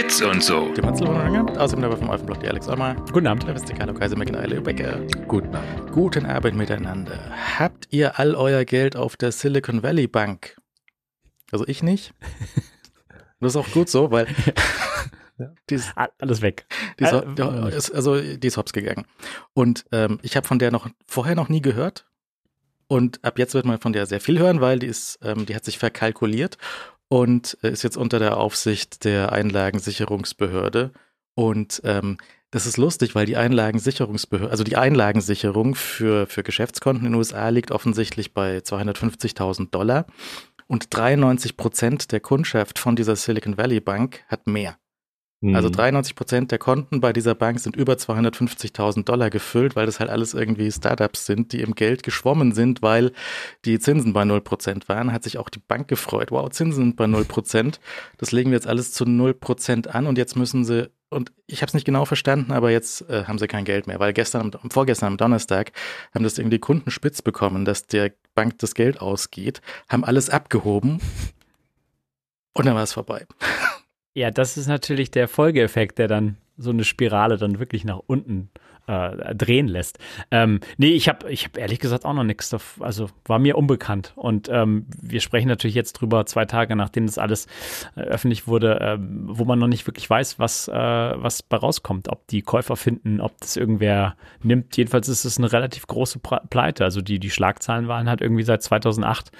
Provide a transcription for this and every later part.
Bits und so. Die Matzel außerdem dabei vom Alphenblock, die Alex Olmer. Guten Abend. Der Weste Carlo Kaiser, Megan Eile, Becker. Guten Abend. Guten Abend miteinander. Habt ihr all euer Geld auf der Silicon Valley Bank? Also ich nicht. Das ist auch gut so, weil die ist, alles weg. Die ist, also die ist hops gegangen. Und ähm, ich habe von der noch vorher noch nie gehört. Und ab jetzt wird man von der sehr viel hören, weil die ist, ähm, die hat sich verkalkuliert und äh, ist jetzt unter der Aufsicht der Einlagensicherungsbehörde. Und ähm, das ist lustig, weil die Einlagensicherungsbehörde, also die Einlagensicherung für, für Geschäftskonten in den USA liegt offensichtlich bei 250.000 Dollar. Und 93 Prozent der Kundschaft von dieser Silicon Valley Bank hat mehr. Also 93 mhm. Prozent der Konten bei dieser Bank sind über 250.000 Dollar gefüllt, weil das halt alles irgendwie Startups sind, die im Geld geschwommen sind, weil die Zinsen bei 0 Prozent waren. Hat sich auch die Bank gefreut. Wow, Zinsen sind bei 0 Prozent. Das legen wir jetzt alles zu 0 Prozent an und jetzt müssen sie, und ich habe es nicht genau verstanden, aber jetzt äh, haben sie kein Geld mehr, weil gestern, vorgestern am Donnerstag haben das irgendwie Kunden spitz bekommen, dass der Bank das Geld ausgeht, haben alles abgehoben und dann war es vorbei. Ja, das ist natürlich der Folgeeffekt, der dann so eine Spirale dann wirklich nach unten äh, drehen lässt. Ähm, nee, ich habe ich hab ehrlich gesagt auch noch nichts, also war mir unbekannt. Und ähm, wir sprechen natürlich jetzt drüber, zwei Tage nachdem das alles äh, öffentlich wurde, äh, wo man noch nicht wirklich weiß, was, äh, was bei rauskommt, ob die Käufer finden, ob das irgendwer nimmt. Jedenfalls ist es eine relativ große Pleite. Also die, die Schlagzahlen waren halt irgendwie seit 2008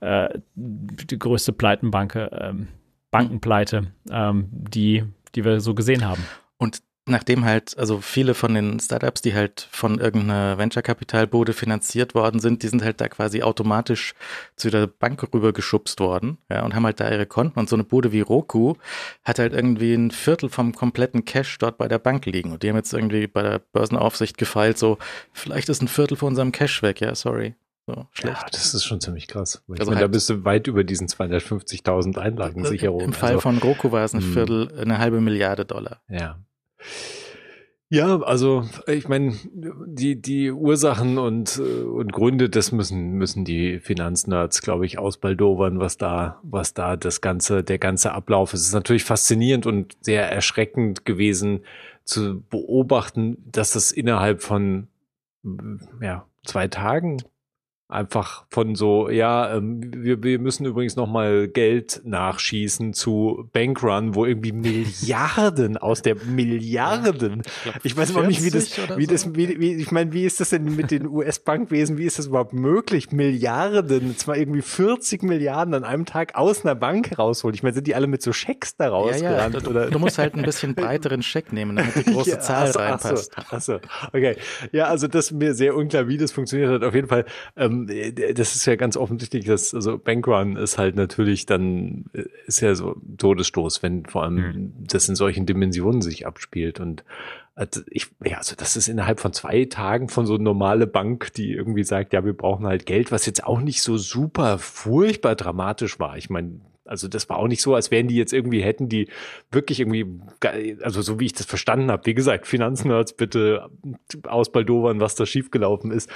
äh, die größte Pleitenbanke. Bankenpleite, ähm, die, die wir so gesehen haben. Und nachdem halt, also viele von den Startups, die halt von irgendeiner Venture-Kapitalbude finanziert worden sind, die sind halt da quasi automatisch zu der Bank rübergeschubst worden, ja, und haben halt da ihre Konten. Und so eine Bude wie Roku hat halt irgendwie ein Viertel vom kompletten Cash dort bei der Bank liegen. Und die haben jetzt irgendwie bei der Börsenaufsicht gefeilt, so, vielleicht ist ein Viertel von unserem Cash weg, ja, sorry. So, schlecht. Ja, das ist schon ziemlich krass. Ich also meine, halt da bist du weit über diesen 250.000 Einlagensicherungen. Im Fall also, von Roku war es ein hm. Viertel, eine halbe Milliarde Dollar. Ja. Ja, also ich meine, die, die Ursachen und, und Gründe, das müssen, müssen die Finanznerds, glaube ich, ausbaldowern, was da, was da das ganze, der ganze Ablauf ist. Es ist natürlich faszinierend und sehr erschreckend gewesen zu beobachten, dass das innerhalb von ja, zwei Tagen einfach von so, ja, ähm, wir, wir müssen übrigens noch mal Geld nachschießen zu Bankrun, wo irgendwie Milliarden aus der Milliarden, ich, ich weiß überhaupt nicht, wie das, wie so? das, wie, wie, ich meine, wie ist das denn mit den US-Bankwesen, wie ist das überhaupt möglich, Milliarden, zwar irgendwie 40 Milliarden an einem Tag aus einer Bank rausholen? Ich meine, sind die alle mit so Schecks da rausgerannt? Ja, ja, du, oder? du musst halt ein bisschen breiteren Scheck nehmen, damit die große ja, Zahl achso, reinpasst. Achso, achso, okay. Ja, also das ist mir sehr unklar, wie das funktioniert hat. Auf jeden Fall, ähm, ähm, das ist ja ganz offensichtlich, dass also Bankrun ist halt natürlich dann ist ja so Todesstoß, wenn vor allem mhm. das in solchen Dimensionen sich abspielt und also ich, ja, also das ist innerhalb von zwei Tagen von so eine normale Bank, die irgendwie sagt, ja, wir brauchen halt Geld, was jetzt auch nicht so super furchtbar dramatisch war. Ich meine, also das war auch nicht so, als wären die jetzt irgendwie hätten die wirklich irgendwie, also so wie ich das verstanden habe, wie gesagt, Finanznerds bitte ausbaldowern, was da schiefgelaufen ist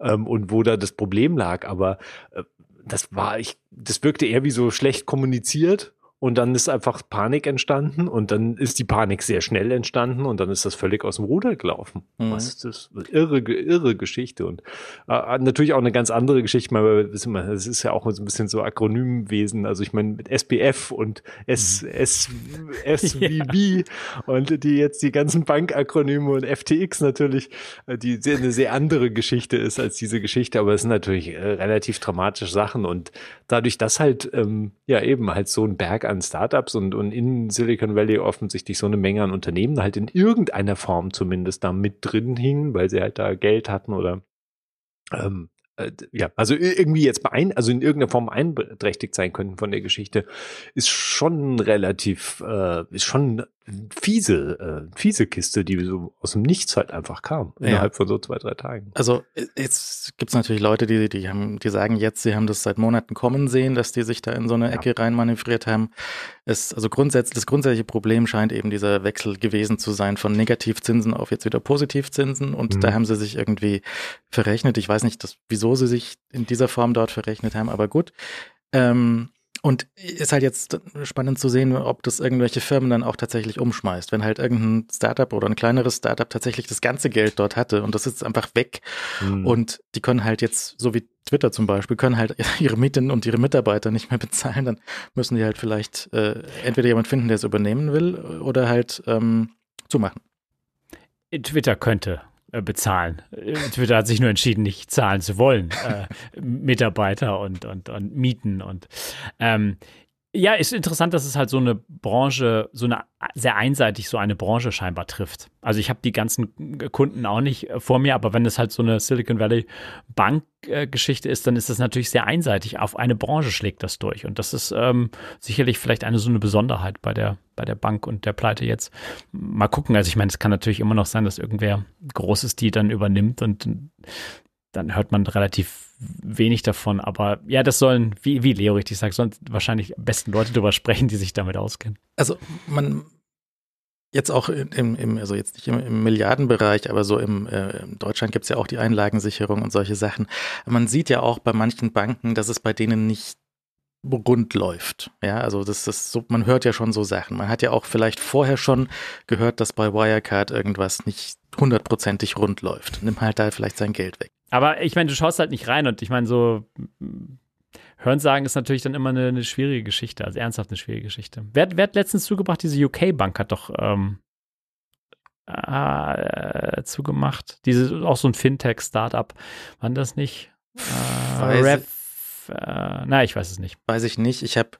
ähm, und wo da das Problem lag. Aber äh, das war ich, das wirkte eher wie so schlecht kommuniziert und dann ist einfach Panik entstanden und dann ist die Panik sehr schnell entstanden und dann ist das völlig aus dem Ruder gelaufen. Mhm. Was ist das? Irre, irre Geschichte und äh, natürlich auch eine ganz andere Geschichte. Weil es ist ja auch so ein bisschen so Akronymwesen. Also ich meine mit SPF und S, mhm. Ja. und die jetzt die ganzen Bankakronyme und FTX natürlich, äh, die sehr, eine sehr andere Geschichte ist als diese Geschichte. Aber es sind natürlich äh, relativ dramatische Sachen und dadurch, dass halt ähm, ja eben halt so ein Berg an Startups und, und in Silicon Valley offensichtlich so eine Menge an Unternehmen halt in irgendeiner Form zumindest da mit drin hingen, weil sie halt da Geld hatten oder ähm, äh, ja, also irgendwie jetzt beein, also in irgendeiner Form einträchtigt sein könnten von der Geschichte, ist schon relativ, äh, ist schon fiese, äh, fiese Kiste, die so aus dem Nichts halt einfach kam, ja. innerhalb von so zwei, drei Tagen. Also äh, jetzt gibt's natürlich Leute, die, die haben, die sagen jetzt, sie haben das seit Monaten kommen sehen, dass die sich da in so eine Ecke ja. reinmanövriert haben. Es, also grundsätzlich, das grundsätzliche Problem scheint eben dieser Wechsel gewesen zu sein von Negativzinsen auf jetzt wieder Positivzinsen und mhm. da haben sie sich irgendwie verrechnet. Ich weiß nicht, dass, wieso sie sich in dieser Form dort verrechnet haben, aber gut. Ähm, und ist halt jetzt spannend zu sehen, ob das irgendwelche Firmen dann auch tatsächlich umschmeißt. Wenn halt irgendein Startup oder ein kleineres Startup tatsächlich das ganze Geld dort hatte und das ist einfach weg mhm. und die können halt jetzt, so wie Twitter zum Beispiel, können halt ihre Mieten und ihre Mitarbeiter nicht mehr bezahlen, dann müssen die halt vielleicht äh, entweder jemand finden, der es übernehmen will oder halt ähm, zumachen. Twitter könnte bezahlen. Äh, Twitter hat sich nur entschieden, nicht zahlen zu wollen. Äh, Mitarbeiter und, und, und Mieten und ähm, ja, ist interessant, dass es halt so eine Branche, so eine sehr einseitig so eine Branche scheinbar trifft. Also ich habe die ganzen Kunden auch nicht äh, vor mir, aber wenn es halt so eine Silicon Valley Bank-Geschichte ist, dann ist das natürlich sehr einseitig. Auf eine Branche schlägt das durch. Und das ist ähm, sicherlich vielleicht eine so eine Besonderheit bei der, bei der Bank und der Pleite jetzt. Mal gucken. Also ich meine, es kann natürlich immer noch sein, dass irgendwer Großes die dann übernimmt und dann hört man relativ wenig davon. Aber ja, das sollen, wie, wie Leo richtig sagt, sollen wahrscheinlich besten Leute darüber sprechen, die sich damit auskennen. Also man jetzt auch im, im also jetzt nicht im, im Milliardenbereich, aber so im äh, in Deutschland gibt es ja auch die Einlagensicherung und solche Sachen. Man sieht ja auch bei manchen Banken, dass es bei denen nicht rund läuft. Ja, also das ist so, man hört ja schon so Sachen. Man hat ja auch vielleicht vorher schon gehört, dass bei Wirecard irgendwas nicht hundertprozentig rund läuft. Nimm halt da vielleicht sein Geld weg. Aber ich meine, du schaust halt nicht rein und ich meine, so Hörensagen ist natürlich dann immer eine, eine, schwierige Geschichte, also ernsthaft eine schwierige Geschichte. Wer, wer hat letztens zugebracht? Diese UK-Bank hat doch ähm, äh, zugemacht. Diese, auch so ein Fintech-Startup. Wann das nicht? Äh, Rap, äh, na, ich weiß es nicht. Weiß ich nicht. Ich habe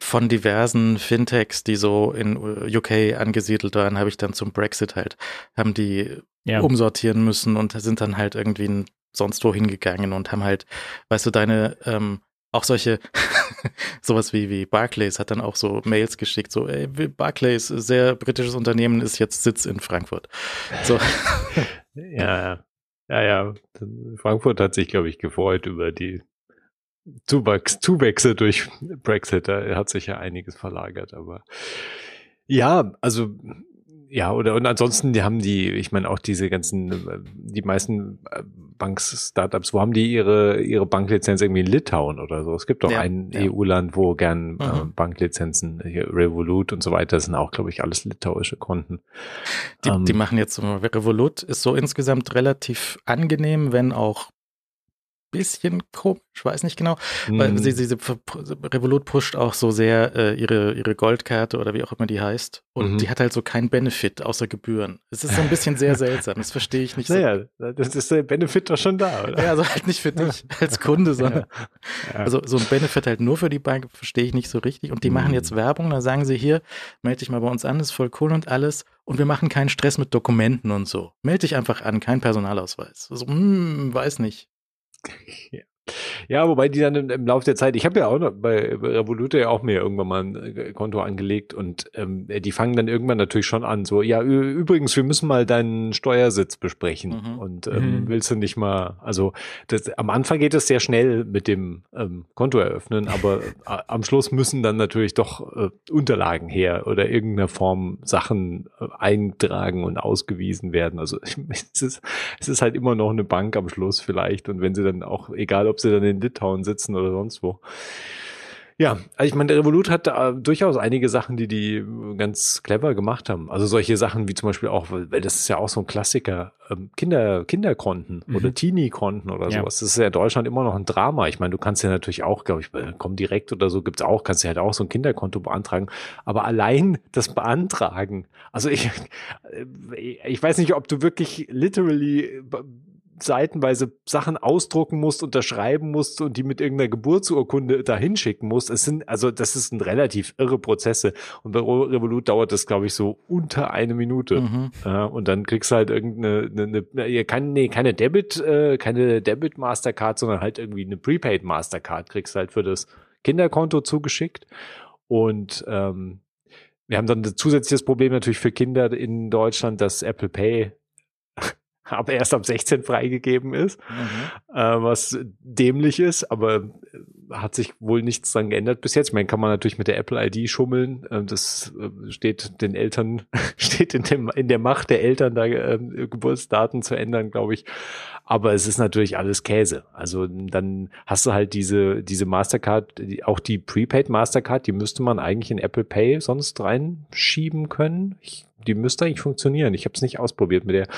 von diversen Fintechs, die so in UK angesiedelt waren, habe ich dann zum Brexit halt, haben die ja. umsortieren müssen und sind dann halt irgendwie sonst wo hingegangen und haben halt, weißt du, deine, ähm, auch solche, sowas wie, wie Barclays hat dann auch so Mails geschickt, so, ey, Barclays, sehr britisches Unternehmen, ist jetzt Sitz in Frankfurt. So. ja, ja, ja. Frankfurt hat sich, glaube ich, gefreut über die Zuwachs, Zuwächse durch Brexit. Da hat sich ja einiges verlagert, aber ja, also ja, oder und ansonsten, die haben die, ich meine auch diese ganzen, die meisten äh, Banks-Startups, wo haben die ihre ihre Banklizenz irgendwie in Litauen oder so? Es gibt doch ja, ein ja. EU-Land, wo gern äh, mhm. äh, Banklizenzen, hier Revolut und so weiter, sind auch, glaube ich, alles litauische Konten. Die, ähm, die machen jetzt Revolut ist so insgesamt relativ angenehm, wenn auch bisschen komisch, ich weiß nicht genau, mhm. weil sie, sie, sie, Revolut pusht auch so sehr äh, ihre, ihre Goldkarte oder wie auch immer die heißt und mhm. die hat halt so keinen Benefit außer Gebühren. Es ist so ein bisschen sehr seltsam, das verstehe ich nicht naja, so. das ist der Benefit doch schon da, oder? Ja, also halt nicht für dich als Kunde, sondern ja. Ja. also so ein Benefit halt nur für die Bank verstehe ich nicht so richtig und die mhm. machen jetzt Werbung, da sagen sie hier, melde dich mal bei uns an, ist voll cool und alles und wir machen keinen Stress mit Dokumenten und so. Melde dich einfach an, kein Personalausweis. Also, hm, weiß nicht. Ja. Ja, wobei die dann im, im Laufe der Zeit, ich habe ja auch noch bei Revolut ja auch mir irgendwann mal ein äh, Konto angelegt und ähm, die fangen dann irgendwann natürlich schon an, so, ja, übrigens, wir müssen mal deinen Steuersitz besprechen mhm. und ähm, mhm. willst du nicht mal, also das, am Anfang geht es sehr schnell mit dem ähm, Konto eröffnen, aber äh, am Schluss müssen dann natürlich doch äh, Unterlagen her oder irgendeiner Form Sachen äh, eintragen und ausgewiesen werden. Also es ist, es ist halt immer noch eine Bank am Schluss vielleicht und wenn sie dann auch, egal ob ob sie dann in Litauen sitzen oder sonst wo. Ja, also ich meine, der Revolut hat da durchaus einige Sachen, die die ganz clever gemacht haben. Also solche Sachen wie zum Beispiel auch, weil das ist ja auch so ein Klassiker, ähm, Kinder, Kinderkonten mhm. oder Teenie-Konten oder ja. sowas. Das ist ja in Deutschland immer noch ein Drama. Ich meine, du kannst ja natürlich auch, glaube ich, komm direkt oder so gibt's auch, kannst du halt auch so ein Kinderkonto beantragen. Aber allein das Beantragen, also ich, äh, ich weiß nicht, ob du wirklich literally seitenweise Sachen ausdrucken musst, unterschreiben musst und die mit irgendeiner Geburtsurkunde dahin schicken musst. Es sind, also das ist ein relativ irre Prozesse. Und bei Revolut dauert das, glaube ich, so unter eine Minute. Mhm. Ja, und dann kriegst du halt irgendeine, eine, eine, keine, nee, keine Debit, äh, keine Debit Mastercard, sondern halt irgendwie eine Prepaid Mastercard kriegst du halt für das Kinderkonto zugeschickt. Und ähm, wir haben dann ein zusätzliches Problem natürlich für Kinder in Deutschland, dass Apple Pay aber erst ab 16 freigegeben ist, mhm. äh, was dämlich ist, aber hat sich wohl nichts dran geändert bis jetzt. Ich meine, kann man natürlich mit der Apple ID schummeln. Ähm, das äh, steht den Eltern, steht in, dem, in der Macht der Eltern, da äh, Geburtsdaten zu ändern, glaube ich. Aber es ist natürlich alles Käse. Also dann hast du halt diese, diese Mastercard, die, auch die Prepaid Mastercard, die müsste man eigentlich in Apple Pay sonst reinschieben können. Ich, die müsste eigentlich funktionieren. Ich habe es nicht ausprobiert mit der.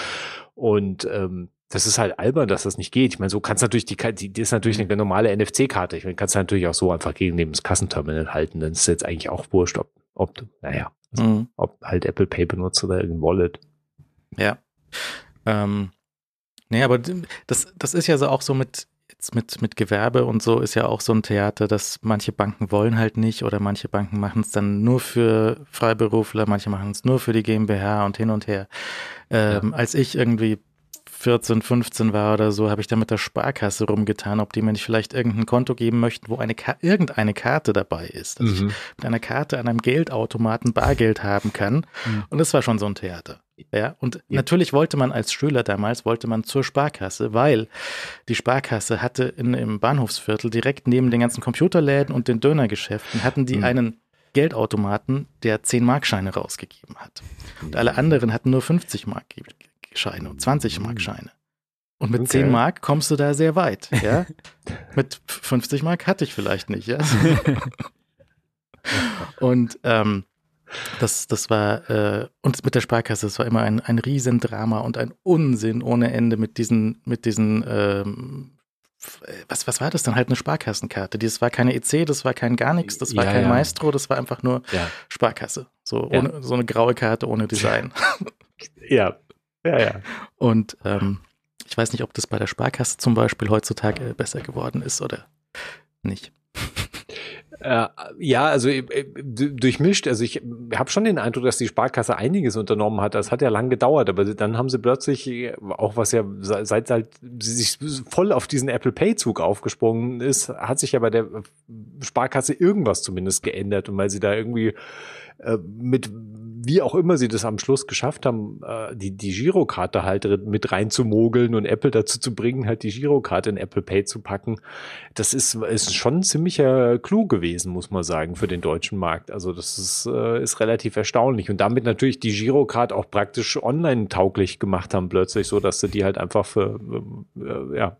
Und ähm, das ist halt albern, dass das nicht geht. Ich meine, so kannst natürlich die, die, die ist natürlich eine normale NFC-Karte. Ich meine, kannst du natürlich auch so einfach gegen neben das Kassenterminal halten. Dann ist jetzt eigentlich auch wurscht, ob, ob du, naja, also, mhm. ob halt Apple Pay benutzt oder irgendein Wallet. Ja. Ähm, nee, aber das, das ist ja so auch so mit, jetzt mit, mit Gewerbe und so ist ja auch so ein Theater, dass manche Banken wollen halt nicht oder manche Banken machen es dann nur für Freiberufler, manche machen es nur für die GmbH und hin und her. Ähm, ja. Als ich irgendwie 14, 15 war oder so, habe ich da mit der Sparkasse rumgetan, ob die mir nicht vielleicht irgendein Konto geben möchten, wo eine Ka irgendeine Karte dabei ist, dass mhm. ich mit einer Karte an einem Geldautomaten Bargeld haben kann. Mhm. Und das war schon so ein Theater. Ja, und ja. natürlich wollte man als Schüler damals, wollte man zur Sparkasse, weil die Sparkasse hatte in, im Bahnhofsviertel direkt neben den ganzen Computerläden und den Dönergeschäften hatten die mhm. einen Geldautomaten, der 10 Markscheine rausgegeben hat. Und alle anderen hatten nur 50 Mark Scheine und 20 Mark Scheine. Und mit okay. 10 Mark kommst du da sehr weit, ja? mit 50 Mark hatte ich vielleicht nicht, ja? und ähm, das, das war, äh, und mit der Sparkasse, das war immer ein, ein Riesendrama und ein Unsinn ohne Ende mit diesen, mit diesen, ähm, was, was war das dann? Halt eine Sparkassenkarte. Das war keine EC, das war kein gar nichts, das war ja, kein ja. Maestro, das war einfach nur ja. Sparkasse. So, ohne, so eine graue Karte ohne Design. Ja, ja, ja. Und ähm, ich weiß nicht, ob das bei der Sparkasse zum Beispiel heutzutage besser geworden ist oder nicht. Äh, ja, also äh, durchmischt. Also ich habe schon den Eindruck, dass die Sparkasse einiges unternommen hat. Das hat ja lang gedauert, aber dann haben sie plötzlich, äh, auch was ja seit halt sie sich voll auf diesen Apple Pay Zug aufgesprungen ist, hat sich ja bei der Sparkasse irgendwas zumindest geändert und weil sie da irgendwie äh, mit wie auch immer sie das am Schluss geschafft haben, äh, die, die Girokarte halt mit reinzumogeln und Apple dazu zu bringen, halt die Girokarte in Apple Pay zu packen, das ist, ist schon ziemlicher Clou gewesen, muss man sagen, für den deutschen Markt. Also das ist, äh, ist relativ erstaunlich. Und damit natürlich die Girocard auch praktisch online tauglich gemacht haben, plötzlich, so dass sie die halt einfach für, äh, ja,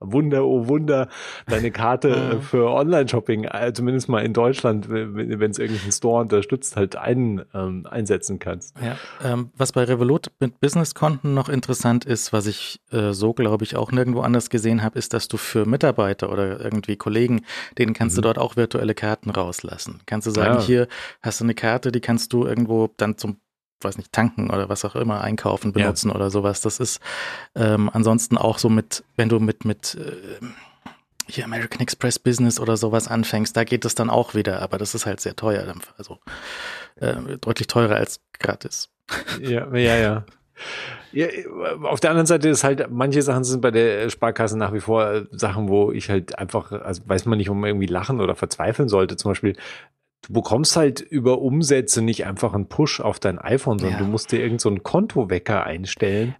Wunder, oh Wunder, deine Karte für Online-Shopping, zumindest mal in Deutschland, wenn es irgendeinen Store unterstützt, halt ein, ähm, einsetzen kannst. Ja, ähm, was bei Revolut mit Businesskonten noch interessant ist, was ich äh, so glaube ich auch nirgendwo anders gesehen habe, ist, dass du für Mitarbeiter oder irgendwie Kollegen, denen kannst mhm. du dort auch virtuelle Karten rauslassen. Kannst du sagen, ja. hier hast du eine Karte, die kannst du irgendwo dann zum weiß nicht, tanken oder was auch immer, einkaufen, benutzen ja. oder sowas. Das ist ähm, ansonsten auch so mit, wenn du mit, mit äh, hier American Express Business oder sowas anfängst, da geht es dann auch wieder, aber das ist halt sehr teuer. Also äh, deutlich teurer als gratis. Ja, ja, ja. Ja, auf der anderen Seite ist halt, manche Sachen sind bei der Sparkasse nach wie vor Sachen, wo ich halt einfach, also weiß man nicht, ob man irgendwie lachen oder verzweifeln sollte. Zum Beispiel, du bekommst halt über Umsätze nicht einfach einen Push auf dein iPhone, sondern ja. du musst dir irgendeinen so Kontowecker einstellen.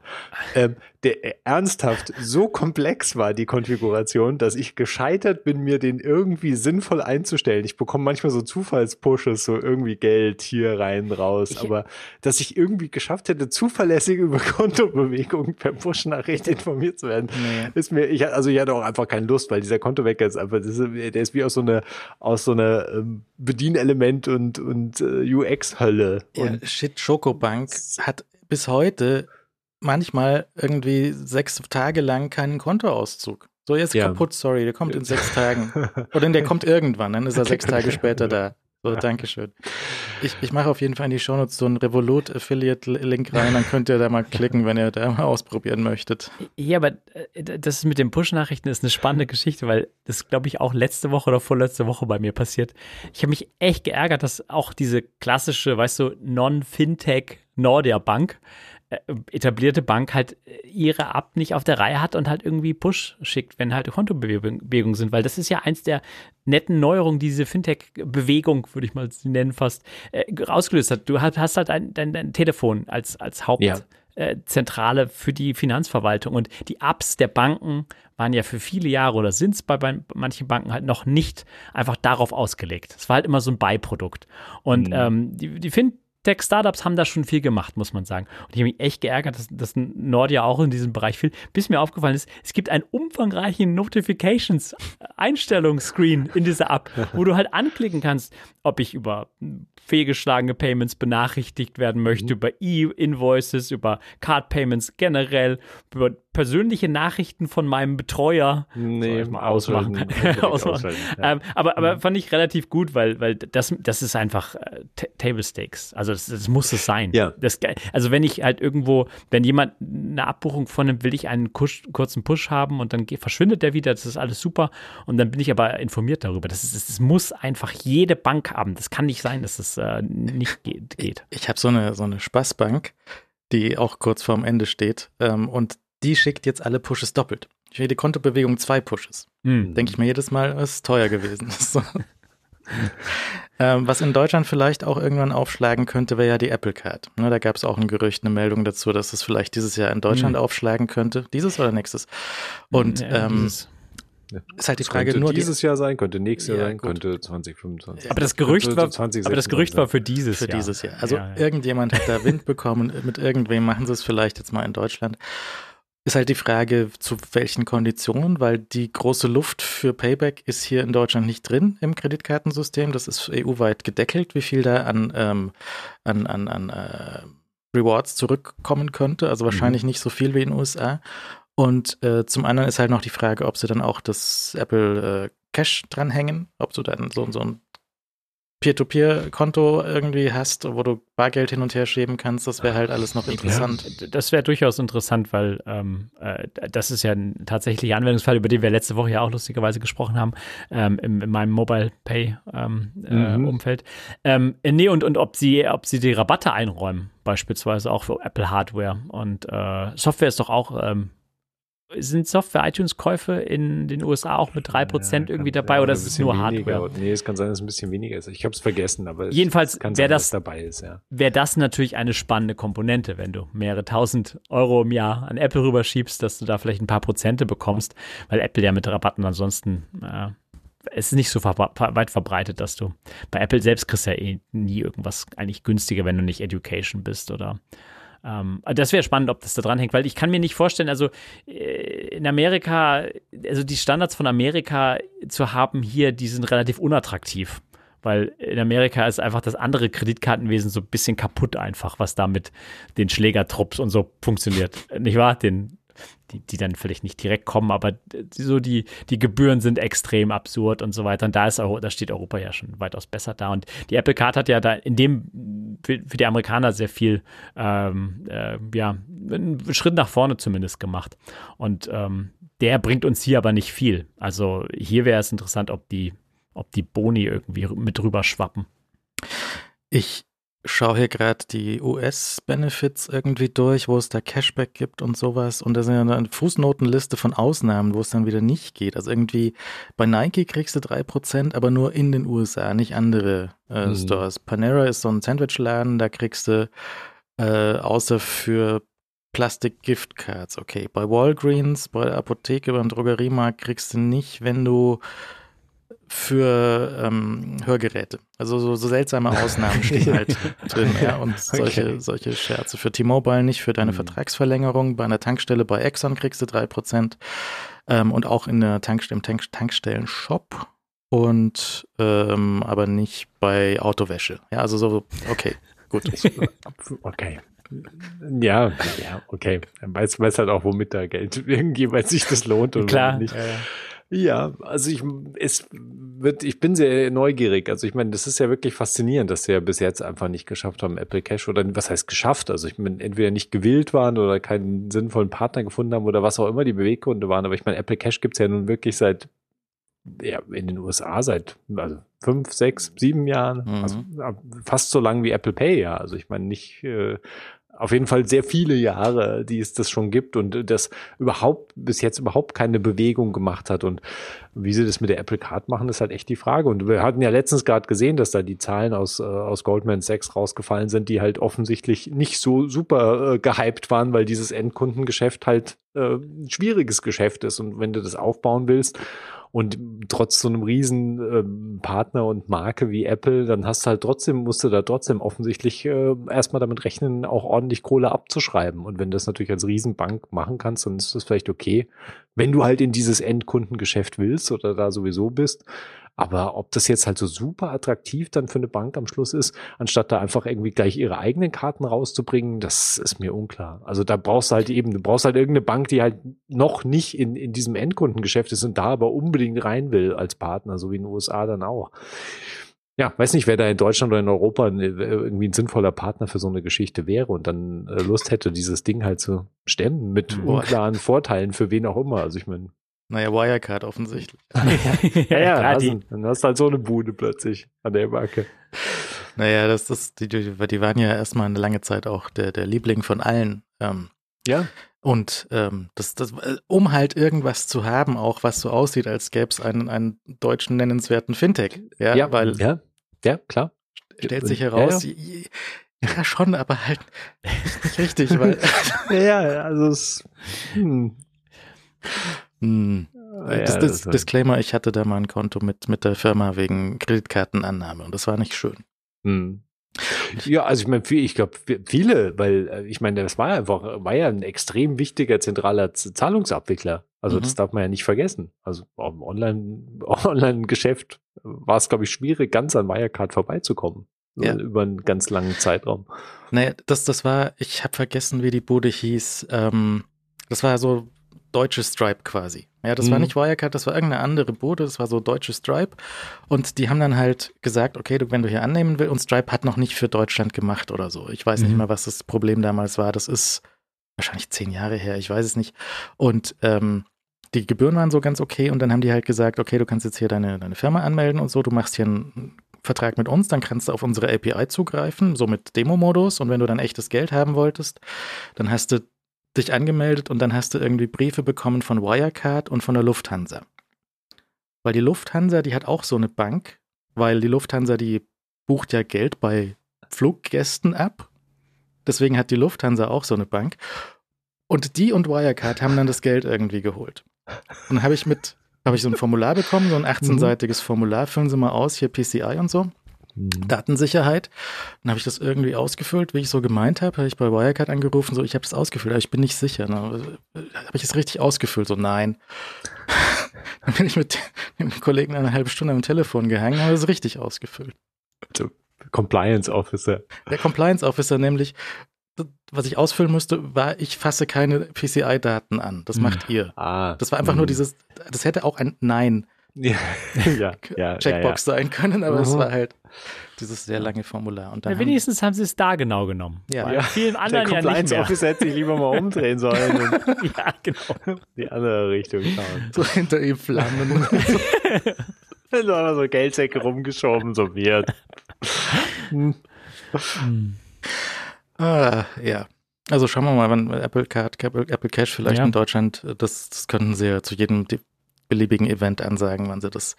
Ähm, der ernsthaft so komplex war, die Konfiguration, dass ich gescheitert bin, mir den irgendwie sinnvoll einzustellen. Ich bekomme manchmal so Zufallspushes, so irgendwie Geld hier rein, raus, ich, aber dass ich irgendwie geschafft hätte, zuverlässig über Kontobewegungen per Push-Nachricht informiert zu werden, nee. ist mir, ich, also ich hatte auch einfach keine Lust, weil dieser Kontowecker ist einfach, ist, der ist wie aus so einer, aus so einer ähm, Bedienelement und, und äh, UX-Hölle. Ja, Shit, Schokobank hat bis heute manchmal irgendwie sechs Tage lang keinen Kontoauszug. So, jetzt ja. kaputt, sorry, der kommt in sechs Tagen. Oder der kommt irgendwann, dann ist er sechs Tage später da. So, Dankeschön. Ich, ich mache auf jeden Fall in die Shownotes so einen Revolut-Affiliate-Link rein, dann könnt ihr da mal klicken, wenn ihr da mal ausprobieren möchtet. Ja, aber äh, das mit den Push-Nachrichten ist eine spannende Geschichte, weil das, glaube ich, auch letzte Woche oder vorletzte Woche bei mir passiert. Ich habe mich echt geärgert, dass auch diese klassische, weißt du, Non-Fintech Nordia Bank, etablierte Bank halt äh, ihre App nicht auf der Reihe hat und halt irgendwie Push schickt, wenn halt Kontobewegungen sind, weil das ist ja eins der netten Neuerungen, die diese Fintech-Bewegung, würde ich mal nennen fast, äh, ausgelöst hat. Du hast halt dein, dein, dein Telefon als, als Haupt. Ja. Zentrale für die Finanzverwaltung. Und die Apps der Banken waren ja für viele Jahre oder sind es bei, bei, manchen Banken halt noch nicht einfach darauf ausgelegt. Es war halt immer so ein Beiprodukt. Und mhm. ähm, die, die finden Tech-Startups haben da schon viel gemacht, muss man sagen. Und ich habe mich echt geärgert, dass, dass Nordia auch in diesem Bereich viel, bis mir aufgefallen ist, es gibt einen umfangreichen Notifications-Einstellungsscreen in dieser App, wo du halt anklicken kannst, ob ich über fehlgeschlagene Payments benachrichtigt werden möchte, mhm. über E-Invoices, über Card-Payments generell, über persönliche Nachrichten von meinem Betreuer. Nee, mal ausmachen. ausmachen. Ja. Ähm, aber, aber mhm. fand ich relativ gut, weil, weil das, das ist einfach äh, Table Stakes. Also das, das, muss es sein. Ja. Das, also wenn ich halt irgendwo, wenn jemand eine Abbuchung vornimmt, will ich einen Kusch, kurzen Push haben und dann verschwindet der wieder, das ist alles super. Und dann bin ich aber informiert darüber. Das, ist, das muss einfach jede Bank haben. Das kann nicht sein, dass es äh, nicht geht. Ich, ich habe so eine, so eine Spaßbank, die auch kurz vorm Ende steht. Ähm, und die schickt jetzt alle Pushes doppelt. Jede Kontobewegung zwei Pushes. Mhm. Denke ich mir jedes Mal, ist teuer gewesen. ähm, was in Deutschland vielleicht auch irgendwann aufschlagen könnte, wäre ja die Apple Card. Ne, da gab es auch ein Gerücht, eine Meldung dazu, dass es vielleicht dieses Jahr in Deutschland mhm. aufschlagen könnte. Dieses oder nächstes? Und ja, ähm. Ja. Ist halt die Frage könnte nur dieses die, Jahr sein, könnte nächstes Jahr ja, sein, gut. könnte 2025. Aber das Gerücht war, aber das Gerücht war für dieses für Jahr. dieses Jahr. Also ja, irgendjemand hat da Wind bekommen. Mit irgendwem machen sie es vielleicht jetzt mal in Deutschland. Ist halt die Frage, zu welchen Konditionen, weil die große Luft für Payback ist hier in Deutschland nicht drin im Kreditkartensystem. Das ist EU-weit gedeckelt, wie viel da an, ähm, an, an, an äh, Rewards zurückkommen könnte. Also wahrscheinlich mhm. nicht so viel wie in den USA. Und äh, zum anderen ist halt noch die Frage, ob sie dann auch das Apple äh, Cash dranhängen, ob du dann so, so ein Peer-to-Peer-Konto irgendwie hast, wo du Bargeld hin und her schieben kannst, das wäre halt alles noch interessant. Ja, das wäre durchaus interessant, weil ähm, äh, das ist ja ein tatsächlicher Anwendungsfall, über den wir letzte Woche ja auch lustigerweise gesprochen haben, ähm, in, in, meinem Mobile Pay-Umfeld. Ähm, mhm. äh, nee, und, und ob sie, ob sie die Rabatte einräumen, beispielsweise auch für Apple Hardware. Und äh, Software ist doch auch sind Software-iTunes-Käufe in den USA auch mit 3% ja, irgendwie dabei oder ist es nur weniger. Hardware? Nee, es kann sein, dass es ein bisschen weniger ist. Ich habe es vergessen, aber jedenfalls wäre das, dabei ist, ja. Wäre das natürlich eine spannende Komponente, wenn du mehrere tausend Euro im Jahr an Apple rüberschiebst, dass du da vielleicht ein paar Prozente bekommst, weil Apple ja mit Rabatten ansonsten äh, es ist nicht so weit verbreitet, dass du bei Apple selbst kriegst ja eh nie irgendwas eigentlich günstiger, wenn du nicht Education bist oder ähm, das wäre spannend, ob das da dran hängt, weil ich kann mir nicht vorstellen, also äh, in Amerika, also die Standards von Amerika zu haben hier, die sind relativ unattraktiv. Weil in Amerika ist einfach das andere Kreditkartenwesen so ein bisschen kaputt einfach, was da mit den Schlägertrupps und so funktioniert. Nicht wahr? Den die, die dann vielleicht nicht direkt kommen, aber so die, die Gebühren sind extrem absurd und so weiter. Und da ist da steht Europa ja schon weitaus besser da. Und die Apple Card hat ja da in dem für, für die Amerikaner sehr viel, ähm, äh, ja, einen Schritt nach vorne zumindest gemacht. Und ähm, der bringt uns hier aber nicht viel. Also hier wäre es interessant, ob die, ob die Boni irgendwie mit rüber schwappen. Ich schaue hier gerade die US-Benefits irgendwie durch, wo es da Cashback gibt und sowas. Und da ist ja eine Fußnotenliste von Ausnahmen, wo es dann wieder nicht geht. Also irgendwie bei Nike kriegst du 3%, aber nur in den USA, nicht andere äh, mhm. Stores. Panera ist so ein Sandwichladen, da kriegst du äh, außer für Plastik-Giftcards, okay. Bei Walgreens, bei der Apotheke, beim Drogeriemarkt kriegst du nicht, wenn du für ähm, Hörgeräte. Also so, so seltsame Ausnahmen stehen halt drin. Ja, und solche, okay. solche Scherze. Für T-Mobile nicht, für deine mhm. Vertragsverlängerung. Bei einer Tankstelle bei Exxon kriegst du 3%. Ähm, und auch in der Tank, im Tank, Tankstellen-Shop. Und ähm, aber nicht bei Autowäsche. Ja, also so, okay, gut. okay. Ja, ja, okay. Weiß, weiß halt auch, womit da Geld irgendwie, sich das lohnt und Klar. nicht. Ja, also ich, es wird, ich bin sehr neugierig. Also ich meine, das ist ja wirklich faszinierend, dass sie ja bis jetzt einfach nicht geschafft haben, Apple Cash oder was heißt geschafft? Also ich meine, entweder nicht gewillt waren oder keinen sinnvollen Partner gefunden haben oder was auch immer die Beweggründe waren. Aber ich meine, Apple Cash gibt's ja nun wirklich seit, ja, in den USA seit also fünf, sechs, sieben Jahren, mhm. also fast so lang wie Apple Pay, ja. Also ich meine nicht, äh, auf jeden Fall sehr viele Jahre, die es das schon gibt und das überhaupt bis jetzt überhaupt keine Bewegung gemacht hat. Und wie sie das mit der Apple Card machen, ist halt echt die Frage. Und wir hatten ja letztens gerade gesehen, dass da die Zahlen aus, äh, aus Goldman Sachs rausgefallen sind, die halt offensichtlich nicht so super äh, gehypt waren, weil dieses Endkundengeschäft halt äh, ein schwieriges Geschäft ist. Und wenn du das aufbauen willst und trotz so einem riesen ähm, Partner und Marke wie Apple, dann hast du halt trotzdem, musst du da trotzdem offensichtlich äh, erstmal damit rechnen, auch ordentlich Kohle abzuschreiben. Und wenn du das natürlich als Riesenbank machen kannst, dann ist das vielleicht okay. Wenn du halt in dieses Endkundengeschäft willst oder da sowieso bist, aber ob das jetzt halt so super attraktiv dann für eine Bank am Schluss ist, anstatt da einfach irgendwie gleich ihre eigenen Karten rauszubringen, das ist mir unklar. Also da brauchst du halt eben, du brauchst halt irgendeine Bank, die halt noch nicht in, in diesem Endkundengeschäft ist und da aber unbedingt rein will als Partner, so wie in den USA dann auch. Ja, weiß nicht, wer da in Deutschland oder in Europa irgendwie ein sinnvoller Partner für so eine Geschichte wäre und dann äh, Lust hätte, dieses Ding halt zu stemmen mit unklaren Vorteilen für wen auch immer. Also ich meine, naja, Wirecard offensichtlich. ja, ja, also, dann hast du halt so eine Bude plötzlich an der Marke. Naja, das ist, die, die waren ja erstmal eine lange Zeit auch der, der Liebling von allen. Ähm, ja. Und ähm, das, das, um halt irgendwas zu haben, auch was so aussieht, als gäbe es einen, einen deutschen nennenswerten Fintech. Ja, ja, weil ja, ja, klar. Stellt sich heraus, ja, ja. ja schon, aber halt nicht richtig, weil. ja, also es. Hm. Hm. Ja, das, das, das Disclaimer, ich hatte da mal ein Konto mit, mit der Firma wegen Kreditkartenannahme und das war nicht schön. Hm. Ja, also ich meine, ich glaube, viele, weil äh, ich meine, das war einfach, war ja ein extrem wichtiger zentraler Zahlungsabwickler. Also mhm. das darf man ja nicht vergessen. Also im Online-Geschäft Online war es, glaube ich, schwierig, ganz an Wirecard vorbeizukommen. Ja. Über einen ganz langen Zeitraum. Naja, das, das war, ich habe vergessen, wie die Bude hieß. Ähm, das war so deutsche Stripe quasi. Ja, das mhm. war nicht Wirecard, das war irgendeine andere Bude, das war so deutsche Stripe. Und die haben dann halt gesagt, okay, du, wenn du hier annehmen willst, und Stripe hat noch nicht für Deutschland gemacht oder so. Ich weiß mhm. nicht mehr, was das Problem damals war. Das ist wahrscheinlich zehn Jahre her, ich weiß es nicht. Und ähm, die Gebühren waren so ganz okay und dann haben die halt gesagt, okay, du kannst jetzt hier deine, deine Firma anmelden und so, du machst hier einen Vertrag mit uns, dann kannst du auf unsere API zugreifen, so mit Demo-Modus und wenn du dann echtes Geld haben wolltest, dann hast du dich angemeldet und dann hast du irgendwie Briefe bekommen von Wirecard und von der Lufthansa. Weil die Lufthansa, die hat auch so eine Bank, weil die Lufthansa, die bucht ja Geld bei Fluggästen ab. Deswegen hat die Lufthansa auch so eine Bank. Und die und Wirecard haben dann das Geld irgendwie geholt. Und dann habe ich mit, habe ich so ein Formular bekommen, so ein 18-seitiges Formular, füllen Sie mal aus, hier PCI und so. Mhm. Datensicherheit. Dann habe ich das irgendwie ausgefüllt, wie ich so gemeint habe. Habe ich bei Wirecard angerufen, so, ich habe das ausgefüllt, aber ich bin nicht sicher. Ne? Habe ich es richtig ausgefüllt? So, nein. Dann bin ich mit dem Kollegen eine halbe Stunde am Telefon gehangen, habe es richtig ausgefüllt. Also, Compliance Officer. Der Compliance Officer nämlich, was ich ausfüllen musste, war, ich fasse keine PCI-Daten an. Das macht ihr. Ah, das war einfach mh. nur dieses, das hätte auch ein Nein ja, ja, ja, Checkbox ja, sein können, aber es war halt dieses sehr lange Formular. Und ja, wenigstens haben sie es da genau genommen. Ja, Bei vielen anderen Der Compliance ja Office hätte sich lieber mal umdrehen sollen und ja, genau. die andere Richtung schauen. So hinter ihm Flammen. so einfach so Geldsäcke rumgeschoben, so wird. hm. ah, ja. Also schauen wir mal, wann Apple Card, Apple Cash vielleicht ja. in Deutschland, das, das könnten sie ja zu jedem beliebigen Event ansagen, wann sie das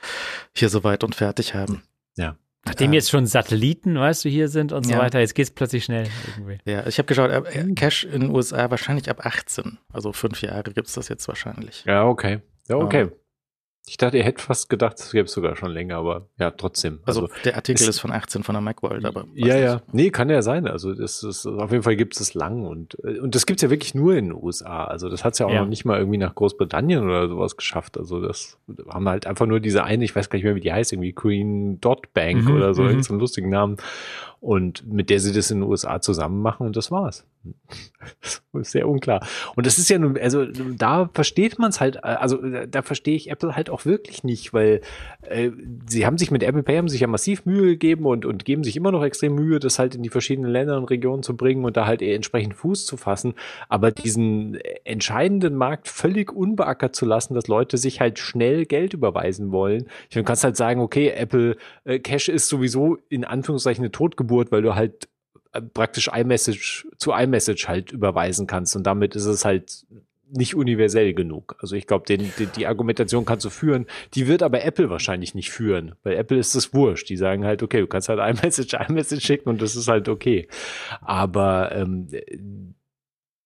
hier so weit und fertig haben. Ja. Nachdem jetzt schon Satelliten, weißt du, hier sind und so ja. weiter, jetzt geht es plötzlich schnell irgendwie. Ja, ich habe geschaut, äh, Cash in den USA wahrscheinlich ab 18. Also fünf Jahre gibt es das jetzt wahrscheinlich. Ja, okay. Ja, okay. Ich dachte, ihr hättet fast gedacht, es gäbe es sogar schon länger, aber ja, trotzdem. Also, also der Artikel ist, ist, von 18 von der Macworld, aber. Ja, ja. Nee, kann ja sein. Also das ist, auf jeden Fall gibt es das lang und, und das gibt es ja wirklich nur in den USA. Also das hat es ja auch ja. noch nicht mal irgendwie nach Großbritannien oder sowas geschafft. Also das haben halt einfach nur diese eine, ich weiß gar nicht mehr, wie die heißt, irgendwie Green Dot Bank mhm, oder so, mhm. irgendeinen lustigen Namen und mit der sie das in den USA zusammen machen und das war's. Das ist sehr unklar. Und das ist ja nun, also da versteht man es halt, also da verstehe ich Apple halt auch wirklich nicht, weil äh, sie haben sich mit Apple Pay haben sich ja massiv Mühe gegeben und, und geben sich immer noch extrem Mühe, das halt in die verschiedenen Länder und Regionen zu bringen und da halt entsprechend Fuß zu fassen, aber diesen entscheidenden Markt völlig unbeackert zu lassen, dass Leute sich halt schnell Geld überweisen wollen. Ich meine, du kannst halt sagen, okay, Apple äh, Cash ist sowieso in Anführungszeichen eine Totgeburt Geburt, weil du halt äh, praktisch iMessage zu iMessage halt überweisen kannst und damit ist es halt nicht universell genug. Also ich glaube, die, die Argumentation kannst du führen, die wird aber Apple wahrscheinlich nicht führen, weil Apple ist das wurscht. Die sagen halt, okay, du kannst halt iMessage, iMessage schicken und das ist halt okay. Aber ähm,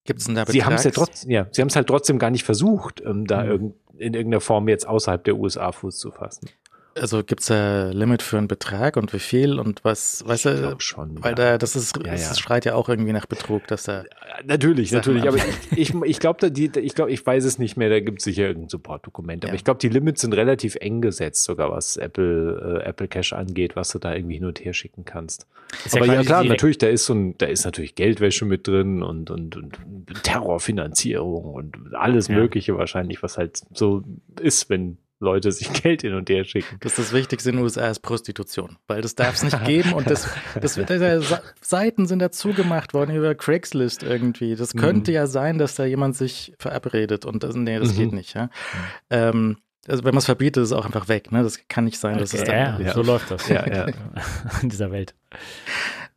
Gibt es denn da Sie haben es ja trotzdem, ja, sie haben es halt trotzdem gar nicht versucht, ähm, da mhm. irgend, in irgendeiner Form jetzt außerhalb der USA Fuß zu fassen. Also gibt es da Limit für einen Betrag und wie viel und was, weißt ich du? schon. Weil ja. da, das ist, ja, das ja. schreit ja auch irgendwie nach Betrug, dass da. Natürlich, Sachen natürlich. Aber ich, ich, ich glaube, ich glaube, ich weiß es nicht mehr, da gibt es sicher irgendein Support-Dokument. Aber ich glaube, die Limits sind relativ eng gesetzt, sogar was Apple, äh, Apple Cash angeht, was du da irgendwie hin und her schicken kannst. Ist aber ja, klar, natürlich, da ist so ein, da ist natürlich Geldwäsche mit drin und, und, und Terrorfinanzierung und alles Mögliche wahrscheinlich, was halt so ist, wenn Leute sich Geld hin und her schicken. Das ist das Wichtigste in den USA ist Prostitution, weil das darf es nicht geben und das, das das, Seiten sind dazu gemacht worden über Craigslist irgendwie. Das könnte mhm. ja sein, dass da jemand sich verabredet und das, nee, das mhm. geht nicht. Ja? Ähm, also wenn man es verbietet, ist es auch einfach weg. Ne? Das kann nicht sein, dass okay, es dann. Ja, so läuft das ja, ja. in dieser Welt.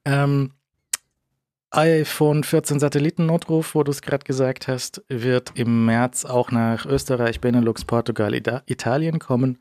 Ähm, iPhone 14 Satellitennotruf, wo du es gerade gesagt hast, wird im März auch nach Österreich, Benelux, Portugal, Ita Italien kommen.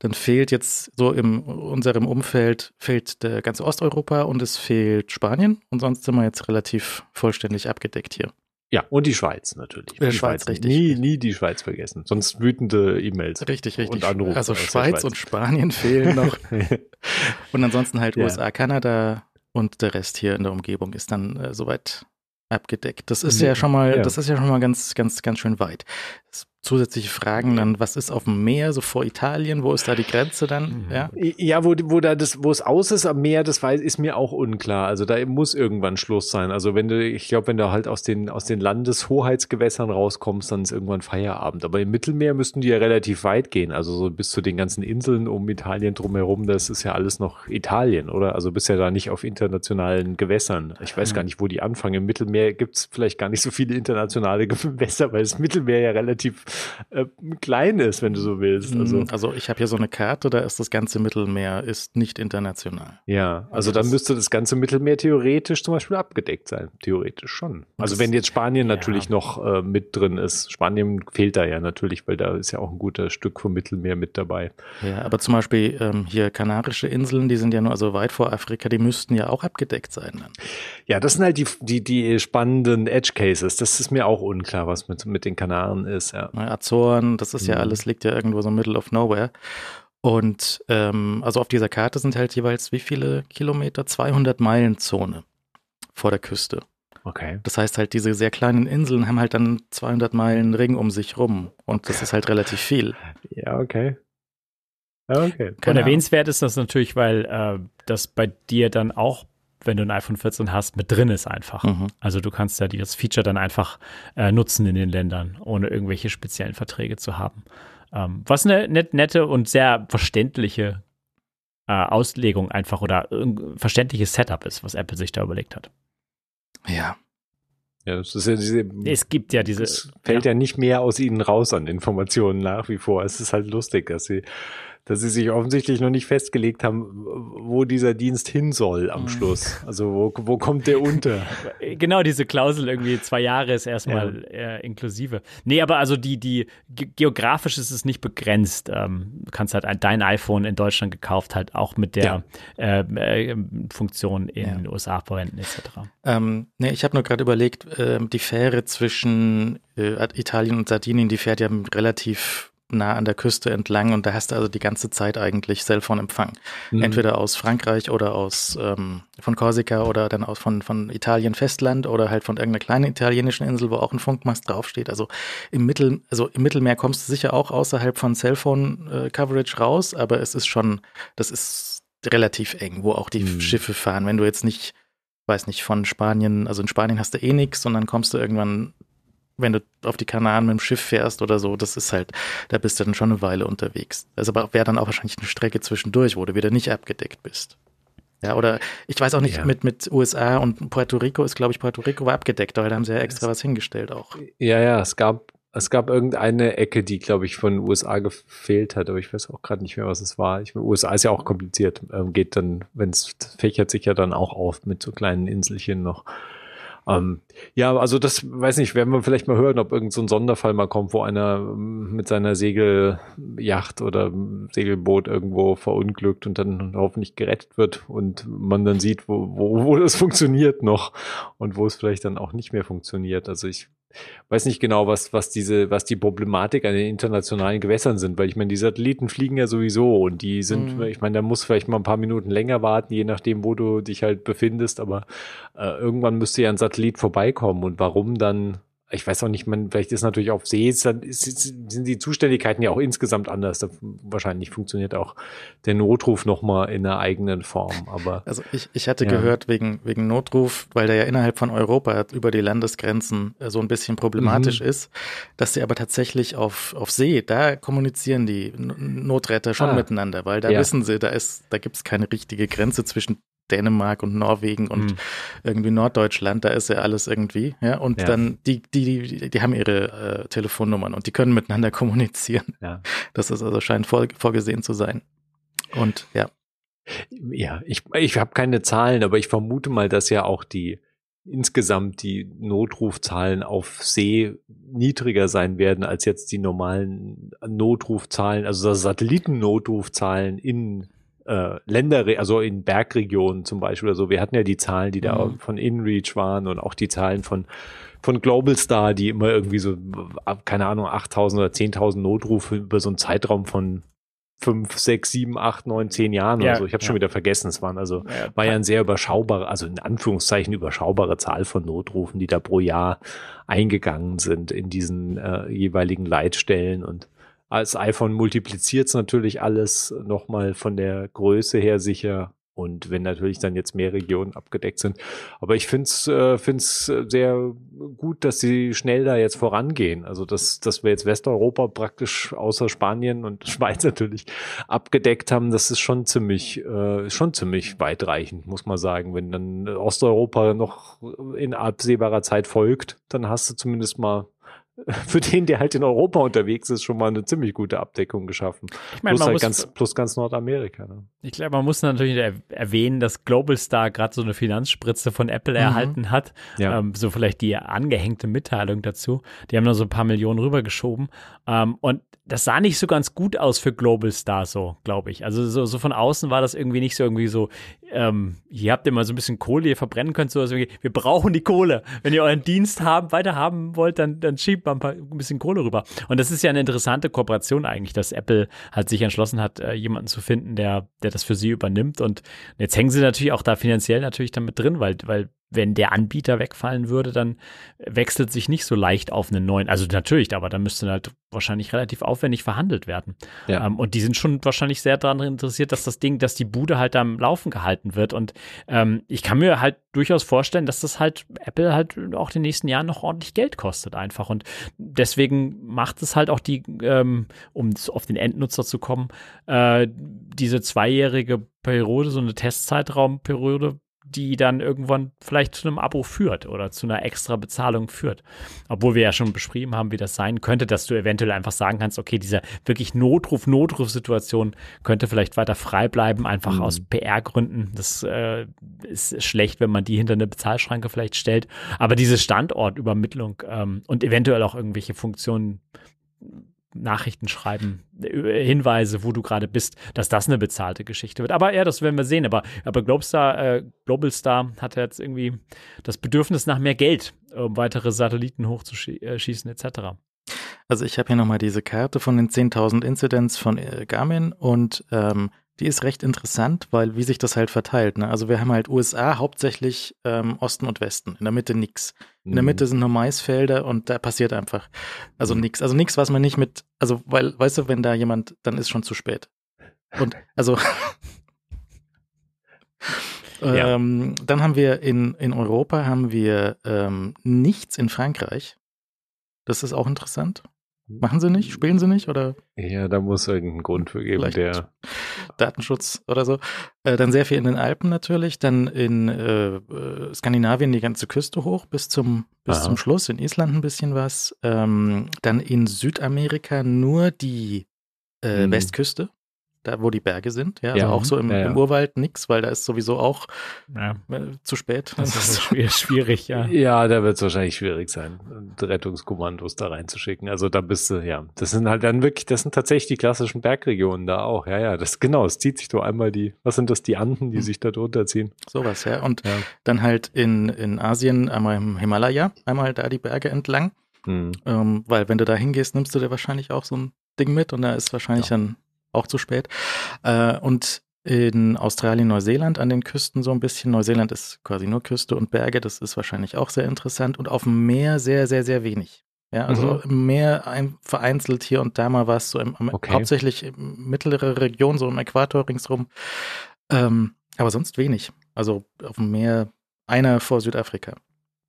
Dann fehlt jetzt so in unserem Umfeld fehlt der ganze Osteuropa und es fehlt Spanien und sonst sind wir jetzt relativ vollständig abgedeckt hier. Ja, und die Schweiz natürlich. Die, die Schweiz, richtig. Nie, nie die Schweiz vergessen. Sonst wütende E-Mails. Richtig, richtig. Und Anrufe. Also Schweiz, Schweiz, und Spanien fehlen noch. und ansonsten halt ja. USA, Kanada, und der Rest hier in der Umgebung ist dann äh, soweit abgedeckt. Das ist ja, ja schon mal, ja. das ist ja schon mal ganz, ganz, ganz schön weit. Das zusätzliche Fragen dann, was ist auf dem Meer, so vor Italien, wo ist da die Grenze dann? Mhm. Ja, ja wo, wo da das, wo es aus ist am Meer, das weiß, ist mir auch unklar. Also da muss irgendwann Schluss sein. Also wenn du, ich glaube, wenn du halt aus den, aus den Landeshoheitsgewässern rauskommst, dann ist irgendwann Feierabend. Aber im Mittelmeer müssten die ja relativ weit gehen. Also so bis zu den ganzen Inseln um Italien drumherum, das ist ja alles noch Italien, oder? Also bist ja da nicht auf internationalen Gewässern. Ich weiß mhm. gar nicht, wo die anfangen. Im Mittelmeer gibt es vielleicht gar nicht so viele internationale Gewässer, weil das Mittelmeer ja relativ äh, klein ist, wenn du so willst. Mhm, also, also ich habe hier so eine Karte, da ist das ganze Mittelmeer ist nicht international. Ja, also, also dann müsste das ganze Mittelmeer theoretisch zum Beispiel abgedeckt sein. Theoretisch schon. Also wenn jetzt Spanien ja. natürlich noch äh, mit drin ist. Spanien fehlt da ja natürlich, weil da ist ja auch ein guter Stück vom Mittelmeer mit dabei. Ja, aber zum Beispiel ähm, hier Kanarische Inseln, die sind ja nur also weit vor Afrika, die müssten ja auch abgedeckt sein dann. Ja, das sind halt die, die, die spannenden Edge Cases. Das ist mir auch unklar, was mit, mit den Kanaren ist, ja. Azoren, das ist mhm. ja alles, liegt ja irgendwo so middle of nowhere. Und ähm, also auf dieser Karte sind halt jeweils wie viele Kilometer? 200 Meilen Zone vor der Küste. Okay. Das heißt halt, diese sehr kleinen Inseln haben halt dann 200 Meilen Ring um sich rum. Und das ist halt relativ viel. Ja, okay. Okay. Und erwähnenswert ist das natürlich, weil äh, das bei dir dann auch wenn du ein iPhone 14 hast, mit drin ist einfach. Mhm. Also du kannst ja dieses Feature dann einfach äh, nutzen in den Ländern, ohne irgendwelche speziellen Verträge zu haben. Ähm, was eine net, nette und sehr verständliche äh, Auslegung einfach oder verständliches Setup ist, was Apple sich da überlegt hat. Ja. Ja, das ist ja diese, es gibt ja diese. Es fällt ja. ja nicht mehr aus ihnen raus an Informationen nach wie vor. Es ist halt lustig, dass sie dass sie sich offensichtlich noch nicht festgelegt haben, wo dieser Dienst hin soll am mhm. Schluss. Also wo, wo kommt der unter? Genau, diese Klausel irgendwie zwei Jahre ist erstmal ja. äh, inklusive. Nee, aber also die, die geografisch ist es nicht begrenzt. Ähm, du kannst halt ein, dein iPhone in Deutschland gekauft halt auch mit der ja. äh, äh, Funktion in ja. den USA verwenden etc. Ähm, nee, ich habe nur gerade überlegt, ähm, die Fähre zwischen äh, Italien und Sardinien, die fährt ja relativ nah an der Küste entlang und da hast du also die ganze Zeit eigentlich Cellphone-Empfang. Mhm. Entweder aus Frankreich oder aus ähm, von Korsika oder dann aus von, von Italien Festland oder halt von irgendeiner kleinen italienischen Insel, wo auch ein Funkmast draufsteht. Also im Mittel, also im Mittelmeer kommst du sicher auch außerhalb von Cellphone-Coverage raus, aber es ist schon, das ist relativ eng, wo auch die mhm. Schiffe fahren. Wenn du jetzt nicht, weiß nicht, von Spanien, also in Spanien hast du eh nichts, sondern kommst du irgendwann wenn du auf die Kanaren mit dem Schiff fährst oder so, das ist halt, da bist du dann schon eine Weile unterwegs. Das aber wäre dann auch wahrscheinlich eine Strecke zwischendurch, wo du wieder nicht abgedeckt bist. Ja, oder ich weiß auch nicht, ja. mit, mit USA und Puerto Rico ist, glaube ich, Puerto Rico war abgedeckt, weil da haben sie ja extra was hingestellt auch. Ja, ja, es gab es gab irgendeine Ecke, die, glaube ich, von den USA gefehlt hat, aber ich weiß auch gerade nicht mehr, was es war. Ich, USA ist ja auch kompliziert. Ähm, geht dann, wenn es fächert sich ja dann auch auf mit so kleinen Inselchen noch. Ähm, ja, also das weiß nicht, werden wir vielleicht mal hören, ob irgend so ein Sonderfall mal kommt, wo einer ähm, mit seiner Segelyacht oder Segelboot irgendwo verunglückt und dann hoffentlich gerettet wird und man dann sieht, wo, wo, wo das funktioniert noch und wo es vielleicht dann auch nicht mehr funktioniert. Also ich weiß nicht genau, was, was diese, was die Problematik an den internationalen Gewässern sind, weil ich meine, die Satelliten fliegen ja sowieso und die sind, mhm. ich meine, da muss vielleicht mal ein paar Minuten länger warten, je nachdem, wo du dich halt befindest, aber äh, irgendwann müsste ja ein Satellit vorbeikommen und warum dann ich weiß auch nicht, man, vielleicht ist natürlich auf See, sind die Zuständigkeiten ja auch insgesamt anders. Da wahrscheinlich funktioniert auch der Notruf nochmal in einer eigenen Form. Aber also ich, ich hatte ja. gehört, wegen, wegen Notruf, weil der ja innerhalb von Europa über die Landesgrenzen äh, so ein bisschen problematisch mhm. ist, dass sie aber tatsächlich auf, auf See, da kommunizieren die Notretter schon ah. miteinander, weil da ja. wissen sie, da ist, da gibt es keine richtige Grenze zwischen Dänemark und Norwegen und mhm. irgendwie Norddeutschland, da ist ja alles irgendwie, ja. Und ja. dann, die, die, die, die haben ihre äh, Telefonnummern und die können miteinander kommunizieren. Ja. Das ist also scheint vor, vorgesehen zu sein. Und ja. Ja, ich, ich habe keine Zahlen, aber ich vermute mal, dass ja auch die insgesamt die Notrufzahlen auf See niedriger sein werden als jetzt die normalen Notrufzahlen, also Satelliten-Notrufzahlen in äh, Länder, also in Bergregionen zum Beispiel oder so. Wir hatten ja die Zahlen, die da mhm. von InReach waren und auch die Zahlen von von Global Star, die immer irgendwie so, keine Ahnung, 8000 oder 10.000 Notrufe über so einen Zeitraum von fünf, sechs, sieben, acht, neun, zehn Jahren ja, oder so. Ich habe ja. schon wieder vergessen. Es waren also ja, war ja ein sehr überschaubarer, also in Anführungszeichen überschaubare Zahl von Notrufen, die da pro Jahr eingegangen sind in diesen äh, jeweiligen Leitstellen und als iPhone multipliziert es natürlich alles nochmal von der Größe her sicher. Und wenn natürlich dann jetzt mehr Regionen abgedeckt sind. Aber ich finde es äh, find's sehr gut, dass sie schnell da jetzt vorangehen. Also, dass, dass wir jetzt Westeuropa praktisch außer Spanien und Schweiz natürlich abgedeckt haben, das ist schon ziemlich, äh, schon ziemlich weitreichend, muss man sagen. Wenn dann Osteuropa noch in absehbarer Zeit folgt, dann hast du zumindest mal für den, der halt in Europa unterwegs ist, schon mal eine ziemlich gute Abdeckung geschaffen. Ich meine, plus, halt ganz, plus ganz Nordamerika. Ne? Ich glaube, man muss natürlich er erwähnen, dass Global Star gerade so eine Finanzspritze von Apple mhm. erhalten hat. Ja. Ähm, so vielleicht die angehängte Mitteilung dazu. Die haben da so ein paar Millionen rübergeschoben. Ähm, und das sah nicht so ganz gut aus für Global Star so, glaube ich. Also so, so von außen war das irgendwie nicht so irgendwie so, ähm, hier habt ihr mal so ein bisschen Kohle, ihr verbrennen könnt, so also wir brauchen die Kohle. Wenn ihr euren Dienst haben, weiter haben wollt, dann, dann schiebt mal ein, paar, ein bisschen Kohle rüber. Und das ist ja eine interessante Kooperation eigentlich, dass Apple halt sich entschlossen hat, äh, jemanden zu finden, der, der das für sie übernimmt. Und jetzt hängen sie natürlich auch da finanziell natürlich damit drin, weil, weil wenn der Anbieter wegfallen würde, dann wechselt sich nicht so leicht auf einen neuen. Also natürlich, aber da müsste halt wahrscheinlich relativ aufwendig verhandelt werden. Ja. Ähm, und die sind schon wahrscheinlich sehr daran interessiert, dass das Ding, dass die Bude halt am Laufen gehalten wird. Und ähm, ich kann mir halt durchaus vorstellen, dass das halt Apple halt auch in den nächsten Jahren noch ordentlich Geld kostet einfach. Und deswegen macht es halt auch die, ähm, um auf den Endnutzer zu kommen, äh, diese zweijährige Periode, so eine Testzeitraumperiode die dann irgendwann vielleicht zu einem Abo führt oder zu einer extra Bezahlung führt. Obwohl wir ja schon beschrieben haben, wie das sein könnte, dass du eventuell einfach sagen kannst, okay, diese wirklich Notruf-Notruf-Situation könnte vielleicht weiter frei bleiben, einfach mhm. aus PR-Gründen. Das äh, ist schlecht, wenn man die hinter eine Bezahlschranke vielleicht stellt. Aber diese Standortübermittlung ähm, und eventuell auch irgendwelche Funktionen Nachrichten schreiben, Hinweise, wo du gerade bist, dass das eine bezahlte Geschichte wird. Aber ja, das werden wir sehen. Aber, aber Globestar, äh, Globalstar hat jetzt irgendwie das Bedürfnis nach mehr Geld, um weitere Satelliten hochzuschießen etc. Also ich habe hier nochmal diese Karte von den 10.000 Incidents von äh, Garmin und ähm, die ist recht interessant, weil wie sich das halt verteilt. Ne? Also wir haben halt USA hauptsächlich ähm, Osten und Westen, in der Mitte nix. In der mhm. Mitte sind nur Maisfelder und da passiert einfach also mhm. nix. Also nix, was man nicht mit, also weil, weißt du, wenn da jemand, dann ist schon zu spät. Und also ja. ähm, dann haben wir in, in Europa haben wir ähm, nichts in Frankreich. Das ist auch interessant. Machen sie nicht? Spielen sie nicht? Oder? Ja, da muss irgendein Grund für geben, der. Datenschutz oder so. Äh, dann sehr viel in den Alpen natürlich, dann in äh, äh, Skandinavien die ganze Küste hoch bis zum, bis Aha. zum Schluss, in Island ein bisschen was. Ähm, dann in Südamerika nur die äh, Mhm. Westküste, da wo die Berge sind. Ja, also Ja. auch so im, Ja, ja. im Urwald nix, weil da ist sowieso auch Ja, äh, zu spät. das ist schwierig, schwierig ja. Ja, da wird es wahrscheinlich schwierig sein, Rettungskommandos da reinzuschicken. Also da bist du, ja, das sind halt dann wirklich, das sind tatsächlich die klassischen Bergregionen da auch. Ja, ja, das genau, es zieht sich doch einmal die, was sind das, die Anden, die Hm. sich da drunter ziehen. Sowas, ja. Und Ja. dann halt in, in Asien, einmal im Himalaya, einmal da die Berge entlang. Hm. Ähm, weil wenn du da hingehst, nimmst du dir wahrscheinlich auch so ein Ding mit und da ist wahrscheinlich dann auch zu spät. Äh, und in Australien, Neuseeland an den Küsten so ein bisschen. Neuseeland ist quasi nur Küste und Berge, das ist wahrscheinlich auch sehr interessant. Und auf dem Meer sehr, sehr, sehr wenig. Ja, also im Meer ein, vereinzelt hier und da mal was, so im, Okay. hauptsächlich mittlere Region, so im Äquator ringsrum. Ähm, aber sonst wenig. Also auf dem Meer einer vor Südafrika.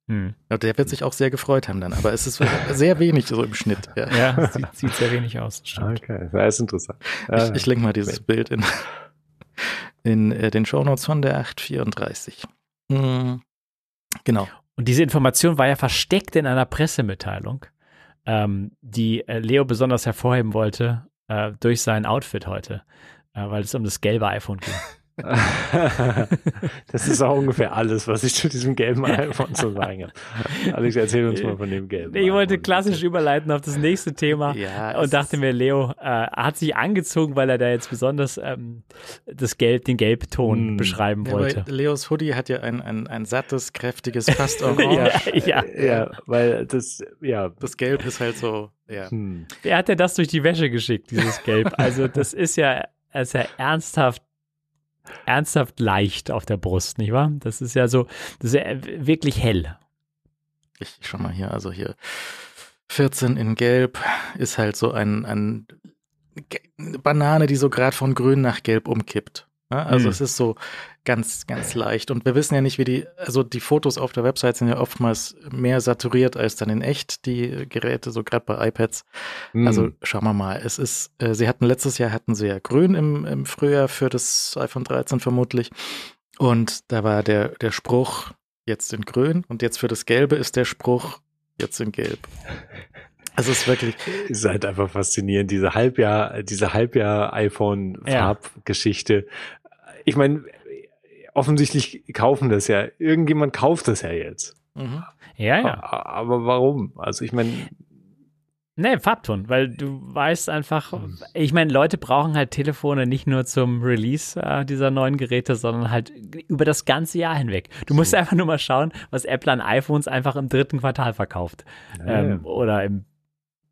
Hm. Ja, der wird sich auch sehr gefreut haben dann, aber es ist sehr wenig so im Schnitt. Ja. Ja, sieht, sieht sehr wenig aus. Stimmt. Okay, das ist interessant. Ich, ich lenke mal dieses Bild in, in äh, den Shownotes von der 834. Mm, Genau. Und diese Information war ja versteckt in einer Pressemitteilung, ähm, die äh, Leo besonders hervorheben wollte äh, durch sein Outfit heute, äh, weil es um das gelbe iPhone ging. das ist auch ungefähr alles, was ich zu diesem gelben iPhone zu sagen habe. Alex, erzähl uns mal von dem gelben. Ich wollte iPhone. klassisch überleiten auf das nächste Thema. Ja, Und dachte mir, Leo äh, hat sich angezogen, weil er da jetzt besonders ähm, das Gelb, den Gelbton Hm. beschreiben Ja, wollte. Leos Hoodie hat ja ein, ein, ein sattes, kräftiges, fast orange. ja, ja. Ja, weil das, ja. Das Gelb ist halt so, ja. Hm. Wer hat denn das durch die Wäsche geschickt, dieses Gelb? Also, das ist ja, das ist ja ernsthaft, ernsthaft leicht auf der Brust, nicht wahr? Das ist ja so, das ist ja wirklich hell. Ich schau mal hier, also hier 14 in Gelb ist halt so ein, ein Banane, die so gerade von grün nach gelb umkippt. Ja, also Hm. es ist so ganz, ganz leicht. Und wir wissen ja nicht, wie die, also die Fotos auf der Website sind ja oftmals mehr saturiert als dann in echt, die Geräte, so gerade bei iPads. Hm. Also schauen wir mal. Es ist, äh, sie hatten letztes Jahr hatten sie ja grün im, im Frühjahr für das iPhone 13 vermutlich. Und da war der, der Spruch jetzt in grün und jetzt für das Gelbe ist der Spruch jetzt in gelb. Also es ist wirklich, ist halt einfach faszinierend, diese Halbjahr, diese Halbjahr-iPhone-Farbgeschichte. Ich meine, offensichtlich kaufen das ja, irgendjemand kauft das ja jetzt. mhm. Ja, ja. Aber warum? Also ich meine, Nee, Farbton, weil du weißt einfach, ich meine, Leute brauchen halt Telefone nicht nur zum Release äh, dieser neuen Geräte, sondern halt über das ganze Jahr hinweg. Du musst einfach nur mal schauen, was Apple an iPhones einfach im dritten Quartal verkauft. Ja, ähm, Oder im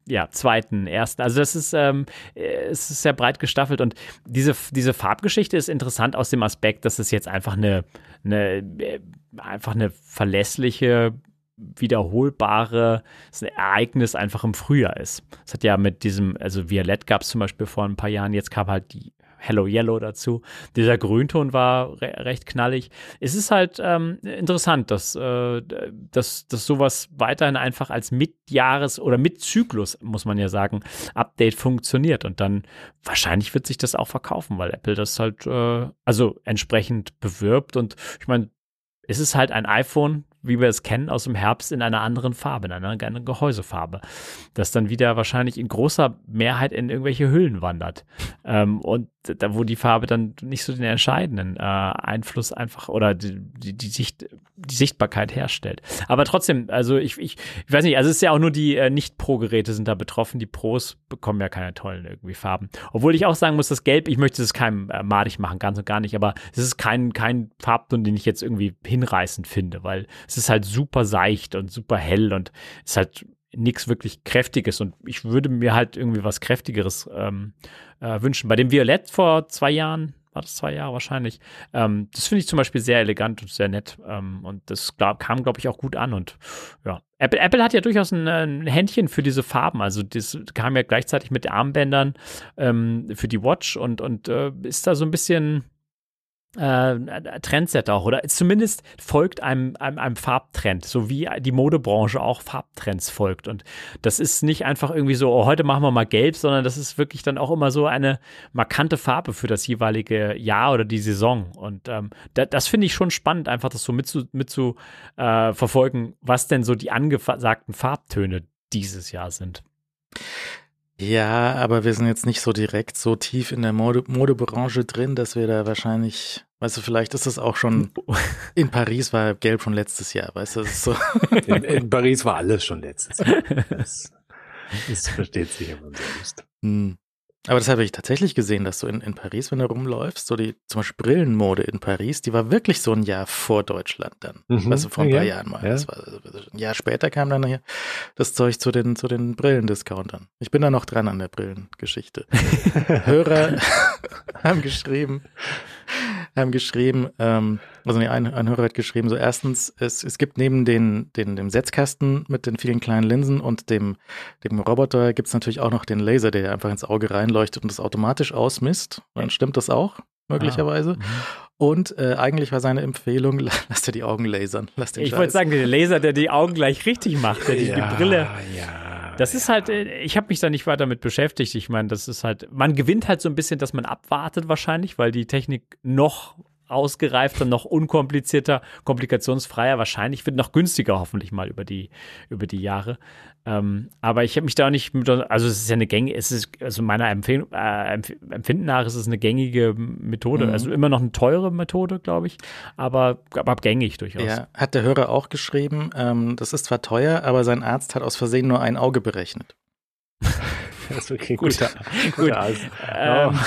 ja, zweiten, ersten. Also das ist, ähm, äh, es ist sehr breit gestaffelt und diese, diese Farbgeschichte ist interessant aus dem Aspekt, dass es jetzt einfach eine, eine äh, einfach eine verlässliche wiederholbare Ereignis einfach im Frühjahr ist. Es hat ja mit diesem, also Violett gab es zum Beispiel vor ein paar Jahren, jetzt kam halt die Hello Yellow dazu. Dieser Grünton war re recht knallig. Es ist halt ähm, interessant, dass, äh, dass, dass sowas weiterhin einfach als Mitjahres- oder Mitzyklus, muss man ja sagen, Update funktioniert. Und dann wahrscheinlich wird sich das auch verkaufen, weil Apple das halt äh, also entsprechend bewirbt. Und ich meine, es ist halt ein iPhone, wie wir es kennen, aus dem Herbst in einer anderen Farbe, in einer, einer Gehäusefarbe, das dann wieder wahrscheinlich in großer Mehrheit in irgendwelche Hüllen wandert. Ähm, und da, wo die Farbe dann nicht so den entscheidenden äh, Einfluss einfach oder die, die, die, Sicht, die Sichtbarkeit herstellt. Aber trotzdem, also ich, ich, ich weiß nicht, also es ist ja auch nur die äh, Nicht-Pro-Geräte sind da betroffen. Die Pros bekommen ja keine tollen irgendwie Farben. Obwohl ich auch sagen muss, das Gelb, ich möchte es keinem äh, madig machen, ganz und gar nicht, aber es ist kein, kein Farbton, den ich jetzt irgendwie hinreißend finde, weil es ist halt super seicht und super hell und ist halt nichts wirklich Kräftiges. Und ich würde mir halt irgendwie was Kräftigeres ähm, äh, wünschen. Bei dem Violett vor zwei Jahren, war das zwei Jahre wahrscheinlich, ähm, das finde ich zum Beispiel sehr elegant und sehr nett. Ähm, und das glaub, kam, glaube ich, auch gut an. Und ja, Apple, Apple hat ja durchaus ein, ein Händchen für diese Farben, also das kam ja gleichzeitig mit Armbändern ähm, für die Watch und, und äh, ist da so ein bisschen äh, Trendset auch oder zumindest folgt einem, einem, einem Farbtrend, so wie die Modebranche auch Farbtrends folgt. Und das ist nicht einfach irgendwie so, oh, heute machen wir mal gelb, sondern das ist wirklich dann auch immer so eine markante Farbe für das jeweilige Jahr oder die Saison. Und ähm, da, das finde ich schon spannend, einfach das so mit zu, mit zu äh, was denn so die angesagten Farbtöne dieses Jahr sind. Ja, aber wir sind jetzt nicht so direkt so tief in der Mode Modebranche drin, dass wir da wahrscheinlich, weißt du, vielleicht ist es auch schon, in Paris war gelb schon letztes Jahr, weißt du, das ist so. In, in Paris war alles schon letztes Jahr. Das, das versteht sich aber selbst. Hm. Aber das habe ich tatsächlich gesehen, dass du in, in Paris, wenn du rumläufst, so die zum Beispiel Brillenmode in Paris, die war wirklich so ein Jahr vor Deutschland dann. Mhm, also vor ein paar Jahren mal. Ja. Das war, ein Jahr später kam dann hier das Zeug zu den, zu den Brillendiscountern. Ich bin da noch dran an der Brillengeschichte. Hörer haben geschrieben, haben geschrieben, ähm, also nee, ein, ein Hörer hat geschrieben, so erstens, es, es gibt neben den, den, dem Setzkasten mit den vielen kleinen Linsen und dem, dem Roboter gibt es natürlich auch noch den Laser, der einfach ins Auge reinleuchtet und das automatisch ausmisst. Dann stimmt das auch, möglicherweise. Ah, und äh, eigentlich war seine Empfehlung, lass dir die Augen lasern. Lass den ich wollte sagen, der Laser, der die Augen gleich richtig macht, der ja, die Brille. Ja, das ist halt, äh, ich habe mich da nicht weiter mit beschäftigt. Ich meine, das ist halt, man gewinnt halt so ein bisschen, dass man abwartet wahrscheinlich, weil die Technik noch ausgereifter, noch unkomplizierter, komplikationsfreier, wahrscheinlich wird noch günstiger hoffentlich mal über die, über die Jahre. Ähm, aber ich habe mich da nicht mit, also es ist ja eine gängige, es ist, also meiner Empfehlung, äh, Empfinden nach ist es eine gängige Methode, mhm. also immer noch eine teure Methode, glaube ich, aber, aber gängig durchaus. Ja, hat der Hörer auch geschrieben, ähm, das ist zwar teuer, aber sein Arzt hat aus Versehen nur ein Auge berechnet. Das ist okay, guter, guter gut. Ähm, oh.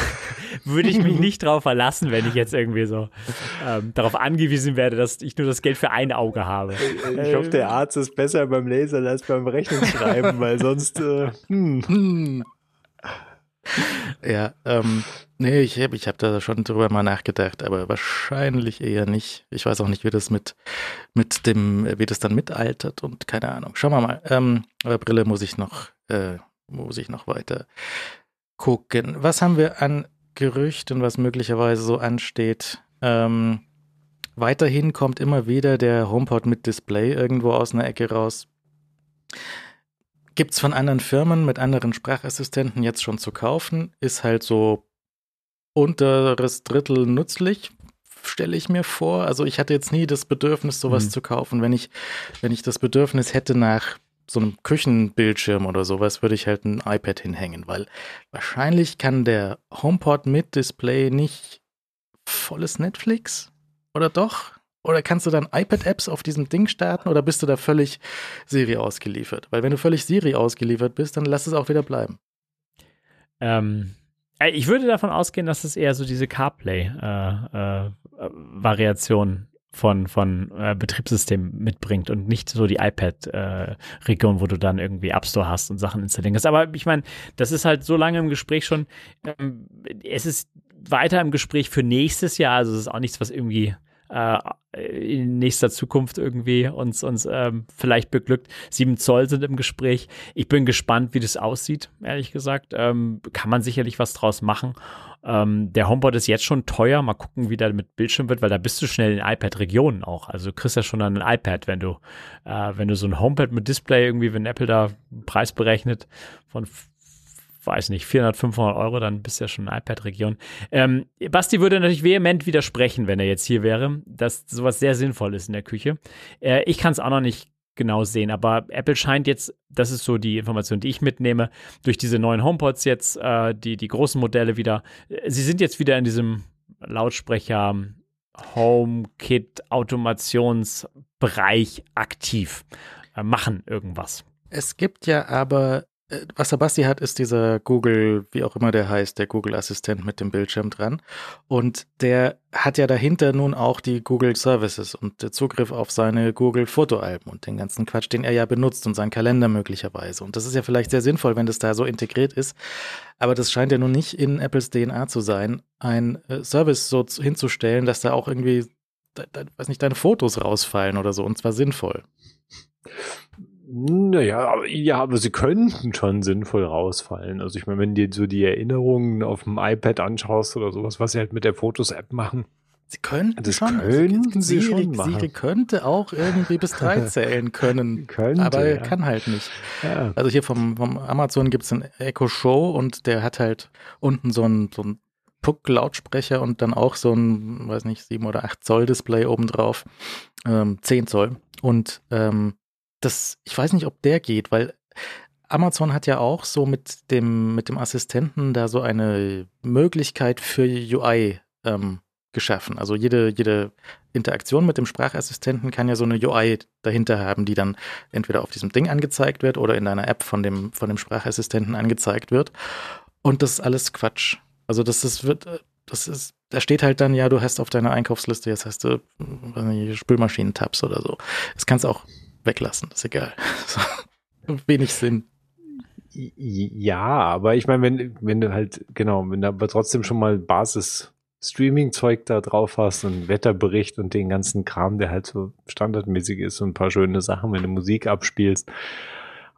Würde ich mich nicht darauf verlassen, wenn ich jetzt irgendwie so ähm, darauf angewiesen werde, dass ich nur das Geld für ein Auge habe. Ich hoffe, der Arzt ist besser beim Lasern als beim Rechnungsschreiben, weil sonst. Äh, hm. Ja, ähm, nee, ich habe ich hab da schon drüber mal nachgedacht, aber wahrscheinlich eher nicht. Ich weiß auch nicht, wie das mit, mit dem, wie das dann mitaltert und keine Ahnung. Schauen wir mal. Ähm, aber Brille muss ich noch äh, muss ich noch weiter gucken. Was haben wir an Gerüchten, was möglicherweise so ansteht? Ähm, weiterhin kommt immer wieder der HomePod mit Display irgendwo aus einer Ecke raus. Gibt es von anderen Firmen mit anderen Sprachassistenten jetzt schon zu kaufen? Ist halt so unteres Drittel nützlich, stelle ich mir vor. Also ich hatte jetzt nie das Bedürfnis, sowas mhm. zu kaufen. Wenn ich, wenn ich das Bedürfnis hätte nach so einem Küchenbildschirm oder sowas würde ich halt ein iPad hinhängen, weil wahrscheinlich kann der HomePod mit Display nicht volles Netflix oder doch? Oder kannst du dann iPad-Apps auf diesem Ding starten oder bist du da völlig Siri ausgeliefert? Weil wenn du völlig Siri ausgeliefert bist, dann lass es auch wieder bleiben. Ähm, äh, ich würde davon ausgehen, dass es eher so diese CarPlay-Variation äh, äh, von, von äh, Betriebssystem mitbringt und nicht so die iPad-Region, äh, wo du dann irgendwie App Store hast und Sachen installieren kannst. Aber ich meine, das ist halt so lange im Gespräch schon. Ähm, es ist weiter im Gespräch für nächstes Jahr, also es ist auch nichts, was irgendwie äh, nächster Zukunft irgendwie uns, uns ähm, vielleicht beglückt. Sieben Zoll sind im Gespräch. Ich bin gespannt, wie das aussieht, ehrlich gesagt. Ähm, kann man sicherlich was draus machen. Ähm, der HomePod ist jetzt schon teuer. Mal gucken, wie der mit Bildschirm wird, weil da bist du schnell in iPad-Regionen auch. Also du kriegst ja schon ein iPad, wenn du, äh, wenn du so ein HomePad mit Display irgendwie, wenn Apple da einen Preis berechnet von weiß nicht, 400, 500 Euro, dann bist du ja schon in iPad-Region. Ähm, Basti würde natürlich vehement widersprechen, wenn er jetzt hier wäre, dass sowas sehr sinnvoll ist in der Küche. Äh, ich kann es auch noch nicht genau sehen. Aber Apple scheint jetzt, das ist so die Information, die ich mitnehme, durch diese neuen HomePods jetzt, äh, die, die großen Modelle wieder, äh, sie sind jetzt wieder in diesem Lautsprecher HomeKit Automationsbereich aktiv, äh, machen irgendwas. Es gibt ja aber was der Basti hat, ist dieser Google, wie auch immer der heißt, der Google-Assistent mit dem Bildschirm dran. Und der hat ja dahinter nun auch die Google Services und der Zugriff auf seine Google Fotoalben und den ganzen Quatsch, den er ja benutzt und seinen Kalender möglicherweise. Und das ist ja vielleicht sehr sinnvoll, wenn das da so integriert ist. Aber das scheint ja nun nicht in Apples DNA zu sein, ein äh, Service so hinzustellen, dass da auch irgendwie, weiß nicht, deine Fotos rausfallen oder so und zwar sinnvoll. Naja, aber, ja, aber sie könnten schon sinnvoll rausfallen. Also ich meine, wenn du dir so die Erinnerungen auf dem iPad anschaust oder sowas, was sie halt mit der Fotos-App machen, Sie könnten Das schon. könnten sie Siri, schon machen. Siri könnte auch irgendwie bis drei zählen können. Könnte, aber ja. kann halt nicht. Ja. Also hier vom, vom Amazon gibt es einen Echo Show und der hat halt unten so einen, so einen Puck-Lautsprecher und dann auch so ein, weiß nicht, 7 oder 8 Zoll Display obendrauf. Ähm, 10 Zoll. Und ähm, das, ich weiß nicht, ob der geht, weil Amazon hat ja auch so mit dem, mit dem Assistenten da so eine Möglichkeit für UI ähm, geschaffen. Also jede, jede Interaktion mit dem Sprachassistenten kann ja so eine UI dahinter haben, die dann entweder auf diesem Ding angezeigt wird oder in deiner App von dem, von dem Sprachassistenten angezeigt wird. Und das ist alles Quatsch. Also das ist, wird, äh, das ist, da steht halt dann, ja, du hast auf deiner Einkaufsliste, jetzt hast du Spülmaschinen-Tabs oder so. Das kannst auch weglassen, ist egal. So, wenig Sinn. Ja, aber ich meine, wenn, wenn du halt, genau, wenn du aber trotzdem schon mal Basis Streaming-Zeug da drauf hast und Wetterbericht und den ganzen Kram, der halt so standardmäßig ist und ein paar schöne Sachen, wenn du Musik abspielst.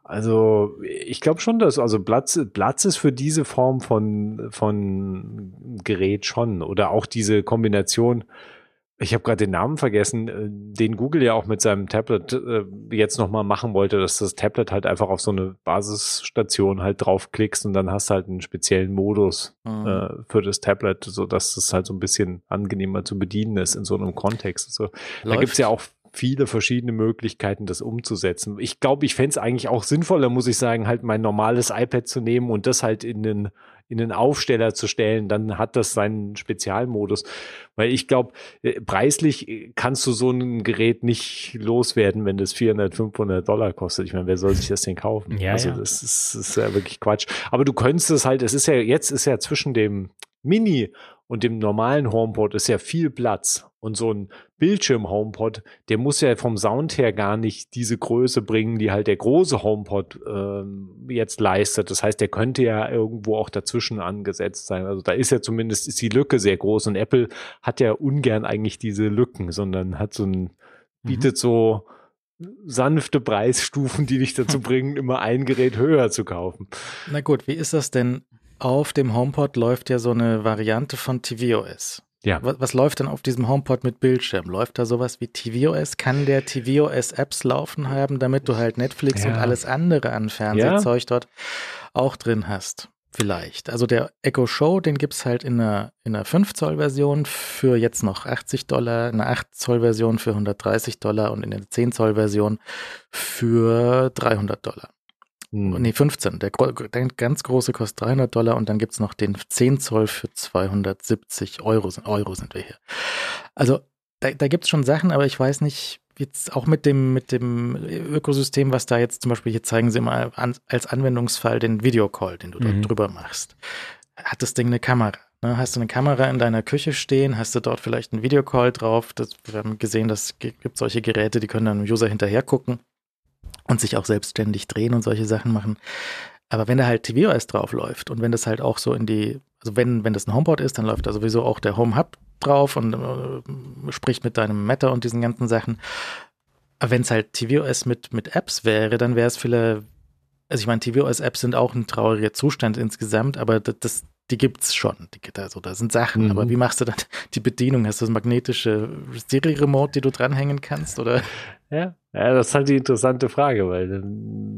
Also ich glaube schon, dass also Platz, Platz ist für diese Form von, von Gerät schon oder auch diese Kombination. Ich habe gerade den Namen vergessen, äh, den Google ja auch mit seinem Tablet äh, jetzt nochmal machen wollte, dass das Tablet halt einfach auf so eine Basisstation halt draufklickst und dann hast du halt einen speziellen Modus Mhm. äh, für das Tablet, so dass es halt so ein bisschen angenehmer zu bedienen ist in so einem Kontext. So, da gibt's ja auch viele verschiedene Möglichkeiten, das umzusetzen. Ich glaube, ich fänd's eigentlich auch sinnvoller, muss ich sagen, halt mein normales iPad zu nehmen und das halt in den, in den Aufsteller zu stellen. Dann hat das seinen Spezialmodus. Weil ich glaube, äh, preislich äh, kannst du so ein Gerät nicht loswerden, wenn das 400, 500 Dollar kostet. Ich meine, wer soll sich das denn kaufen? Ja, also ja. das ist, das ist ja wirklich Quatsch. Aber du könntest es halt, es ist ja, jetzt ist ja zwischen dem Mini und dem normalen HomePod ist ja viel Platz. Und so ein Bildschirm-HomePod, der muss ja vom Sound her gar nicht diese Größe bringen, die halt der große HomePod ähm, jetzt leistet. Das heißt, der könnte ja irgendwo auch dazwischen angesetzt sein. Also da ist ja zumindest ist die Lücke sehr groß und Apple hat ja ungern eigentlich diese Lücken, sondern hat so ein, bietet so sanfte Preisstufen, die dich dazu bringen, immer ein Gerät höher zu kaufen. Na gut, wie ist das denn? Auf dem HomePod läuft ja so eine Variante von tvOS. Ja. Was, was läuft denn auf diesem HomePod mit Bildschirm? Läuft da sowas wie tvOS? Kann der tvOS Apps laufen haben, damit du halt Netflix Ja. und alles andere an Fernsehzeug dort auch drin hast? Vielleicht. Also der Echo Show, den gibt's halt in einer, in einer 5-Zoll-Version für jetzt noch 80 Dollar, in einer 8-Zoll-Version für 130 Dollar und in der 10-Zoll-Version für 300 Dollar. Hm. Nee, 15. Der, der ganz große kostet 300 Dollar und dann gibt's noch den 10 Zoll für 270 Euro. Sind- Euro sind wir hier. Also da, da gibt's schon Sachen, aber ich weiß nicht, jetzt auch mit dem, mit dem Ökosystem, was da jetzt zum Beispiel, hier zeigen sie mal an, als Anwendungsfall den Videocall, den du Mhm. dort drüber machst. Hat das Ding eine Kamera? Ne? Hast du eine Kamera in deiner Küche stehen? Hast du dort vielleicht einen Videocall drauf? Das, wir haben gesehen, dass es gibt solche Geräte, die können dann dem User hinterher gucken und sich auch selbstständig drehen und solche Sachen machen. Aber wenn da halt tvOS drauf läuft und wenn das halt auch so in die, also wenn, wenn das ein HomePod ist, dann läuft da sowieso auch der Home Hub drauf und äh, spricht mit deinem Matter und diesen ganzen Sachen. Aber wenn es halt tvOS mit, mit Apps wäre, dann wäre es vielleicht, also ich meine, tvOS-Apps sind auch ein trauriger Zustand insgesamt, aber das, das die gibt's schon. Die, also da sind Sachen, Mhm. aber wie machst du dann die Bedienung? Hast du das magnetische Siri-Remote, die du dranhängen kannst? Oder? Ja, ja, das ist halt die interessante Frage, weil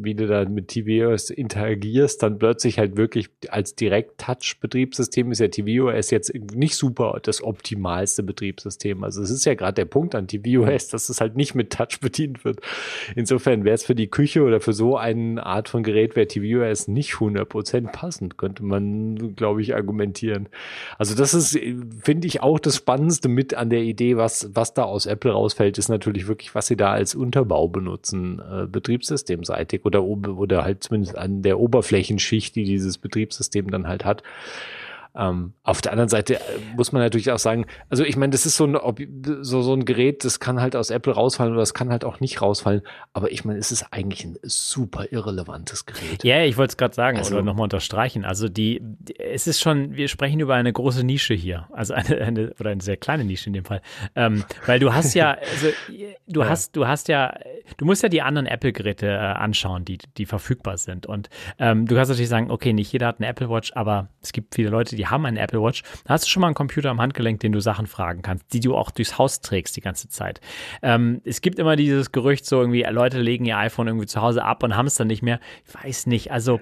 wie du da mit tvOS interagierst, dann plötzlich halt wirklich als Direkt-Touch-Betriebssystem ist ja tvOS jetzt nicht super das optimalste Betriebssystem. Also es ist ja gerade der Punkt an tvOS, dass es halt nicht mit Touch bedient wird. Insofern wäre es für die Küche oder für so eine Art von Gerät wäre tvOS nicht 100% passend, könnte man, glaube ich, argumentieren. Also das ist, finde ich, auch das Spannendste mit an der Idee, was, was da aus Apple rausfällt, ist natürlich wirklich, was sie da als Unterbau benutzen, äh, betriebssystemseitig oder, oder halt zumindest an der Oberflächenschicht, die dieses Betriebssystem dann halt hat. Ähm, auf der anderen Seite äh, muss man natürlich auch sagen, also ich meine, das ist so ein, so, so ein Gerät, das kann halt aus Apple rausfallen oder das kann halt auch nicht rausfallen, aber ich meine, es ist eigentlich ein super irrelevantes Gerät. Ja, ich wollte es gerade sagen Also- oder nochmal unterstreichen. Also die, es ist schon, wir sprechen über eine große Nische hier, also eine, eine oder eine sehr kleine Nische in dem Fall, ähm, weil du hast ja, also du Ja. hast, du hast ja, du musst ja die anderen Apple-Geräte äh, anschauen, die, die verfügbar sind. Und ähm, du kannst natürlich sagen, okay, nicht jeder hat eine Apple Watch, aber es gibt viele Leute, die haben eine Apple Watch, dann hast du schon mal einen Computer am Handgelenk, den du Sachen fragen kannst, die du auch durchs Haus trägst die ganze Zeit. Ähm, es gibt immer dieses Gerücht, so irgendwie, Leute legen ihr iPhone irgendwie zu Hause ab und haben es dann nicht mehr. Ich weiß nicht. Also,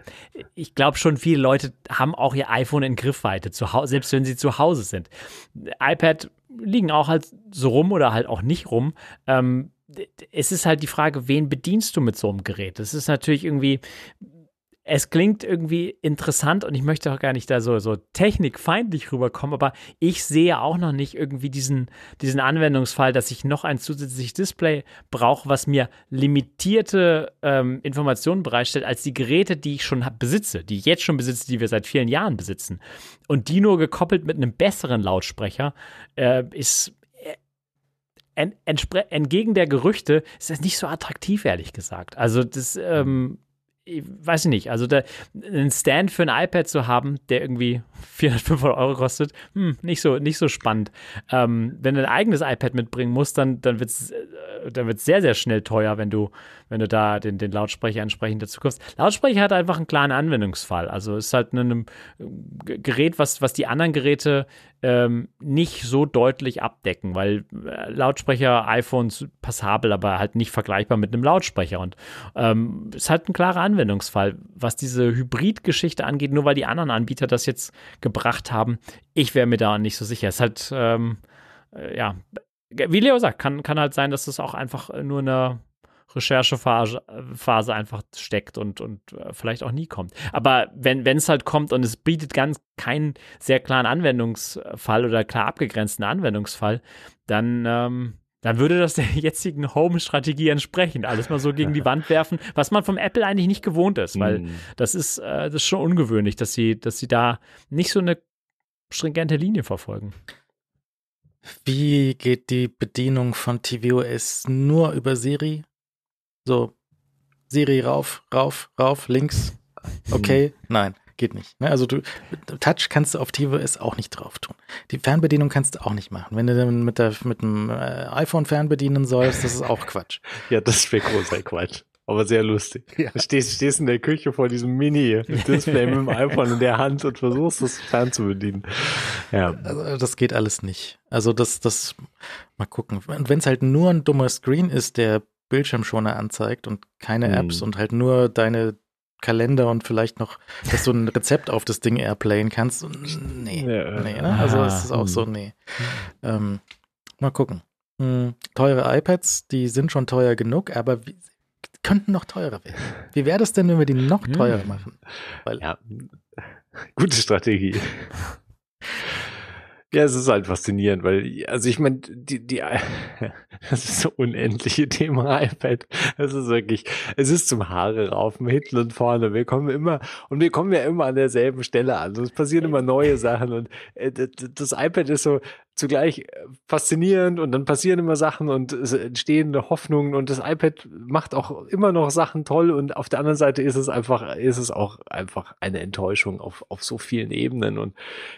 ich glaube schon, viele Leute haben auch ihr iPhone in Griffweite, zu selbst wenn sie zu Hause sind. iPad liegen auch halt so rum oder halt auch nicht rum. Ähm, es ist halt die Frage, wen bedienst du mit so einem Gerät? Das ist natürlich irgendwie, es klingt irgendwie interessant und ich möchte auch gar nicht da so, so technikfeindlich rüberkommen, aber ich sehe auch noch nicht irgendwie diesen, diesen Anwendungsfall, dass ich noch ein zusätzliches Display brauche, was mir limitierte ähm, Informationen bereitstellt, als die Geräte, die ich schon besitze, die ich jetzt schon besitze, die wir seit vielen Jahren besitzen. Und die nur gekoppelt mit einem besseren Lautsprecher äh, ist äh, entgegen der Gerüchte ist das nicht so attraktiv, ehrlich gesagt. Also das, ähm, ich weiß nicht, also der, einen Stand für ein iPad zu haben, der irgendwie 400, 500 Euro kostet, hm, nicht so, nicht so spannend. Ähm, wenn du ein eigenes iPad mitbringen musst, dann, dann wird es äh, dann sehr, sehr schnell teuer, wenn du, wenn du da den, den Lautsprecher entsprechend dazu kaufst. Lautsprecher hat einfach einen klaren Anwendungsfall. Also ist halt ein Gerät, was, was die anderen Geräte ähm, nicht so deutlich abdecken, weil äh, Lautsprecher, iPhones passabel, aber halt nicht vergleichbar mit einem Lautsprecher. Und ähm, ist halt ein klarer Anwendungsfall, was diese Hybrid-Geschichte angeht, nur weil die anderen Anbieter das jetzt gebracht haben. Ich wäre mir da nicht so sicher. Es ist halt, ähm, äh, ja, wie Leo sagt, kann, kann halt sein, dass es auch einfach nur eine Recherchephase Phase einfach steckt und, und äh, vielleicht auch nie kommt. Aber wenn es halt kommt und es bietet ganz keinen sehr klaren Anwendungsfall oder klar abgegrenzten Anwendungsfall, dann, ähm, dann würde das der jetzigen Home-Strategie entsprechen. Alles mal so gegen die Wand werfen, was man vom Apple eigentlich nicht gewohnt ist, weil mm. das ist, äh, das ist schon ungewöhnlich, dass sie, dass sie da nicht so eine stringente Linie verfolgen. Wie geht die Bedienung von tvOS nur über Siri? So, Siri rauf, rauf, rauf, links. Okay, mhm. nein, geht nicht. Ne? Also du, Touch kannst du auf tvOS auch nicht drauf tun. Die Fernbedienung kannst du auch nicht machen. Wenn du dann mit, der, mit dem äh, iPhone fernbedienen sollst, das ist auch Quatsch. ja, das wäre großer Quatsch. Aber sehr lustig. Ja. Du stehst, stehst in der Küche vor diesem Mini-Display mit dem iPhone in der Hand und versuchst das fern zu bedienen. Ja. Also das geht alles nicht. Also das, das, mal gucken. Und wenn es halt nur ein dummer Screen ist, der Bildschirmschoner anzeigt und keine Apps mhm. und halt nur deine Kalender und vielleicht noch, dass du ein Rezept auf das Ding airplayen kannst. Nee, ja, nee, ne? Also es ist auch so, ah. nee. Ähm, mal gucken. Hm, teure iPads, die sind schon teuer genug, aber wie, könnten noch teurer werden. Wie wäre das denn, wenn wir die noch hm. teurer machen? Weil, ja, gute Strategie. Ja, es ist halt faszinierend, weil, also ich meine, die, die, das ist so unendliche Thema iPad. Es ist wirklich, es ist zum Haare raufen, hinten und vorne. Wir kommen immer, und wir kommen ja immer an derselben Stelle an. Es passieren immer neue Sachen und äh, das iPad ist so, zugleich äh, faszinierend und dann passieren immer Sachen und es entstehen Hoffnungen und das iPad macht auch immer noch Sachen toll und auf der anderen Seite ist es einfach, ist es auch einfach eine Enttäuschung auf, auf so vielen Ebenen und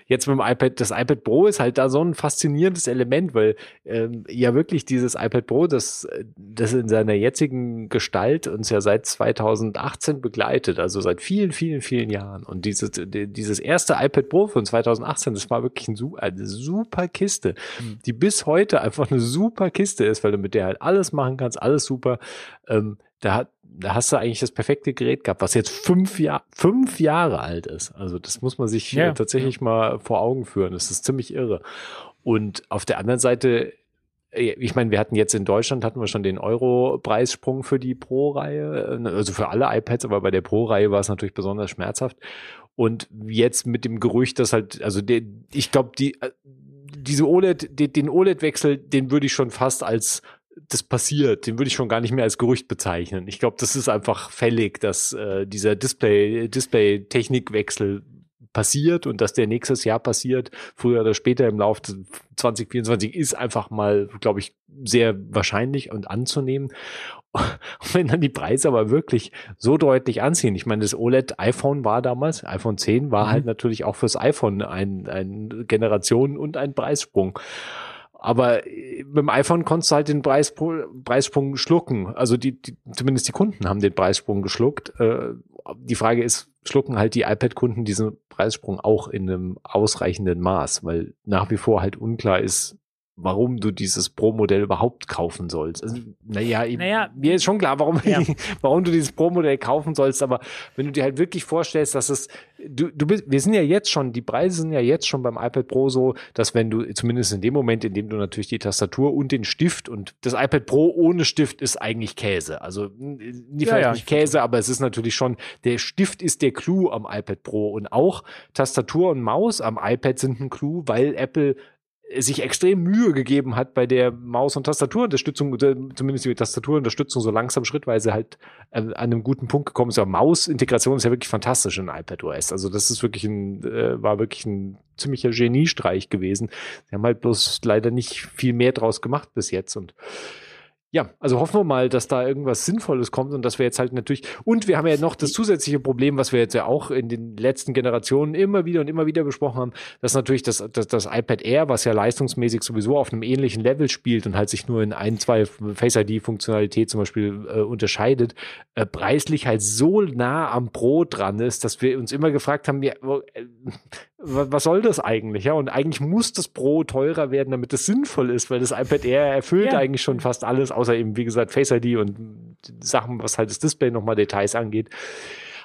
jetzt mit dem iPad, das iPad Pro ist halt da so ein faszinierendes Element, weil ähm, ja wirklich dieses iPad Pro, das, das in seiner jetzigen Gestalt uns ja seit 2018 begleitet, also seit vielen, vielen, vielen Jahren und dieses, dieses erste iPad Pro von 2018, das war wirklich ein, eine super Kiste Kiste, mhm. die bis heute einfach eine super Kiste ist, weil du mit der halt alles machen kannst, alles super. Ähm, da, hat, da hast du eigentlich das perfekte Gerät gehabt, was jetzt fünf, Jahr, fünf Jahre alt ist. Also das muss man sich ja, tatsächlich ja. mal vor Augen führen. Das ist ziemlich irre. Und auf der anderen Seite äh, ich meine, wir hatten jetzt in Deutschland hatten wir schon den Euro-Preissprung für die Pro-Reihe, äh, also für alle iPads, aber bei der Pro-Reihe war es natürlich besonders schmerzhaft. Und jetzt mit dem Gerücht, dass halt, also der, ich glaube, die, äh, diese OLED, den, den OLED-Wechsel, den würde ich schon fast als das passiert, den würde ich schon gar nicht mehr als Gerücht bezeichnen. Ich glaube, das ist einfach fällig, dass äh, dieser Display, Display-Technikwechsel passiert und dass der nächstes Jahr passiert, früher oder später im Laufe 2024 ist einfach mal, glaube ich, sehr wahrscheinlich und anzunehmen. Und wenn dann die Preise aber wirklich so deutlich anziehen, ich meine, das OLED-iPhone war damals, iPhone 10 war mhm. halt natürlich auch fürs iPhone ein, ein Generation und ein Preissprung. Aber äh, mit dem iPhone konntest du halt den Preis, Preissprung schlucken. Also die, die, zumindest die Kunden haben den Preissprung geschluckt. Äh, die Frage ist, schlucken halt die iPad-Kunden diesen Preissprung auch in einem ausreichenden Maß, weil nach wie vor halt unklar ist, warum du dieses Pro-Modell überhaupt kaufen sollst. Also, naja, naja, mir ist schon klar, warum, ja. warum du dieses Pro-Modell kaufen sollst, aber wenn du dir halt wirklich vorstellst, dass es, du, du bist, wir sind ja jetzt schon, die Preise sind ja jetzt schon beim iPad Pro so, dass wenn du, zumindest in dem Moment, in dem du natürlich die Tastatur und den Stift und das iPad Pro ohne Stift ist eigentlich Käse. Also, nicht, ja, ja, nicht Käse, aber es ist natürlich schon, der Stift ist der Clou am iPad Pro und auch Tastatur und Maus am iPad sind ein Clou, weil Apple sich extrem Mühe gegeben hat bei der Maus- und Tastaturunterstützung, zumindest die Tastaturunterstützung so langsam schrittweise halt äh, an einem guten Punkt gekommen ist. Aber Mausintegration ist ja wirklich fantastisch in iPadOS. Also das ist wirklich ein, äh, war wirklich ein ziemlicher Geniestreich gewesen. Sie haben halt bloß leider nicht viel mehr draus gemacht bis jetzt und ja, also hoffen wir mal, dass da irgendwas Sinnvolles kommt und dass wir jetzt halt natürlich, und wir haben ja noch das zusätzliche Problem, was wir jetzt ja auch in den letzten Generationen immer wieder und immer wieder besprochen haben, dass natürlich das, das, das iPad Air, was ja leistungsmäßig sowieso auf einem ähnlichen Level spielt und halt sich nur in ein, zwei Face ID-Funktionalität zum Beispiel äh, unterscheidet, äh, preislich halt so nah am Pro dran ist, dass wir uns immer gefragt haben, ja, äh, was soll das eigentlich? Ja, und eigentlich muss das Pro teurer werden, damit es sinnvoll ist, weil das iPad Air erfüllt ja. eigentlich schon fast alles, außer eben, wie gesagt, Face ID und Sachen, was halt das Display nochmal Details angeht.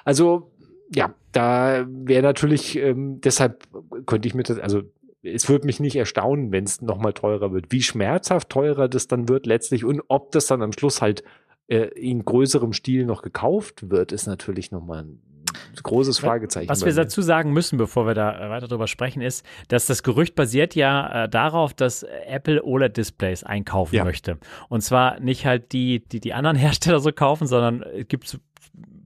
Also, ja, da wäre natürlich, ähm, deshalb könnte ich mir das, also es würde mich nicht erstaunen, wenn es nochmal teurer wird. Wie schmerzhaft teurer das dann wird letztlich und ob das dann am Schluss halt äh, in größerem Stil noch gekauft wird, ist natürlich nochmal ein großes Fragezeichen. Was wir dazu sagen müssen, bevor wir da weiter drüber sprechen, ist, dass das Gerücht basiert ja äh, darauf, dass Apple OLED-Displays einkaufen ja. möchte. Und zwar nicht halt die, die die anderen Hersteller so kaufen, sondern es gibt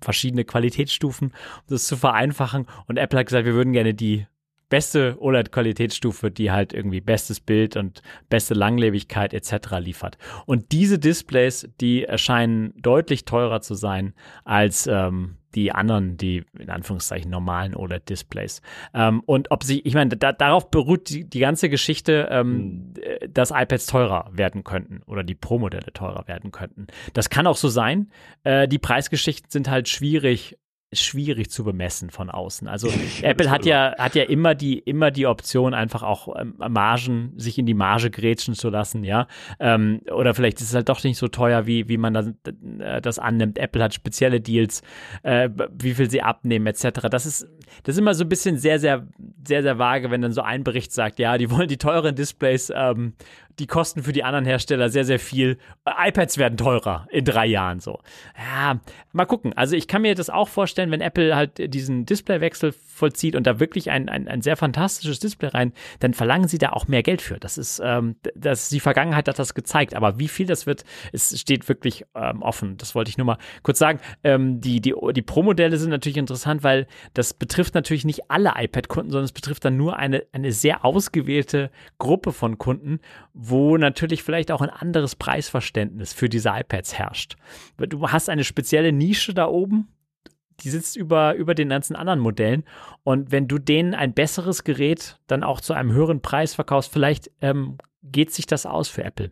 verschiedene Qualitätsstufen, um das zu vereinfachen. Und Apple hat gesagt, wir würden gerne die beste OLED-Qualitätsstufe, die halt irgendwie bestes Bild und beste Langlebigkeit etc. liefert. Und diese Displays, die erscheinen deutlich teurer zu sein als ähm, die anderen, die in Anführungszeichen normalen OLED-Displays. Ähm, und ob sie, ich meine, da, darauf beruht die, die ganze Geschichte, ähm, hm. dass iPads teurer werden könnten oder die Pro-Modelle teurer werden könnten. Das kann auch so sein. Äh, die Preisgeschichten sind halt schwierig schwierig zu bemessen von außen. Also Apple hat ja, hat ja immer die, immer die Option, einfach auch ähm, Margen, sich in die Marge grätschen zu lassen, ja. Ähm, oder vielleicht ist es halt doch nicht so teuer, wie, wie man das, äh, das annimmt. Apple hat spezielle Deals, äh, wie viel sie abnehmen, etc. Das ist, das ist immer so ein bisschen sehr, sehr, sehr, sehr vage, wenn dann so ein Bericht sagt, ja, die wollen die teuren Displays ähm, die kosten für die anderen Hersteller sehr, sehr viel. iPads werden teurer in drei Jahren so. Ja, mal gucken. Also ich kann mir das auch vorstellen, wenn Apple halt diesen Displaywechsel vollzieht und da wirklich ein, ein, ein sehr fantastisches Display rein, dann verlangen sie da auch mehr Geld für. Das ist, ähm, das die Vergangenheit hat das gezeigt. Aber wie viel das wird, es steht wirklich ähm, offen. Das wollte ich nur mal kurz sagen. Ähm, die, die, die Pro-Modelle sind natürlich interessant, weil das betrifft natürlich nicht alle iPad-Kunden, sondern es betrifft dann nur eine, eine sehr ausgewählte Gruppe von Kunden, wo natürlich vielleicht auch ein anderes Preisverständnis für diese iPads herrscht. Du hast eine spezielle Nische da oben, die sitzt über, über den ganzen anderen Modellen. Und wenn du denen ein besseres Gerät dann auch zu einem höheren Preis verkaufst, vielleicht ähm, geht sich das aus für Apple.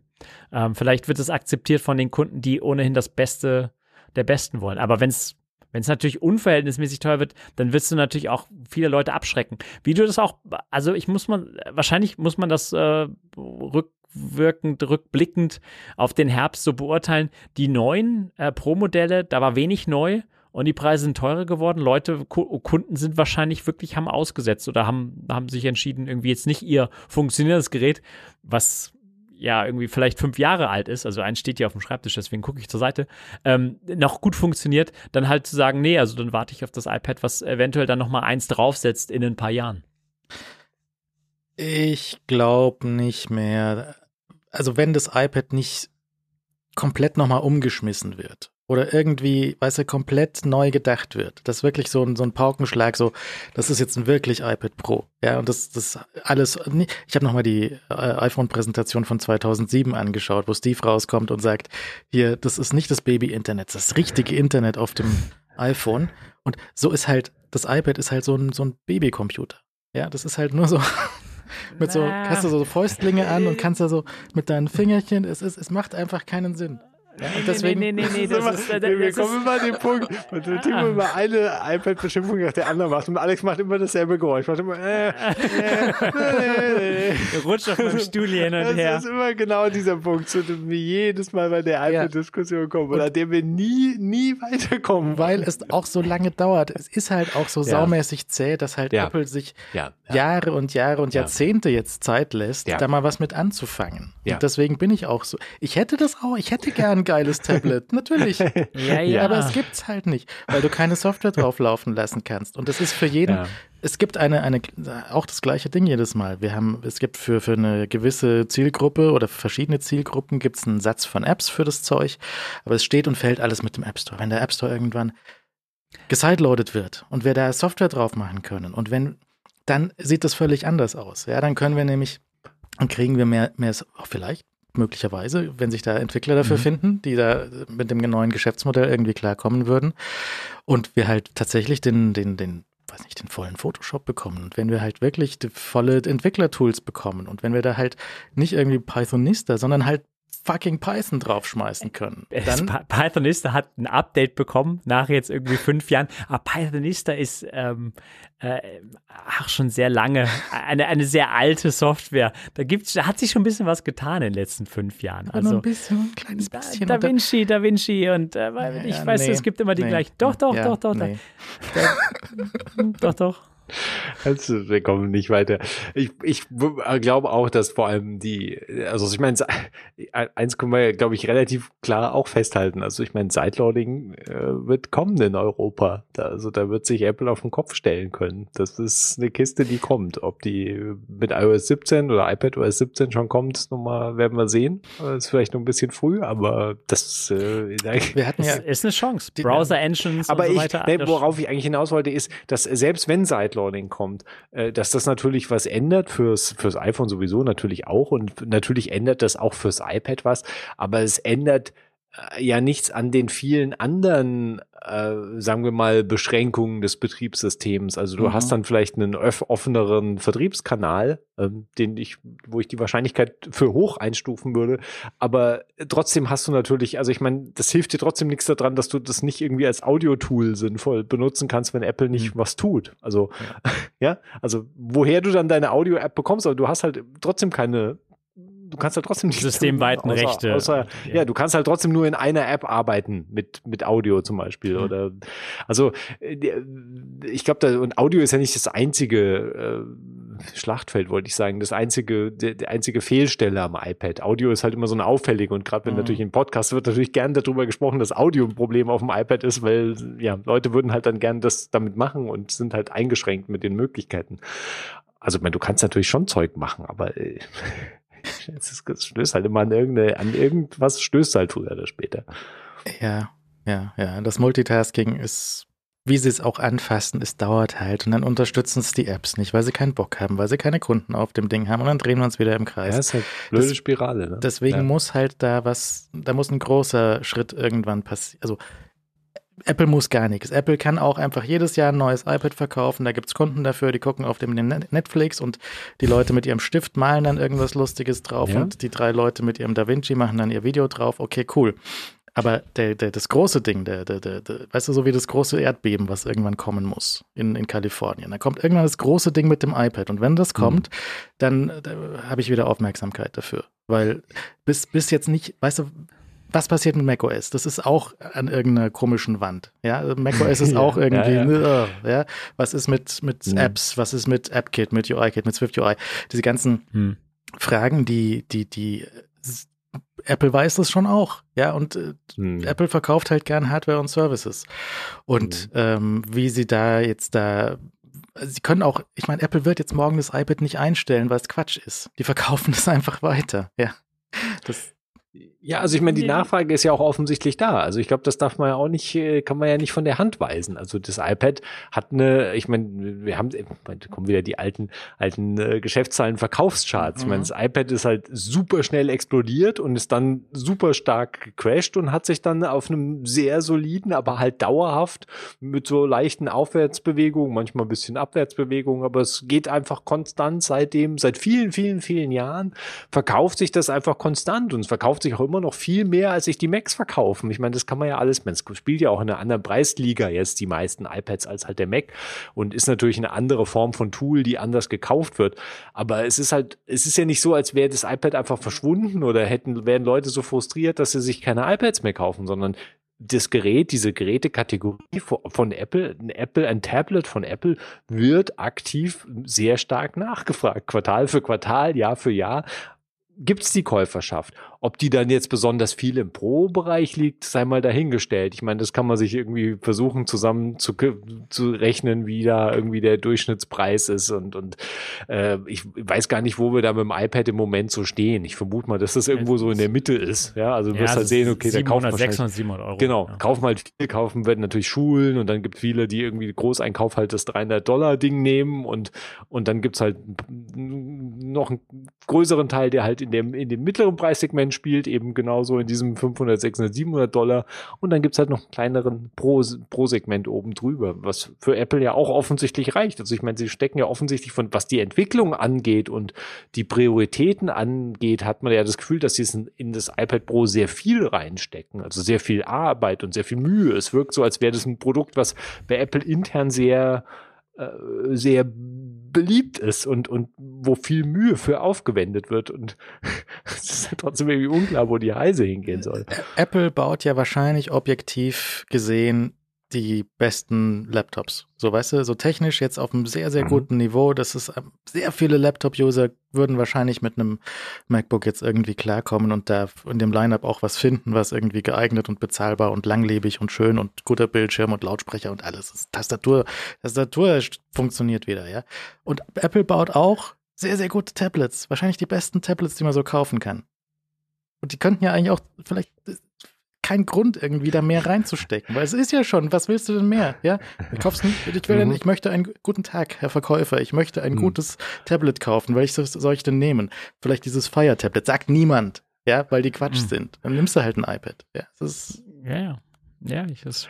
Ähm, vielleicht wird es akzeptiert von den Kunden, die ohnehin das Beste der Besten wollen. Aber wenn es wenn es natürlich unverhältnismäßig teuer wird, dann wirst du natürlich auch viele Leute abschrecken. Wie du das auch, also ich muss man, wahrscheinlich muss man das äh, rück, rückwirkend, rückblickend auf den Herbst so beurteilen. Die neuen äh, Pro-Modelle, da war wenig neu und die Preise sind teurer geworden. Leute, Kunden sind wahrscheinlich wirklich haben ausgesetzt oder haben, haben sich entschieden, irgendwie jetzt nicht ihr funktionierendes Gerät, was ja irgendwie vielleicht fünf Jahre alt ist, also eins steht hier auf dem Schreibtisch, deswegen gucke ich zur Seite, ähm, noch gut funktioniert, dann halt zu sagen, nee, also dann warte ich auf das iPad, was eventuell dann noch mal eins draufsetzt in ein paar Jahren. Ich glaube nicht mehr. Also wenn das iPad nicht komplett nochmal umgeschmissen wird oder irgendwie, weißt du, komplett neu gedacht wird, das ist wirklich so ein, so ein Paukenschlag, so, das ist jetzt ein wirklich iPad Pro. Ja, und das, das alles, ich habe nochmal die äh, iPhone-Präsentation von 2007 angeschaut, wo Steve rauskommt und sagt, hier, das ist nicht das Baby-Internet, das richtige Internet auf dem iPhone. Und so ist halt, das iPad ist halt so ein, so ein Babycomputer. Ja, das ist halt nur so mit so, hast du so Fäustlinge an und kannst da so mit deinen Fingerchen, es ist, es macht einfach keinen Sinn. Und deswegen, nee, nee, nee, nee, das immer, ist, äh, nee, wir das kommen immer an den Punkt, und der Timo immer eine iPad-Beschimpfung nach der anderen macht und Alex macht immer dasselbe Geräusch, macht immer äh, äh, äh, äh. rutscht auf meinem Stuhl hier hin und Das her. ist immer genau dieser Punkt, zu dem wir jedes Mal bei der iPad-Diskussion kommen und an dem wir nie, nie weiterkommen. weil es auch so lange dauert. Es ist halt auch so Ja. saumäßig zäh, dass halt Ja. Apple sich Ja, ja. Jahre und Jahre und Ja. Jahrzehnte jetzt Zeit lässt, da mal was mit anzufangen. Und deswegen bin ich auch so. Ich hätte das auch, ich hätte gern geiles Tablet, natürlich. Ja, ja. Aber es gibt's halt nicht, weil du keine Software drauf laufen lassen kannst. Und das ist für jeden, Ja. es gibt eine, eine, auch das gleiche Ding jedes Mal. Wir haben, es gibt für, für eine gewisse Zielgruppe oder für verschiedene Zielgruppen gibt's einen Satz von Apps für das Zeug, aber es steht und fällt alles mit dem App Store. Wenn der App Store irgendwann gesideloadet wird und wir da Software drauf machen können und wenn, dann sieht das völlig anders aus. Ja, dann können wir nämlich, dann kriegen wir mehr, mehr, auch vielleicht, möglicherweise, wenn sich da Entwickler dafür Mhm. finden, die da mit dem neuen Geschäftsmodell irgendwie klarkommen würden. Und wir halt tatsächlich den, den, den, weiß nicht, den vollen Photoshop bekommen. Und wenn wir halt wirklich die volle Entwicklertools bekommen. Und wenn wir da halt nicht irgendwie Pythonista, sondern halt fucking Python draufschmeißen können, dann Py- Pythonista hat ein Update bekommen nach jetzt irgendwie fünf Jahren. Aber Pythonista ist ähm, äh, ach, schon sehr lange eine, eine sehr alte Software. Da gibt's, da hat sich schon ein bisschen was getan in den letzten fünf Jahren. nur ein Also bisschen, ein kleines da, bisschen. da dann- Vinci, Da Vinci und äh, ich Ja, weiß, nee, es gibt immer die nee. gleichen. Doch, doch, Ja, doch, doch, nee. doch, doch, doch. Also, wir kommen nicht weiter. Ich, ich glaube auch, dass vor allem die, also ich meine, eins können wir, glaube ich, relativ klar auch festhalten. Also ich meine, Sideloading äh, wird kommen in Europa. Da, also da wird sich Apple auf den Kopf stellen können. Das ist eine Kiste, die kommt. Ob die mit iOS 17 oder iPadOS 17 schon kommt, nochmal werden wir sehen. Äh, Ist vielleicht noch ein bisschen früh, aber das äh, wir hatten ja, ist eine Chance. Die- Browser-Engines aber und so ich, weiter. nee, das- worauf ich eigentlich hinaus wollte, ist, dass selbst wenn Sideloading kommt, äh, dass das natürlich was ändert fürs, fürs iPhone sowieso natürlich auch und natürlich ändert das auch fürs iPad was, aber es ändert ja nichts an den vielen anderen, äh, sagen wir mal, Beschränkungen des Betriebssystems. Also du Mhm. hast dann vielleicht einen offeneren Vertriebskanal, ähm, den ich, wo ich die Wahrscheinlichkeit für hoch einstufen würde, aber trotzdem hast du natürlich, also ich meine, das hilft dir trotzdem nichts daran, dass du das nicht irgendwie als Audio-Tool sinnvoll benutzen kannst, wenn Apple nicht was tut. Also, ja. also woher du dann deine Audio-App bekommst, aber du hast halt trotzdem keine, du kannst halt trotzdem nicht Systemweiten Rechte. Außer, ja. du kannst halt trotzdem nur in einer App arbeiten mit, mit Audio zum Beispiel. Mhm. Oder also äh, die- ich glaube, da und Audio ist ja nicht das einzige äh, Schlachtfeld, wollte ich sagen, das einzige, der, der einzige Fehlstelle am iPad. Audio ist halt immer so eine auffällige und gerade wenn Mhm. natürlich im Podcast wird natürlich gern darüber gesprochen, dass Audio ein Problem auf dem iPad ist, weil ja, Leute würden halt dann gern das damit machen und sind halt eingeschränkt mit den Möglichkeiten. Also, ich meine, du kannst natürlich schon Zeug machen, aber äh, es, stößt halt immer an, irgendeine, an irgendwas, stößt halt früher oder später. Ja, ja, ja. Das Multitasking ist, wie sie es auch anfassen, es dauert halt. Und dann unterstützen es die Apps nicht, weil sie keinen Bock haben, weil sie keine Kunden auf dem Ding haben. Und dann drehen wir uns wieder im Kreis. Ja, ist halt blöde Das- Spirale. Ne? Deswegen ja. muss halt da was, da muss ein großer Schritt irgendwann passieren. Also Apple muss gar nichts. Apple kann auch einfach jedes Jahr ein neues iPad verkaufen. Da gibt's Kunden dafür, die gucken auf dem Net- Netflix und die Leute mit ihrem Stift malen dann irgendwas Lustiges drauf Ja. und die drei Leute mit ihrem DaVinci machen dann ihr Video drauf. Okay, cool. Aber der, der, das große Ding, der, weißt du, so wie das große Erdbeben, was irgendwann kommen muss in, in Kalifornien. Da kommt irgendwann das große Ding mit dem iPad. Und wenn das kommt, dann äh, habe ich wieder Aufmerksamkeit dafür. Weil bis, bis jetzt nicht, weißt du, was passiert mit macOS? Das ist auch an irgendeiner komischen Wand. Ja, macOS ist auch irgendwie, ja, ja, ja. Was ist mit, mit Mhm. Apps? Was ist mit AppKit, mit UIKit, mit Swift UI? Diese ganzen Hm. Fragen, die, die, die, Apple weiß das schon auch. Ja, und äh, Hm. Apple verkauft halt gern Hardware und Services. Und ähm, wie sie da jetzt da, sie können auch, ich meine, Apple wird jetzt morgen das iPad nicht einstellen, weil es Quatsch ist. Die verkaufen es einfach weiter. Ja. Das, Ja, also ich meine, die Nachfrage ist ja auch offensichtlich da. Also ich glaube, das darf man ja auch nicht, äh, kann man ja nicht von der Hand weisen. Also das iPad hat eine, ich meine, wir haben, da kommen wieder die alten, alten äh, Geschäftszahlen, Verkaufscharts. Mhm. Ich meine, das iPad ist halt super schnell explodiert und ist dann super stark gecrashed und hat sich dann auf einem sehr soliden, aber halt dauerhaft mit so leichten Aufwärtsbewegungen, manchmal ein bisschen Abwärtsbewegungen, aber es geht einfach konstant seitdem, seit vielen, vielen, vielen Jahren verkauft sich das einfach konstant und es verkauft sich auch immer immer noch viel mehr, als sich die Macs verkaufen. Ich meine, das kann man ja alles, man spielt ja auch in einer anderen Preisliga jetzt die meisten iPads als halt der Mac und ist natürlich eine andere Form von Tool, die anders gekauft wird. Aber es ist halt, es ist ja nicht so, als wäre das iPad einfach verschwunden oder hätten, wären Leute so frustriert, dass sie sich keine iPads mehr kaufen, sondern das Gerät, diese Gerätekategorie von Apple, ein Apple, ein Tablet von Apple wird aktiv sehr stark nachgefragt. Quartal für Quartal, Jahr für Jahr gibt es die Käuferschaft. Ob die dann jetzt besonders viel im Pro-Bereich liegt, sei mal dahingestellt. Ich meine, das kann man sich irgendwie versuchen zusammen zu, zu rechnen, wie da irgendwie der Durchschnittspreis ist und, und äh, ich weiß gar nicht, wo wir da mit dem iPad im Moment so stehen. Ich vermute mal, dass das irgendwo so in der Mitte ist. Ja, also du ja, wirst halt sehen, okay, 700, der kauft 600, 700 Euro. Genau, ja. kaufen halt viel, kaufen werden natürlich Schulen und dann gibt viele, die irgendwie Großeinkauf halt das 300 Dollar Ding nehmen und, und dann gibt's halt noch einen größeren Teil, der halt in dem, in dem mittleren Preissegment spielt, eben genauso in diesem 500, 600, 700 Dollar. Und dann gibt es halt noch einen kleineren Pro-Segment Pro oben drüber, was für Apple ja auch offensichtlich reicht. Also ich meine, sie stecken ja offensichtlich von, was die Entwicklung angeht und die Prioritäten angeht, hat man ja das Gefühl, dass sie in das iPad Pro sehr viel reinstecken. Also sehr viel Arbeit und sehr viel Mühe. Es wirkt so, als wäre das ein Produkt, was bei Apple intern sehr sehr beliebt ist und, und wo viel Mühe für aufgewendet wird. Und es ist trotzdem irgendwie unklar, wo die Reise hingehen soll. Apple baut ja wahrscheinlich objektiv gesehen die besten Laptops. So, weißt du, so technisch jetzt auf einem sehr, sehr mhm. guten Niveau. Das ist, ähm, sehr viele Laptop-User würden wahrscheinlich mit einem MacBook jetzt irgendwie klarkommen und da in dem Lineup auch was finden, was irgendwie geeignet und bezahlbar und langlebig und schön und guter Bildschirm und Lautsprecher und alles. Tastatur, Tastatur funktioniert wieder, ja. Und Apple baut auch sehr, sehr gute Tablets. Wahrscheinlich die besten Tablets, die man so kaufen kann. Und die könnten ja eigentlich auch vielleicht kein Grund, irgendwie da mehr reinzustecken, weil es ist ja schon, was willst du denn mehr? Ja, ich, ich, will, mhm. ich möchte einen guten Tag, Herr Verkäufer, ich möchte ein mhm. gutes Tablet kaufen, welches soll ich denn nehmen? Vielleicht dieses Fire Tablet, sagt niemand, ja, weil die Quatsch mhm. sind. Dann nimmst du halt ein iPad. Ja, das ist ja, ja. Ja, ich das.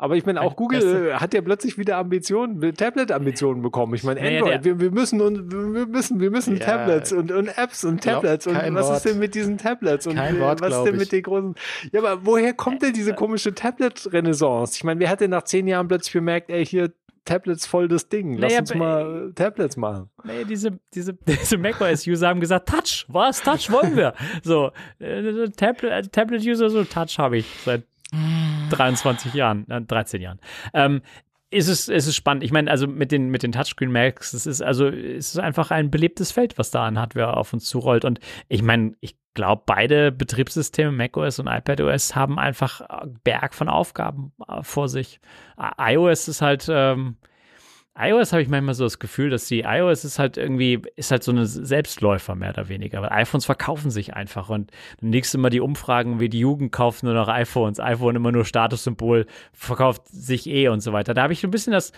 Aber ich meine, auch Google hat ja plötzlich wieder Ambitionen, Tablet-Ambitionen bekommen. Ich meine, Android, wir, wir, müssen und wir müssen, wir müssen ja, Tablets und, und, Apps und Tablets glaub, und was Wort. ist denn mit diesen Tablets und kein Wort, was ist denn mit den großen? Ja, aber woher kommt denn diese komische Tablet-Renaissance? Ich meine, wer hat denn nach zehn Jahren plötzlich bemerkt, ey, hier Tablets voll das Ding. Lass naja, uns mal Tablets machen. Nee, diese, diese, diese macOS-User haben gesagt, Touch, was? Touch wollen wir. so, äh, Tablet-User, so Touch habe ich seit 23 Jahren, äh, 13 Jahren. Ähm, ist es, ist es spannend. Ich meine, also mit den, mit den Touchscreen Macs, es ist also, es ist einfach ein belebtes Feld, was da an Hardware auf uns zurollt. Und ich meine, ich glaube, beide Betriebssysteme, macOS und iPadOS, haben einfach Berg von Aufgaben äh, vor sich. iOS ist halt, ähm, iOS habe ich manchmal so das Gefühl, dass die iOS ist halt irgendwie, ist halt so eine Selbstläufer mehr oder weniger, weil iPhones verkaufen sich einfach und nächstes Mal die Umfragen, wie die Jugend kauft nur noch iPhones, iPhone immer nur Statussymbol, verkauft sich eh und so weiter. Da habe ich ein bisschen das,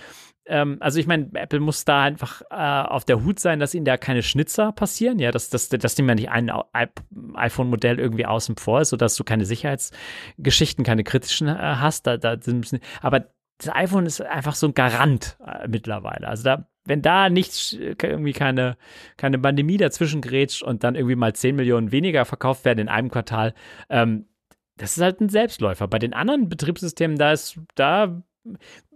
ähm, also ich meine, Apple muss da einfach äh, auf der Hut sein, dass ihnen da keine Schnitzer passieren, ja, dass, dass, dass dem ja nicht ein iPhone-Modell irgendwie außen vor ist, sodass du keine Sicherheitsgeschichten, keine kritischen äh, hast, da, da aber das iPhone ist einfach so ein Garant äh, mittlerweile. Also da, wenn da nichts, irgendwie keine, keine Pandemie dazwischen grätscht und dann irgendwie mal 10 Millionen weniger verkauft werden in einem Quartal, ähm, das ist halt ein Selbstläufer. Bei den anderen Betriebssystemen, da ist, da,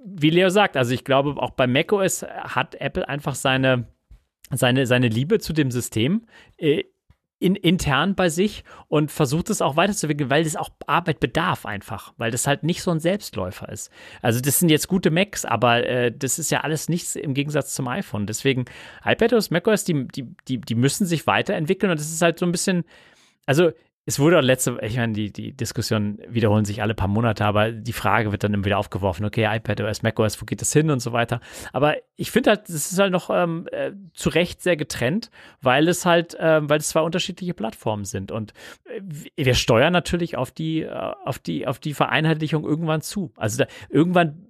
wie Leo sagt, also ich glaube, auch bei macOS hat Apple einfach seine, seine, seine Liebe zu dem System äh, in, intern bei sich und versucht es auch weiterzuentwickeln, weil das auch Arbeit bedarf einfach, weil das halt nicht so ein Selbstläufer ist. Also das sind jetzt gute Macs, aber äh, das ist ja alles nichts im Gegensatz zum iPhone. Deswegen iPadOS, macOS, die, die, die, die müssen sich weiterentwickeln und das ist halt so ein bisschen, also es wurde auch letzte, ich meine, die, die Diskussionen wiederholen sich alle paar Monate, aber die Frage wird dann immer wieder aufgeworfen, okay, iPad OS, macOS, wo geht das hin und so weiter. Aber ich finde halt, es ist halt noch ähm, äh, zu Recht sehr getrennt, weil es halt, ähm, weil es zwei unterschiedliche Plattformen sind. Und äh, wir steuern natürlich auf die, äh, auf die, auf die Vereinheitlichung irgendwann zu. Also da, irgendwann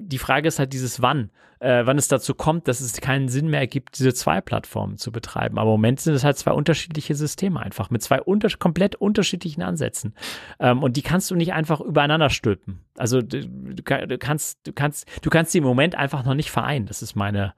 die Frage ist halt dieses Wann, äh, wann es dazu kommt, dass es keinen Sinn mehr ergibt, diese zwei Plattformen zu betreiben. Aber im Moment sind es halt zwei unterschiedliche Systeme einfach mit zwei unter komplett unterschiedlichen Ansätzen. Ähm, und die kannst du nicht einfach übereinander stülpen. Also du, du, kannst, du kannst, du kannst die im Moment einfach noch nicht vereinen. Das ist meine,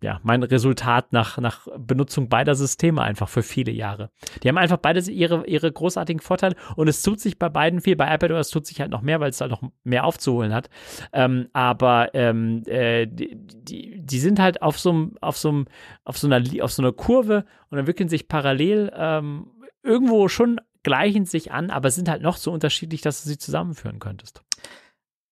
ja, mein Resultat nach, nach Benutzung beider Systeme einfach für viele Jahre. Die haben einfach beide ihre, ihre großartigen Vorteile und es tut sich bei beiden viel. Bei iPadOS tut sich halt noch mehr, weil es halt noch mehr aufzuholen hat. Ähm, aber ähm, äh, die, die, die, sind halt auf so, auf, so, auf, so einer, auf so einer Kurve und entwickeln sich parallel ähm, irgendwo schon gleichen sich an, aber sind halt noch so unterschiedlich, dass du sie zusammenführen könntest.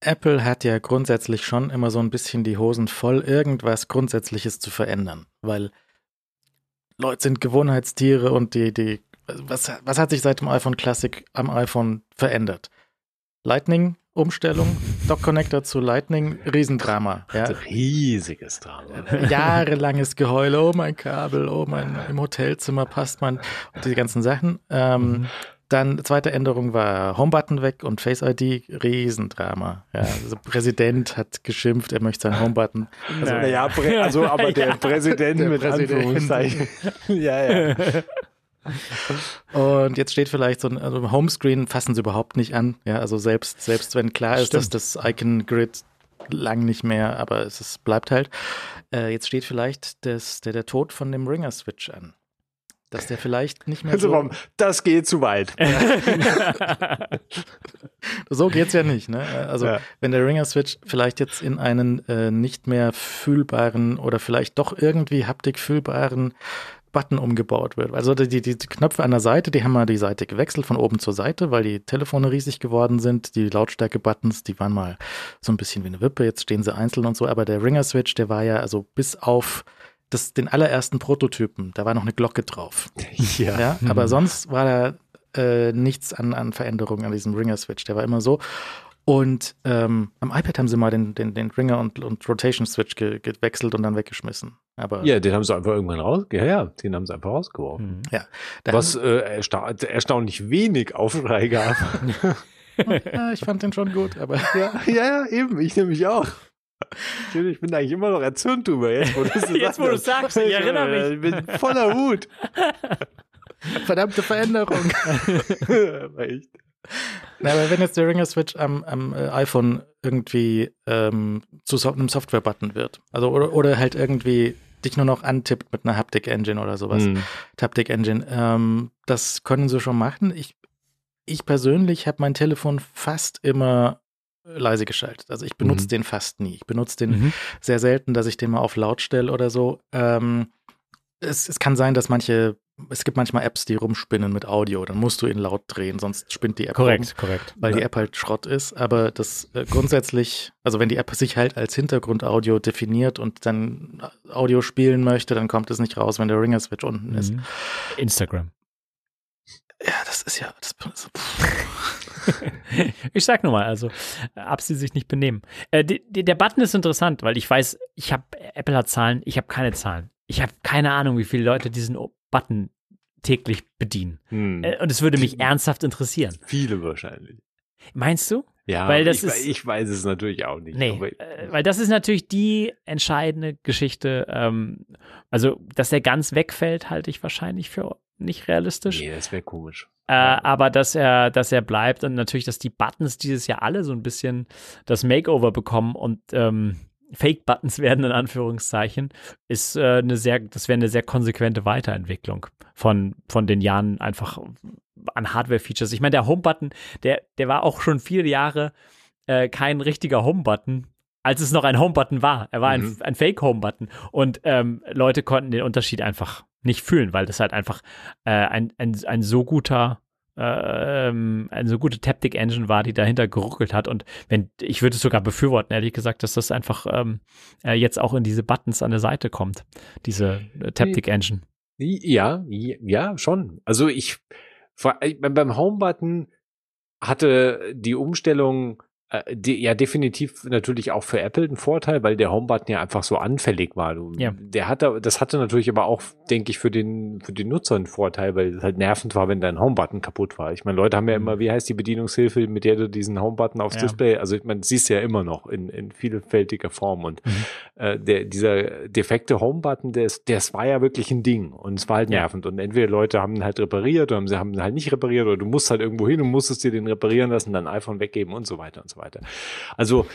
Apple hat ja grundsätzlich schon immer so ein bisschen die Hosen voll, irgendwas Grundsätzliches zu verändern, weil Leute sind Gewohnheitstiere und die, die, was, was hat sich seit dem iPhone Classic am iPhone verändert? Lightning Umstellung, Dock Connector zu Lightning, Riesendrama. Ja. Riesiges Drama. Jahrelanges Geheule, oh mein Kabel, oh mein, im Hotelzimmer passt man, und die ganzen Sachen. Ähm, mhm. Dann zweite Änderung war Homebutton weg und Face ID, Riesendrama. Ja, also Präsident hat geschimpft, er möchte seinen Homebutton. Also, naja, also aber der ja, Präsident der mit Präsident. Anführungszeichen. ja, ja. Und jetzt steht vielleicht so ein also Homescreen fassen sie überhaupt nicht an. Ja, also selbst, selbst wenn klar ist, Stimmt. dass das Icon Grid lang nicht mehr, aber es ist, bleibt halt. Äh, jetzt steht vielleicht das, der, der Tod von dem Ringer Switch an dass der vielleicht nicht mehr also, so. Das geht zu weit. so geht's ja nicht, ne? Also ja. wenn der Ringer Switch vielleicht jetzt in einen äh, nicht mehr fühlbaren oder vielleicht doch irgendwie haptik fühlbaren Button umgebaut wird. Also die, die, Knöpfe an der Seite, die haben mal die Seite gewechselt von oben zur Seite, weil die Telefone riesig geworden sind. Die Lautstärke-Buttons, die waren mal so ein bisschen wie eine Wippe, jetzt stehen sie einzeln und so. Aber der Ringer Switch, der war ja also bis auf das, den allerersten Prototypen, da war noch eine Glocke drauf. Ja. ja aber hm. sonst war da äh, nichts an, an Veränderungen an diesem Ringer-Switch. Der war immer so. Und ähm, am iPad haben sie mal den, den, den Ringer und, und Rotation Switch ge gewechselt und dann weggeschmissen. Aber ja, den haben sie einfach irgendwann raus. Ja, ja, den haben sie einfach rausgeworfen. Mhm. Ja, Was äh, ersta erstaunlich wenig Aufschrei gab. ja, ich fand den schon gut, aber. Ja, ja, ja eben. Ich nehme mich auch. Ich bin eigentlich immer noch erzürnt drüber, jetzt wo du es jetzt, wo du sagst, ich erinnere mich. Ich bin voller Wut. Verdammte Veränderung. Echt. Na, aber wenn jetzt der Ringer Switch am, am äh, iPhone irgendwie ähm, zu so einem Software-Button wird, also oder, oder halt irgendwie dich nur noch antippt mit einer Haptic-Engine oder sowas, hm. Taptic-Engine, ähm, das können sie schon machen. Ich, ich persönlich habe mein Telefon fast immer leise geschaltet. Also ich benutze mhm. den fast nie. Ich benutze den mhm. sehr selten, dass ich den mal auf laut stelle oder so. Ähm, es, es, kann sein, dass manche, es gibt manchmal Apps, die rumspinnen mit Audio. Dann musst du ihn laut drehen, sonst spinnt die App Korrekt, rum, korrekt. Weil ja. die App halt Schrott ist. Aber das äh, grundsätzlich, also wenn die App sich halt als Hintergrundaudio definiert und dann Audio spielen möchte, dann kommt es nicht raus, wenn der Ringer-Switch unten mhm. ist. Instagram. Ja, das ist ja. Das, das, ich sag nur mal, also ab sie sich nicht benehmen. Äh, die, die, der Button ist interessant, weil ich weiß, ich habe Apple hat Zahlen, ich habe keine Zahlen. Ich habe keine Ahnung, wie viele Leute diesen Button täglich bedienen. Hm. Äh, und es würde mich ernsthaft interessieren. Viele wahrscheinlich. Meinst du? Ja, weil das ich, ist, ich weiß es natürlich auch nicht. Nee, äh, weil das ist natürlich die entscheidende Geschichte. Ähm, also, dass der ganz wegfällt, halte ich wahrscheinlich für nicht realistisch. Nee, das wäre komisch. Äh, aber dass er, dass er bleibt und natürlich, dass die Buttons dieses Jahr alle so ein bisschen das Makeover bekommen und ähm, Fake-Buttons werden in Anführungszeichen, ist äh, eine sehr, das wäre eine sehr konsequente Weiterentwicklung von, von den Jahren einfach an Hardware-Features. Ich meine, der Home-Button, der, der war auch schon viele Jahre äh, kein richtiger Home-Button, als es noch ein Home-Button war. Er war mhm. ein, ein Fake-Home-Button und ähm, Leute konnten den Unterschied einfach nicht fühlen, weil das halt einfach äh, ein, ein, ein so guter äh, ähm, eine so gute Taptic Engine war, die dahinter geruckelt hat. Und wenn ich würde es sogar befürworten, ehrlich gesagt, dass das einfach ähm, äh, jetzt auch in diese Buttons an der Seite kommt, diese äh, Taptic Engine. Ja, ja, schon. Also ich, beim Home-Button hatte die Umstellung äh, die, ja, definitiv natürlich auch für Apple ein Vorteil, weil der Homebutton ja einfach so anfällig war. Ja. Der hatte, das hatte natürlich aber auch, denke ich, für den, für den Nutzer einen Vorteil, weil es halt nervend war, wenn dein Homebutton kaputt war. Ich meine, Leute haben ja immer, mhm. wie heißt die Bedienungshilfe, mit der du diesen Homebutton aufs ja. Display, also man siehst ja immer noch in, in vielfältiger Form und mhm. äh, der, dieser defekte Homebutton, das, das war ja wirklich ein Ding und es war halt nervend und entweder Leute haben ihn halt repariert oder sie haben ihn halt nicht repariert oder du musst halt irgendwo hin und musstest dir den reparieren lassen, dein iPhone weggeben und so weiter und so weiter. Also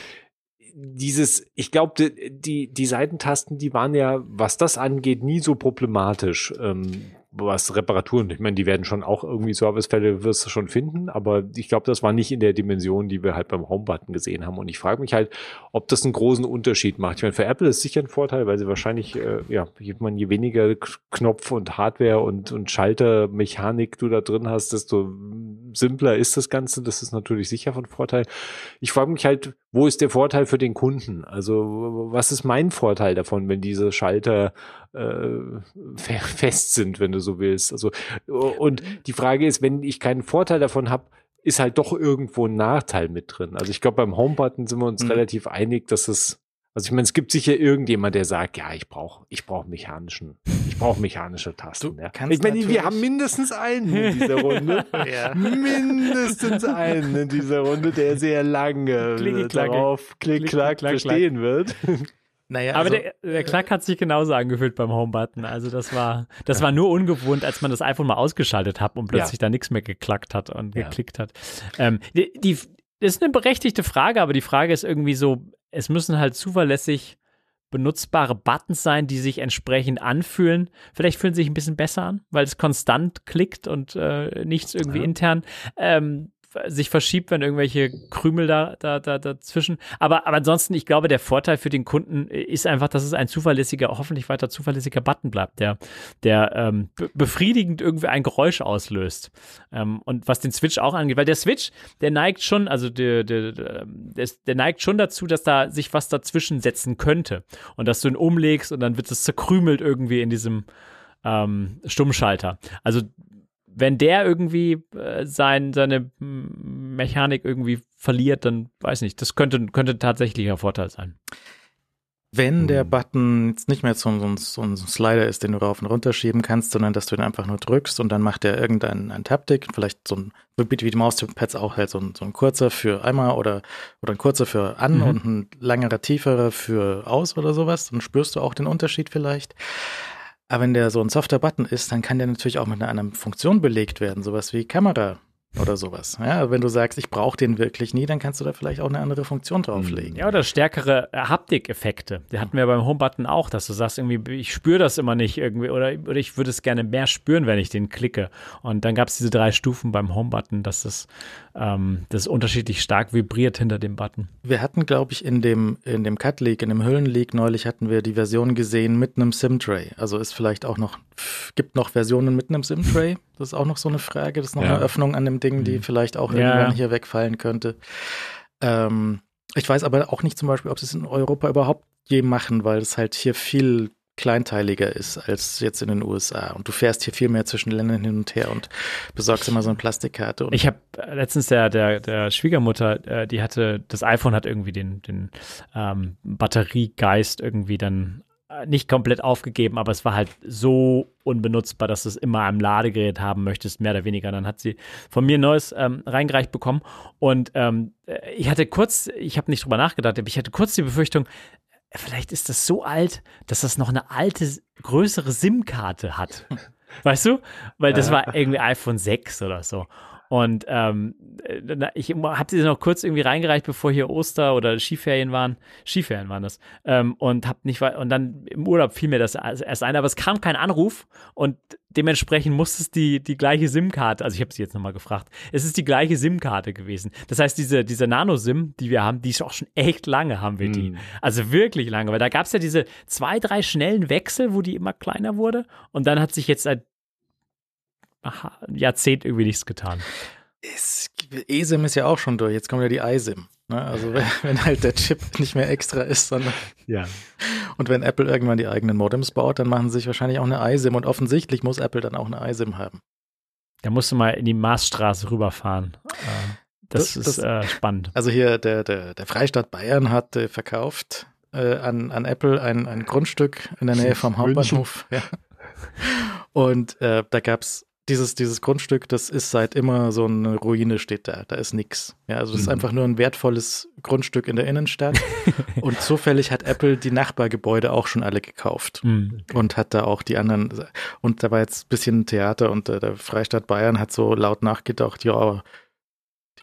dieses, ich glaube, die, die Seitentasten, die waren ja, was das angeht, nie so problematisch. Ähm, was Reparaturen, ich meine, die werden schon auch irgendwie Servicefälle wirst du schon finden, aber ich glaube, das war nicht in der Dimension, die wir halt beim Homebutton gesehen haben. Und ich frage mich halt, ob das einen großen Unterschied macht. Ich meine, für Apple ist sicher ein Vorteil, weil sie wahrscheinlich, äh, ja, je, man, je weniger Knopf und Hardware und, und Schaltermechanik du da drin hast, desto simpler ist das Ganze. Das ist natürlich sicher von Vorteil. Ich frage mich halt, wo ist der Vorteil für den Kunden? Also, was ist mein Vorteil davon, wenn diese Schalter äh, fest sind, wenn du so willst. Also und die Frage ist, wenn ich keinen Vorteil davon habe, ist halt doch irgendwo ein Nachteil mit drin. Also ich glaube, beim Home-Button sind wir uns mhm. relativ einig, dass es also ich meine, es gibt sicher irgendjemand, der sagt, ja, ich brauche ich brauch mechanischen, ich brauche mechanische Tasten. Ja. Ich meine, wir haben mindestens einen in dieser Runde. ja. Mindestens einen in dieser Runde, der sehr lange darauf klick-klack verstehen wird. Naja, aber also, der, der Klack hat sich genauso angefühlt beim Homebutton. Also das war, das war nur ungewohnt, als man das iPhone mal ausgeschaltet hat und plötzlich ja. da nichts mehr geklackt hat und ja. geklickt hat. Ähm, die, die, das ist eine berechtigte Frage, aber die Frage ist irgendwie so, es müssen halt zuverlässig benutzbare Buttons sein, die sich entsprechend anfühlen. Vielleicht fühlen sie sich ein bisschen besser an, weil es konstant klickt und äh, nichts irgendwie ja. intern. Ähm, sich verschiebt, wenn irgendwelche Krümel da, da, da dazwischen. Aber, aber ansonsten, ich glaube, der Vorteil für den Kunden ist einfach, dass es ein zuverlässiger, hoffentlich weiter zuverlässiger Button bleibt, der, der ähm, befriedigend irgendwie ein Geräusch auslöst. Ähm, und was den Switch auch angeht, weil der Switch, der neigt schon, also der, der, der, der neigt schon dazu, dass da sich was dazwischen setzen könnte. Und dass du ihn umlegst und dann wird es zerkrümelt irgendwie in diesem ähm, Stummschalter. Also wenn der irgendwie äh, sein, seine Mechanik irgendwie verliert, dann weiß nicht, das könnte, könnte tatsächlich ein Vorteil sein. Wenn der hm. Button jetzt nicht mehr so, so, so, ein Slider ist, den du rauf und runter schieben kannst, sondern dass du ihn einfach nur drückst und dann macht er irgendein ein Taptik, vielleicht so ein, wie die Maustipads auch halt so ein, so ein kurzer für einmal oder, oder ein kurzer für an mhm. und ein langerer, tieferer für aus oder sowas, dann spürst du auch den Unterschied vielleicht. Aber wenn der so ein softer Button ist, dann kann der natürlich auch mit einer anderen Funktion belegt werden, sowas wie Kamera oder sowas. Ja, wenn du sagst, ich brauche den wirklich nie, dann kannst du da vielleicht auch eine andere Funktion drauflegen. Ja, oder stärkere äh, Haptikeffekte. Die hatten wir beim Homebutton auch, dass du sagst, irgendwie, ich spüre das immer nicht irgendwie oder, oder ich würde es gerne mehr spüren, wenn ich den klicke. Und dann gab es diese drei Stufen beim Homebutton, dass das, ähm, das unterschiedlich stark vibriert hinter dem Button. Wir hatten, glaube ich, in dem, in dem Cut Leak, in dem Hüllenleak neulich hatten wir die Version gesehen mit einem SIM-Tray. Also ist vielleicht auch noch, gibt noch Versionen mit einem SIM-Tray. Das ist auch noch so eine Frage. Das ist noch ja. eine Öffnung an dem Ding, die mhm. vielleicht auch irgendwann ja. hier wegfallen könnte. Ähm, ich weiß aber auch nicht zum Beispiel, ob sie es in Europa überhaupt je machen, weil es halt hier viel kleinteiliger ist als jetzt in den USA. Und du fährst hier viel mehr zwischen Ländern hin und her und besorgst immer so eine Plastikkarte. ich habe letztens der, der, der Schwiegermutter, äh, die hatte, das iPhone hat irgendwie den, den ähm, Batteriegeist irgendwie dann äh, nicht komplett aufgegeben, aber es war halt so unbenutzbar, dass du es immer am Ladegerät haben möchtest, mehr oder weniger. Dann hat sie von mir ein neues ähm, reingereicht bekommen und ähm, äh, ich hatte kurz, ich habe nicht drüber nachgedacht, aber ich hatte kurz die Befürchtung, vielleicht ist das so alt, dass das noch eine alte, größere SIM-Karte hat. Weißt du? Weil das war irgendwie iPhone 6 oder so. Und ähm, ich habe sie noch kurz irgendwie reingereicht, bevor hier Oster oder Skiferien waren. Skiferien waren das. Ähm, und hab nicht und dann im Urlaub fiel mir das erst ein, aber es kam kein Anruf und dementsprechend muss es die, die gleiche SIM-Karte, also ich habe sie jetzt nochmal gefragt, es ist die gleiche SIM-Karte gewesen. Das heißt, diese, diese Nano-SIM, die wir haben, die ist auch schon echt lange, haben wir die. Mm. Also wirklich lange, weil da gab es ja diese zwei, drei schnellen Wechsel, wo die immer kleiner wurde und dann hat sich jetzt seit Jahrzehnt irgendwie nichts getan. Es, eSIM ist ja auch schon durch. Jetzt kommt ja die iSIM. Ne? Also wenn, wenn, halt der Chip nicht mehr extra ist, sondern ja. und wenn Apple irgendwann die eigenen Modems baut, dann machen sie sich wahrscheinlich auch eine iSIM und offensichtlich muss Apple dann auch eine iSIM haben. Da musst du mal in die Maßstraße rüberfahren. Äh, das, das ist das, äh, spannend. Also hier der, der, der Freistaat Bayern hat äh, verkauft äh, an, an Apple ein, ein Grundstück in der Nähe vom Hauptbahnhof. Ja. Und da gab es dieses, dieses Grundstück, das ist seit immer so eine Ruine steht da. Da ist nichts. Ja, also das mhm. ist einfach nur ein wertvolles Grundstück in der Innenstadt. und zufällig hat Apple die Nachbargebäude auch schon alle gekauft. Mhm. Und hat da auch die anderen. Und da war jetzt ein bisschen Theater und äh, der Freistaat Bayern hat so laut nachgedacht, ja,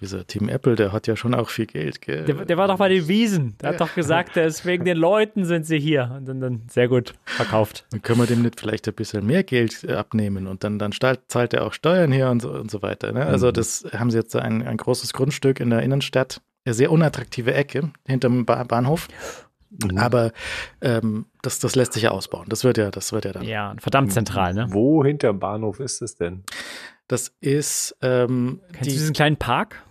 dieser Team Apple, der hat ja schon auch viel Geld. Gell? Der, der war doch bei den Wiesen. Der ja. hat doch gesagt, deswegen den Leuten sind sie hier. Und dann, dann sehr gut verkauft. Dann können wir dem nicht vielleicht ein bisschen mehr Geld äh, abnehmen und dann, dann zahlt er auch Steuern hier und so, und so weiter. Ne? Also, mhm. das haben sie jetzt ein, ein großes Grundstück in der Innenstadt. Eine sehr unattraktive Ecke hinterm ba Bahnhof. Mhm. Aber ähm, das, das lässt sich ja ausbauen. Das wird ja, das wird ja dann. Ja, verdammt zentral, ne? Wo hinterm Bahnhof ist es denn? Das ist ähm, Kennst die, du diesen kleinen Park?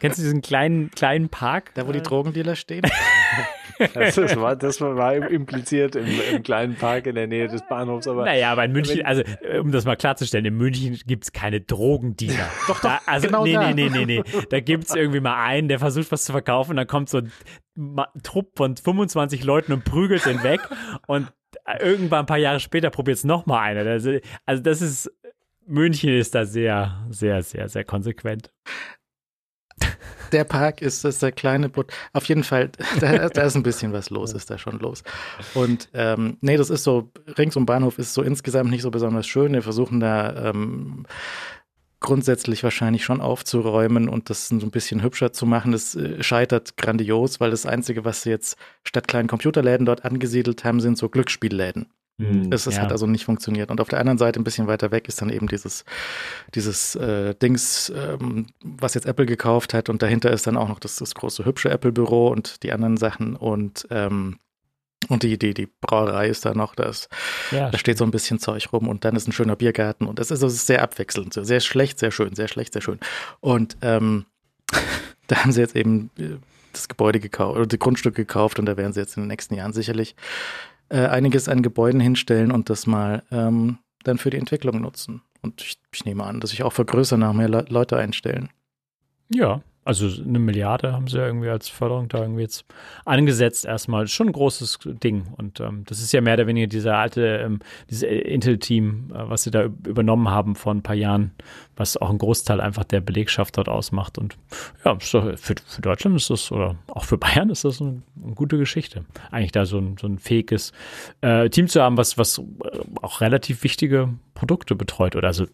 Kennst du diesen kleinen, kleinen Park? Da, wo die Drogendealer stehen? das, das, war, das war impliziert im, im, kleinen Park in der Nähe des Bahnhofs. Aber naja, aber in München, also um das mal klarzustellen, in München gibt es keine Drogendealer. doch, doch, da, also, genau nee, da. nee, nee, nee, nee. Da gibt es irgendwie mal einen, der versucht, was zu verkaufen, dann kommt so ein Trupp von 25 Leuten und prügelt den weg und irgendwann ein paar Jahre später probiert es nochmal einer. Also, also das ist, München ist da sehr, sehr, sehr, sehr konsequent der Park ist, ist der kleine Boot. Auf jeden Fall, da, da, ist ein bisschen was los, ist da schon los. Und ähm, nee, das ist so, rings um Bahnhof ist so insgesamt nicht so besonders schön. Wir versuchen da ähm, grundsätzlich wahrscheinlich schon aufzuräumen und das so ein bisschen hübscher zu machen. Das äh, scheitert grandios, weil das Einzige, was sie jetzt statt kleinen Computerläden dort angesiedelt haben, sind so Glücksspielläden. Mhm, es, es ja. hat also nicht funktioniert. Und auf der anderen Seite, ein bisschen weiter weg, ist dann eben dieses, dieses äh, Dings, ähm, was jetzt Apple gekauft hat. Und dahinter ist dann auch noch das, das große, hübsche Apple-Büro und die anderen Sachen. Und, ähm, und die, die, die Brauerei ist da noch. Das, ja, da steht so ein bisschen Zeug rum. Und dann ist ein schöner Biergarten. Und das ist, das ist sehr abwechselnd. Sehr schlecht, sehr schön, sehr schlecht, sehr schön. Und ähm, da haben sie jetzt eben äh, das Gebäude gekauft, oder das Grundstück gekauft. Und da werden sie jetzt in den nächsten Jahren sicherlich äh, einiges an Gebäuden hinstellen und das mal ähm, dann für die Entwicklung nutzen. Und ich, ich nehme an, dass sich auch vergrößern nach mehr Le Leute einstellen. Ja, also eine Milliarde haben sie ja irgendwie als Förderung da irgendwie jetzt angesetzt erstmal. Schon ein großes Ding. Und ähm, das ist ja mehr oder weniger dieser alte, ähm, dieses Intel-Team, äh, was sie da übernommen haben vor ein paar Jahren, was auch ein Großteil einfach der Belegschaft dort ausmacht. Und ja, für, für Deutschland ist das, oder auch für Bayern ist das eine, eine gute Geschichte. Eigentlich da so ein, so ein fähiges äh, Team zu haben, was, was äh, auch relativ wichtige Produkte betreut oder also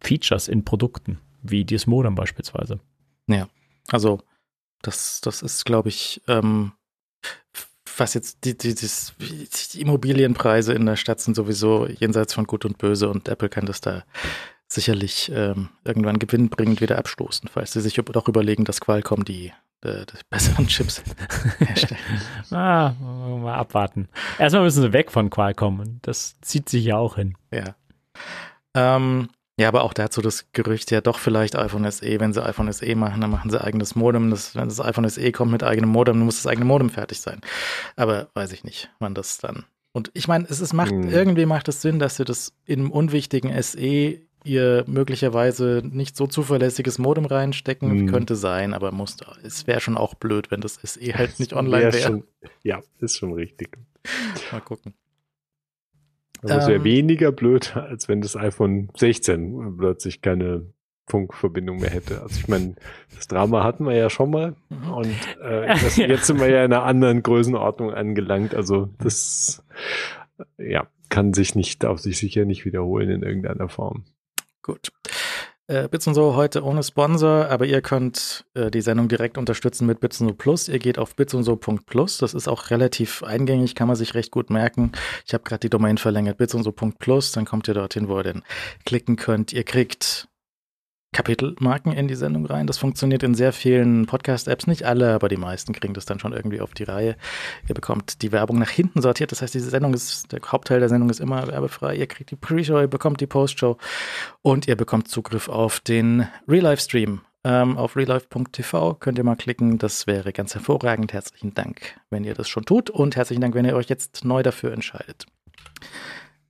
Features in Produkten, wie dieses Modem beispielsweise. Ja. Also das, das ist, glaube ich, ähm, was jetzt die, die, die, Immobilienpreise in der Stadt sind sowieso jenseits von Gut und Böse und Apple kann das da sicherlich ähm, irgendwann gewinnbringend wieder abstoßen, falls sie sich doch überlegen, dass Qualcomm die, die, die besseren Chips herstellen. ah, mal abwarten. Erstmal müssen sie weg von Qualcomm und das zieht sich ja auch hin. Ja. Ähm, ja, aber auch dazu das Gerücht ja doch vielleicht iPhone SE. Wenn sie iPhone SE machen, dann machen sie eigenes Modem. Das, wenn das iPhone SE kommt mit eigenem Modem, dann muss das eigene Modem fertig sein. Aber weiß ich nicht, wann das dann. Und ich meine, es ist, macht, hm. irgendwie macht es Sinn, dass sie das in einem unwichtigen SE ihr möglicherweise nicht so zuverlässiges Modem reinstecken. Hm. Könnte sein, aber muss, es wäre schon auch blöd, wenn das SE halt nicht online wäre. Wär ja, ist schon richtig. Mal gucken. Also es wäre ähm, weniger blöd, als wenn das iPhone 16 plötzlich keine Funkverbindung mehr hätte. Also ich meine, das Drama hatten wir ja schon mal und äh, das, jetzt sind wir ja in einer anderen Größenordnung angelangt. Also das ja kann sich nicht, darf sich sicher nicht wiederholen in irgendeiner Form. Gut. Äh, Bits und so heute ohne Sponsor, aber ihr könnt äh, die Sendung direkt unterstützen mit Bits und so Plus. Ihr geht auf bitsundso.plus. Das ist auch relativ eingängig, kann man sich recht gut merken. Ich habe gerade die Domain verlängert, bitsundso.plus. Dann kommt ihr dorthin, wo ihr denn klicken könnt. Ihr kriegt Kapitelmarken in die Sendung rein. Das funktioniert in sehr vielen Podcast-Apps, nicht alle, aber die meisten kriegen das dann schon irgendwie auf die Reihe. Ihr bekommt die Werbung nach hinten sortiert, das heißt, diese Sendung ist, der Hauptteil der Sendung ist immer werbefrei. Ihr kriegt die Pre-Show, ihr bekommt die Post-Show und ihr bekommt Zugriff auf den Real-Life-Stream ähm, auf reallife.tv. Könnt ihr mal klicken. Das wäre ganz hervorragend. Herzlichen Dank, wenn ihr das schon tut. Und herzlichen Dank, wenn ihr euch jetzt neu dafür entscheidet.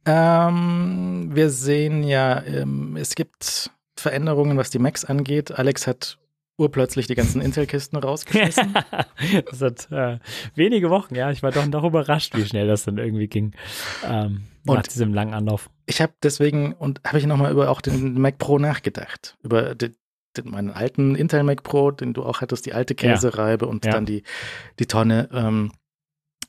Ähm, wir sehen ja, ähm, es gibt Veränderungen, was die Macs angeht. Alex hat urplötzlich die ganzen Intel-Kisten rausgeschmissen. das hat äh, wenige Wochen, ja. Ich war doch noch überrascht, wie schnell das dann irgendwie ging. Ähm, nach Und- diesem langen Anlauf. Ich habe deswegen und habe ich nochmal über auch den Mac Pro nachgedacht. Über den, den, meinen alten Intel Mac Pro, den du auch hattest, die alte Käsereibe und Ja. dann die, die Tonne. Ähm,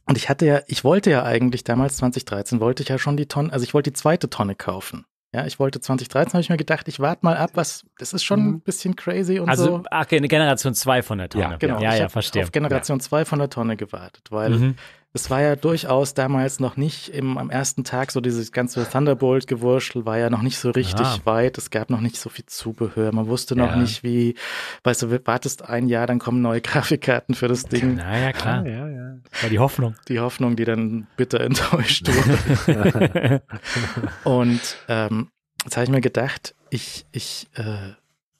und ich hatte ja, ich wollte ja eigentlich damals 2013, wollte ich ja schon die Tonne, also ich wollte die zweite Tonne kaufen. Ja, ich wollte 2013, habe ich mir gedacht, ich warte mal ab, was, das ist schon Mhm. ein bisschen crazy und Also, so. ach, eine Generation 2 von der Tonne. Ja, Genau, ja, ich ja verstehe. auf Generation 2 von der Tonne gewartet, weil Mhm. Es war ja durchaus damals noch nicht im, am ersten Tag so dieses ganze Thunderbolt-Gewurschtel war ja noch nicht so richtig Ah. weit. Es gab noch nicht so viel Zubehör. Man wusste noch Ja. nicht, wie, weißt du, wartest ein Jahr, dann kommen neue Grafikkarten für das Ding. Na ja, klar. ja, ja. War die Hoffnung. Die Hoffnung, die dann bitter enttäuscht wurde. Und ähm, jetzt habe ich mir gedacht, ich, ich, äh,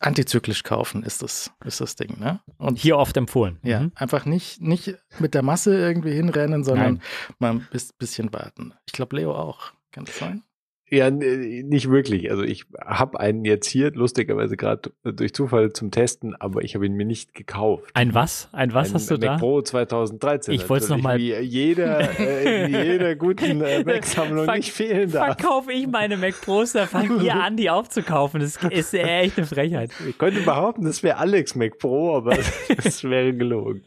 antizyklisch kaufen ist das, ist das Ding, ne? Und Hier oft empfohlen. Ja, Mhm. einfach nicht, nicht mit der Masse irgendwie hinrennen, sondern Nein. mal ein bis, bisschen warten. Ich glaube, Leo auch. Kann das sein? Ja, n- nicht wirklich. Also ich habe einen jetzt hier, lustigerweise gerade durch Zufall zum Testen, aber ich habe ihn mir nicht gekauft. Ein was? Ein was Ein hast du Mac da? Pro 2013. Ich wollt's noch natürlich, mal- Wie jeder, äh, in jeder guten äh, Mac-Sammlung nicht fehlen darf. Verkaufe ich meine Mac Pros, da fangen ihr an, die aufzukaufen. Das ist echt eine Frechheit. Ich könnte behaupten, das wäre Alex Mac Pro, aber das wäre gelogen.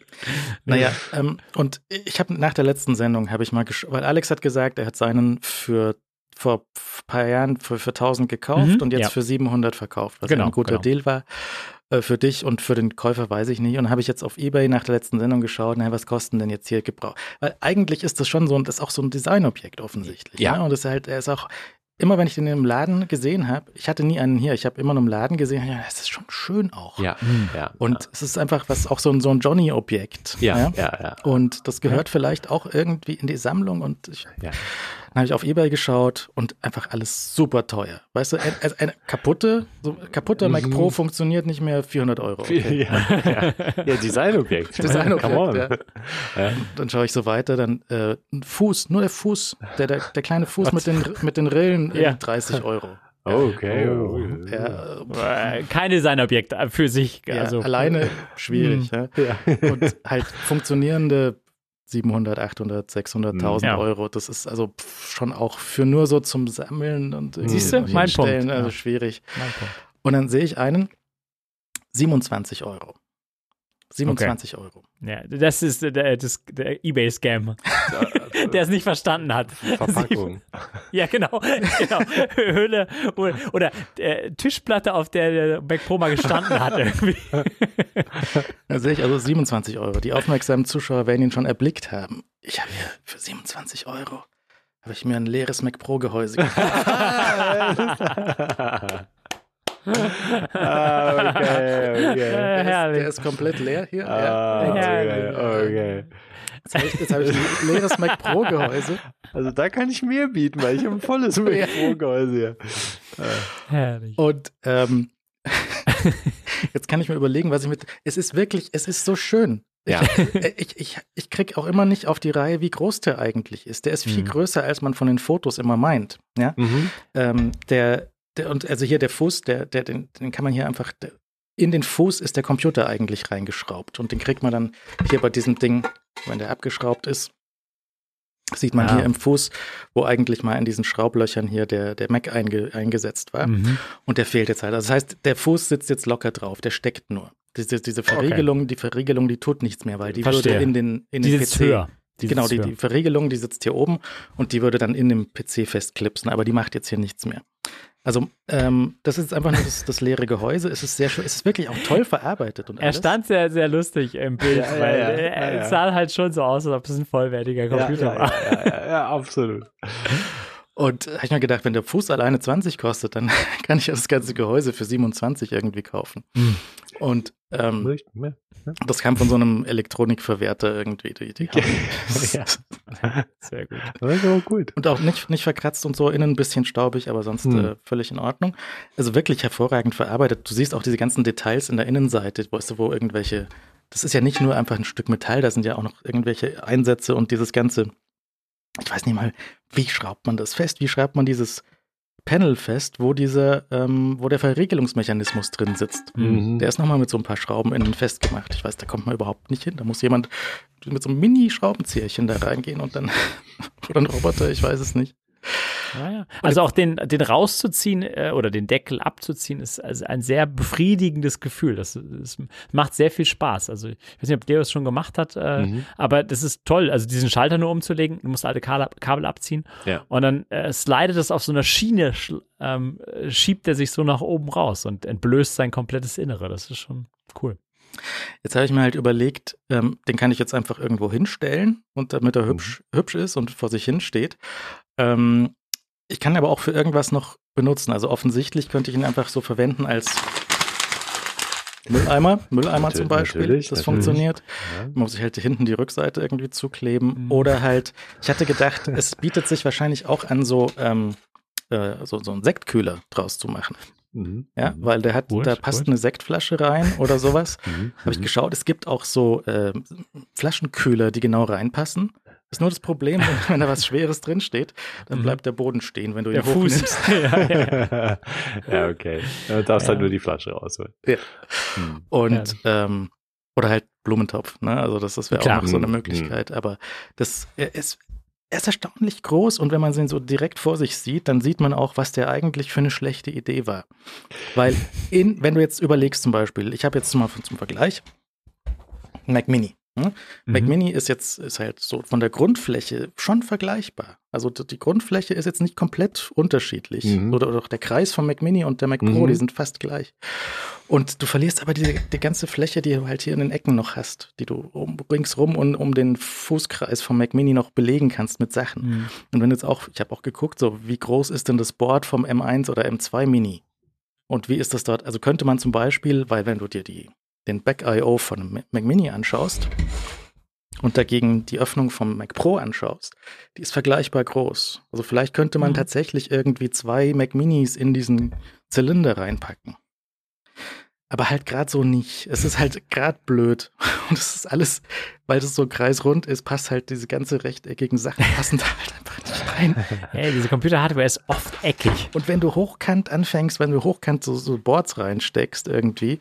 Naja, ähm, und ich habe nach der letzten Sendung, habe ich mal, weil Alex hat gesagt, er hat seinen für vor ein paar Jahren für, für 1000 gekauft Mhm, und jetzt ja. für 700 verkauft, was Genau, ein guter genau. Deal war. Äh, Für dich und für den Käufer weiß ich nicht. Und habe ich jetzt auf Ebay nach der letzten Sendung geschaut, naja, was kosten denn jetzt hier Gebrauch? Weil eigentlich ist das schon so, und das ist auch so ein Designobjekt offensichtlich. Ja. Ne? Und das ist halt, er ist auch, immer wenn ich den im Laden gesehen habe, ich hatte nie einen hier, ich habe immer nur im Laden gesehen, ja, das ist schon schön auch. Ja, ja. Und es ist einfach was auch so ein, so ein Johnny-Objekt. ja, ja, ja. ja. Und das gehört vielleicht auch irgendwie in die Sammlung und ich, Ja. Dann habe ich auf Ebay geschaut und einfach alles super teuer. Weißt du, ein, also eine kaputte, so kaputter Mac Mhm. Pro funktioniert nicht mehr 400 Euro. Okay. Ja, ja. ja, Designobjekt. Designobjekt, Come on. ja. Ja. Dann schaue ich so weiter, dann äh, ein Fuß, nur der Fuß, der, der, der kleine Fuß mit den, mit den Rillen, Ja. 30 Euro. Okay. Oh. Ja, Kein Designobjekt für sich. ja, Also, alleine schwierig. Ja. Ja. Und halt funktionierende 700, 800, 600.000 Ja. Euro. Das ist also schon auch für nur so zum Sammeln und Siehst du? Mein hinstellen, Punkt, Also ja. schwierig. Mein Punkt. Und dann sehe ich einen 27 Euro. 27 Euro. Ja, das ist der, das, der Ebay-Scam, der es nicht verstanden hat. Verpackung. Ja, genau. genau. Hülle oder, oder äh, Tischplatte, auf der der Mac Pro mal gestanden hat irgendwie. Da sehe ich also 27 Euro. Die aufmerksamen Zuschauer werden ihn schon erblickt haben. Ich habe hier für 27 Euro habe ich mir ein leeres Mac Pro Gehäuse gekauft. Ah, okay, okay. Der ist, herrlich. der ist komplett leer hier. Ah, ja. okay, okay. Jetzt habe ich, jetzt habe ich ein leeres Mac Pro Gehäuse. Also da kann ich mehr bieten, weil ich habe ein volles Mac Pro Gehäuse hier. Herrlich. Und ähm, jetzt kann ich mir überlegen, was ich mit. Es ist wirklich, es ist so schön. Ja. Ich, ich, ich krieg auch immer nicht auf die Reihe, wie groß der eigentlich ist. Der ist viel Mhm. größer, als man von den Fotos immer meint. Ja? Mhm. Ähm, der, der, und also hier der Fuß, der, der, den, den kann man hier einfach. Der, in den Fuß ist der Computer eigentlich reingeschraubt. Und den kriegt man dann hier bei diesem Ding, wenn der abgeschraubt ist, sieht man Ah. hier im Fuß, wo eigentlich mal in diesen Schraublöchern hier der, der Mac einge, eingesetzt war. Mhm. Und der fehlt jetzt halt. Also das heißt, der Fuß sitzt jetzt locker drauf, der steckt nur. Diese, diese Verriegelung, die Verriegelung, die tut nichts mehr, weil die Verstehe. würde in den, in Die den sitzt PC. höher. Die genau, die, die Verriegelung, die sitzt hier oben und die würde dann in dem PC festklipsen, aber die macht jetzt hier nichts mehr. Also, ähm, das ist einfach nur das, das leere Gehäuse. Es ist sehr schön, es ist wirklich auch toll verarbeitet und Er alles. stand sehr, sehr lustig im Bild, Ja, weil ja, äh, ja, ja. sah halt schon so aus, als ob es ein vollwertiger Ja, Computer ja, war. ja, ja, ja, ja, absolut. Und habe ich mir gedacht, wenn der Fuß alleine 20 kostet, dann kann ich ja das ganze Gehäuse für 27 irgendwie kaufen. Hm. Und ähm, mehr. das kam von so einem Elektronikverwerter irgendwie. Die, die Ja. Sehr gut. Das ist aber gut. Und auch nicht, nicht verkratzt und so, innen ein bisschen staubig, aber sonst Hm. äh, völlig in Ordnung. Also wirklich hervorragend verarbeitet. Du siehst auch diese ganzen Details in der Innenseite, weißt du, wo irgendwelche, das ist ja nicht nur einfach ein Stück Metall, da sind ja auch noch irgendwelche Einsätze und dieses ganze, ich weiß nicht mal, wie schraubt man das fest? Wie schreibt man dieses Panel fest, wo dieser, ähm, wo der Verriegelungsmechanismus drin sitzt? Mhm. Der ist nochmal mit so ein paar Schrauben innen festgemacht. Ich weiß, da kommt man überhaupt nicht hin. Da muss jemand mit so einem Mini-Schraubenzieherchen da reingehen und dann, oder ein Roboter, ich weiß es nicht. Ja, ja. Also auch den, den rauszuziehen äh, oder den Deckel abzuziehen, ist also ein sehr befriedigendes Gefühl. Das, das macht sehr viel Spaß. Also ich weiß nicht, ob der das schon gemacht hat, äh, Mhm. aber das ist toll. Also diesen Schalter nur umzulegen, du musst alte Kabel, abziehen Ja. und dann äh, slidet es auf so einer Schiene, sch- ähm, äh, schiebt er sich so nach oben raus und entblößt sein komplettes Innere. Das ist schon cool. Jetzt habe ich mir halt überlegt, ähm, den kann ich jetzt einfach irgendwo hinstellen und damit er hübsch, hübsch ist und vor sich hin steht. Ähm, ich kann aber auch für irgendwas noch benutzen. Also offensichtlich könnte ich ihn einfach so verwenden als Mülleimer. Mülleimer zum Beispiel. natürlich, das natürlich. funktioniert. Ja. Man muss sich halt hinten die Rückseite irgendwie zukleben. Mhm. Oder halt, ich hatte gedacht, es bietet sich wahrscheinlich auch an, so, ähm, äh, so, so einen Sektkühler draus zu machen. Mhm. Ja, weil der hat, Gut, da passt gut. eine Sektflasche rein oder sowas. Mhm. Habe ich geschaut, es gibt auch so äh, Flaschenkühler, die genau reinpassen. Ist nur das Problem, wenn, da was Schweres drinsteht, dann Mhm. bleibt der Boden stehen, wenn du Der ihn Fuß. hochnimmst. ja, ja. ja, okay. Du darfst Ja. halt nur die Flasche rausholen. Ja. Hm. Und ähm, oder halt Blumentopf, ne? Also das, das wäre auch noch so eine Mhm. Möglichkeit. Aber das ist, er ist erstaunlich groß und wenn man ihn so direkt vor sich sieht, dann sieht man auch, was der eigentlich für eine schlechte Idee war. Weil in, wenn du jetzt überlegst zum Beispiel, ich habe jetzt mal zum Vergleich Mac Mini. Mac Mhm. Mini ist jetzt ist halt so von der Grundfläche schon vergleichbar. Also die Grundfläche ist jetzt nicht komplett unterschiedlich. Mhm. Oder, oder auch der Kreis vom Mac Mini und der Mac Pro, Mhm. die sind fast gleich. Und du verlierst aber diese, die ganze Fläche, die du halt hier in den Ecken noch hast, die du um, ringsrum und um den Fußkreis vom Mac Mini noch belegen kannst mit Sachen. Mhm. Und wenn jetzt auch, ich habe auch geguckt, so wie groß ist denn das Board vom M1 oder M2 Mini? Und wie ist das dort? Also könnte man zum Beispiel, weil wenn du dir die, den Back-IO von einem Mac Mini anschaust und dagegen die Öffnung vom Mac Pro anschaust, die ist vergleichbar groß. Also vielleicht könnte man Mhm. tatsächlich irgendwie zwei Mac Minis in diesen Zylinder reinpacken. Aber halt gerade so nicht. Es ist halt gerade blöd. Und es ist alles, weil das so kreisrund ist, passt halt diese ganze rechteckigen Sachen passen da halt einfach nicht rein. Hey, diese Computer-Hardware ist oft eckig. Und wenn du hochkant anfängst, wenn du hochkant so, so Boards reinsteckst irgendwie,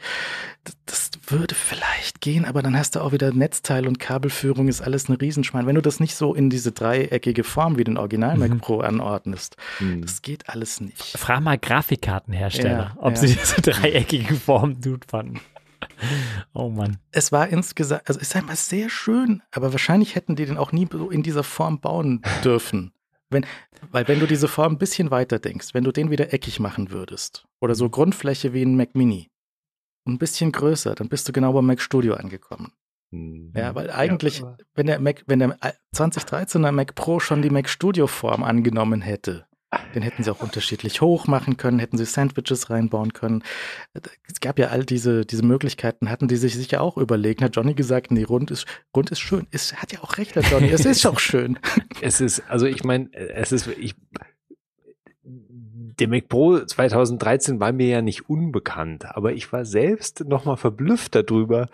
das, das würde vielleicht gehen, aber dann hast du auch wieder Netzteil und Kabelführung, ist alles eine Riesenschwein. Wenn du das nicht so in diese dreieckige Form wie den Original Mac Mhm. Pro anordnest, Hm. das geht alles nicht. Frag mal Grafikkartenhersteller, Ja, ob ja. sie diese dreieckige Form gut fanden. Oh Mann. Es war insgesamt, also ist einmal sehr schön, aber wahrscheinlich hätten die den auch nie so in dieser Form bauen dürfen. Wenn, weil wenn du diese Form ein bisschen weiter denkst, wenn du den wieder eckig machen würdest oder so Grundfläche wie ein Mac Mini, ein bisschen größer, dann bist du genau beim Mac Studio angekommen. Ja, weil eigentlich, aber- wenn der Mac, wenn der 2013er Mac Pro schon die Mac Studio Form angenommen hätte, den hätten sie auch unterschiedlich hoch machen können, hätten sie Sandwiches reinbauen können. Es gab ja all diese, diese Möglichkeiten, hatten die sich sicher auch überlegt. Hat Johnny gesagt, nee, rund ist, rund ist schön. Es hat ja auch recht, der Johnny, es ist auch schön. Es ist, also ich meine, es ist, ich, der Mac Pro 2013 war mir ja nicht unbekannt, aber ich war selbst nochmal verblüfft darüber,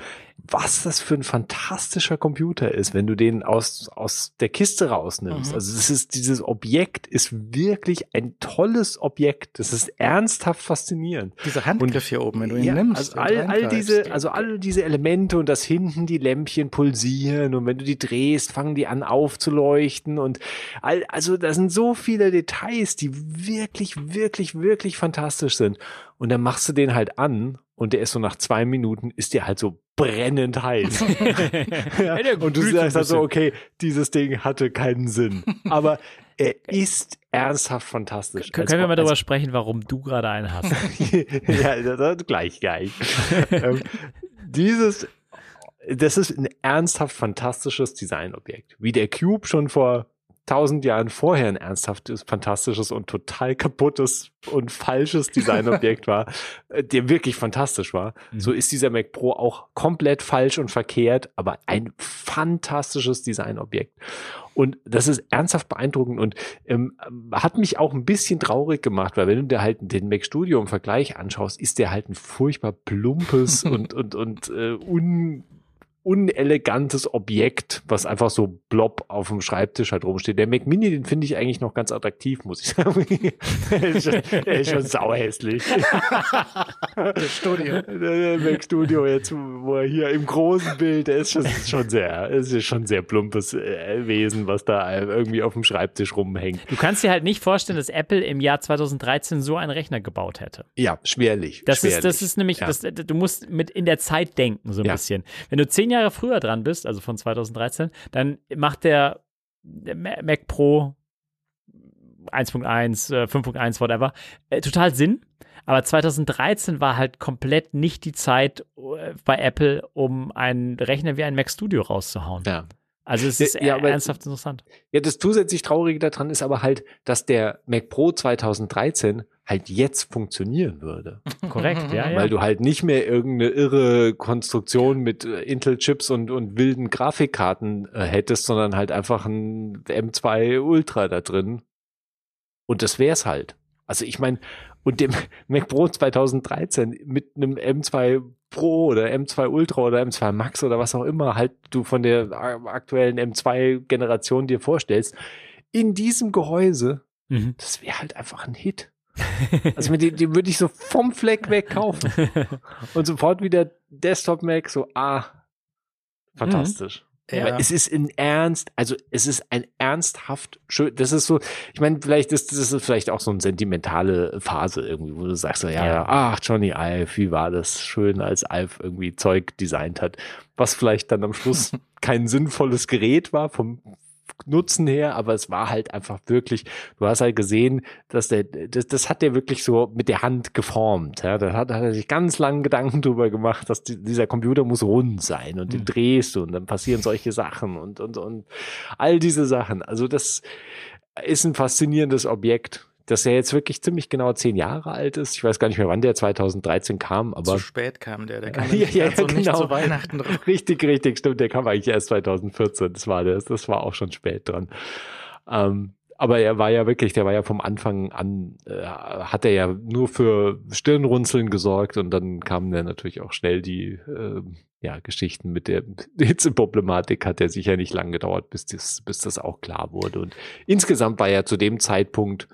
was das für ein fantastischer Computer ist, wenn du den aus, aus der Kiste rausnimmst. Mhm. Also es ist, dieses Objekt ist wirklich ein tolles Objekt. Das ist ernsthaft faszinierend. Dieser Handgriff hier oben, wenn du ihn Ja, nimmst. Also und all, all diese, also all diese Elemente und dass hinten die Lämpchen pulsieren und wenn du die drehst, fangen die an aufzuleuchten und all, also da sind so viele Details, die wirklich, wirklich, wirklich fantastisch sind. Und dann machst du den halt an und der ist so nach zwei Minuten ist der halt so brennend heiß. ja, und du sagst halt so, okay, dieses Ding hatte keinen Sinn. Aber er ist ernsthaft fantastisch. Können Als- wir mal darüber sprechen, warum du gerade einen hast? ja, das, das, gleich, gleich. ähm, dieses, das ist ein ernsthaft fantastisches Designobjekt. Wie der Cube schon vor tausend Jahren vorher ein ernsthaftes, fantastisches und total kaputtes und falsches Designobjekt war, äh, der wirklich fantastisch war, mhm. so ist dieser Mac Pro auch komplett falsch und verkehrt, aber ein fantastisches Designobjekt. Und das ist ernsthaft beeindruckend und ähm, hat mich auch ein bisschen traurig gemacht, weil wenn du dir halt den Mac Studio im Vergleich anschaust, ist der halt ein furchtbar plumpes und, und, und äh, un unelegantes Objekt, was einfach so blob auf dem Schreibtisch halt rumsteht. Der Mac Mini, den finde ich eigentlich noch ganz attraktiv, muss ich sagen. der, ist schon, der ist schon sauhässlich. der Studio. Der Mac Studio jetzt, wo er hier im großen Bild, der ist schon, schon sehr, ist schon sehr plumpes äh, Wesen, was da irgendwie auf dem Schreibtisch rumhängt. Du kannst dir halt nicht vorstellen, dass Apple im Jahr 2013 so einen Rechner gebaut hätte. Ja, schwerlich. Das schwerlich. ist, das ist nämlich, ja. das, du musst mit in der Zeit denken, so ein ja. bisschen. Wenn du zehn Jahre früher dran bist, also von 2013, dann macht der Mac Pro 1.1, 5.1, whatever, äh, total Sinn. Aber 2013 war halt komplett nicht die Zeit äh, bei Apple, um einen Rechner wie ein Mac Studio rauszuhauen. Ja. Also es ist ja, aber, ernsthaft interessant. Ja, das zusätzlich Traurige daran ist aber halt, dass der Mac Pro 2013 halt jetzt funktionieren würde. Korrekt, ja, ja. Weil du halt nicht mehr irgendeine irre Konstruktion mit äh, Intel-Chips und, und wilden Grafikkarten äh, hättest, sondern halt einfach ein M2 Ultra da drin. Und das wär's halt. Also ich meine, und dem Mac Pro 2013 mit einem M2 Pro oder M2 Ultra oder M2 Max oder was auch immer halt du von der aktuellen M2 Generation dir vorstellst, in diesem Gehäuse, mhm. das wäre halt einfach ein Hit. Also mit dem, dem würde ich so vom Fleck weg kaufen. Und sofort wieder Desktop Mac, so, ah, fantastisch. Mhm. Ja. Aber es ist in Ernst, also es ist ein ernsthaft schön, das ist so, ich meine, vielleicht ist das ist vielleicht auch so eine sentimentale Phase irgendwie, wo du sagst so, ja, ja. ach, Johnny Ive, wie war das schön, als Ive irgendwie Zeug designt hat, was vielleicht dann am Schluss kein sinnvolles Gerät war vom, Nutzen her, aber es war halt einfach wirklich, du hast halt gesehen, dass der, das, das hat der wirklich so mit der Hand geformt. Ja, da hat, hat er sich ganz lange Gedanken drüber gemacht, dass die, dieser Computer muss rund sein und den mhm. drehst du und dann passieren solche Sachen und, und, und all diese Sachen. Also das ist ein faszinierendes Objekt dass er jetzt wirklich ziemlich genau zehn Jahre alt ist. Ich weiß gar nicht mehr, wann der 2013 kam, aber. Zu spät kam der, der kam ja, ja, so genau. nicht zu Weihnachten drauf. Richtig, richtig, stimmt. Der kam eigentlich erst 2014. Das war das, das war auch schon spät dran. Ähm, aber er war ja wirklich, der war ja vom Anfang an, äh, hat er ja nur für Stirnrunzeln gesorgt und dann kamen dann natürlich auch schnell die äh, ja, Geschichten mit der Hitzeproblematik hat er sicher nicht lang gedauert, bis das, bis das auch klar wurde. Und insgesamt war ja zu dem Zeitpunkt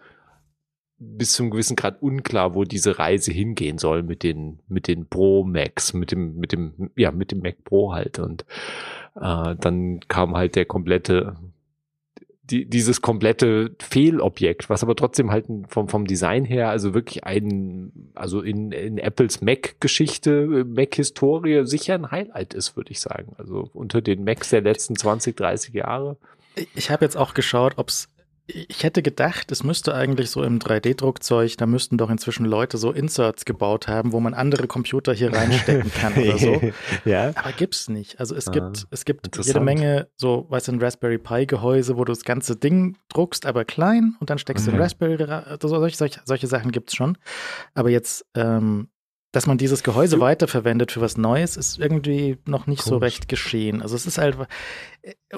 bis zum gewissen Grad unklar, wo diese Reise hingehen soll mit den mit den Pro Macs, mit dem mit dem ja mit dem Mac Pro halt und äh, dann kam halt der komplette die, dieses komplette Fehlobjekt, was aber trotzdem halt vom, vom Design her, also wirklich ein, also in, in Apples Mac-Geschichte, Mac-Historie sicher ein Highlight ist, würde ich sagen. Also unter den Macs der letzten 20, 30 Jahre. Ich habe jetzt auch geschaut, ob es ich hätte gedacht, es müsste eigentlich so im 3D-Druckzeug, da müssten doch inzwischen Leute so Inserts gebaut haben, wo man andere Computer hier reinstecken kann oder so. ja. Aber gibt's nicht. Also es ah, gibt, es gibt jede Menge so, weißt du, ein Raspberry Pi Gehäuse, wo du das ganze Ding druckst, aber klein und dann steckst mhm. du den Raspberry, also solche, solche, solche Sachen gibt's schon. Aber jetzt ähm, dass man dieses Gehäuse weiterverwendet für was Neues, ist irgendwie noch nicht Komisch. so recht geschehen. Also es ist halt,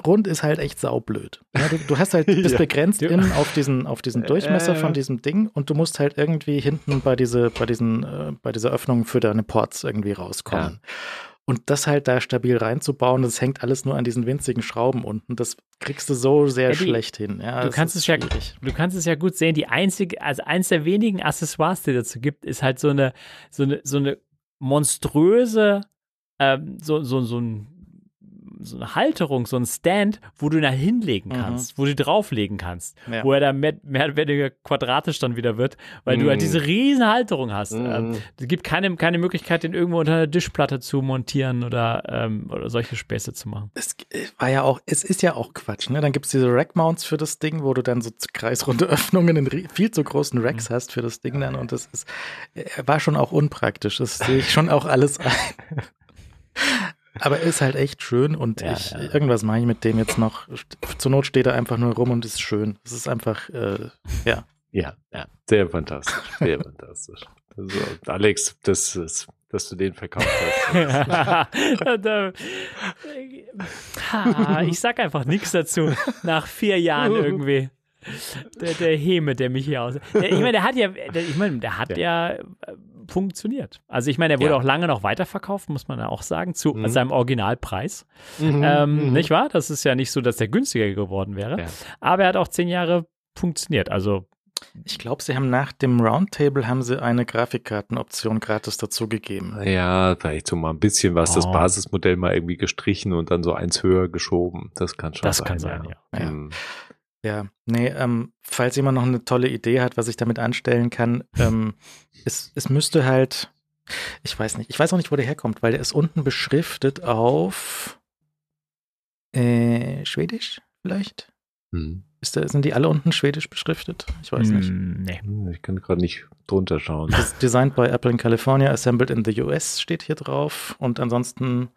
rund ist halt echt saublöd. Ja, du, du, hast halt, bist ja. begrenzt innen auf diesen, auf diesen Durchmesser äh. von diesem Ding und du musst halt irgendwie hinten bei diese, bei diesen, äh, bei dieser Öffnung für deine Ports irgendwie rauskommen. Ja. Und das halt da stabil reinzubauen, das hängt alles nur an diesen winzigen Schrauben unten. Das kriegst du so sehr ja, die, schlecht hin. Ja, du kannst es ja, du kannst es ja gut sehen. Die einzige, also eins der wenigen Accessoires, die dazu gibt, ist halt so eine, so eine, so eine monströse, ähm, so, so, so ein so eine Halterung, so ein Stand, wo du ihn da hinlegen mhm. kannst, mhm. wo du drauflegen kannst, ja. wo er dann mehr, mehr oder weniger quadratisch dann wieder wird, weil mhm. du halt mhm. diese riesen Halterung hast. Mhm. Ähm, es gibt keine, keine Möglichkeit, den irgendwo unter einer Tischplatte zu montieren oder, ähm, oder solche Späße zu machen. Es war ja auch, es ist ja auch Quatsch, ne? Dann gibt es diese Rack-Mounts für das Ding, wo du dann so kreisrunde Öffnungen in viel zu großen Racks mhm. hast für das Ding dann und das ist, war schon auch unpraktisch. Das sehe ich schon auch alles ein. Aber er ist halt echt schön und Ja, ich, ja. irgendwas mache ich mit dem jetzt noch. Zur Not steht er einfach nur rum und ist schön. Es ist einfach, äh, ja. Ja, ja, sehr fantastisch, sehr fantastisch. Also, Alex, das ist, dass du den verkauft hast. Ich sag einfach nichts dazu. Nach vier Jahren irgendwie. Der, der Heme, der mich hier aus. Der, ich meine, der hat ja, der, ich meine, der hat ja, äh, funktioniert. Also ich meine, der wurde Ja. auch lange noch weiterverkauft, muss man ja auch sagen, zu Mhm. seinem Originalpreis. Mhm, Ähm, mhm. Nicht wahr? Das ist ja nicht so, dass der günstiger geworden wäre. Ja. Aber er hat auch zehn Jahre funktioniert. Also Ich glaube, sie haben nach dem Roundtable haben sie eine Grafikkartenoption gratis dazugegeben. Ja, vielleicht so mal ein bisschen was, das Oh. Basismodell mal irgendwie gestrichen und dann so eins höher geschoben. Das kann schon das sein. kann sein, ja. Ja. Ja, nee, ähm, falls jemand noch eine tolle Idee hat, was ich damit anstellen kann, ähm, es, es müsste halt, ich weiß nicht, ich weiß auch nicht, wo der herkommt, weil der ist unten beschriftet auf äh, Schwedisch vielleicht? Mhm. Ist da, sind die alle unten Schwedisch beschriftet? Ich weiß nicht. Hm, nee. Hm, Ich kann gerade nicht drunter schauen. Das ist designed by Apple in California, assembled in the US steht hier drauf und ansonsten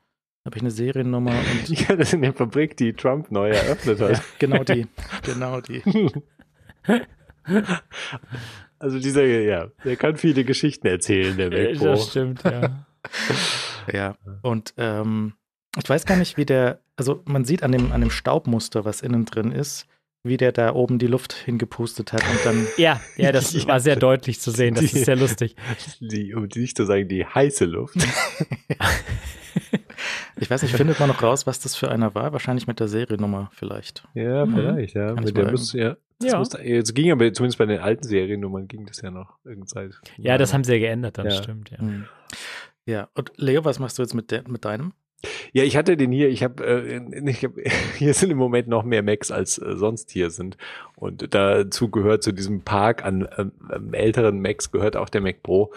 habe ich eine Seriennummer und Ja, das ist in der Fabrik, die Trump neu eröffnet ja, hat. genau die, genau die. Also dieser, ja, der kann viele Geschichten erzählen, der MacBo. Das stimmt, ja. Ja, und ähm, ich weiß gar nicht, wie der, also man sieht an dem, an dem Staubmuster, was innen drin ist, wie der da oben die Luft hingepustet hat und dann, Ja, ja, das Ja. war sehr deutlich zu sehen. Das Die- ist sehr lustig. Die, um nicht zu sagen, die heiße Luft. ich weiß nicht, findet man noch raus, was das für einer war? Wahrscheinlich mit der Seriennummer vielleicht. Ja, Mhm. vielleicht, ja. Kann Mit der muss, ja. Das Ja. muss, es ging aber zumindest bei den alten Seriennummern ging das ja noch irgendeine Zeit. Ja, das haben sie ja geändert, dann Ja. stimmt, ja. Hm. Ja, und Leo, was machst du jetzt mit, der, mit deinem? Ja, ich hatte den hier, ich habe, äh, ich hab, hier sind im Moment noch mehr Macs als äh, sonst hier sind. Und dazu gehört zu diesem Park an ähm, ähm, älteren Macs gehört auch der Mac Pro,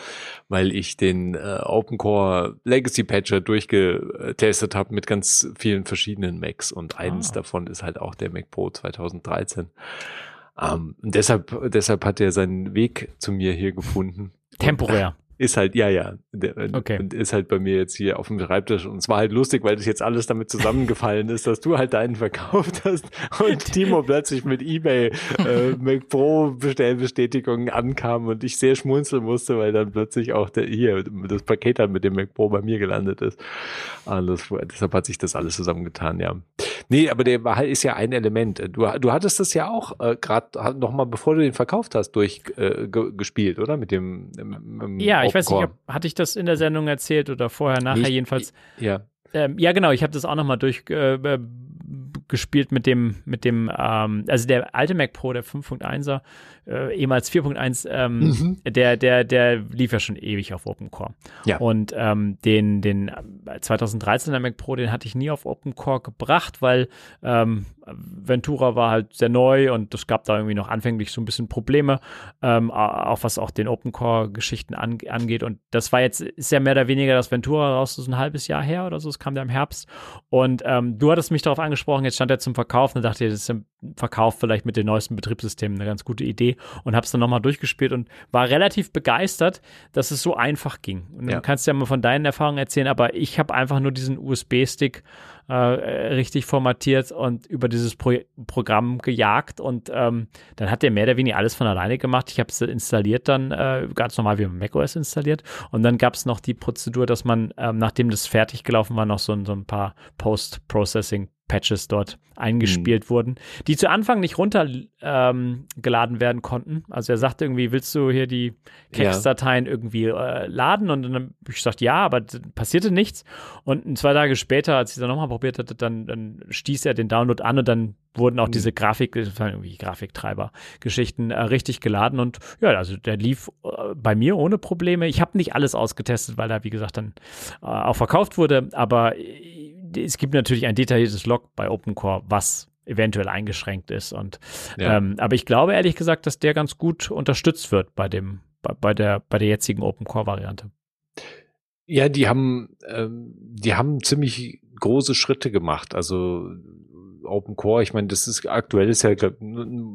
weil ich den äh, OpenCore Legacy Patcher durchgetestet habe mit ganz vielen verschiedenen Macs und eins Ah. davon ist halt auch der Mac Pro 2013. Ähm, deshalb, deshalb hat er seinen Weg zu mir hier gefunden. Temporär. Ist halt, ja, ja. Der, Okay. Und ist halt bei mir jetzt hier auf dem Schreibtisch. Und es war halt lustig, weil das jetzt alles damit zusammengefallen ist, dass du halt deinen verkauft hast und Timo plötzlich mit Ebay äh, Mac Pro Bestellbestätigungen ankam und ich sehr schmunzeln musste, weil dann plötzlich auch der, hier das Paket dann mit dem Mac Pro bei mir gelandet ist. Das, deshalb hat sich das alles zusammengetan, ja. Nee, aber der war halt, ist ja ein Element. Du, du hattest das ja auch äh, gerade noch mal, bevor du den verkauft hast, durchgespielt, äh, ge- oder? Mit dem, ähm, ähm, Ja, ich weiß nicht, ob, hatte ich das in der Sendung erzählt oder vorher, nachher Ich- jedenfalls. Ja. Ähm, ja, genau, ich habe das auch nochmal durchgespielt äh, gespielt mit dem, mit dem, ähm, also der alte Mac Pro, der 5.1er, äh, ehemals 4.1, ähm, Mhm. der, der, der lief ja schon ewig auf OpenCore. Ja. Und ähm, den, den äh, 2013er Mac Pro, den hatte ich nie auf OpenCore gebracht, weil ähm, Ventura war halt sehr neu und es gab da irgendwie noch anfänglich so ein bisschen Probleme, ähm, auch was auch den OpenCore-Geschichten an, angeht. Und das war jetzt, ist ja mehr oder weniger das Ventura raus, das ist ein halbes Jahr her oder so, es kam ja im Herbst. Und ähm, du hattest mich darauf angesprochen, jetzt stand er zum Verkauf und dachte, das ist im Verkauf vielleicht mit den neuesten Betriebssystemen eine ganz gute Idee und habe es dann nochmal durchgespielt und war relativ begeistert, dass es so einfach ging. Und dann Ja. kannst du ja mal von deinen Erfahrungen erzählen, aber ich habe einfach nur diesen USB-Stick äh, richtig formatiert und über dieses Pro Programm gejagt und ähm, dann hat der mehr oder weniger alles von alleine gemacht. Ich habe es installiert dann, äh, ganz normal wie macOS installiert und dann gab es noch die Prozedur, dass man, ähm, nachdem das fertig gelaufen war, noch so, so ein paar Post-Processing Patches dort eingespielt wurden, die zu Anfang nicht runtergeladen ähm, werden konnten. Also er sagte irgendwie, willst du hier die Textdateien irgendwie äh, laden? Und dann habe ich gesagt, ja, aber passierte nichts. Und zwei Tage später, als ich dann nochmal probiert hatte, dann, dann stieß er den Download an und dann wurden auch diese Grafik, irgendwie Grafiktreiber-Geschichten äh, richtig geladen. Und ja, also der lief äh, bei mir ohne Probleme. Ich habe nicht alles ausgetestet, weil er, wie gesagt, dann äh, auch verkauft wurde. Aber äh, es gibt natürlich ein detailliertes Log bei OpenCore, was eventuell eingeschränkt ist. Und Ja. ähm, aber ich glaube ehrlich gesagt, dass der ganz gut unterstützt wird bei dem, bei, bei der, bei der jetzigen OpenCore-Variante. Ja, die haben, ähm, die haben ziemlich große Schritte gemacht. Also Open Core, ich meine, das ist aktuell ist ja glaub,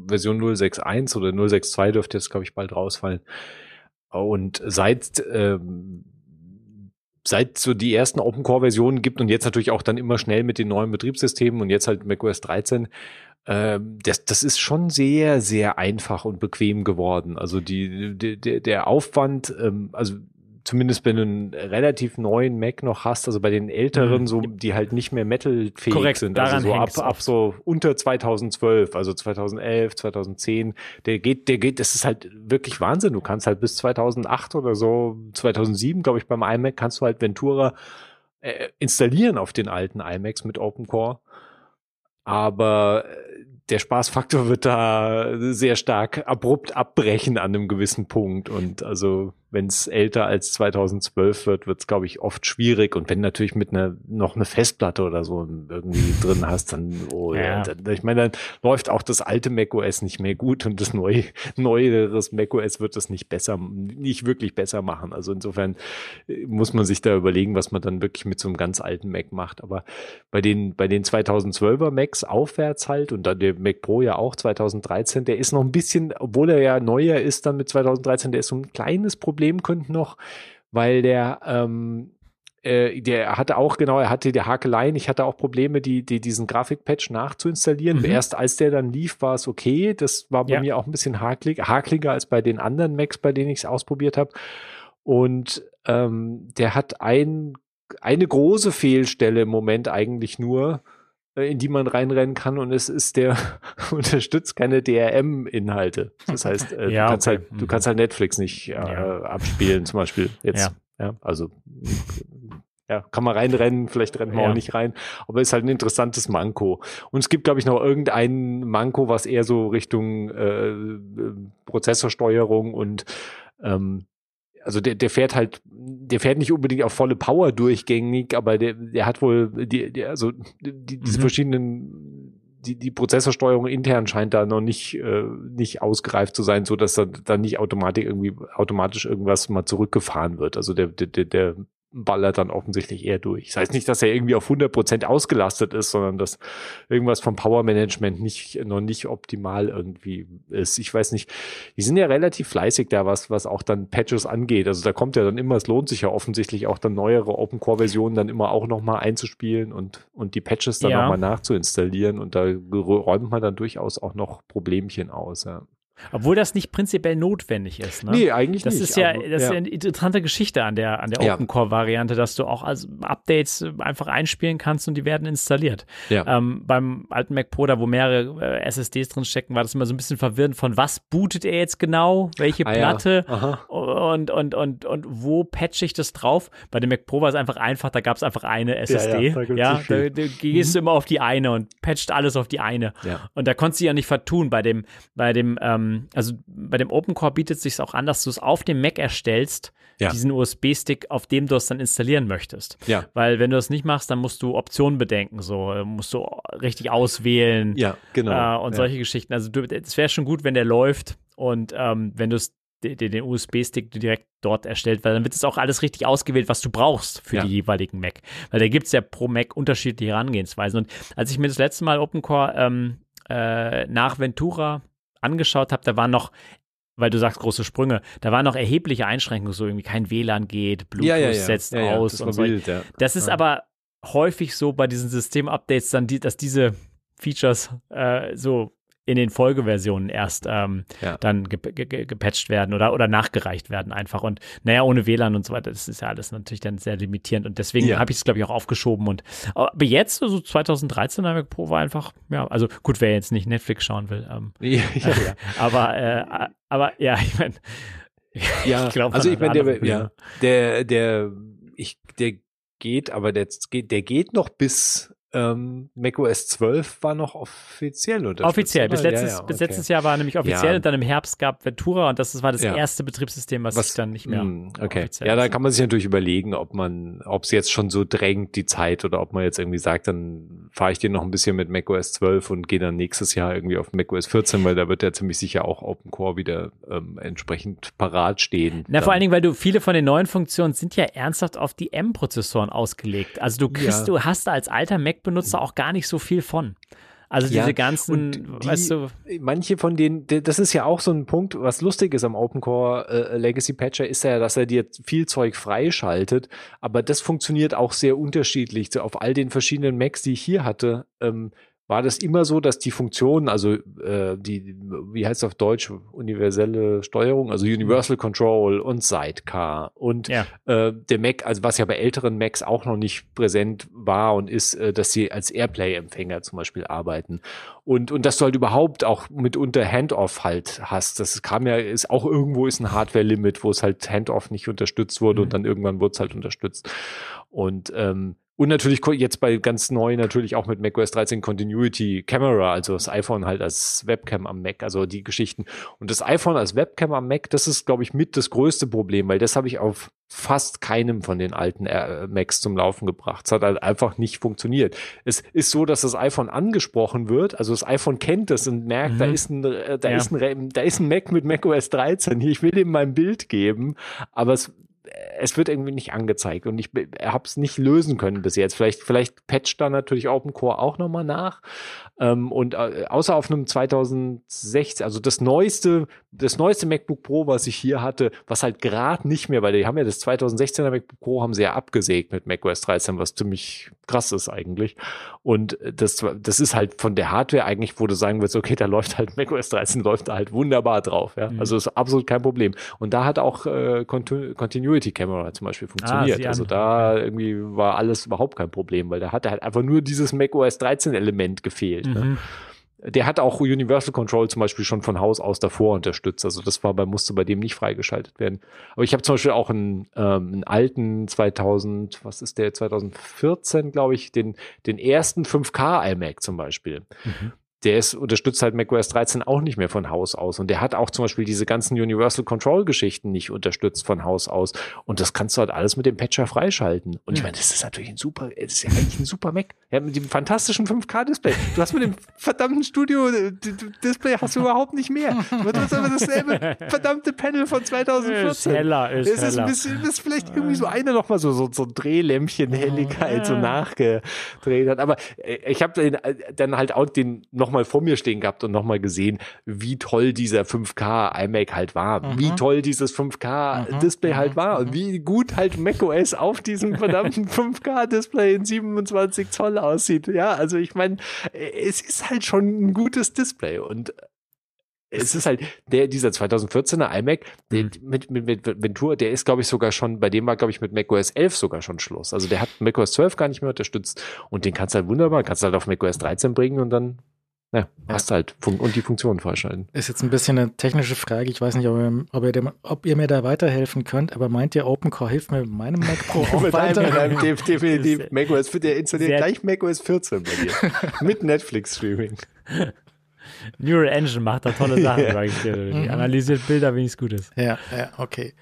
Version 061 oder 062 dürfte jetzt, glaube ich, bald rausfallen. Und seit ähm, seit so die ersten Open Core Versionen gibt und jetzt natürlich auch dann immer schnell mit den neuen Betriebssystemen und jetzt halt macOS 13, äh, das, das ist schon sehr, sehr einfach und bequem geworden. Also die, die der, Aufwand, ähm, also zumindest wenn du einen relativ neuen Mac noch hast, also bei den älteren, mhm. so die halt nicht mehr metal-fähig Korrekt, sind, also so ab, ab so unter 2012, also 2011, 2010, der geht, der geht, das ist halt wirklich Wahnsinn. Du kannst halt bis 2008 oder so, 2007, glaube ich, beim iMac kannst du halt Ventura äh, installieren auf den alten iMacs mit OpenCore. Aber äh, der Spaßfaktor wird da sehr stark abrupt abbrechen an einem gewissen Punkt. Und also wenn es älter als 2012 wird, wird es, glaube ich, oft schwierig. Und wenn natürlich mit einer noch eine Festplatte oder so irgendwie drin hast, dann, oh, ja. dann, ich meine, dann läuft auch das alte macOS nicht mehr gut und das neue, neueres macOS wird es nicht besser, nicht wirklich besser machen. Also insofern äh, muss man sich da überlegen, was man dann wirklich mit so einem ganz alten Mac macht. Aber bei den, bei den 2012er Macs aufwärts halt und dann der Mac Pro ja auch 2013, der ist noch ein bisschen, obwohl er ja neuer ist dann mit 2013, der ist so ein kleines Problem Problem könnten noch, weil der ähm, äh, der hatte auch, genau, er hatte die Hakeleien. Ich hatte auch Probleme, die, die diesen Grafikpatch nachzuinstallieren. Mhm. Erst als der dann lief, war es okay. Das war bei ja. mir auch ein bisschen hakelig, hakeliger als bei den anderen Macs, bei denen ich es ausprobiert habe. Und ähm, der hat ein, eine große Fehlstelle im Moment eigentlich nur. Äh, in die man reinrennen kann und es ist der unterstützt keine DRM-Inhalte. Das heißt, äh, ja, du, kannst okay. halt, du kannst halt Netflix nicht äh, ja. abspielen, zum Beispiel jetzt. Ja. ja. also ja, kann man reinrennen, vielleicht rennt man auch nicht rein, aber ist halt ein interessantes Manko. Und es gibt, glaube ich, noch irgendein Manko, was eher so Richtung äh, Prozessorsteuerung und ähm, also der, der fährt halt, der fährt nicht unbedingt auf volle Power durchgängig, aber der, der hat wohl die, die also die, diese mhm. verschiedenen die, die Prozessorsteuerung intern scheint da noch nicht, äh, nicht ausgereift zu sein, so dass da dann nicht automatisch irgendwie automatisch irgendwas mal zurückgefahren wird. Also der, der, der ballert dann offensichtlich eher durch. Das heißt nicht, dass er irgendwie auf 100% ausgelastet ist, sondern dass irgendwas vom Power Management nicht, noch nicht optimal irgendwie ist. Ich weiß nicht, die sind ja relativ fleißig da, was, was auch dann Patches angeht. Also da kommt ja dann immer, es lohnt sich ja offensichtlich auch dann neuere Open Core Versionen dann immer auch nochmal einzuspielen und, und die Patches dann ja. nochmal nachzuinstallieren und da räumt man dann durchaus auch noch Problemchen aus, ja. Obwohl das nicht prinzipiell notwendig ist. Ne? Nee, eigentlich das nicht. Ist ja, das ja. ist ja eine interessante Geschichte an der, an der ja. Open-Core-Variante, dass du auch als Updates einfach einspielen kannst und die werden installiert. Ja. Ähm, beim alten Mac Pro, da wo mehrere äh, SSDs drin stecken, war das immer so ein bisschen verwirrend von was bootet er jetzt genau, welche ah, Platte und, und, und, und wo patche ich das drauf. Bei dem Mac Pro war es einfach einfach, da gab es einfach eine SSD. Ja, da, da, da gehst du mhm. immer auf die eine und patcht alles auf die eine. Und da konntest du ja nicht vertun bei dem, bei dem ähm, ähm, also bei dem Open Core bietet es sich auch an, dass du es auf dem Mac erstellst, ja. diesen USB-Stick, auf dem du es dann installieren möchtest. Ja. Weil wenn du das nicht machst, dann musst du Optionen bedenken, so äh, musst du richtig auswählen. Ja, genau. Äh, und ja. solche Geschichten. Also es wäre schon gut, wenn der läuft und ähm, wenn du es den, den USB-Stick direkt dort erstellt, weil dann wird es auch alles richtig ausgewählt, was du brauchst für ja. die jeweiligen Mac. Weil da gibt es ja pro Mac unterschiedliche Herangehensweisen. Und als ich mir das letzte Mal OpenCore ähm, äh, nach Ventura angeschaut habe, da waren noch weil du sagst große Sprünge, da waren noch erhebliche Einschränkungen, so irgendwie kein WLAN geht, Bluetooth ja, ja, ja. setzt aus das und so. Wild, das ist aber häufig so bei diesen Systemupdates dann, die, dass diese Features äh, so in den Folgeversionen erst ähm, ja. dann ge ge gepatcht werden oder, oder nachgereicht werden einfach. Und naja, ohne WLAN und so weiter, das ist ja alles natürlich dann sehr limitierend. Und deswegen ja. habe ich es, glaube ich, auch aufgeschoben. Und aber jetzt, so also 2013 iMac Pro war einfach, ja, also gut, wer jetzt nicht Netflix schauen will. Ähm, ja, ja, aber, äh, aber ja, ich meine, ja, ich glaube, also ich meine, der, ja, der, der, ich, der geht, aber der der geht noch bis ähm, macOS 12 war noch offiziell oder? Offiziell. Bis letztes, ja, ja, okay. bis letztes Jahr war nämlich offiziell ja. und dann im Herbst gab Ventura und das war das erste Betriebssystem, was, was dann nicht mehr. Mh, okay. Ja, da kann man sich natürlich überlegen, ob man, ob es jetzt schon so drängt, die Zeit, oder ob man jetzt irgendwie sagt, dann fahre ich den noch ein bisschen mit macOS 12 und gehe dann nächstes Jahr irgendwie auf macOS 14, weil da wird ja ziemlich sicher auch Open Core wieder ähm, entsprechend parat stehen. Na, dann. vor allen Dingen, weil du viele von den neuen Funktionen sind ja ernsthaft auf die M-Prozessoren ausgelegt. Also du kriegst, du hast als alter Mac Benutzer auch gar nicht so viel von. Also diese Ja, ganzen, die, weißt du, manche von denen, das ist ja auch so ein Punkt, was lustig ist am Open Core äh, Legacy Patcher, ist ja, dass er dir viel Zeug freischaltet, aber das funktioniert auch sehr unterschiedlich. So auf all den verschiedenen Macs, die ich hier hatte, ähm, war das immer so, dass die Funktionen, also äh, die, wie heißt es auf Deutsch, universelle Steuerung, also Universal Control und Sidecar und ja. äh, der Mac, also was ja bei älteren Macs auch noch nicht präsent war und ist, äh, dass sie als Airplay-Empfänger zum Beispiel arbeiten. Und, und dass du halt überhaupt auch mitunter Handoff halt hast. Das kam ja, ist auch irgendwo ist ein Hardware-Limit, wo es halt Handoff nicht unterstützt wurde Mhm. und dann irgendwann wurde es halt unterstützt. Und ähm, und natürlich jetzt bei ganz neu natürlich auch mit macOS 13 Continuity Camera, also das iPhone halt als Webcam am Mac, also die Geschichten. Und das iPhone als Webcam am Mac, das ist, glaube ich, mit das größte Problem, weil das habe ich auf fast keinem von den alten äh, Macs zum Laufen gebracht. Es hat halt einfach nicht funktioniert. Es ist so, dass das iPhone angesprochen wird, also das iPhone kennt das und merkt, Mhm. da ist ein, äh, da Ja. ist ein, da ist ein Mac mit macOS 13 hier, ich will dem mein Bild geben, aber es es wird irgendwie nicht angezeigt und ich habe es nicht lösen können bis jetzt. Vielleicht, vielleicht patcht da natürlich Open Core auch nochmal nach. Ähm, und äh, außer auf einem 2016, also das neueste, das neueste MacBook Pro, was ich hier hatte, was halt gerade nicht mehr, weil die haben ja das 2016er MacBook Pro haben sie ja abgesägt mit macOS 13, was ziemlich krass ist eigentlich. Und das, das ist halt von der Hardware eigentlich, wo du sagen würdest, okay, da läuft halt macOS 13, läuft da halt wunderbar drauf. Ja? Mhm. Also ist absolut kein Problem. Und da hat auch äh, Continu Continuity Camera zum Beispiel funktioniert. sieh an. also da irgendwie war alles überhaupt kein Problem, weil da hatte halt einfach nur dieses macOS 13 Element gefehlt. Ne? Mhm. Der hat auch Universal Control zum Beispiel schon von Haus aus davor unterstützt. Also das war bei, musste bei dem nicht freigeschaltet werden. Aber ich habe zum Beispiel auch einen, ähm, einen alten 2000, was ist der, 2014, glaube ich, den, den ersten 5K iMac zum Beispiel. Mhm. Der ist, unterstützt halt macOS 13 auch nicht mehr von Haus aus. Und der hat auch zum Beispiel diese ganzen Universal Control Geschichten nicht unterstützt von Haus aus. Und das kannst du halt alles mit dem Patcher freischalten. Und ich meine, das ist natürlich ein super, das ist ja eigentlich ein super Mac. Ja, mit dem fantastischen 5K-Display. Du hast mit dem verdammten Studio-Display hast du überhaupt nicht mehr. Du hast aber dasselbe verdammte Panel von Ist 2014. heller, ist Es ist ein bisschen, das ist vielleicht irgendwie so eine noch mal so, so, so ein Drehlämpchen Helligkeit so nachgedreht hat. Aber äh, ich habe dann halt auch den noch mal vor mir stehen gehabt und noch mal gesehen, wie toll dieser 5K iMac halt war. Mhm. Wie toll dieses 5K Mhm, Display mhm, halt war und mhm. wie gut halt macOS auf diesem verdammten 5K Display in 27 Zoll aussieht. Ja, also ich meine, es ist halt schon ein gutes Display und es ist halt der dieser 2014er iMac der, Mhm. mit, mit, mit Ventura, der ist glaube ich sogar schon, bei dem war glaube ich mit macOS 11 sogar schon Schluss. Also der hat macOS 12 gar nicht mehr unterstützt und den kannst du halt wunderbar, kannst du halt auf macOS 13 bringen und dann ja, hast halt Fun und die Funktion freischalten. Ist jetzt ein bisschen eine technische Frage. Ich weiß nicht, ob ihr, ob ihr, dem, ob ihr mir da weiterhelfen könnt, aber meint ihr, OpenCore hilft mir mit meinem Mac Pro auch Mit weiter? deinem- deinem Def- definitiv macOS, der installiert gleich macOS 14 bei dir. mit Netflix Streaming. Neural Engine macht da tolle Sachen, Ja. sage ich dir. Die Mhm. analysiert Bilder, wie es gut ist. Ja, ja, okay.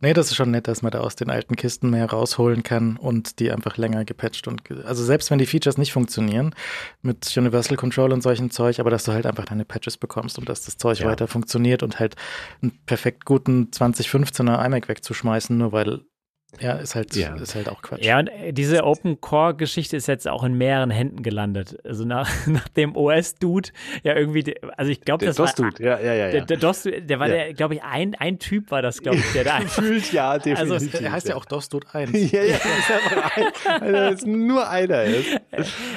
Nee, das ist schon nett, dass man da aus den alten Kisten mehr rausholen kann und die einfach länger gepatcht und also selbst wenn die Features nicht funktionieren mit Universal Control und solchen Zeug, aber dass du halt einfach deine Patches bekommst und dass das Zeug Ja. weiter funktioniert und halt einen perfekt guten 2015er iMac wegzuschmeißen, nur weil ja, ist halt Ja. ist halt auch Quatsch. Ja, und äh, diese Open Core Geschichte ist jetzt auch in mehreren Händen gelandet. Also nach, nach dem OS-Dude, ja irgendwie, also ich glaube, Der das war. DOS-Dude, ja, ja, ja. Der, ja. der DOS, der war Ja. der, glaube ich, ein, ein Typ war das, glaube ich, der da. Gefühlt ja, definitiv. er heißt ja auch DOS-Dude 1. Ja, ja, das ist ein, weil es nur einer ist.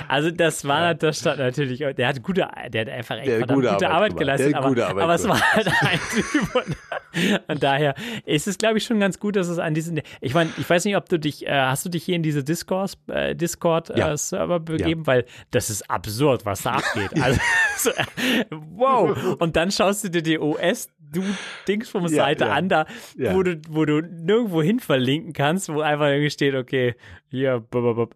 Also das war, das stand natürlich, der hat gute, der hat einfach echt Der gute gute, Arbeit Arbeit geleistet, Der aber, gute Arbeit aber es war halt ein Typ und, und daher ist es, glaube ich, schon ganz gut, dass es an diesen, ich meine, ich weiß nicht, ob du dich, äh, hast du dich hier in diese Discord, äh, Discord Ja. äh, Server begeben, weil das ist absurd, was da abgeht. Also, so, äh, wow. Und dann schaust du dir die OS du Dings vom Ja, Seite ja. an, da, Ja. wo du, wo du nirgendwo hin verlinken kannst, wo einfach irgendwie steht, okay, hier.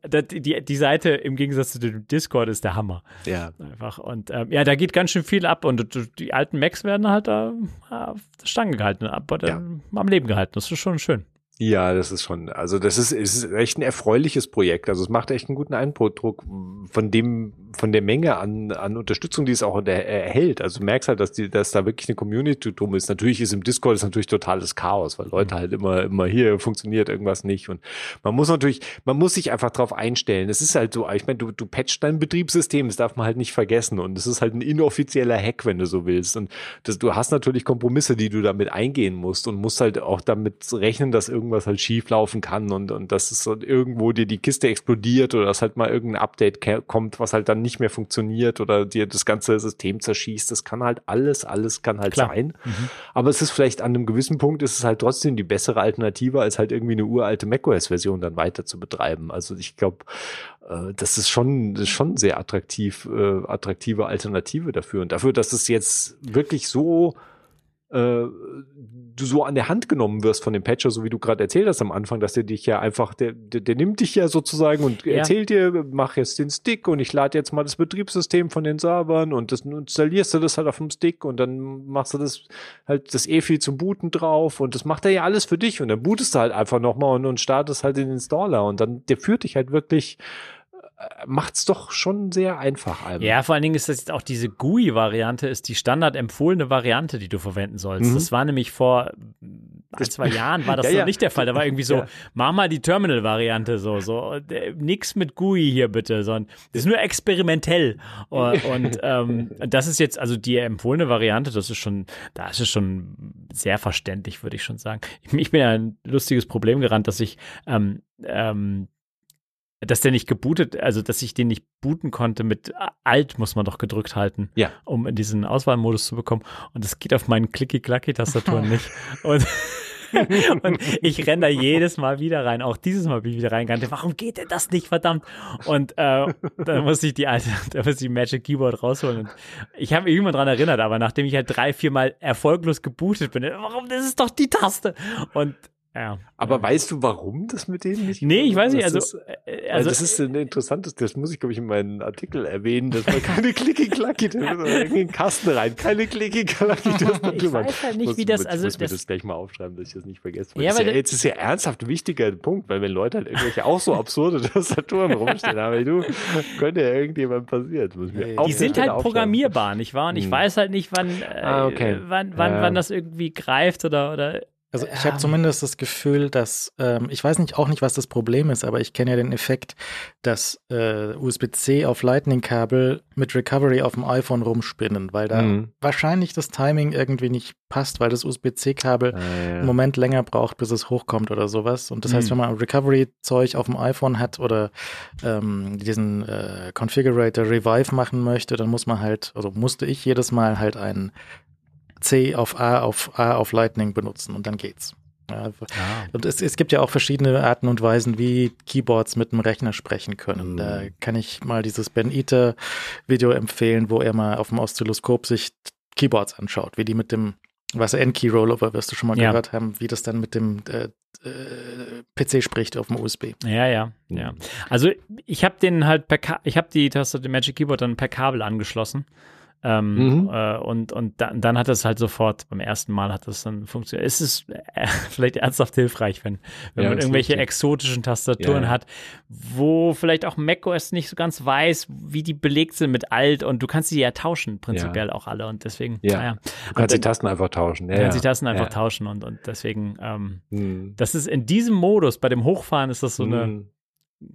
Das, die, die Seite im Gegensatz zu dem Discord ist der Hammer. Ja. Einfach. Und ähm, ja, da geht ganz schön viel ab und die alten Macs werden halt da der Stange gehalten, aber Ja. am Leben gehalten. Das ist schon schön. Ja, das ist schon, also das ist, es ist echt ein erfreuliches Projekt. Also es macht echt einen guten Eindruck, von dem, von der Menge an, an Unterstützung, die es auch der, erhält. Also du merkst halt, dass die, dass da wirklich eine Community drum ist. Natürlich ist im Discord ist natürlich totales Chaos, weil Leute halt immer, immer hier funktioniert irgendwas nicht. Und man muss natürlich, man muss sich einfach drauf einstellen. Es ist halt so, ich meine, du, du patchst dein Betriebssystem, das darf man halt nicht vergessen. Und es ist halt ein inoffizieller Hack, wenn du so willst. Und das, du hast natürlich Kompromisse, die du damit eingehen musst und musst halt auch damit rechnen, dass irgendwas halt schief laufen kann und, und dass es so irgendwo dir die Kiste explodiert oder dass halt mal irgendein Update kommt, was halt dann nicht mehr funktioniert oder dir das ganze System zerschießt. Das kann halt alles, alles kann halt Klar. sein. Mhm. Aber es ist vielleicht an einem gewissen Punkt ist es halt trotzdem die bessere Alternative, als halt irgendwie eine uralte macOS-Version dann weiter zu betreiben. Also ich glaube, äh, das ist schon, das ist schon sehr attraktiv, äh, attraktive Alternative dafür. Und dafür, dass es jetzt wirklich so du so an der Hand genommen wirst von dem Patcher, so wie du gerade erzählt hast am Anfang, dass der dich ja einfach, der, der, der nimmt dich ja sozusagen und ja. erzählt dir, mach jetzt den Stick und ich lade jetzt mal das Betriebssystem von den Servern und das installierst du das halt auf dem Stick und dann machst du das halt das EFI zum Booten drauf und das macht er ja alles für dich und dann bootest du halt einfach nochmal und, und startest halt den Installer und dann, der führt dich halt wirklich macht es doch schon sehr einfach. Einem. Ja, vor allen Dingen ist das jetzt auch diese GUI-Variante, ist die standard empfohlene Variante, die du verwenden sollst. Mhm. Das war nämlich vor ein, zwei Jahren war das ja, noch ja. nicht der Fall. Da war irgendwie so, ja. mach mal die Terminal-Variante so, so, äh, nix mit GUI hier bitte, sondern das ist nur experimentell. Und, und ähm, das ist jetzt, also die empfohlene Variante, das ist schon, da ist es schon sehr verständlich, würde ich schon sagen. Ich, ich bin ja ein lustiges Problem gerannt, dass ich ähm, ähm, dass der nicht gebootet, also dass ich den nicht booten konnte mit Alt muss man doch gedrückt halten, ja. um in diesen Auswahlmodus zu bekommen. Und das geht auf meinen Clicky-Clacky-Tastaturen nicht. Und, und ich renne da jedes Mal wieder rein. Auch dieses Mal bin ich wieder reingerannt. Warum geht denn das nicht, verdammt? Und äh, dann muss ich die alte, da muss ich die Magic Keyboard rausholen. Und ich habe mich immer dran erinnert, aber nachdem ich halt drei, vier Mal erfolglos gebootet bin, warum, das ist doch die Taste. Und ja. Aber weißt du, warum das mit denen nicht? Nee, ich weiß nicht. Also, ist, äh, also, das ist ein interessantes, das muss ich, glaube ich, in meinen Artikel erwähnen, dass man keine Klicki-Klacki, in den Kasten rein, keine Klicki-Klacki. Ich weiß halt nicht, wie das, also. Ich muss das, mir das gleich mal aufschreiben, dass ich das nicht vergesse. Ja, weil ja, jetzt ist ja ernsthaft ein wichtiger Punkt, weil wenn Leute halt irgendwelche auch so absurde Tastaturen rumstehen haben, du, könnte ja irgendjemand passieren. Die sind halt programmierbar, nicht wahr? Und ich hm. weiß halt nicht, wann, äh, ah, okay. wann, wann, ja. wann das irgendwie greift oder, oder also ich habe zumindest das Gefühl, dass, ähm, ich weiß nicht auch nicht, was das Problem ist, aber ich kenne ja den Effekt, dass äh, USB-C auf Lightning-Kabel mit Recovery auf dem iPhone rumspinnen, weil da mhm. wahrscheinlich das Timing irgendwie nicht passt, weil das USB-C-Kabel ah, ja. einen Moment länger braucht, bis es hochkommt oder sowas. Und das mhm. heißt, wenn man Recovery-Zeug auf dem iPhone hat oder ähm, diesen äh, Configurator Revive machen möchte, dann muss man halt, also musste ich jedes Mal halt einen C auf A auf A auf Lightning benutzen und dann geht's. Ja, ah. Und es, es gibt ja auch verschiedene Arten und Weisen, wie Keyboards mit dem Rechner sprechen können. Mhm. Da kann ich mal dieses Ben Eater Video empfehlen, wo er mal auf dem Oszilloskop sich Keyboards anschaut, wie die mit dem, was N-Key Rollover wirst du schon mal ja. gehört haben, wie das dann mit dem äh, äh, PC spricht auf dem USB. Ja, ja, ja. Also ich habe den halt per, Ka ich habe die Taste, den Magic Keyboard dann per Kabel angeschlossen ähm, mhm. äh, und und da, dann hat es halt sofort, beim ersten Mal hat es dann funktioniert. Es ist äh, vielleicht ernsthaft hilfreich, wenn, wenn ja, man irgendwelche richtig. exotischen Tastaturen ja. hat, wo vielleicht auch macOS nicht so ganz weiß, wie die belegt sind mit alt und du kannst sie ja tauschen, prinzipiell auch alle. Und deswegen, ja. Naja. Du kannst die Tasten einfach tauschen. Ja, kannst die Tasten einfach tauschen und, und deswegen, ähm, mhm. das ist in diesem Modus, bei dem Hochfahren ist das so eine mhm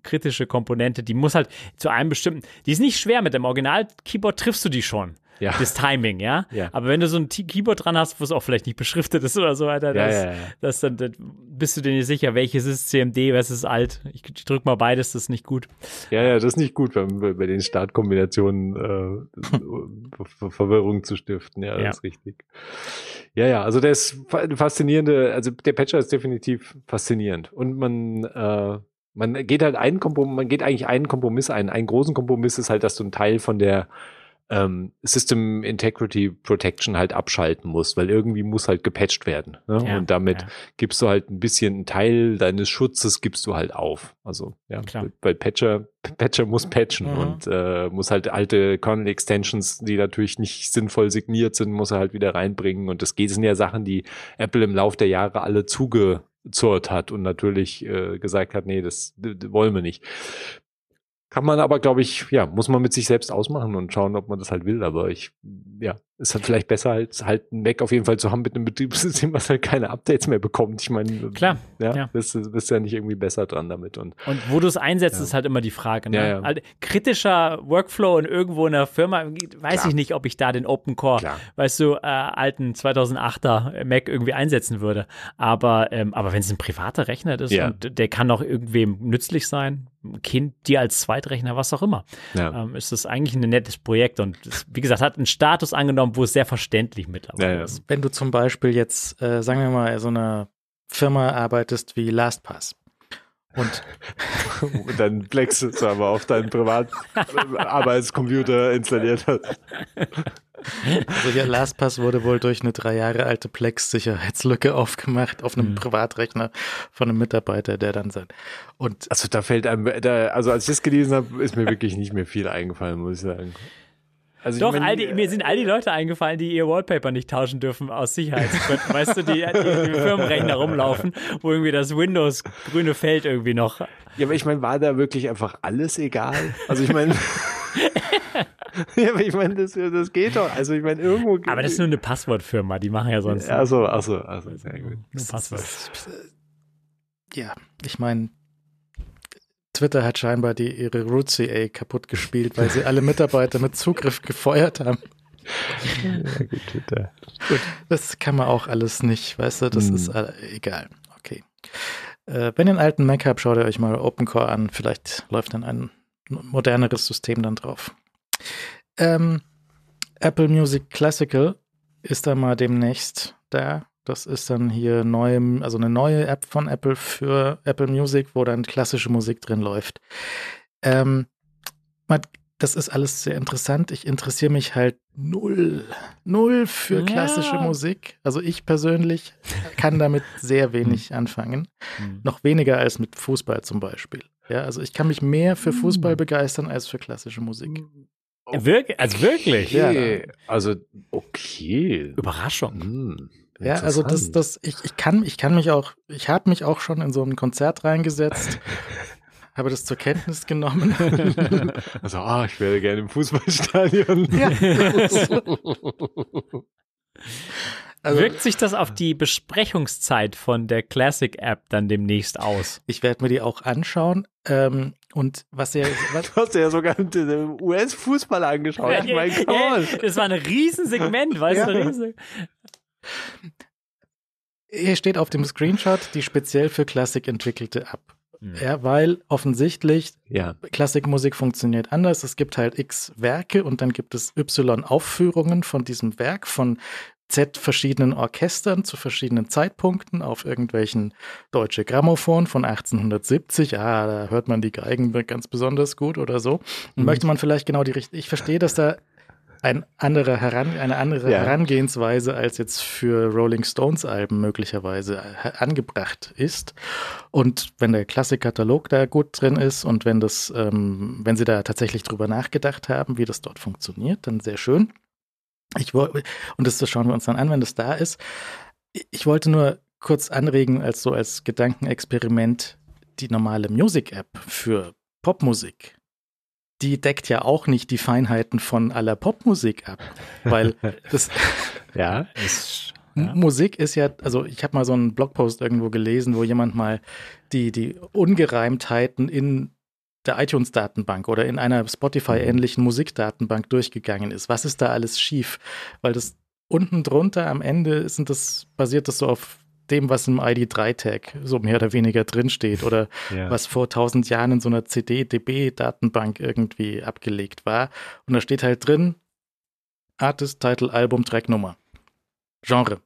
kritische Komponente, die muss halt zu einem bestimmten, die ist nicht schwer, mit dem Original-Keyboard triffst du die schon. Ja. Das Timing, ja? ja? Aber wenn du so ein Keyboard dran hast, wo es auch vielleicht nicht beschriftet ist oder so weiter, das, ja, ja, das dann, dann, bist du dir nicht sicher, welches ist CMD, was ist alt. Ich, ich drück mal beides, das ist nicht gut. Ja, ja, das ist nicht gut, bei, bei den Startkombinationen äh, Verwirrung zu stiften. Ja, das ist richtig. Ja, ja, also der ist faszinierende, also der Patcher ist definitiv faszinierend. Und man, äh, man geht halt einen Kompromiss, man geht eigentlich einen Kompromiss ein. Einen großen Kompromiss ist halt, dass du einen Teil von der ähm, System Integrity Protection halt abschalten musst, weil irgendwie muss halt gepatcht werden. Ne? Ja, und damit ja. gibst du halt ein bisschen einen Teil deines Schutzes gibst du halt auf. Also ja, Klar. weil Patcher, Patcher muss patchen mhm. und äh, muss halt alte Kernel Extensions, die natürlich nicht sinnvoll signiert sind, muss er halt wieder reinbringen. Und das geht sind ja Sachen, die Apple im Laufe der Jahre alle zugezurrt hat und natürlich äh, gesagt hat, nee, das wollen wir nicht. Kann man aber, glaube ich, ja, muss man mit sich selbst ausmachen und schauen, ob man das halt will. Aber ich, ja, ist halt vielleicht besser, halt, halt ein Mac auf jeden Fall zu haben mit einem Betriebssystem, was halt keine Updates mehr bekommt. Ich meine, klar, ja, ja. Bist, bist ja nicht irgendwie besser dran damit. Und, und wo du es einsetzt, ja. ist halt immer die Frage. Ne? Ja, ja. Also, kritischer Workflow in irgendwo in der Firma, weiß klar. ich nicht, ob ich da den Open Core, klar. weißt du, äh, alten 2008er Mac irgendwie einsetzen würde. Aber, ähm, aber wenn es ein privater Rechner ist und der kann auch irgendwem nützlich sein, Kind, dir als Zweitrechner, was auch immer, ähm, ist das eigentlich ein nettes Projekt und das, wie gesagt, hat einen Status angenommen, wo es sehr verständlich mittlerweile ja, ja. ist. Wenn du zum Beispiel jetzt, äh, sagen wir mal, so eine Firma arbeitest wie LastPass und, und dann Plex aber auf deinen Privatarbeitscomputer installiert hast. Also ja, LastPass wurde wohl durch eine drei Jahre alte Plex-Sicherheitslücke aufgemacht auf einem mhm. Privatrechner von einem Mitarbeiter, der dann sein. Und also da fällt einem, da, also als ich das gelesen habe, ist mir wirklich nicht mehr viel eingefallen, muss ich sagen. Also Doch, ich mein, all die, mir sind all die Leute eingefallen, die ihr Wallpaper nicht tauschen dürfen aus Sicherheitsgründen. weißt du, die, die, die Firmenrechner rumlaufen, wo irgendwie das Windows grüne Feld irgendwie noch. Ja, aber ich meine, war da wirklich einfach alles egal? Also ich meine. ja, aber ich meine, das, das geht doch. Also ich meine, irgendwo. Aber das ist nur eine Passwortfirma, die machen ja sonst. Achso, achso, achso, sehr gut. Nur Passwort. Ja, ich meine, Twitter hat scheinbar die, ihre Root CA kaputt gespielt, weil sie alle Mitarbeiter mit Zugriff gefeuert haben. Ja, gut, Twitter. Gut, das kann man auch alles nicht, weißt du, das hm. ist egal. Okay. Äh, wenn ihr einen alten Mac habt, schaut ihr euch mal OpenCore an. Vielleicht läuft dann ein moderneres System dann drauf. Ähm, Apple Music Classical ist da mal demnächst da. Das ist dann hier neu, also eine neue App von Apple für Apple Music, wo dann klassische Musik drin läuft. Ähm, das ist alles sehr interessant. Ich interessiere mich halt null, null für klassische ja. Musik. Also ich persönlich kann damit sehr wenig anfangen. Mhm. Noch weniger als mit Fußball zum Beispiel. Ja, also ich kann mich mehr für Fußball hm. begeistern als für klassische Musik. Okay. Wirk also wirklich? Ja. Also okay. Überraschung. Hm. Ja, also das, das, ich, ich kann, ich kann mich auch, ich habe mich auch schon in so ein Konzert reingesetzt, habe das zur Kenntnis genommen. Also, ah, ich wäre gerne im Fußballstadion. Ja. Also, Wirkt sich das auf die Besprechungszeit von der Classic App dann demnächst aus? Ich werde mir die auch anschauen. Ähm, und was er. Was du hast ja sogar den US-Fußball angeschaut. Ja, ich mein, ja, das war ein Riesensegment, weißt ja. du? Riesen hier steht auf dem Screenshot die speziell für Klassik entwickelte App. Mhm. Ja, weil offensichtlich ja. Klassikmusik funktioniert anders. Es gibt halt x Werke und dann gibt es y Aufführungen von diesem Werk von Z verschiedenen Orchestern zu verschiedenen Zeitpunkten auf irgendwelchen deutsche Grammophon von 1870. Ah, da hört man die Geigen ganz besonders gut oder so. Und mhm. möchte man vielleicht genau die richtige. Ich verstehe, dass da ein andere Heran eine andere ja. Herangehensweise als jetzt für Rolling Stones Alben möglicherweise äh, angebracht ist. Und wenn der Klassikkatalog da gut drin ist und wenn das, ähm, wenn sie da tatsächlich drüber nachgedacht haben, wie das dort funktioniert, dann sehr schön. Ich und das schauen wir uns dann an, wenn das da ist. Ich wollte nur kurz anregen, als so als Gedankenexperiment, die normale Music-App für Popmusik die deckt ja auch nicht die Feinheiten von aller Popmusik ab, weil das ja, ist, ja. Musik ist ja, also ich habe mal so einen Blogpost irgendwo gelesen, wo jemand mal die die Ungereimtheiten in der iTunes-Datenbank oder in einer Spotify-ähnlichen Musikdatenbank durchgegangen ist. Was ist da alles schief? Weil das unten drunter am Ende sind das, basiert das so auf dem, was im ID3-Tag so mehr oder weniger drinsteht oder ja. was vor tausend Jahren in so einer CD-DB-Datenbank irgendwie abgelegt war. Und da steht halt drin, Artist, Title, Album, Tracknummer, Genre.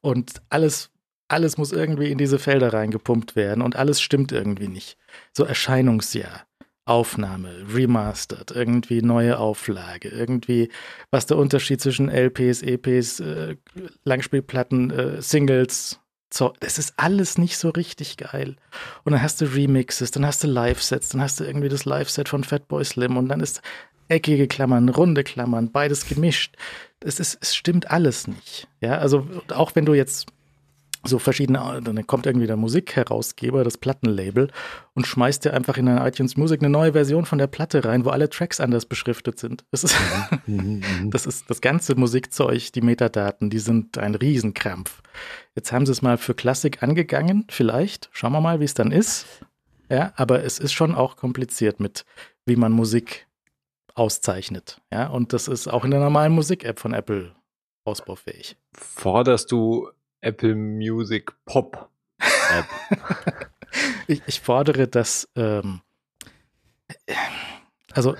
Und alles, alles muss irgendwie in diese Felder reingepumpt werden und alles stimmt irgendwie nicht. So Erscheinungsjahr. Aufnahme, remastered, irgendwie neue Auflage, irgendwie, was der Unterschied zwischen LPs, EPs, äh, Langspielplatten, äh, Singles, so, das ist alles nicht so richtig geil. Und dann hast du Remixes, dann hast du Live-Sets, dann hast du irgendwie das Live-Set von Fatboy Slim und dann ist eckige Klammern, runde Klammern, beides gemischt. Es, ist, es stimmt alles nicht. Ja, also auch wenn du jetzt so verschiedene, dann kommt irgendwie der Musikherausgeber, das Plattenlabel und schmeißt dir einfach in deine iTunes Music eine neue Version von der Platte rein, wo alle Tracks anders beschriftet sind. Das ist, mhm, mhm. das ist das ganze Musikzeug, die Metadaten, die sind ein Riesenkrampf. Jetzt haben sie es mal für Klassik angegangen, vielleicht. Schauen wir mal, wie es dann ist. Ja, aber es ist schon auch kompliziert mit, wie man Musik auszeichnet. Ja, und das ist auch in der normalen Musik-App von Apple ausbaufähig. Forderst du Apple Music Pop App? ich, ich, fordere, dass, ähm, also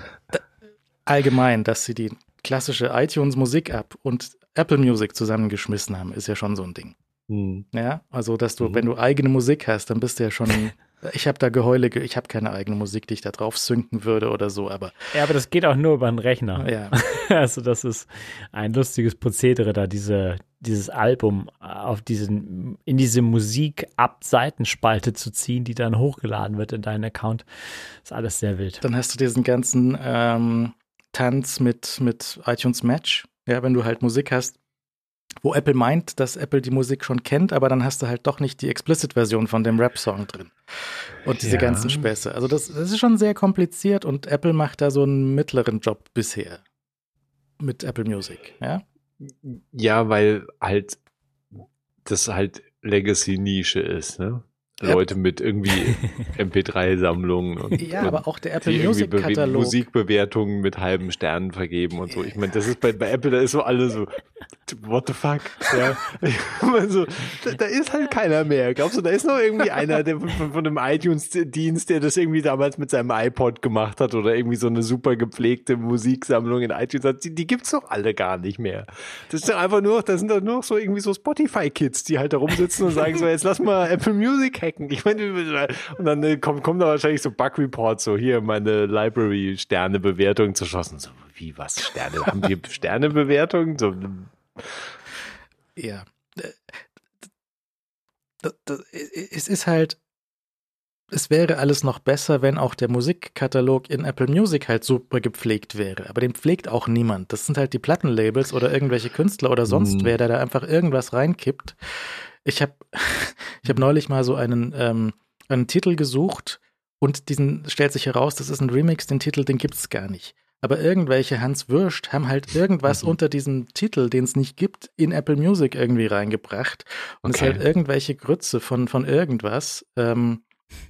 allgemein, dass sie die klassische iTunes Musik App und Apple Music zusammengeschmissen haben, ist ja schon so ein Ding. Hm. Ja, also dass du, mhm. wenn du eigene Musik hast, dann bist du ja schon Ich habe da Geheule, ich habe keine eigene Musik, die ich da drauf synken würde oder so, aber. Ja, aber das geht auch nur über einen Rechner. Ja. Also, das ist ein lustiges Prozedere, da diese, dieses Album auf diesen, in diese Musik-Ab-Seitenspalte zu ziehen, die dann hochgeladen wird in deinen Account. Ist alles sehr wild. Dann hast du diesen ganzen ähm, Tanz mit, mit iTunes Match. Ja, wenn du halt Musik hast, wo Apple meint, dass Apple die Musik schon kennt, aber dann hast du halt doch nicht die Explicit-Version von dem Rap-Song drin. Und diese ja. ganzen Späße. Also das, das, ist schon sehr kompliziert und Apple macht da so einen mittleren Job bisher mit Apple Music, ja? Ja, weil halt das halt Legacy-Nische ist, ne? Leute mit irgendwie MP3-Sammlungen und, ja, und aber auch der Apple Music Katalog Musikbewertungen mit halben Sternen vergeben und so. Ich meine, das ist bei, bei Apple, da ist so alle so what the fuck? Ja. so, da, da, ist halt keiner mehr. Glaubst du, da ist noch irgendwie einer der von, von einem iTunes-Dienst, der das irgendwie damals mit seinem iPod gemacht hat oder irgendwie so eine super gepflegte Musiksammlung in iTunes hat? Die, die gibt's doch alle gar nicht mehr. Das ist doch einfach nur, das sind doch nur so irgendwie so Spotify-Kids, die halt da rumsitzen und sagen so, jetzt lass mal Apple Music hacken. Ich meine, und dann äh, kommen, kommen da wahrscheinlich so Bug-Reports, so hier meine Library-Sterne-Bewertung zerschossen. So, wie, was, Sterne? Haben wir Sternebewertungen? So, ja. Es ist halt, es wäre alles noch besser, wenn auch der Musikkatalog in Apple Music halt super gepflegt wäre. Aber den pflegt auch niemand. Das sind halt die Plattenlabels oder irgendwelche Künstler oder sonst mhm. wer, der da einfach irgendwas reinkippt. Ich habe ich hab neulich mal so einen, ähm, einen Titel gesucht und diesen stellt sich heraus, das ist ein Remix, den Titel, den gibt es gar nicht. Aber irgendwelche Hans Würst haben halt irgendwas mhm. unter diesem Titel, den es nicht gibt, in Apple Music irgendwie reingebracht. Und okay. es ist halt irgendwelche Grütze von, von irgendwas. Ähm,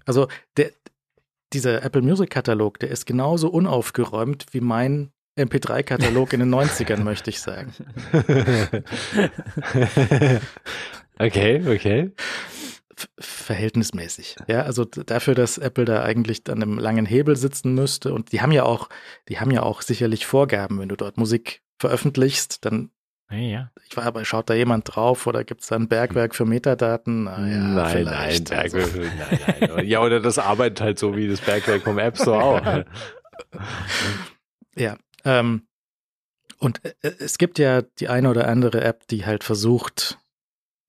also der, dieser Apple Music Katalog, der ist genauso unaufgeräumt wie mein MP3-Katalog in den 90ern, möchte ich sagen. okay, okay. verhältnismäßig. Ja, also dafür, dass Apple da eigentlich an einem langen Hebel sitzen müsste und die haben ja auch, die haben ja auch sicherlich Vorgaben, wenn du dort Musik veröffentlichst, dann ja. Ich war aber, schaut da jemand drauf oder gibt es da ein Bergwerk für Metadaten? Naja, nein, nein, also Bergwerk, also. nein, nein. Ja, oder das arbeitet halt so wie das Bergwerk vom App Store auch. ja, ähm, und äh, es gibt ja die eine oder andere App, die halt versucht,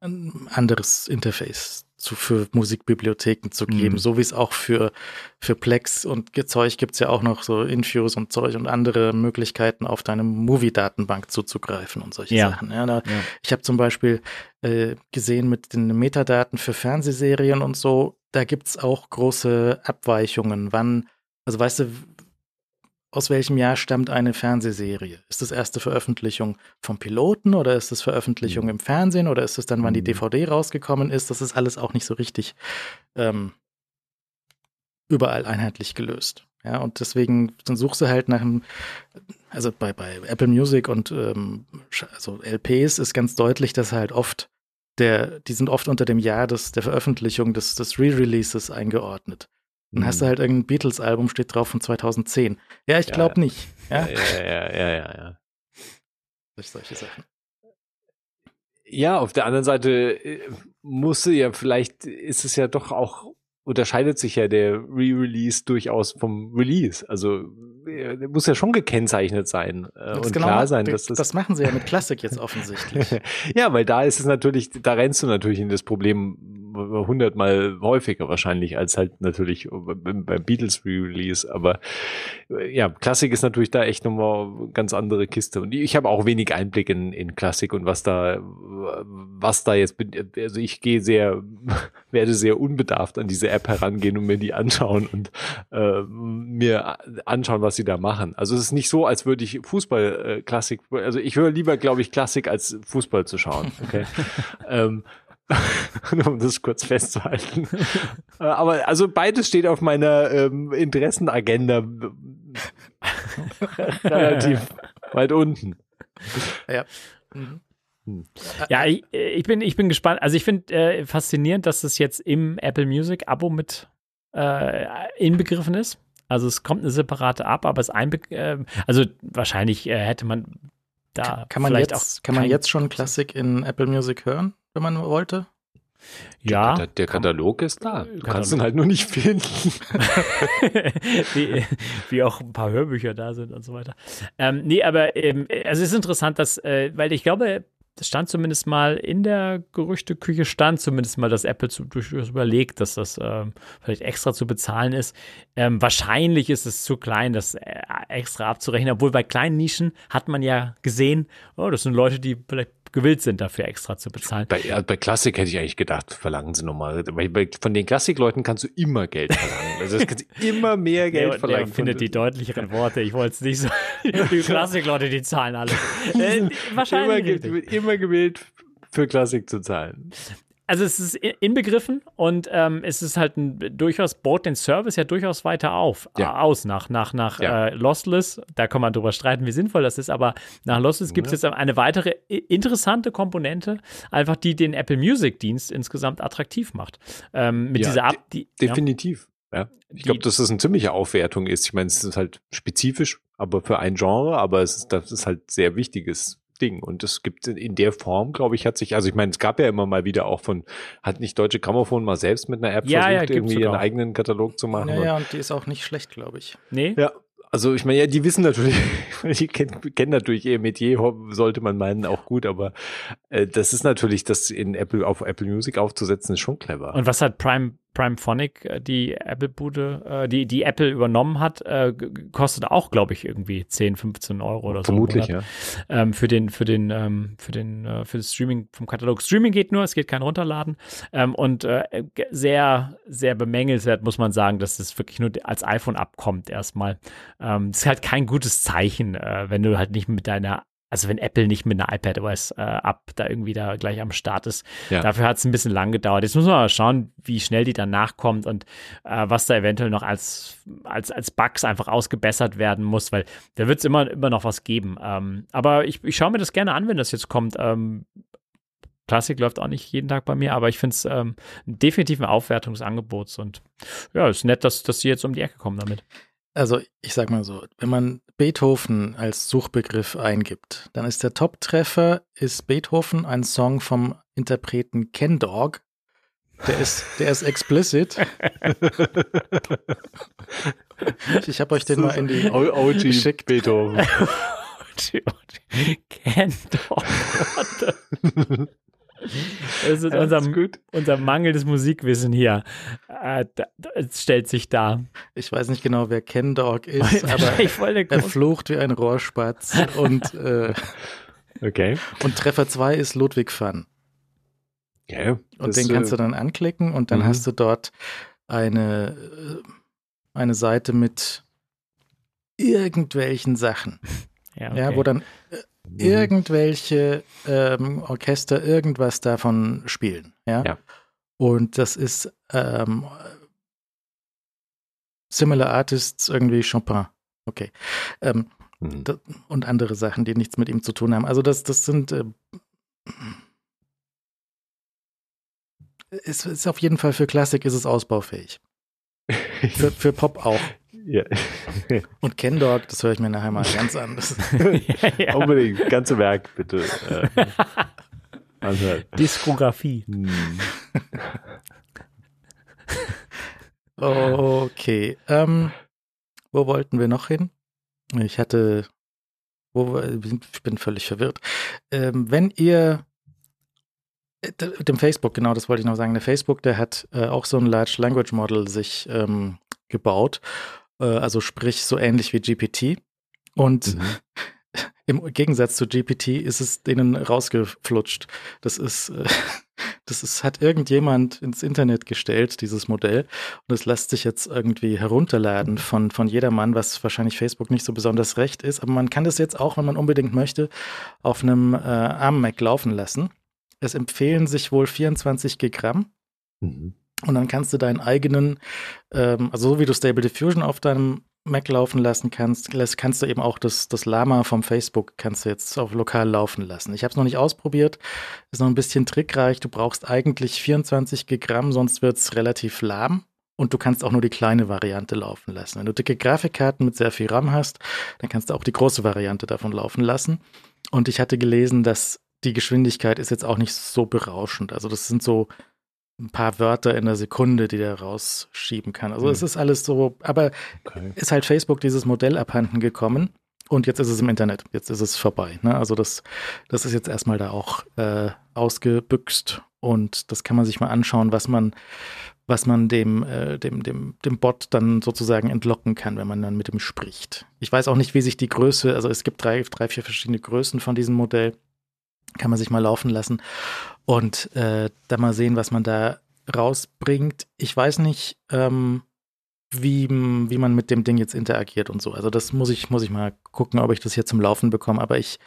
ein anderes Interface zu, für Musikbibliotheken zu geben, mhm. so wie es auch für, für Plex und Zeug gibt es ja auch noch so Infuse und Zeug und andere Möglichkeiten, auf deine Movie-Datenbank zuzugreifen und solche ja. Sachen. Ja, da, ja. Ich habe zum Beispiel äh, gesehen mit den Metadaten für Fernsehserien und so, da gibt es auch große Abweichungen, wann, also weißt du, aus welchem Jahr stammt eine Fernsehserie? Ist das erste Veröffentlichung vom Piloten oder ist das Veröffentlichung mhm. im Fernsehen oder ist es dann, wann die DVD mhm. rausgekommen ist? Das ist alles auch nicht so richtig ähm, überall einheitlich gelöst. Ja, und deswegen, dann suchst du halt nach einem, also bei, bei Apple Music und ähm, also LPs ist ganz deutlich, dass halt oft der, die sind oft unter dem Jahr des, der Veröffentlichung des, des Re-Releases eingeordnet. Dann mhm. hast du halt irgendein Beatles-Album, steht drauf von 2010. Ja, ich glaube ja, nicht. Ja, ja, ja, ja, ja. ja. Durch solche Sachen. Ja, auf der anderen Seite äh, musste ja, vielleicht ist es ja doch auch, unterscheidet sich ja der Re-Release durchaus vom Release. Also äh, der muss ja schon gekennzeichnet sein äh, und genau, klar sein, dass das. Das machen sie ja mit Classic jetzt offensichtlich. ja, weil da ist es natürlich, da rennst du natürlich in das Problem hundertmal häufiger wahrscheinlich als halt natürlich beim Beatles Release. Aber äh, ja, Klassik ist natürlich da echt nochmal ganz andere Kiste. Und ich habe auch wenig Einblick in, in Klassik und was da, was da jetzt, also ich gehe sehr, werde sehr unbedarft an diese App herangehen und mir die anschauen und äh, mir anschauen, was sie da machen. Also es ist nicht so, als würde ich Fußball äh, Klassik, also ich höre lieber, glaube ich, Klassik als Fußball zu schauen. Okay. ähm, um das kurz festzuhalten. Äh, aber also beides steht auf meiner ähm, Interessenagenda relativ weit unten. Ja. Mhm. Hm. Ja, ich, ich, bin, ich bin gespannt. Also ich finde äh, faszinierend, dass es jetzt im Apple Music Abo mit äh, inbegriffen ist. Also es kommt eine separate ab, aber es einbe äh, also wahrscheinlich äh, hätte man da kann man jetzt auch kann man jetzt schon Klassik in Apple Music hören, wenn man wollte? Ja. Der, der Katalog ist da. Du Katalog. kannst ihn halt nur nicht finden. wie, wie, auch ein paar Hörbücher da sind und so weiter. Ähm, nee, aber ähm, also es ist interessant, dass, äh, weil ich glaube, das stand zumindest mal in der Gerüchteküche, stand zumindest mal, dass Apple zu, durchaus überlegt, dass das ähm, vielleicht extra zu bezahlen ist. Ähm, wahrscheinlich ist es zu klein, das äh, extra abzurechnen, obwohl bei kleinen Nischen hat man ja gesehen, oh, das sind Leute, die vielleicht gewillt sind, dafür extra zu bezahlen. Bei, bei Klassik hätte ich eigentlich gedacht, verlangen sie nochmal. Von den Klassikleuten kannst du immer Geld verlangen. Also es kannst immer mehr Geld der, verlangen. Der findet die deutlicheren Worte. Ich wollte es nicht so. die Klassikleute, die zahlen alles. Äh, wahrscheinlich. Immer, immer gewählt für Klassik zu zahlen also es ist inbegriffen und ähm, es ist halt ein, durchaus, baut den Service ja durchaus weiter auf, ja. äh, aus nach, nach, nach ja. äh, Lossless. Da kann man drüber streiten, wie sinnvoll das ist, aber nach Lossless gibt es jetzt eine weitere interessante Komponente, einfach die den Apple Music Dienst insgesamt attraktiv macht. Ähm, mit ja, dieser App, die, definitiv. Ja. Ich glaube, dass das eine ziemliche Aufwertung ist. Ich meine, es ist halt spezifisch, aber für ein Genre, aber es ist, das ist halt sehr wichtiges Ding. Und es gibt in der Form, glaube ich, hat sich, also ich meine, es gab ja immer mal wieder auch von, hat nicht Deutsche Grammophon mal selbst mit einer App ja, versucht, ja, irgendwie ihren eigenen Katalog zu machen. Ja, ja, und die ist auch nicht schlecht, glaube ich. Nee? Ja, also ich meine, ja, die wissen natürlich, die kennen, kennen natürlich ihr Metier, sollte man meinen, auch gut, aber äh, das ist natürlich, das in Apple auf Apple Music aufzusetzen, ist schon clever. Und was hat Prime Prime Phonic, äh, die Apple-Bude, äh, die, die Apple übernommen hat, äh, kostet auch, glaube ich, irgendwie 10, 15 Euro oder so. Vermutlich, ja. Ähm, für den, für den, ähm, für den, äh, für das Streaming vom Katalog. Streaming geht nur, es geht kein Runterladen. Ähm, und äh, sehr, sehr bemängelswert muss man sagen, dass es wirklich nur als iPhone abkommt erstmal. Das ist halt kein gutes Zeichen, äh, wenn du halt nicht mit deiner also wenn Apple nicht mit einer iPadOS äh, ab da irgendwie da gleich am Start ist. Ja. Dafür hat es ein bisschen lang gedauert. Jetzt muss man mal schauen, wie schnell die dann nachkommt und äh, was da eventuell noch als, als, als Bugs einfach ausgebessert werden muss, weil da wird es immer, immer noch was geben. Ähm, aber ich, ich schaue mir das gerne an, wenn das jetzt kommt. Ähm, Klassik läuft auch nicht jeden Tag bei mir, aber ich finde es ähm, definitiv ein Aufwertungsangebot und ja, ist nett, dass, dass sie jetzt um die Ecke kommen damit. Also ich sag mal so, wenn man Beethoven als Suchbegriff eingibt, dann ist der Top-Treffer ist Beethoven, ein Song vom Interpreten Ken Dog. Der ist, der ist explicit. ich habe euch den mal in die OG geschickt. Beethoven. Ken Dog. Das ist unser, unser mangelndes Musikwissen hier. Äh, es stellt sich dar. Ich weiß nicht genau, wer Ken Dog ist, aber er flucht wie ein Rohrspatz und, äh, okay. und Treffer 2 ist Ludwig Fun. Ja, und den kannst du äh, dann anklicken und dann mhm. hast du dort eine, äh, eine Seite mit irgendwelchen Sachen. Ja, okay. ja wo dann. Irgendwelche ähm, Orchester irgendwas davon spielen. Ja. ja. Und das ist ähm, Similar Artists, irgendwie Chopin. Okay. Ähm, mhm. und andere Sachen, die nichts mit ihm zu tun haben. Also das, das sind äh, ist, ist auf jeden Fall für Klassik ist es ausbaufähig. für, für Pop auch. Ja. Und Ken Dog, das höre ich mir nachher mal ganz an. ja, ja. Unbedingt, ganze Werk bitte. Also, Diskografie. Hm. okay. Ähm, wo wollten wir noch hin? Ich hatte, wo, ich bin völlig verwirrt. Ähm, wenn ihr dem Facebook, genau, das wollte ich noch sagen. Der Facebook, der hat äh, auch so ein Large Language Model sich ähm, gebaut. Äh, also sprich so ähnlich wie GPT. Und mhm. im Gegensatz zu GPT ist es denen rausgeflutscht. Das ist, äh, das ist, hat irgendjemand ins Internet gestellt, dieses Modell. Und es lässt sich jetzt irgendwie herunterladen von, von jedermann, was wahrscheinlich Facebook nicht so besonders recht ist. Aber man kann das jetzt auch, wenn man unbedingt möchte, auf einem äh, ARM-Mac laufen lassen. Es empfehlen sich wohl 24 Gramm. Mhm. Und dann kannst du deinen eigenen, ähm, also so wie du Stable Diffusion auf deinem Mac laufen lassen kannst, kannst du eben auch das, das Lama vom Facebook kannst du jetzt auf lokal laufen lassen. Ich habe es noch nicht ausprobiert, ist noch ein bisschen trickreich. Du brauchst eigentlich 24 Gramm, sonst wird es relativ lahm. Und du kannst auch nur die kleine Variante laufen lassen. Wenn du dicke Grafikkarten mit sehr viel RAM hast, dann kannst du auch die große Variante davon laufen lassen. Und ich hatte gelesen, dass die Geschwindigkeit ist jetzt auch nicht so berauschend. Also das sind so ein paar Wörter in der Sekunde, die der rausschieben kann. Also hm. es ist alles so, aber okay. ist halt Facebook dieses Modell abhanden gekommen und jetzt ist es im Internet, jetzt ist es vorbei. Ne? Also das, das ist jetzt erstmal da auch äh, ausgebüxt und das kann man sich mal anschauen, was man, was man dem, äh, dem, dem, dem Bot dann sozusagen entlocken kann, wenn man dann mit ihm spricht. Ich weiß auch nicht, wie sich die Größe, also es gibt drei, drei, vier verschiedene Größen von diesem Modell kann man sich mal laufen lassen und äh, da mal sehen, was man da rausbringt. Ich weiß nicht, ähm, wie, wie man mit dem Ding jetzt interagiert und so. Also das muss ich, muss ich mal gucken, ob ich das hier zum Laufen bekomme. Aber ich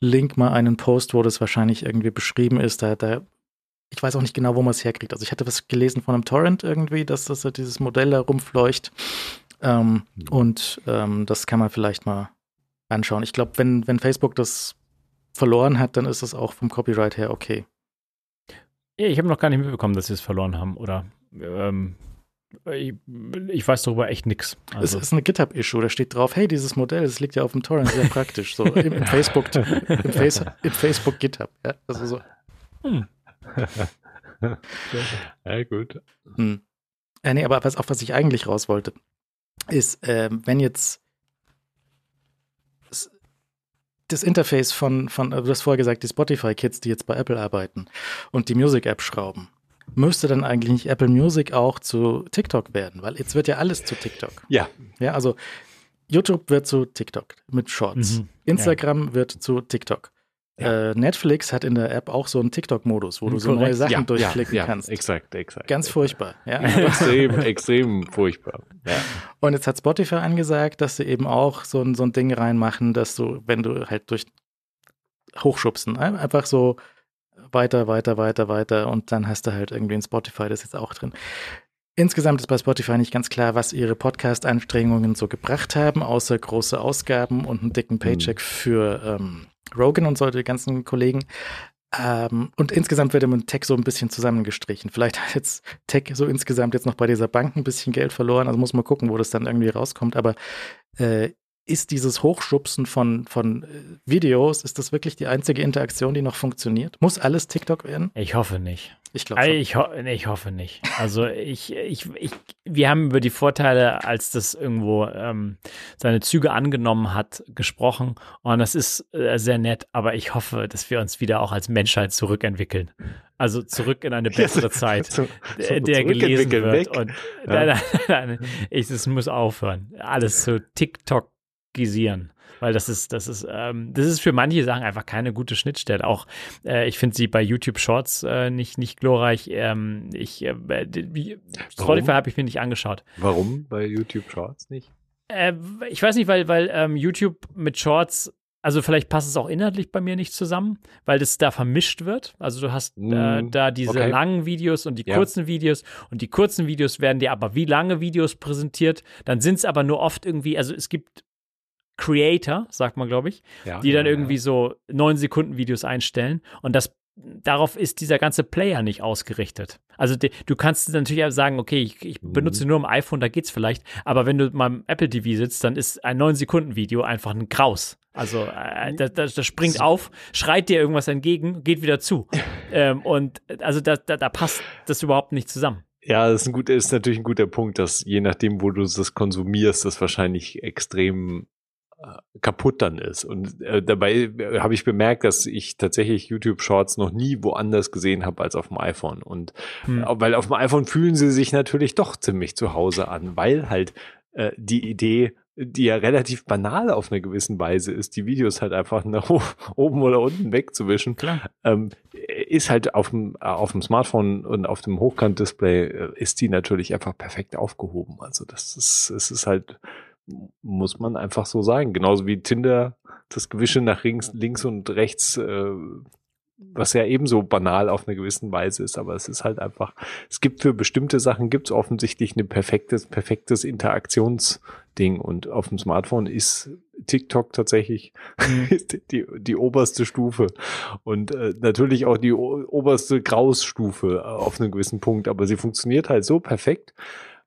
link mal einen Post, wo das wahrscheinlich irgendwie beschrieben ist. Da, da ich weiß auch nicht genau, wo man es herkriegt. Also ich hatte was gelesen von einem Torrent irgendwie, dass das dieses Modell da rumfleucht. Ähm, mhm. Und ähm, das kann man vielleicht mal anschauen. Ich glaube, wenn, wenn Facebook das verloren hat, dann ist es auch vom Copyright her okay. Ja, ich habe noch gar nicht mitbekommen, dass sie es verloren haben, oder? Ähm, ich, ich, weiß darüber echt nichts. Also. Es ist eine GitHub-Issue, da steht drauf, hey, dieses Modell, das liegt ja auf dem Torrent, sehr praktisch. So im, im Facebook, im, Face, im, Facebook GitHub. Ja, also so. Hm. ja, gut. Hm. Äh, nee, aber was, auf was ich eigentlich raus wollte, ist, äh, wenn jetzt das Interface von, von also du hast vorher gesagt, die Spotify-Kids, die jetzt bei Apple arbeiten und die Music-App schrauben, müsste dann eigentlich nicht Apple Music auch zu TikTok werden? Weil jetzt wird ja alles zu TikTok. Ja. Ja, also YouTube wird zu TikTok mit Shorts. Mhm. Instagram ja. wird zu TikTok. Ja. Äh, Netflix hat in der App auch so einen TikTok-Modus, wo du so neue Sachen ja, durchklicken ja, kannst. Exakt, exakt. Ganz furchtbar. Ja. extrem, extrem furchtbar. Und jetzt hat Spotify angesagt, dass sie eben auch so ein, so ein Ding reinmachen, dass du, wenn du halt durch Hochschubsen, einfach so weiter, weiter, weiter, weiter und dann hast du halt irgendwie in Spotify das jetzt auch drin. Insgesamt ist bei Spotify nicht ganz klar, was ihre Podcast-Anstrengungen so gebracht haben, außer große Ausgaben und einen dicken Paycheck mhm. für ähm, Rogan und so die ganzen Kollegen. Ähm, und insgesamt wird im Tech so ein bisschen zusammengestrichen. Vielleicht hat jetzt Tech so insgesamt jetzt noch bei dieser Bank ein bisschen Geld verloren. Also muss man gucken, wo das dann irgendwie rauskommt. Aber äh, ist dieses Hochschubsen von, von äh, Videos, ist das wirklich die einzige Interaktion, die noch funktioniert? Muss alles TikTok werden? Ich hoffe nicht. Ich glaube ich, ho ich hoffe nicht. Also ich, ich, ich, wir haben über die Vorteile, als das irgendwo ähm, seine Züge angenommen hat, gesprochen. Und das ist äh, sehr nett, aber ich hoffe, dass wir uns wieder auch als Menschheit zurückentwickeln. Also zurück in eine bessere Zeit, so, so der gelesen wird. Weg. Und ja. nein, nein, nein, ich, es muss aufhören. Alles zu TikTok gisieren. Weil das ist, das ist, ähm, das ist für manche Sachen einfach keine gute Schnittstelle. Auch äh, ich finde sie bei YouTube Shorts äh, nicht, nicht glorreich. Ähm, ich, äh, Spotify habe ich mir nicht angeschaut. Warum bei YouTube Shorts nicht? Äh, ich weiß nicht, weil, weil ähm, YouTube mit Shorts also vielleicht passt es auch inhaltlich bei mir nicht zusammen, weil das da vermischt wird. Also du hast äh, da diese okay. langen Videos und die ja. kurzen Videos und die kurzen Videos werden dir aber wie lange Videos präsentiert. Dann sind es aber nur oft irgendwie, also es gibt Creator, sagt man, glaube ich, ja, die dann ja, irgendwie ja. so neun Sekunden Videos einstellen und das darauf ist dieser ganze Player nicht ausgerichtet. Also die, du kannst natürlich sagen, okay, ich, ich mhm. benutze nur im iPhone, da geht's vielleicht, aber wenn du mal im Apple TV sitzt, dann ist ein 9 Sekunden Video einfach ein Graus. Also äh, das, das, das, springt auf, schreit dir irgendwas entgegen, geht wieder zu. ähm, und also da, da, da passt das überhaupt nicht zusammen. Ja, das ist, ein gut, ist natürlich ein guter Punkt, dass je nachdem, wo du das konsumierst, das wahrscheinlich extrem kaputt dann ist. Und äh, dabei äh, habe ich bemerkt, dass ich tatsächlich YouTube Shorts noch nie woanders gesehen habe als auf dem iPhone. Und hm. äh, weil auf dem iPhone fühlen sie sich natürlich doch ziemlich zu Hause an, weil halt äh, die Idee die ja relativ banal auf eine gewissen Weise ist, die Videos halt einfach nach oben oder unten wegzuwischen. Ähm, ist halt auf dem, auf dem Smartphone und auf dem Hochkant-Display äh, ist die natürlich einfach perfekt aufgehoben. Also das ist, es ist halt, muss man einfach so sagen. Genauso wie Tinder das Gewische nach links, links und rechts äh, was ja ebenso banal auf eine gewissen Weise ist, aber es ist halt einfach, es gibt für bestimmte Sachen gibt es offensichtlich ein perfektes, perfektes Interaktionsding und auf dem Smartphone ist TikTok tatsächlich mhm. die, die oberste Stufe und äh, natürlich auch die oberste Grausstufe auf einem gewissen Punkt, aber sie funktioniert halt so perfekt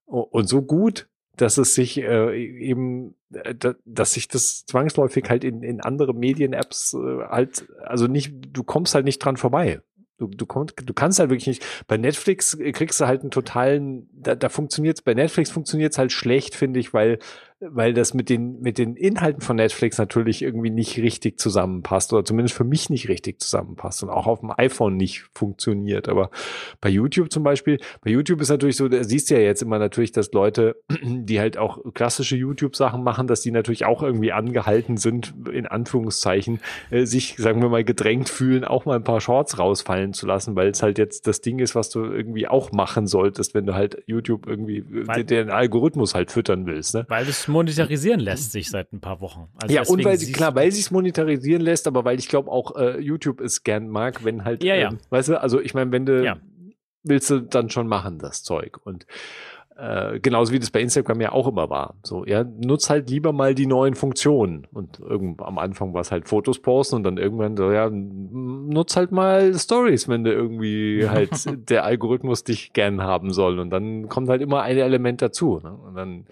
und so gut, dass es sich äh, eben, äh, dass sich das zwangsläufig halt in, in andere Medien-Apps äh, halt, also nicht, du kommst halt nicht dran vorbei. Du, du, kommst, du kannst halt wirklich nicht. Bei Netflix kriegst du halt einen totalen, da, da funktioniert bei Netflix funktioniert es halt schlecht, finde ich, weil weil das mit den, mit den Inhalten von Netflix natürlich irgendwie nicht richtig zusammenpasst oder zumindest für mich nicht richtig zusammenpasst und auch auf dem iPhone nicht funktioniert. Aber bei YouTube zum Beispiel, bei YouTube ist natürlich so, da siehst du ja jetzt immer natürlich, dass Leute, die halt auch klassische YouTube-Sachen machen, dass die natürlich auch irgendwie angehalten sind, in Anführungszeichen, äh, sich, sagen wir mal, gedrängt fühlen, auch mal ein paar Shorts rausfallen zu lassen, weil es halt jetzt das Ding ist, was du irgendwie auch machen solltest, wenn du halt YouTube irgendwie weil, den, den Algorithmus halt füttern willst. Ne? Weil es monetarisieren lässt sich seit ein paar Wochen. Also ja, und weil sie, klar, weil sie es monetarisieren lässt, aber weil ich glaube auch äh, YouTube es gern mag, wenn halt, ja, ja. Ähm, weißt du, also ich meine, wenn du ja. willst du dann schon machen, das Zeug. Und äh, genauso wie das bei Instagram ja auch immer war. So, ja, nutz halt lieber mal die neuen Funktionen. Und irgend, am Anfang war es halt Fotos posten und dann irgendwann so, ja, nutz halt mal Stories, wenn du irgendwie halt der Algorithmus dich gern haben soll. Und dann kommt halt immer ein Element dazu. Ne? Und dann äh,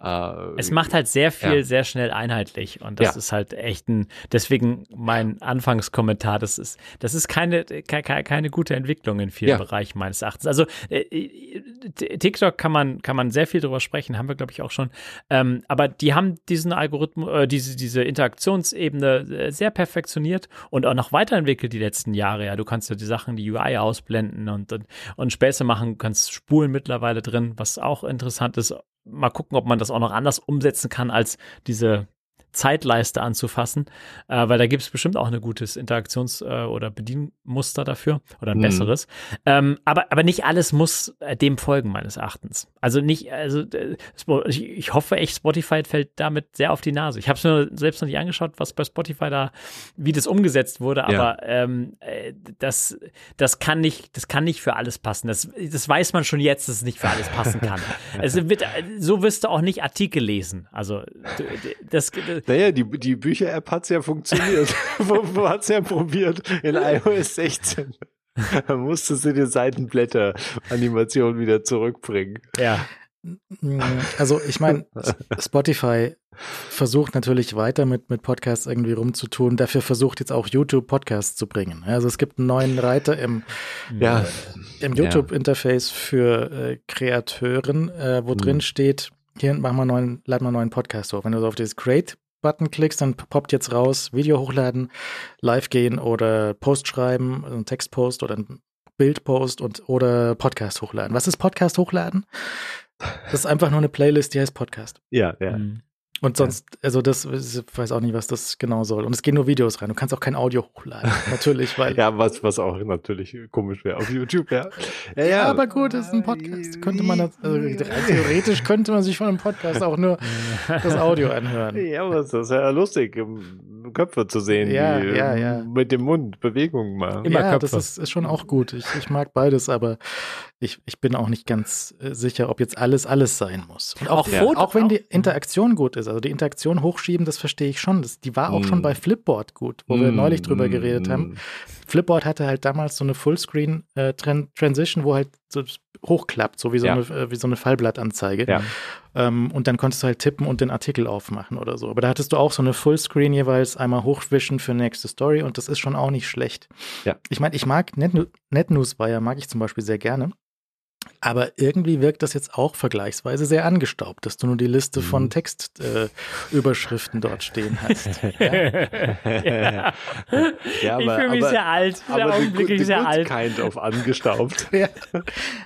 es macht halt sehr viel, ja. sehr schnell einheitlich und das ja. ist halt echt ein, deswegen mein Anfangskommentar, das ist, das ist keine, keine, keine gute Entwicklung in vielen ja. Bereichen meines Erachtens. Also äh, TikTok kann man, kann man sehr viel drüber sprechen, haben wir glaube ich auch schon, ähm, aber die haben diesen Algorithmus, äh, diese, diese Interaktionsebene äh, sehr perfektioniert und auch noch weiterentwickelt die letzten Jahre. Ja, du kannst ja die Sachen, die UI ausblenden und, und, und Späße machen, kannst Spulen mittlerweile drin, was auch interessant ist mal gucken, ob man das auch noch anders umsetzen kann als diese Zeitleiste anzufassen, äh, weil da gibt es bestimmt auch ein gutes Interaktions- äh, oder Bedienmuster dafür oder ein mhm. besseres. Ähm, aber, aber nicht alles muss äh, dem folgen, meines Erachtens. Also nicht, also äh, ich, ich, hoffe echt, Spotify fällt damit sehr auf die Nase. Ich habe es mir selbst noch nicht angeschaut, was bei Spotify da, wie das umgesetzt wurde, aber ja. ähm, äh, das, das kann nicht, das kann nicht für alles passen. Das, das weiß man schon jetzt, dass es nicht für alles passen kann. es wird, so wirst du auch nicht Artikel lesen. Also das, das naja, die, die Bücher-App hat es ja funktioniert. wo, wo hat es ja probiert? In iOS 16. Da musstest du die Seitenblätter-Animation wieder zurückbringen. Ja. Also ich meine, Spotify versucht natürlich weiter mit, mit Podcasts irgendwie rumzutun. Dafür versucht jetzt auch YouTube Podcasts zu bringen. Also es gibt einen neuen Reiter im, ja. äh, im YouTube-Interface für äh, Kreateuren, äh, wo mhm. drin steht, hier mach mal neuen, lad mal einen neuen Podcast hoch. Wenn du so auf dieses Create Button klickst, dann poppt jetzt raus, Video hochladen, live gehen oder Post schreiben, ein Textpost oder ein Bildpost und oder Podcast hochladen. Was ist Podcast hochladen? Das ist einfach nur eine Playlist, die heißt Podcast. Ja, ja. Mhm. Und sonst, also das, ich weiß auch nicht, was das genau soll. Und es gehen nur Videos rein. Du kannst auch kein Audio hochladen. natürlich, weil. ja, was, was auch natürlich komisch wäre auf YouTube, ja. Ja, ja. aber gut, das ist ein Podcast. Könnte man das, also theoretisch könnte man sich von einem Podcast auch nur das Audio anhören. Ja, aber das ist ja lustig, Köpfe zu sehen, ja, die ja, ja. mit dem Mund Bewegungen machen. Immer ja, Köpfe. das ist, ist schon auch gut. Ich, ich mag beides, aber ich, ich bin auch nicht ganz äh, sicher, ob jetzt alles alles sein muss. Und auch, ja. auch wenn die Interaktion gut ist, also die Interaktion hochschieben, das verstehe ich schon. Das, die war auch mm. schon bei Flipboard gut, wo mm. wir neulich drüber geredet haben. Flipboard hatte halt damals so eine Fullscreen-Transition, äh, wo halt so hochklappt, so wie so, ja. eine, äh, wie so eine Fallblattanzeige. Ja. Ähm, und dann konntest du halt tippen und den Artikel aufmachen oder so. Aber da hattest du auch so eine Fullscreen jeweils einmal hochwischen für nächste Story und das ist schon auch nicht schlecht. Ja. Ich meine, ich mag Net NetNewsWire, mag ich zum Beispiel sehr gerne. Aber irgendwie wirkt das jetzt auch vergleichsweise sehr angestaubt, dass du nur die Liste von Mhm. Textüberschriften dort stehen hast. Ja? ja. Ja, ich fühle mich sehr alt, sehr aber the augenblicklich good- the sehr alt. kind of angestaubt. ja.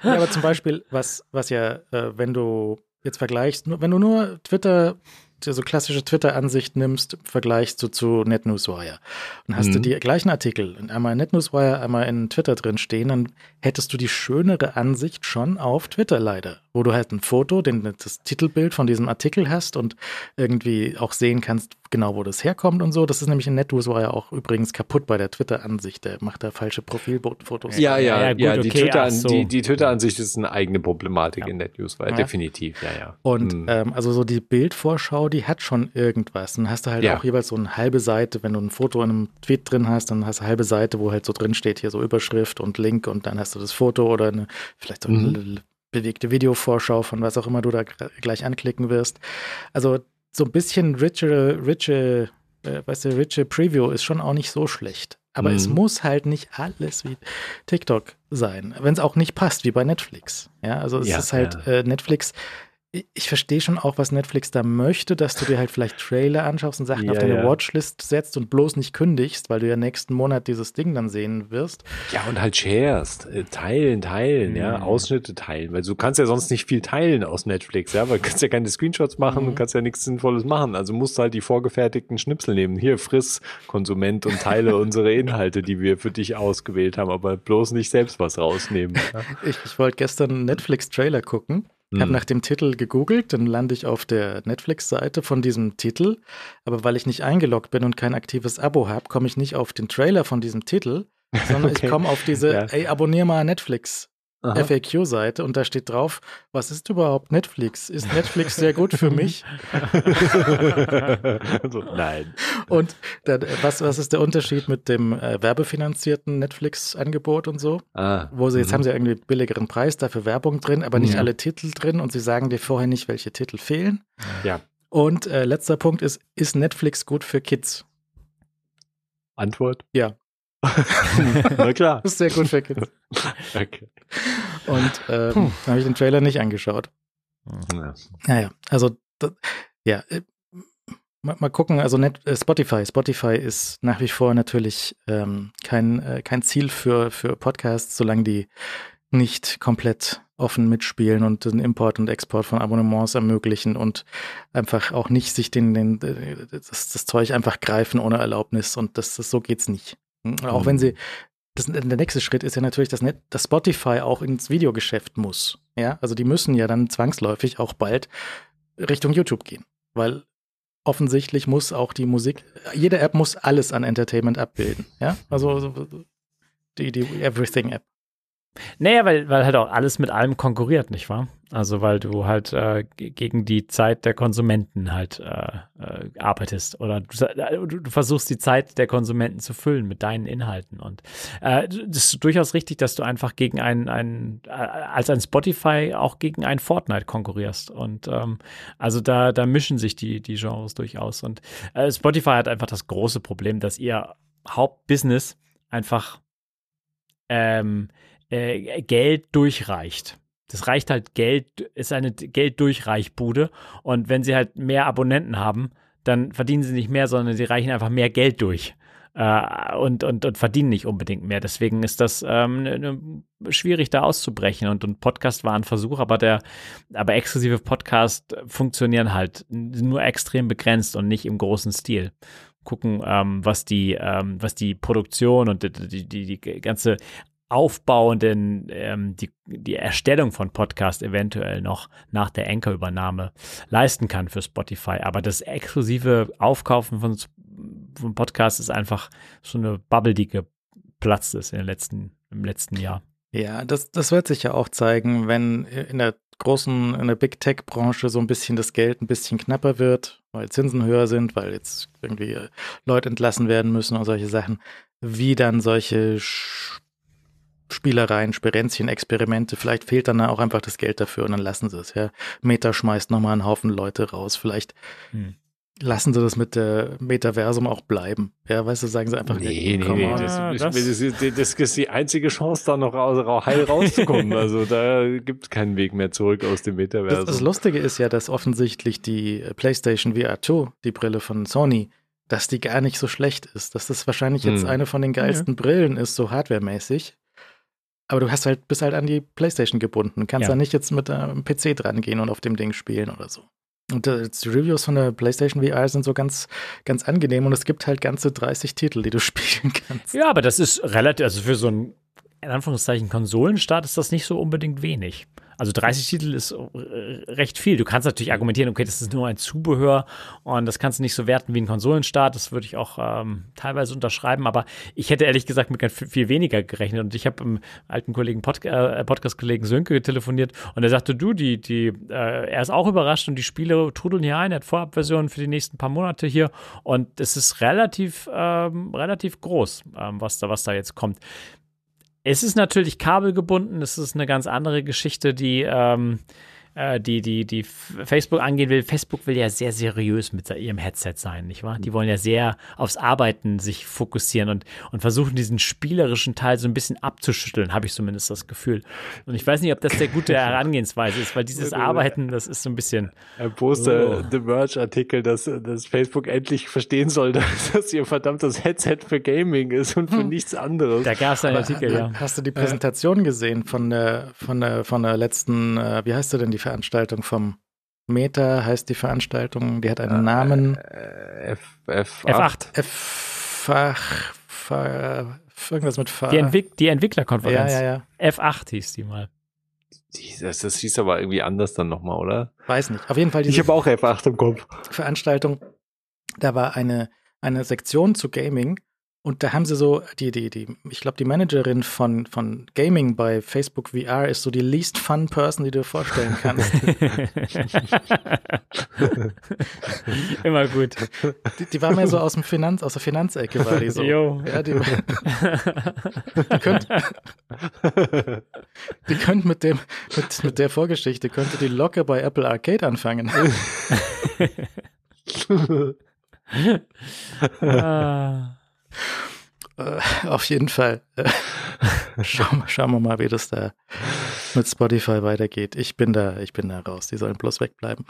ja, aber zum Beispiel, was, was ja, äh, wenn du jetzt vergleichst, nur, wenn du nur Twitter, so klassische Twitter-Ansicht nimmst, vergleichst du zu NetNewsWire und hast du Mhm. die gleichen Artikel, einmal in NetNewsWire, einmal in Twitter drin stehen, dann hättest du die schönere Ansicht schon auf Twitter leider, wo du halt ein Foto, den, das Titelbild von diesem Artikel hast und irgendwie auch sehen kannst, genau wo das herkommt und so. Das ist nämlich in NetNewsWire auch übrigens kaputt bei der Twitter-Ansicht. Der macht da falsche Profilfotos. Ja, ja, Ja, ja, ja, gut, die okay, Twitter, so. die, die Twitter-Ansicht ist eine eigene Problematik Ja. in NetNews, weil Ja. definitiv, ja, ja. Und Hm. ähm, also so die Bildvorschau, die hat schon irgendwas. Dann hast du halt Ja. auch jeweils so eine halbe Seite, wenn du ein Foto in einem Tweet drin hast, dann hast du eine halbe Seite, wo halt so drin steht, hier so Überschrift und Link und dann hast du das Foto oder eine, vielleicht so eine Mhm. bewegte Videovorschau von was auch immer du da gleich anklicken wirst. Also so ein bisschen riche, riche, äh, weißt du, riche Preview ist schon auch nicht so schlecht. Aber es Mhm. muss halt nicht alles wie TikTok sein, wenn es auch nicht passt, wie bei Netflix. Ja, also es Ja, ist halt ja. äh, Netflix. Ich- verstehe schon auch, was Netflix da möchte, dass du dir halt vielleicht Trailer anschaust und Sachen auf Ja, deine ja. Watchlist setzt und bloß nicht kündigst, weil du ja nächsten Monat dieses Ding dann sehen wirst. Ja, und halt sharest, äh, teilen, teilen, ja, Mhm. Ausschnitte teilen, weil du kannst ja sonst nicht viel teilen aus Netflix, ja, weil du kannst ja keine Screenshots machen, Mhm. du kannst ja nichts Sinnvolles machen, also musst du halt die vorgefertigten Schnipsel nehmen. Hier, friss, Konsument und teile unsere Inhalte, die wir für dich ausgewählt haben, aber bloß nicht selbst was rausnehmen. Ja? Ich, ich wollte gestern einen Netflix-Trailer gucken, habe Hm. nach dem Titel gegoogelt, dann lande ich auf der Netflix-Seite von diesem Titel, aber weil ich nicht eingeloggt bin und kein aktives Abo habe, komme ich nicht auf den Trailer von diesem Titel, sondern Okay. ich komme auf diese, Ja. ey, abonnier mal Netflix. FAQ-Seite und da steht drauf, was ist überhaupt Netflix? Ist Netflix sehr gut für mich? so, nein. Und dann, was, was ist der Unterschied mit dem äh, werbefinanzierten Netflix-Angebot und so? Ah, Wo sie, jetzt mhm. haben sie irgendwie billigeren Preis, dafür Werbung drin, aber nicht Ja. alle Titel drin und sie sagen dir vorher nicht, welche Titel fehlen. Ja. Und äh, letzter Punkt ist, ist Netflix gut für Kids? Antwort? Ja. Na klar. Ist sehr gut für Kids. Okay. Und ähm, dann habe ich den Trailer nicht angeschaut. Ja. Naja, also d- ja, äh, mal, mal gucken, also Net, äh, Spotify. Spotify ist nach wie vor natürlich ähm, kein, äh, kein Ziel für, für Podcasts, solange die nicht komplett offen mitspielen und den Import und Export von Abonnements ermöglichen und einfach auch nicht sich den, den äh, das, das Zeug einfach greifen ohne Erlaubnis und das, das so geht's nicht. Auch wenn sie das, der nächste Schritt ist ja natürlich, dass, Net, dass Spotify auch ins Videogeschäft muss. Ja, also die müssen ja dann zwangsläufig auch bald Richtung YouTube gehen, weil offensichtlich muss auch die Musik, jede App muss alles an Entertainment abbilden. Ja, also so- die, die Everything-App. Naja, weil, weil halt auch alles mit allem konkurriert, nicht wahr? Also weil du halt äh, ge- gegen die Zeit der Konsumenten halt äh, äh, arbeitest oder äh, du, du versuchst die Zeit der Konsumenten zu füllen mit deinen Inhalten und äh, das ist durchaus richtig, dass du einfach gegen ein, ein äh, als ein Spotify auch gegen ein Fortnite konkurrierst und ähm, also da, da mischen sich die, die Genres durchaus und Spotify hat einfach das große Problem, dass ihr Hauptbusiness einfach ähm, äh, Geld durchreicht. Das reicht halt Geld, ist eine Gelddurchreichbude. Und wenn sie halt mehr Abonnenten haben, dann verdienen sie nicht mehr, sondern sie reichen einfach mehr Geld durch. Äh, und, und, und verdienen nicht unbedingt mehr. Deswegen ist das ähm, ne, ne, schwierig, da auszubrechen. Und, und Podcast war ein Versuch, aber der, aber exklusive Podcasts funktionieren halt nur extrem begrenzt und nicht im großen Stil gucken, ähm, was die, ähm, was die Produktion und die, die, die ganze aufbauenden, ähm, die, die Erstellung von Podcast eventuell noch nach der Anchor-Übernahme leisten kann für Spotify. Aber das exklusive Aufkaufen von, von Podcasts ist einfach so eine Bubble, die geplatzt ist in den letzten, im letzten Jahr. Ja, das, das wird sich ja auch zeigen, wenn in der großen, in der Big Tech-Branche so ein bisschen das Geld ein bisschen knapper wird, weil Zinsen höher sind, weil jetzt irgendwie Leute entlassen werden müssen und solche Sachen, wie dann solche Sch Spielereien, Sperenzchen, Experimente, vielleicht fehlt dann auch einfach das Geld dafür und dann lassen sie es, ja. Meta schmeißt nochmal einen Haufen Leute raus, vielleicht Hm. lassen sie das mit der Metaversum auch bleiben. Ja, weißt du, sagen sie einfach, nee, nee, nee, das, ah, das, das, das, ist die einzige Chance, da noch raus, heil rauszukommen. also da gibt es keinen Weg mehr zurück aus dem Metaversum. Das, Lustige ist ja, dass offensichtlich die PlayStation VR 2, die Brille von Sony, dass die gar nicht so schlecht ist. Dass das wahrscheinlich jetzt hm. eine von den geilsten ja. Brillen ist, so hardwaremäßig. Aber du hast halt, bist halt an die PlayStation gebunden. Kannst ja. da nicht jetzt mit einem PC dran gehen und auf dem Ding spielen oder so. Und äh, die Reviews von der PlayStation VR sind so ganz, ganz angenehm und es gibt halt ganze 30 Titel, die du spielen kannst. Ja, aber das ist relativ, also für so einen, in Anführungszeichen, Konsolenstart ist das nicht so unbedingt wenig. Also 30 Titel ist äh, recht viel. Du kannst natürlich argumentieren, okay, das ist nur ein Zubehör und das kannst du nicht so werten wie ein Konsolenstart. Das würde ich auch ähm, teilweise unterschreiben. Aber ich hätte ehrlich gesagt mit viel weniger gerechnet. Und ich habe mit alten Kollegen Pod äh, Podcast-Kollegen Sönke telefoniert und er sagte, du, die, die, äh, er ist auch überrascht und die Spiele trudeln hier ein. Er hat Vorabversionen für die nächsten paar Monate hier und es ist relativ, ähm, relativ groß, ähm, was da, was da jetzt kommt. Es ist natürlich kabelgebunden, es ist eine ganz andere Geschichte, die ähm, äh, die, die, die Facebook angehen will. Facebook will ja sehr seriös mit ihrem Headset sein, nicht wahr? Die wollen ja sehr aufs Arbeiten sich fokussieren und, und versuchen, diesen spielerischen Teil so ein bisschen abzuschütteln, habe ich zumindest das Gefühl. Und ich weiß nicht, ob das der gute Herangehensweise ist, weil dieses Arbeiten, das ist so ein bisschen. Ein Poster, oh. The Merge-Artikel, dass, dass Facebook endlich verstehen soll, dass das ihr verdammtes Headset für Gaming ist und für hm. nichts anderes. Da gab es einen Artikel, ja. Hast du die Präsentation gesehen von der, von der, von der letzten, äh, wie heißt du denn, die Veranstaltung vom Meta heißt die Veranstaltung, die hat einen äh, Namen. F, F, F8. F, F, irgendwas mit F. Die, Entwick die Entwicklerkonferenz. Ja, ja, ja. F8 hieß die mal. Das, das hieß aber irgendwie anders dann nochmal, oder? Weiß nicht. Auf jeden Fall. Ich habe auch F8 im Kopf. Veranstaltung, da war eine, eine Sektion zu Gaming und da haben sie so, die, die, die, ich glaube, die Managerin von, von Gaming bei Facebook VR ist so die least fun person, die du dir vorstellen kannst. Immer gut. Die, die, war mehr so aus dem Finanz, aus der Finanzecke war die so. Jo. Ja, die, die könnte die könnt mit dem, mit, mit der Vorgeschichte könnte die locker bei Apple Arcade anfangen. ah. Äh, auf jeden Fall. Äh, schauen, schauen wir mal, wie das da mit Spotify weitergeht. Ich bin da, ich bin da raus. Die sollen bloß wegbleiben.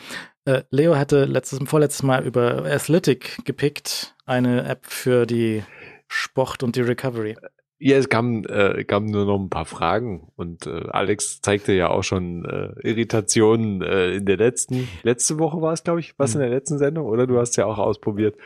Äh, Leo hatte letztes, vorletztes Mal über Athletic gepickt, eine App für die Sport und die Recovery. Ja, es kamen, äh, kamen nur noch ein paar Fragen und äh, Alex zeigte ja auch schon äh, Irritationen äh, in der letzten, letzte Woche war es, glaube ich, was mhm. in der letzten Sendung, oder? Du hast ja auch ausprobiert.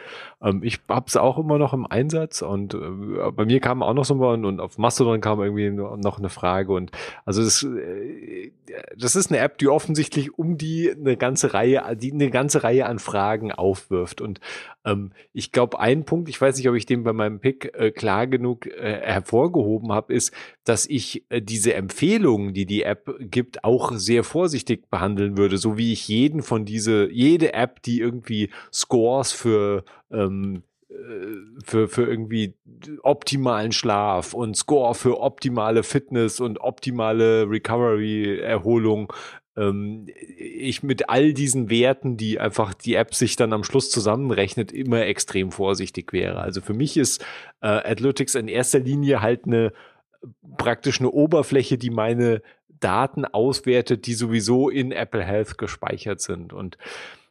Ähm, ich hab's auch immer noch im Einsatz und äh, bei mir kam auch noch so mal und auf Mastodon kam irgendwie noch eine Frage und also das, äh, das ist eine App, die offensichtlich um die eine ganze Reihe, die eine ganze Reihe an Fragen aufwirft und ähm, ich glaube, ein Punkt, ich weiß nicht, ob ich den bei meinem Pick äh, klar genug äh, hervorgehoben habe, ist, dass ich äh, diese Empfehlungen, die die App gibt, auch sehr vorsichtig behandeln würde, so wie ich jeden von diese, jede App, die irgendwie Scores für ähm, äh, für, für irgendwie optimalen Schlaf und Score für optimale Fitness und optimale Recovery-Erholung ähm, ich mit all diesen Werten, die einfach die App sich dann am Schluss zusammenrechnet, immer extrem vorsichtig wäre. Also für mich ist äh, Analytics in erster Linie halt eine praktisch eine Oberfläche, die meine Daten auswertet, die sowieso in Apple Health gespeichert sind. Und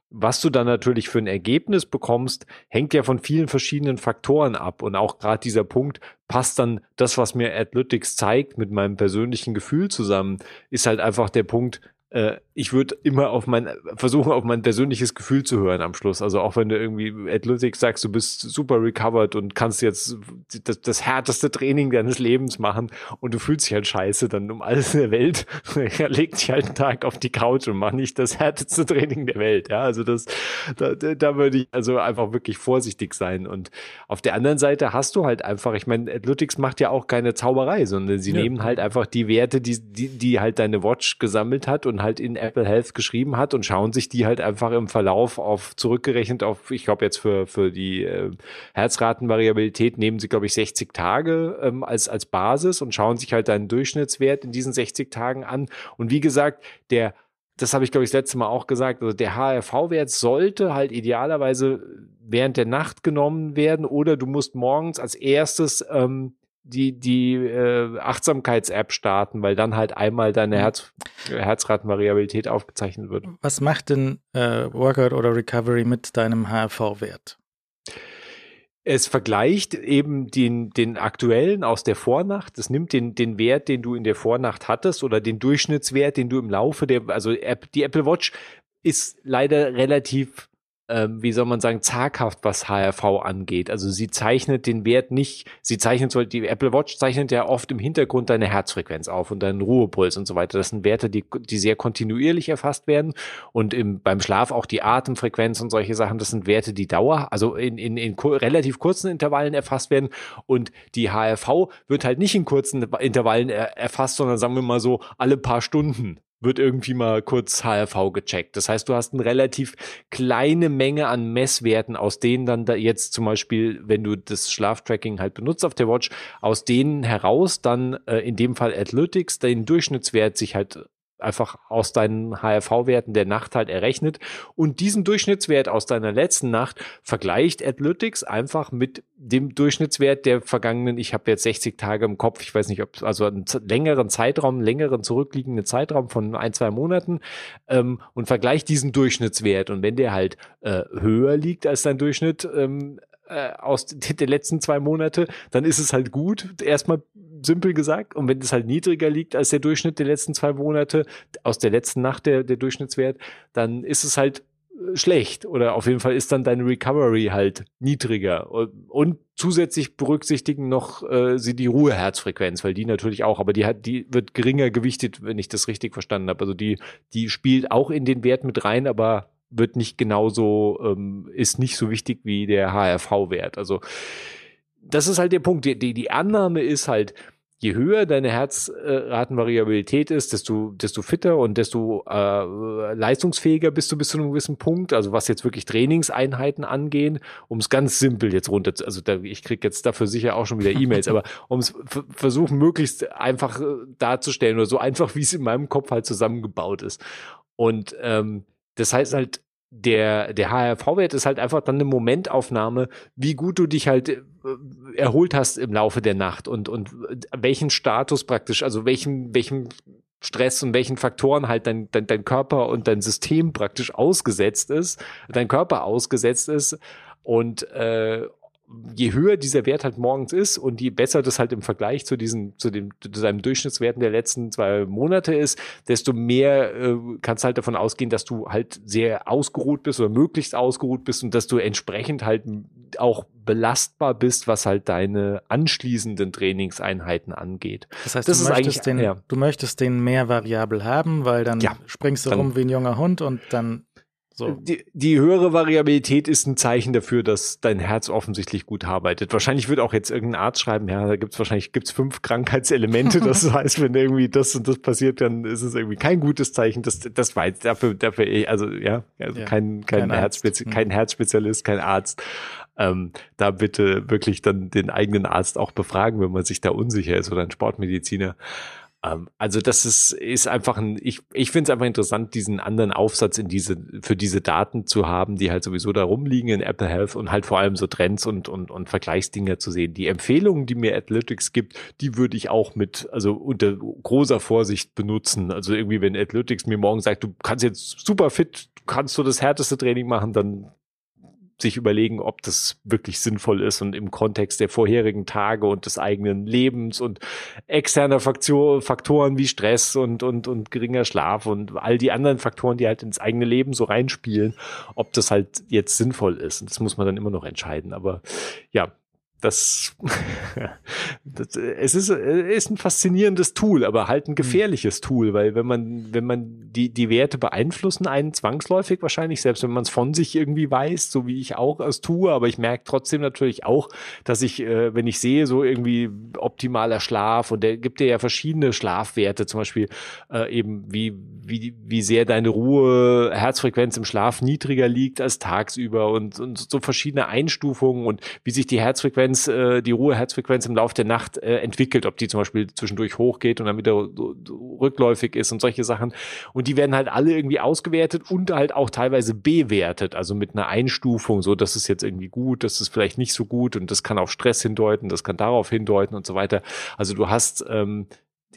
was du dann natürlich für ein Ergebnis bekommst, hängt ja von vielen verschiedenen Faktoren ab. Und auch gerade dieser Punkt, passt dann das, was mir Analytics zeigt, mit meinem persönlichen Gefühl zusammen, ist halt einfach der Punkt, äh, ich würde immer auf mein, versuchen, auf mein persönliches Gefühl zu hören am Schluss. Also auch wenn du irgendwie Athletics sagst, du bist super recovered und kannst jetzt das, das härteste Training deines Lebens machen und du fühlst dich halt scheiße, dann um alles in der Welt, leg dich halt einen Tag auf die Couch und mach nicht das härteste Training der Welt. Ja, also das, da, da würde ich also einfach wirklich vorsichtig sein. Und auf der anderen Seite hast du halt einfach, ich meine, Athletics macht ja auch keine Zauberei, sondern sie ja. nehmen halt einfach die Werte, die, die, die halt deine Watch gesammelt hat und halt in Apple Health geschrieben hat und schauen sich die halt einfach im Verlauf auf zurückgerechnet auf, ich glaube jetzt für, für die äh, Herzratenvariabilität nehmen sie, glaube ich, 60 Tage ähm, als, als Basis und schauen sich halt deinen Durchschnittswert in diesen 60 Tagen an. Und wie gesagt, der das habe ich, glaube ich, das letzte Mal auch gesagt, also der HRV-Wert sollte halt idealerweise während der Nacht genommen werden oder du musst morgens als erstes ähm, die, die äh, Achtsamkeits-App starten, weil dann halt einmal deine mhm. Herz, Herzratenvariabilität aufgezeichnet wird. Was macht denn äh, Workout oder Recovery mit deinem HRV-Wert? Es vergleicht eben den, den aktuellen aus der Vornacht. Es nimmt den, den Wert, den du in der Vornacht hattest oder den Durchschnittswert, den du im Laufe der, also die Apple Watch ist leider relativ ähm, wie soll man sagen, zaghaft, was HRV angeht. Also sie zeichnet den Wert nicht, sie zeichnet so, die Apple Watch zeichnet ja oft im Hintergrund deine Herzfrequenz auf und deinen Ruhepuls und so weiter. Das sind Werte, die, die sehr kontinuierlich erfasst werden und im, beim Schlaf auch die Atemfrequenz und solche Sachen. Das sind Werte, die Dauer, also in, in, in relativ kurzen Intervallen erfasst werden und die HRV wird halt nicht in kurzen Intervallen er, erfasst, sondern sagen wir mal so alle paar Stunden wird irgendwie mal kurz HRV gecheckt. Das heißt, du hast eine relativ kleine Menge an Messwerten, aus denen dann da jetzt zum Beispiel, wenn du das Schlaftracking halt benutzt auf der Watch, aus denen heraus dann äh, in dem Fall Athletics den Durchschnittswert sich halt einfach aus deinen HRV-Werten der Nacht halt errechnet und diesen Durchschnittswert aus deiner letzten Nacht vergleicht Athletics einfach mit dem Durchschnittswert der vergangenen, ich habe jetzt 60 Tage im Kopf, ich weiß nicht, ob also einen längeren Zeitraum, längeren zurückliegenden Zeitraum von ein, zwei Monaten ähm, und vergleicht diesen Durchschnittswert. Und wenn der halt äh, höher liegt als dein Durchschnitt, ähm, äh, aus der letzten zwei Monate, dann ist es halt gut, erstmal simpel gesagt. Und wenn es halt niedriger liegt als der Durchschnitt der letzten zwei Monate, aus der letzten Nacht der, der Durchschnittswert, dann ist es halt äh, schlecht oder auf jeden Fall ist dann deine Recovery halt niedriger und zusätzlich berücksichtigen noch äh, sie die Ruheherzfrequenz, weil die natürlich auch, aber die hat die wird geringer gewichtet, wenn ich das richtig verstanden habe. Also die die spielt auch in den Wert mit rein, aber wird nicht genauso, ähm, ist nicht so wichtig wie der HRV-Wert. Also das ist halt der Punkt. Die, die, die Annahme ist halt, je höher deine Herzratenvariabilität ist, desto, desto fitter und desto äh, leistungsfähiger bist du bis zu einem gewissen Punkt. Also was jetzt wirklich Trainingseinheiten angehen, um es ganz simpel jetzt runter zu, also da, ich krieg jetzt dafür sicher auch schon wieder E-Mails, aber um es versuchen möglichst einfach äh, darzustellen oder so einfach, wie es in meinem Kopf halt zusammengebaut ist. Und ähm, das heißt halt, der, der HRV-Wert ist halt einfach dann eine Momentaufnahme, wie gut du dich halt äh, erholt hast im Laufe der Nacht und, und welchen Status praktisch, also welchen, welchen Stress und welchen Faktoren halt dein, dein, dein Körper und dein System praktisch ausgesetzt ist, dein Körper ausgesetzt ist und äh, je höher dieser Wert halt morgens ist und je besser das halt im Vergleich zu diesen, zu dem, zu seinem Durchschnittswerten der letzten zwei Monate ist, desto mehr äh, kannst du halt davon ausgehen, dass du halt sehr ausgeruht bist oder möglichst ausgeruht bist und dass du entsprechend halt auch belastbar bist, was halt deine anschließenden Trainingseinheiten angeht. Das heißt, das du, möchtest den, ja. du möchtest den mehr variabel haben, weil dann ja, springst du dann, rum wie ein junger Hund und dann so. Die, die höhere Variabilität ist ein Zeichen dafür, dass dein Herz offensichtlich gut arbeitet. Wahrscheinlich wird auch jetzt irgendein Arzt schreiben, ja, da gibt's wahrscheinlich gibt's fünf Krankheitselemente. Das heißt, wenn irgendwie das und das passiert, dann ist es irgendwie kein gutes Zeichen. Das, das weiß dafür, dafür, eh, also ja, also ja, kein, kein, kein, Herzspezi hm. kein Herzspezialist, kein Arzt. Ähm, da bitte wirklich dann den eigenen Arzt auch befragen, wenn man sich da unsicher ist oder ein Sportmediziner. Ähm, also das ist, ist einfach ein, ich, ich finde es einfach interessant, diesen anderen Aufsatz in diese, für diese Daten zu haben, die halt sowieso da rumliegen in Apple Health und halt vor allem so Trends und, und, und Vergleichsdinger zu sehen. Die Empfehlungen, die mir Athletics gibt, die würde ich auch mit, also unter großer Vorsicht benutzen. Also irgendwie, wenn Athletics mir morgen sagt, du kannst jetzt super fit, kannst so das härteste Training machen, dann sich überlegen, ob das wirklich sinnvoll ist und im Kontext der vorherigen Tage und des eigenen Lebens und externer Faktor, Faktoren wie Stress und, und, und geringer Schlaf und all die anderen Faktoren, die halt ins eigene Leben so reinspielen, ob das halt jetzt sinnvoll ist. Und das muss man dann immer noch entscheiden. Aber ja, das, das, es ist, ist ein faszinierendes Tool, aber halt ein hm. gefährliches Tool, weil wenn man, wenn man die, die Werte beeinflussen einen zwangsläufig wahrscheinlich, selbst wenn man es von sich irgendwie weiß, so wie ich auch es tue, aber ich merke trotzdem natürlich auch, dass ich, äh, wenn ich sehe, so irgendwie optimaler Schlaf und der gibt dir ja verschiedene Schlafwerte, zum Beispiel äh, eben wie, wie, wie sehr deine Ruhe, Herzfrequenz im Schlaf niedriger liegt als tagsüber und, und so verschiedene Einstufungen und wie sich die Herzfrequenz Herzfrequenz, äh, die Ruheherzfrequenz im Laufe der Nacht äh, entwickelt, ob die zum Beispiel zwischendurch hochgeht und dann wieder rückläufig ist und solche Sachen. Und die werden halt alle irgendwie ausgewertet und halt auch teilweise bewertet, also mit einer Einstufung, so das ist jetzt irgendwie gut, das ist vielleicht nicht so gut und das kann auf Stress hindeuten, das kann darauf hindeuten und so weiter. Also du hast ähm,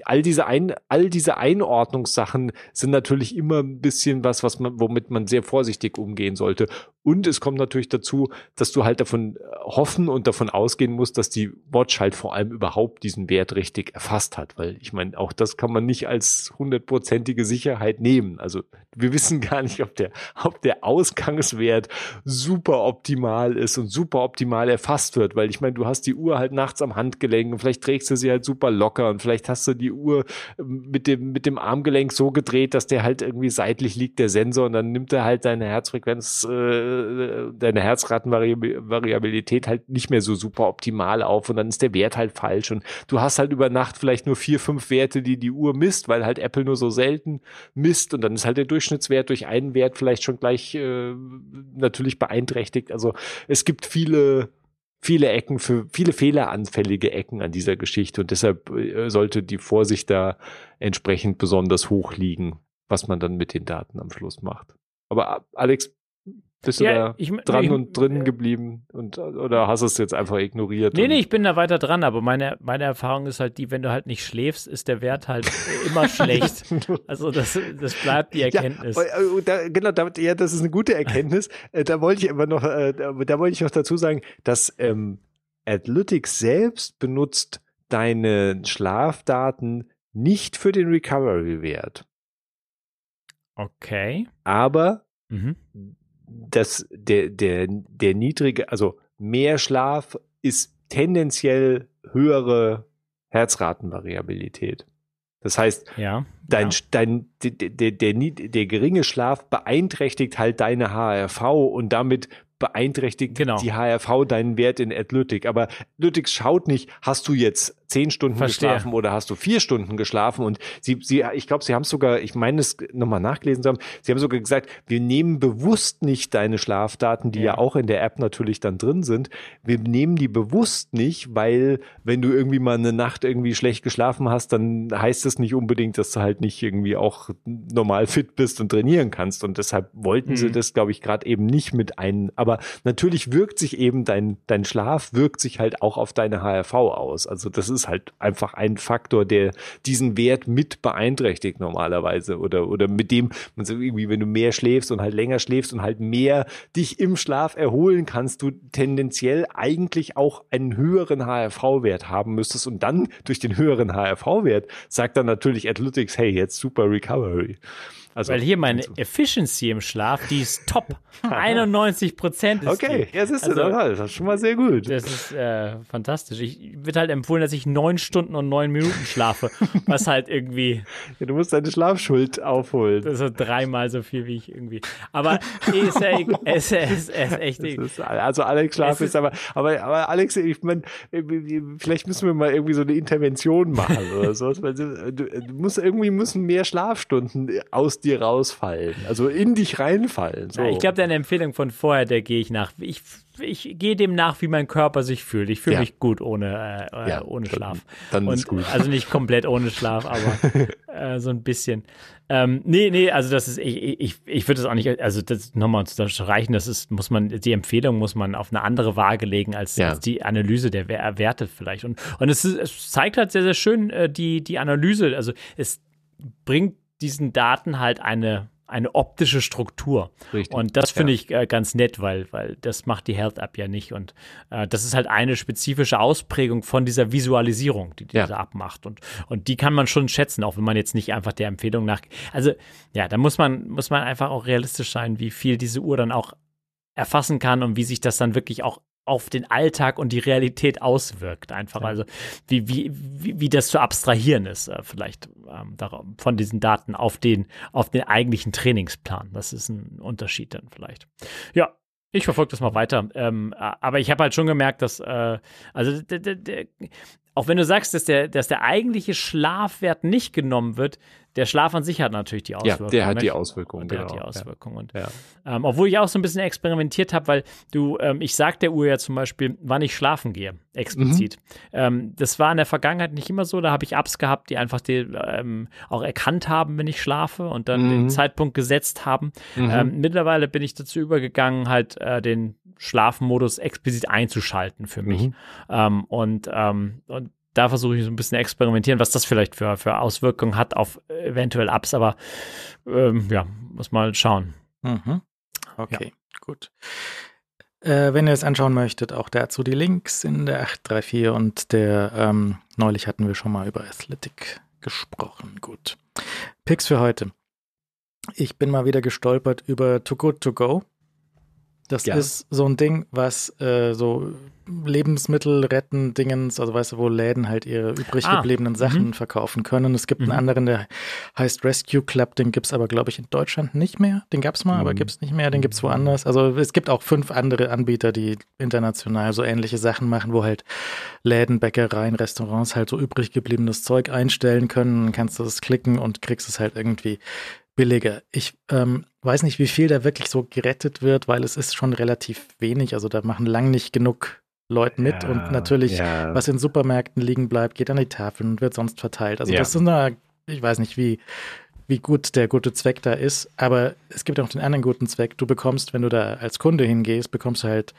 all diese ein, all diese Einordnungssachen sind natürlich immer ein bisschen was, was man, womit man sehr vorsichtig umgehen sollte. Und es kommt natürlich dazu, dass du halt davon äh, hoffen und davon ausgehen musst, dass die Watch halt vor allem überhaupt diesen Wert richtig erfasst hat. Weil ich meine, auch das kann man nicht als hundertprozentige Sicherheit nehmen. Also wir wissen gar nicht, ob der, ob der Ausgangswert super optimal ist und super optimal erfasst wird. Weil ich meine, du hast die Uhr halt nachts am Handgelenk und vielleicht trägst du sie halt super locker und vielleicht hast du die Uhr ähm, mit dem, mit dem Armgelenk so gedreht, dass der halt irgendwie seitlich liegt, der Sensor, und dann nimmt er halt deine Herzfrequenz äh, deine Herzratenvariabilität halt nicht mehr so super optimal auf und dann ist der Wert halt falsch und du hast halt über Nacht vielleicht nur vier, fünf Werte, die die Uhr misst, weil halt Apple nur so selten misst und dann ist halt der Durchschnittswert durch einen Wert vielleicht schon gleich äh, natürlich beeinträchtigt. Also es gibt viele viele Ecken für viele fehleranfällige Ecken an dieser Geschichte und deshalb äh, sollte die Vorsicht da entsprechend besonders hoch liegen, was man dann mit den Daten am Schluss macht. Aber Alex, bist du ja, da ich, dran ich, und drin geblieben und oder hast du es jetzt einfach ignoriert? Nee, nee, ich bin da weiter dran, aber meine, meine Erfahrung ist halt die, wenn du halt nicht schläfst, ist der Wert halt immer schlecht. Also das, das bleibt die Erkenntnis. Ja, äh, da, genau, da, ja, das ist eine gute Erkenntnis. Äh, da wollte ich immer noch, äh, da wollte ich noch dazu sagen, dass ähm, Analytics selbst benutzt deine Schlafdaten nicht für den Recovery-Wert. Okay. Aber mhm dass der, der, der niedrige, also mehr Schlaf ist tendenziell höhere Herzratenvariabilität. Das heißt, ja, dein, ja. dein, der, der, der, der geringe Schlaf beeinträchtigt halt deine HRV und damit beeinträchtigt genau. die HRV deinen Wert in Athletic. Aber Athletic schaut nicht, hast du jetzt zehn Stunden Verstehe. geschlafen oder hast du vier Stunden geschlafen? Und sie, sie, ich glaube, sie haben sogar, ich meine es nochmal nachgelesen zu haben, sie haben sogar gesagt, wir nehmen bewusst nicht deine Schlafdaten, die ja. ja auch in der App natürlich dann drin sind. Wir nehmen die bewusst nicht, weil wenn du irgendwie mal eine Nacht irgendwie schlecht geschlafen hast, dann heißt das nicht unbedingt, dass du halt nicht irgendwie auch normal fit bist und trainieren kannst. Und deshalb wollten mhm. sie das, glaube ich, gerade eben nicht mit ein. Aber natürlich wirkt sich eben dein, dein Schlaf wirkt sich halt auch auf deine HRV aus. Also das ist ist halt einfach ein Faktor, der diesen Wert mit beeinträchtigt normalerweise oder, oder mit dem, man sagt irgendwie, wenn du mehr schläfst und halt länger schläfst und halt mehr dich im Schlaf erholen kannst, du tendenziell eigentlich auch einen höheren HRV-Wert haben müsstest und dann durch den höheren HRV-Wert sagt dann natürlich Athletics, hey, jetzt super Recovery. Also, Weil hier meine also. Efficiency im Schlaf, die ist top. 91 Prozent ist Okay, die. jetzt ist also, das, das ist schon mal sehr gut. Das ist äh, fantastisch. Ich wird halt empfohlen, dass ich neun Stunden und neun Minuten schlafe, was halt irgendwie. Ja, du musst deine Schlafschuld aufholen. Das ist dreimal so viel wie ich irgendwie. Aber ist ja, es, es, es ist echt. Ist, also Alex Schlaf ist, ist, aber, aber, aber Alex, ich meine, vielleicht müssen wir mal irgendwie so eine Intervention machen oder sowas. Weil du, du musst irgendwie müssen mehr Schlafstunden aus dir dir rausfallen, also in dich reinfallen. So. Ja, ich glaube, deine Empfehlung von vorher, der gehe ich nach. Ich, ich gehe dem nach, wie mein Körper sich fühlt. Ich fühle ja. mich gut ohne, äh, ja, ohne Schlaf. Dann, dann ist gut. Also nicht komplett ohne Schlaf, aber äh, so ein bisschen. Ähm, nee, nee, also das ist, ich, ich, ich würde das auch nicht, also das nochmal zu reichen, das ist, muss man, die Empfehlung muss man auf eine andere Waage legen als, ja. als die Analyse der Werte vielleicht. Und, und es, ist, es zeigt halt sehr, sehr schön äh, die, die Analyse. Also es bringt diesen Daten halt eine, eine optische Struktur. Richtig. Und das finde ja. ich äh, ganz nett, weil, weil das macht die Health App ja nicht. Und äh, das ist halt eine spezifische Ausprägung von dieser Visualisierung, die diese ja. App macht. Und, und die kann man schon schätzen, auch wenn man jetzt nicht einfach der Empfehlung nach. Also ja, da muss man, muss man einfach auch realistisch sein, wie viel diese Uhr dann auch erfassen kann und wie sich das dann wirklich auch auf den Alltag und die Realität auswirkt. Einfach, also wie, wie, wie, wie das zu abstrahieren ist, äh, vielleicht ähm, von diesen Daten auf den, auf den eigentlichen Trainingsplan. Das ist ein Unterschied dann vielleicht. Ja, ich verfolge das mal weiter. Ähm, aber ich habe halt schon gemerkt, dass, äh, also auch wenn du sagst, dass der, dass der eigentliche Schlafwert nicht genommen wird, der Schlaf an sich hat natürlich die Auswirkungen. Ja, der hat die Auswirkungen. Der genau. hat die Auswirkungen. Ja. Und, ähm, obwohl ich auch so ein bisschen experimentiert habe, weil du, ähm, ich sag der Uhr ja zum Beispiel, wann ich schlafen gehe, explizit. Mhm. Ähm, das war in der Vergangenheit nicht immer so. Da habe ich Apps gehabt, die einfach die, ähm, auch erkannt haben, wenn ich schlafe und dann mhm. den Zeitpunkt gesetzt haben. Mhm. Ähm, mittlerweile bin ich dazu übergegangen, halt äh, den Schlafmodus explizit einzuschalten für mich. Mhm. Ähm, und, und da versuche ich so ein bisschen experimentieren, was das vielleicht für, für Auswirkungen hat auf eventuell Apps, aber ähm, ja, muss mal schauen. Mhm. Okay, ja. gut. Äh, wenn ihr es anschauen möchtet, auch dazu die Links in der 834 und der, ähm, neulich hatten wir schon mal über Athletic gesprochen. Gut. Picks für heute. Ich bin mal wieder gestolpert über Too Good To Go. Das ja. ist so ein Ding, was äh, so Lebensmittel retten Dingens, also weißt du, wo Läden halt ihre übrig ah, gebliebenen Sachen -hmm. verkaufen können. Es gibt einen mhm. anderen, der heißt Rescue Club, den gibt es aber, glaube ich, in Deutschland nicht mehr. Den gab es mal, mhm. aber gibt es nicht mehr, den gibt es woanders. Also es gibt auch fünf andere Anbieter, die international so ähnliche Sachen machen, wo halt Läden, Bäckereien, Restaurants halt so übrig gebliebenes Zeug einstellen können. Dann kannst du das klicken und kriegst es halt irgendwie billiger. Ich ähm, weiß nicht, wie viel da wirklich so gerettet wird, weil es ist schon relativ wenig. Also da machen lang nicht genug Leute mit ja, und natürlich, ja. was in Supermärkten liegen bleibt, geht an die Tafeln und wird sonst verteilt. Also ja. das ist eine, ich weiß nicht, wie, wie gut der gute Zweck da ist, aber es gibt auch den anderen guten Zweck. Du bekommst, wenn du da als Kunde hingehst, bekommst du halt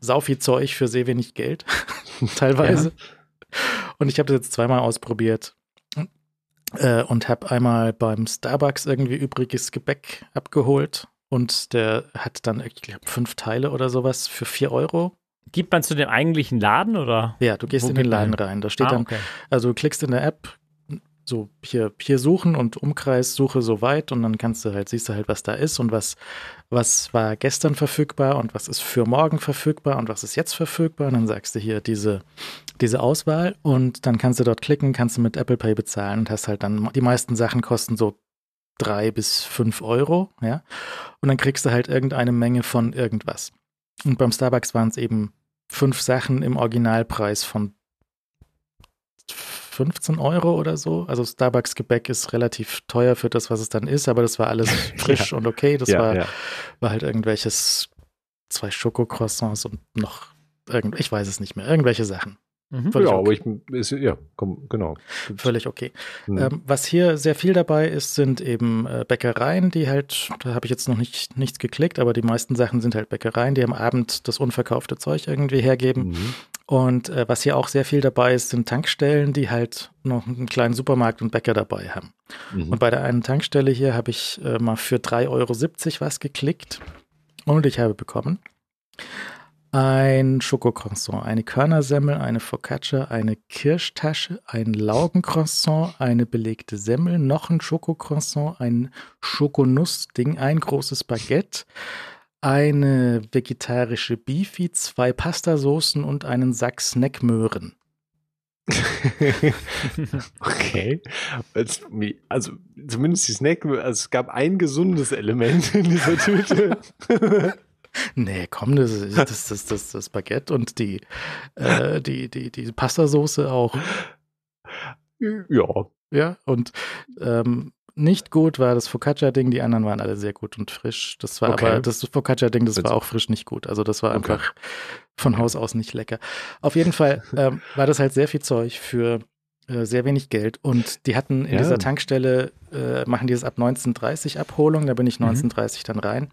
sau viel Zeug für sehr wenig Geld, teilweise. Und ich habe das jetzt zweimal ausprobiert äh, und habe einmal beim Starbucks irgendwie übriges Gebäck abgeholt und der hat dann, ich glaube, fünf Teile oder sowas für vier Euro. Gibt man zu dem eigentlichen Laden oder? Ja, du gehst Wo in den Laden rein. Da steht ah, dann, okay. also du klickst in der App, so hier, hier suchen und Umkreis suche so weit und dann kannst du halt, siehst du halt, was da ist und was, was war gestern verfügbar und was ist für morgen verfügbar und was ist jetzt verfügbar. Und dann sagst du hier diese, diese Auswahl und dann kannst du dort klicken, kannst du mit Apple Pay bezahlen und hast halt dann, die meisten Sachen kosten so drei bis fünf Euro, ja. Und dann kriegst du halt irgendeine Menge von irgendwas. Und beim Starbucks waren es eben fünf Sachen im Originalpreis von 15 Euro oder so. Also Starbucks Gebäck ist relativ teuer für das, was es dann ist, aber das war alles frisch ja. und okay. Das ja, war, ja. war halt irgendwelches zwei Schokocroissants und noch irgend, ich weiß es nicht mehr, irgendwelche Sachen. Mhm. ja, okay. aber ich, ist, ja, komm, genau. Völlig okay. Mhm. Ähm, was hier sehr viel dabei ist, sind eben äh, Bäckereien, die halt, da habe ich jetzt noch nicht, nichts geklickt, aber die meisten Sachen sind halt Bäckereien, die am Abend das unverkaufte Zeug irgendwie hergeben. Mhm. Und äh, was hier auch sehr viel dabei ist, sind Tankstellen, die halt noch einen kleinen Supermarkt und Bäcker dabei haben. Mhm. Und bei der einen Tankstelle hier habe ich äh, mal für 3,70 Euro was geklickt und ich habe bekommen ein Schokocroissant, eine Körnersemmel, eine Focaccia, eine Kirschtasche, ein Laugencroissant, eine belegte Semmel, noch ein Schokocroissant, ein Schokonussding, ein großes Baguette, eine vegetarische Beefy, zwei Pastasoßen und einen Sack Snackmöhren. okay. Also zumindest die Snack, also es gab ein gesundes Element in dieser Tüte. Nee, komm, das ist das, das, das, das Baguette und die, äh, die, die, die Pastasoße auch. Ja. Ja, und ähm, nicht gut war das Focaccia-Ding, die anderen waren alle sehr gut und frisch. Das war okay. aber das Focaccia-Ding, das war auch frisch nicht gut. Also das war okay. einfach von Haus aus nicht lecker. Auf jeden Fall ähm, war das halt sehr viel Zeug für äh, sehr wenig Geld und die hatten in ja. dieser Tankstelle, äh, machen dieses ab 1930 Abholung, da bin ich 1930 mhm. dann rein.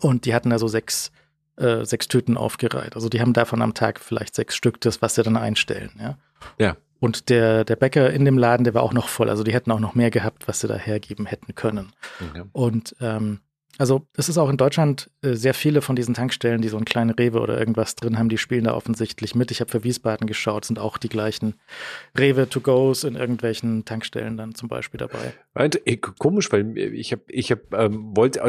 Und die hatten da so sechs, äh, sechs Tüten aufgereiht. Also die haben davon am Tag vielleicht sechs Stück, das, was sie dann einstellen, ja. Ja. Und der, der Bäcker in dem Laden, der war auch noch voll. Also die hätten auch noch mehr gehabt, was sie da hergeben hätten können. Okay. Und ähm, also es ist auch in Deutschland äh, sehr viele von diesen Tankstellen, die so einen kleinen Rewe oder irgendwas drin haben, die spielen da offensichtlich mit. Ich habe für Wiesbaden geschaut, sind auch die gleichen Rewe-to-Goes in irgendwelchen Tankstellen dann zum Beispiel dabei. Komisch, weil ich habe, ich habe, ähm, wollte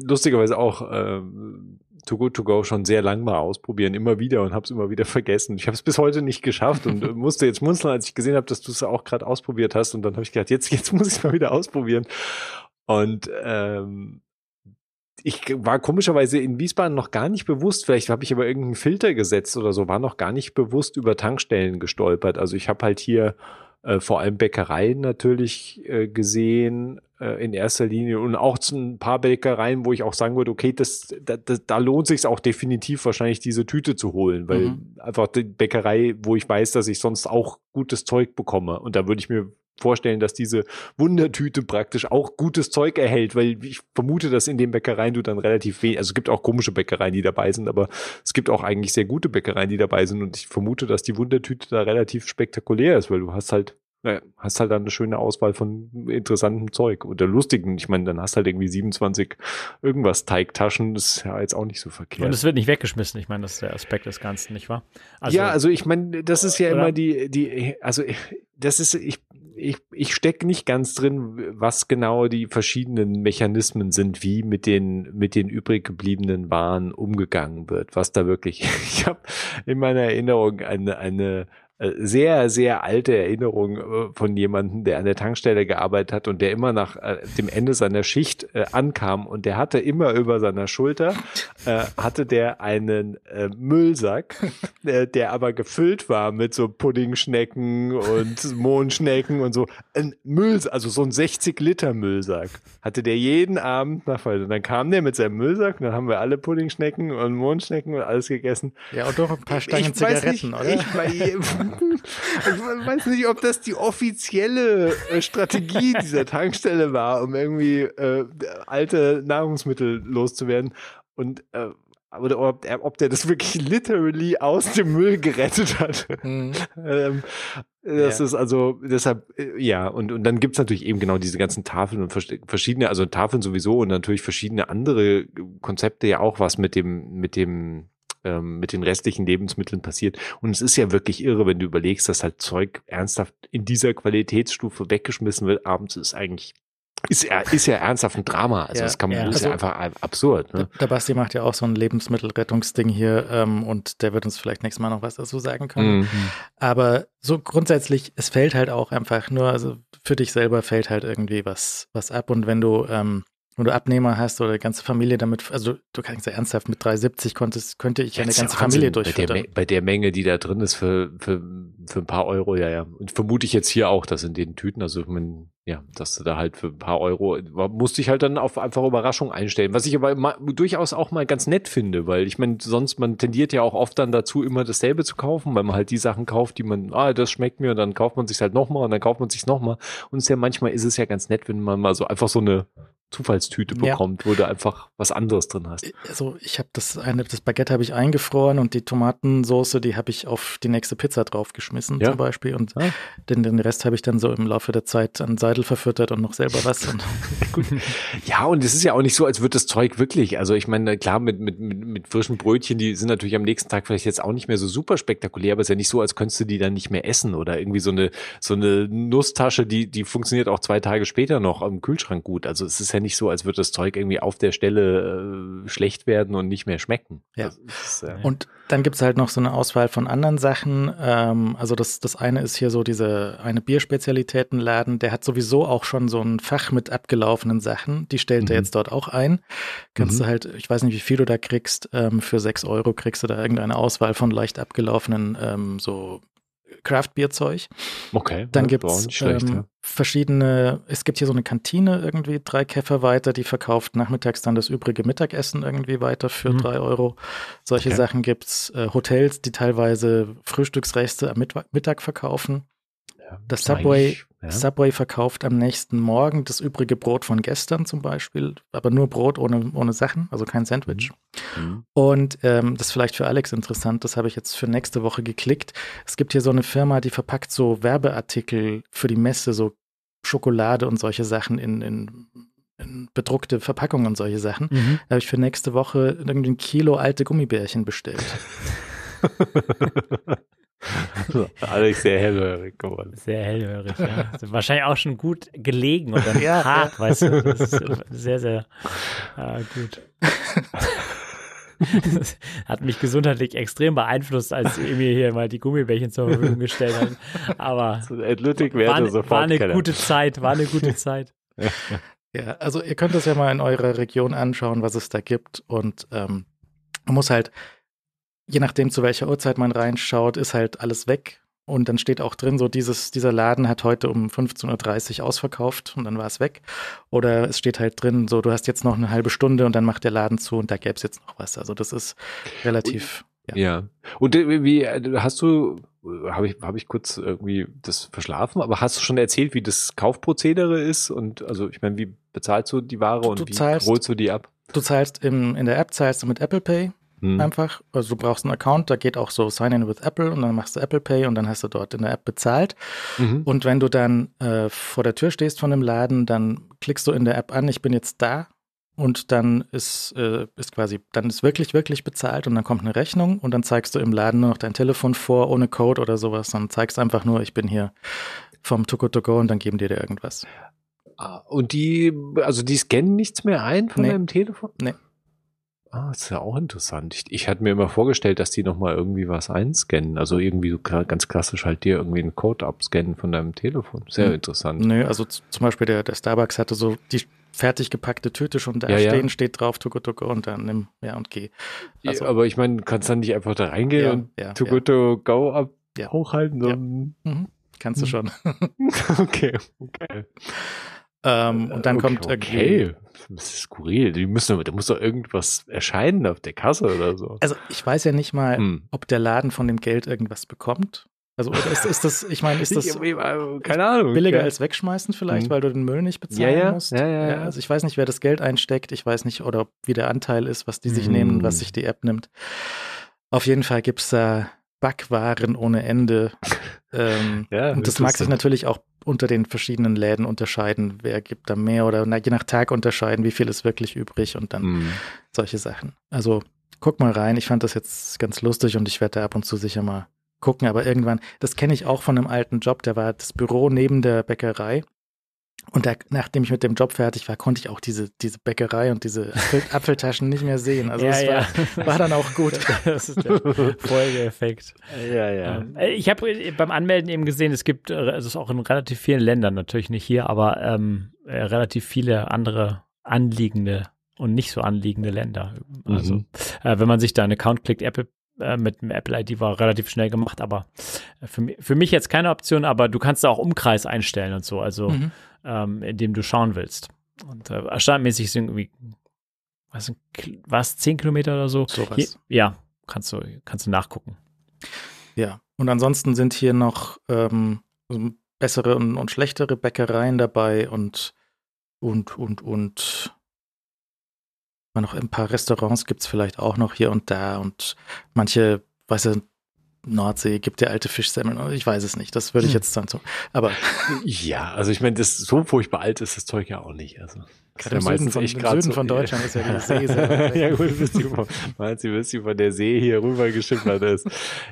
lustigerweise auch ähm, To Good To Go schon sehr lang mal ausprobieren, immer wieder und habe es immer wieder vergessen. Ich habe es bis heute nicht geschafft und musste jetzt munzeln, als ich gesehen habe, dass du es auch gerade ausprobiert hast. Und dann habe ich gedacht, jetzt, jetzt muss ich es mal wieder ausprobieren. Und ähm, ich war komischerweise in Wiesbaden noch gar nicht bewusst, vielleicht habe ich aber irgendeinen Filter gesetzt oder so, war noch gar nicht bewusst über Tankstellen gestolpert. Also ich habe halt hier äh, vor allem Bäckereien natürlich äh, gesehen äh, in erster Linie und auch ein paar Bäckereien, wo ich auch sagen würde, okay, das, da, da, da lohnt sich auch definitiv wahrscheinlich diese Tüte zu holen, weil mhm. einfach die Bäckerei, wo ich weiß, dass ich sonst auch gutes Zeug bekomme und da würde ich mir vorstellen, dass diese Wundertüte praktisch auch gutes Zeug erhält, weil ich vermute, dass in den Bäckereien du dann relativ wenig, also es gibt auch komische Bäckereien, die dabei sind, aber es gibt auch eigentlich sehr gute Bäckereien, die dabei sind und ich vermute, dass die Wundertüte da relativ spektakulär ist, weil du hast halt naja, hast halt dann eine schöne Auswahl von interessantem Zeug oder lustigen. Ich meine, dann hast halt irgendwie 27 irgendwas Teigtaschen, das ist ja jetzt auch nicht so verkehrt. Und es wird nicht weggeschmissen. Ich meine, das ist der Aspekt des Ganzen, nicht wahr? Also, ja, also ich meine, das ist ja oder? immer die, die, also das ist, ich, ich, ich stecke nicht ganz drin, was genau die verschiedenen Mechanismen sind, wie mit den, mit den übrig gebliebenen Waren umgegangen wird, was da wirklich, ich habe in meiner Erinnerung eine, eine sehr, sehr alte Erinnerung äh, von jemandem, der an der Tankstelle gearbeitet hat und der immer nach äh, dem Ende seiner Schicht ankam und der hatte immer über seiner Schulter, hatte der einen Müllsack, der aber gefüllt war mit so Puddingschnecken und Mohnschnecken und so. Ein Müll, also so ein 60 Liter Müllsack hatte der jeden Abend nach Hause. Und dann kam der mit seinem Müllsack und dann haben wir alle Puddingschnecken und Mohnschnecken und alles gegessen. Ja, und doch ein paar Stangen Zigaretten, nicht, oder? Ich, ich weiß nicht, ob das die offizielle äh, Strategie dieser Tankstelle war, um irgendwie äh, alte Nahrungsmittel loszuwerden. Und äh, oder ob, ob der das wirklich literally aus dem Müll gerettet hat. Mhm. ähm, das ja. ist also deshalb, äh, ja, und, und dann gibt's natürlich eben genau diese ganzen Tafeln und verschiedene, also Tafeln sowieso und natürlich verschiedene andere Konzepte ja auch, was mit dem, mit dem ähm, mit den restlichen Lebensmitteln passiert. Und es ist ja wirklich irre, wenn du überlegst, dass halt Zeug ernsthaft in dieser Qualitätsstufe weggeschmissen wird. Abends ist eigentlich ist ja, ist ja ernsthaft ein Drama. Also ja, das kann man, ja. ist also, ja einfach absurd. Ne? Der Basti macht ja auch so ein Lebensmittelrettungsding hier ähm, und der wird uns vielleicht nächstes Mal noch was dazu sagen können. Mhm. Aber so grundsätzlich, es fällt halt auch einfach nur, also für dich selber fällt halt irgendwie was, was ab und wenn du ähm, wenn du Abnehmer hast oder die ganze Familie damit, also du kannst ja ernsthaft mit 3,70 konntest, könnte ich ja eine ganze Familie durchführen. Bei, bei der, Menge, die da drin ist für, für, für ein paar Euro, ja, ja. Und vermute ich jetzt hier auch, dass in den Tüten, also meine, ja, dass du da halt für ein paar Euro, musste ich halt dann auf einfach Überraschung einstellen. Was ich aber mal, durchaus auch mal ganz nett finde, weil ich meine, sonst, man tendiert ja auch oft dann dazu, immer dasselbe zu kaufen, weil man halt die Sachen kauft, die man, ah, das schmeckt mir und dann kauft man sich halt nochmal und dann kauft man sich nochmal. Und ja manchmal ist es ja ganz nett, wenn man mal so einfach so eine Zufallstüte bekommt, ja. wo du einfach was anderes drin hast. Also ich habe das eine, das Baguette habe ich eingefroren und die Tomatensoße, die habe ich auf die nächste Pizza draufgeschmissen ja. zum Beispiel und ah. den, den Rest habe ich dann so im Laufe der Zeit an Seidel verfüttert und noch selber was. Und ja, und es ist ja auch nicht so, als würde das Zeug wirklich, also ich meine, klar, mit, mit, mit, mit frischen Brötchen, die sind natürlich am nächsten Tag vielleicht jetzt auch nicht mehr so super spektakulär, aber es ist ja nicht so, als könntest du die dann nicht mehr essen oder irgendwie so eine, so eine Nusstasche, die, die funktioniert auch zwei Tage später noch am Kühlschrank gut. Also es ist ja nicht so, als würde das Zeug irgendwie auf der Stelle äh, schlecht werden und nicht mehr schmecken. Ja. Ist, äh und dann gibt es halt noch so eine Auswahl von anderen Sachen. Ähm, also das, das eine ist hier so diese eine Bierspezialitätenladen, der hat sowieso auch schon so ein Fach mit abgelaufenen Sachen. Die stellt mhm. er jetzt dort auch ein. Kannst mhm. du halt, ich weiß nicht, wie viel du da kriegst, ähm, für sechs Euro kriegst du da irgendeine Auswahl von leicht abgelaufenen ähm, so Craft-Bier-Zeug. Okay. Dann gibt es ähm, ja. verschiedene, es gibt hier so eine Kantine irgendwie, drei Käfer weiter, die verkauft nachmittags dann das übrige Mittagessen irgendwie weiter für mhm. drei Euro. Solche okay. Sachen gibt es. Äh, Hotels, die teilweise Frühstücksreste am Mittag verkaufen. Ja, das Subway, ja. Subway verkauft am nächsten Morgen das übrige Brot von gestern zum Beispiel, aber nur Brot ohne, ohne Sachen, also kein Sandwich. Mhm. mhm. Und ähm, das ist vielleicht für Alex interessant, das habe ich jetzt für nächste Woche geklickt. Es gibt hier so eine Firma, die verpackt so Werbeartikel für die Messe, so Schokolade und solche Sachen in, in, in bedruckte Verpackungen und solche Sachen. Mhm. Da habe ich für nächste Woche irgendwie ein Kilo alte Gummibärchen bestellt. Alex sehr hellhörig geworden. Sehr hellhörig, ja. Also wahrscheinlich auch schon gut gelegen und dann ja, hart, ja. weißt du. Das ist sehr, sehr äh, gut. Das hat mich gesundheitlich extrem beeinflusst, als ihr mir hier mal die Gummibärchen zur Verfügung gestellt habt. Aber so war, war, eine, war eine gute Zeit, war eine gute Zeit. Ja, also ihr könnt das ja mal in eurer Region anschauen, was es da gibt. Und ähm, man muss halt, je nachdem, zu welcher Uhrzeit man reinschaut, ist halt alles weg. Und dann steht auch drin, so dieses, dieser Laden hat heute um 15.30 Uhr ausverkauft und dann war es weg. Oder es steht halt drin, so du hast jetzt noch eine halbe Stunde und dann macht der Laden zu und da gäbe es jetzt noch was. Also das ist relativ. Ja. ja. Und äh, wie äh, hast du, habe ich, hab ich kurz irgendwie das verschlafen, aber hast du schon erzählt, wie das Kaufprozedere ist? Und also ich meine, wie bezahlst du die Ware und Du wie zahlst- holst du die ab? Du zahlst im, in der App zahlst du mit Apple Pay Hm. einfach. Also du brauchst einen Account, da geht auch so Sign in with Apple und dann machst du Apple Pay und dann hast du dort in der App bezahlt. Mhm. Und wenn du dann äh, vor der Tür stehst von dem Laden, dann klickst du in der App an, ich bin jetzt da. Und dann ist, äh, ist quasi, dann ist wirklich, wirklich bezahlt und dann kommt eine Rechnung und dann zeigst du im Laden nur noch dein Telefon vor, ohne Code oder sowas. Dann zeigst einfach nur, ich bin hier vom Tuko to go und dann geben die dir irgendwas. Ah, Und die, also die scannen nichts mehr ein von Nee. deinem Telefon? Nee. Ah, ist ja auch interessant. Ich, ich hatte mir immer vorgestellt, dass die nochmal irgendwie was einscannen. Also irgendwie so ganz klassisch halt dir irgendwie einen Code abscannen von deinem Telefon. Sehr Hm. interessant. Nö, also zum Beispiel der, der Starbucks hatte so die fertig gepackte Tüte schon da Ja, ja. stehen, steht drauf, to go und dann nimm, ja und geh. Also- aber ich meine, du kannst dann nicht einfach da reingehen Ja, und ja, to ja. go ab Ja. hochhalten, Ja. sondern Mhm. Kannst du Hm. schon. okay, okay. Ähm, und dann okay, kommt irgendwie. okay. Das ist skurril. Die müssen, da muss doch irgendwas erscheinen auf der Kasse oder so. Also ich weiß ja nicht mal, Hm. ob der Laden von dem Geld irgendwas bekommt. Also ist, ist das, ich meine, ist das äh, keine Ahnung. billiger ja. als wegschmeißen vielleicht, Mhm. weil du den Müll nicht bezahlen Ja, ja, musst? ja, ja, ja. Also ich weiß nicht, wer das Geld einsteckt. Ich weiß nicht, oder wie der Anteil ist, was die sich Mhm. nehmen, was sich die App nimmt. Auf jeden Fall gibt's da Backwaren ohne Ende. ähm, Ja, und das mag sich natürlich auch unter den verschiedenen Läden unterscheiden. Wer gibt da mehr oder na, je nach Tag unterscheiden, wie viel ist wirklich übrig und dann Hm. solche Sachen. Also guck mal rein. Ich fand das jetzt ganz lustig und ich werde da ab und zu sicher mal gucken. Aber irgendwann, das kenne ich auch von einem alten Job, der war das Büro neben der Bäckerei. Und da, nachdem ich mit dem Job fertig war, konnte ich auch diese, diese Bäckerei und diese Apfel, Apfeltaschen nicht mehr sehen. Also ja, das ja. War, war dann auch gut. das ist der Folgeeffekt. Ja, ja. Ähm, äh, ich habe beim Anmelden eben gesehen, es gibt, äh, es ist auch in relativ vielen Ländern, natürlich nicht hier, aber ähm, äh, relativ viele andere anliegende und nicht so anliegende Länder. Also, Mhm. äh, wenn man sich da einen Account klickt, Apple äh, mit dem Apple ID war relativ schnell gemacht, aber äh, für, für mich jetzt keine Option, aber du kannst da auch Umkreis einstellen und so, also Mhm. Ähm, in dem du schauen willst. Und äh, standardmäßig sind irgendwie, was, was, 10 Kilometer oder so? Sowas. Hier, ja, kannst du, kannst du nachgucken. Ja, und ansonsten sind hier noch ähm, so bessere und, und schlechtere Bäckereien dabei und und und und noch ein paar Restaurants gibt's vielleicht auch noch hier und da und manche, weiß du, Nordsee gibt der alte Fischsemmeln. Ich weiß es nicht. Das würde ich Hm. jetzt dann so. Aber Ja, also ich meine, das so furchtbar alt ist das Zeug ja auch nicht. Also Gerade im Süden von- im Süden von Deutschland ist ja die See sehr ja gut, bis die, meinst du, bis die von der See hier rüber geschippert ist.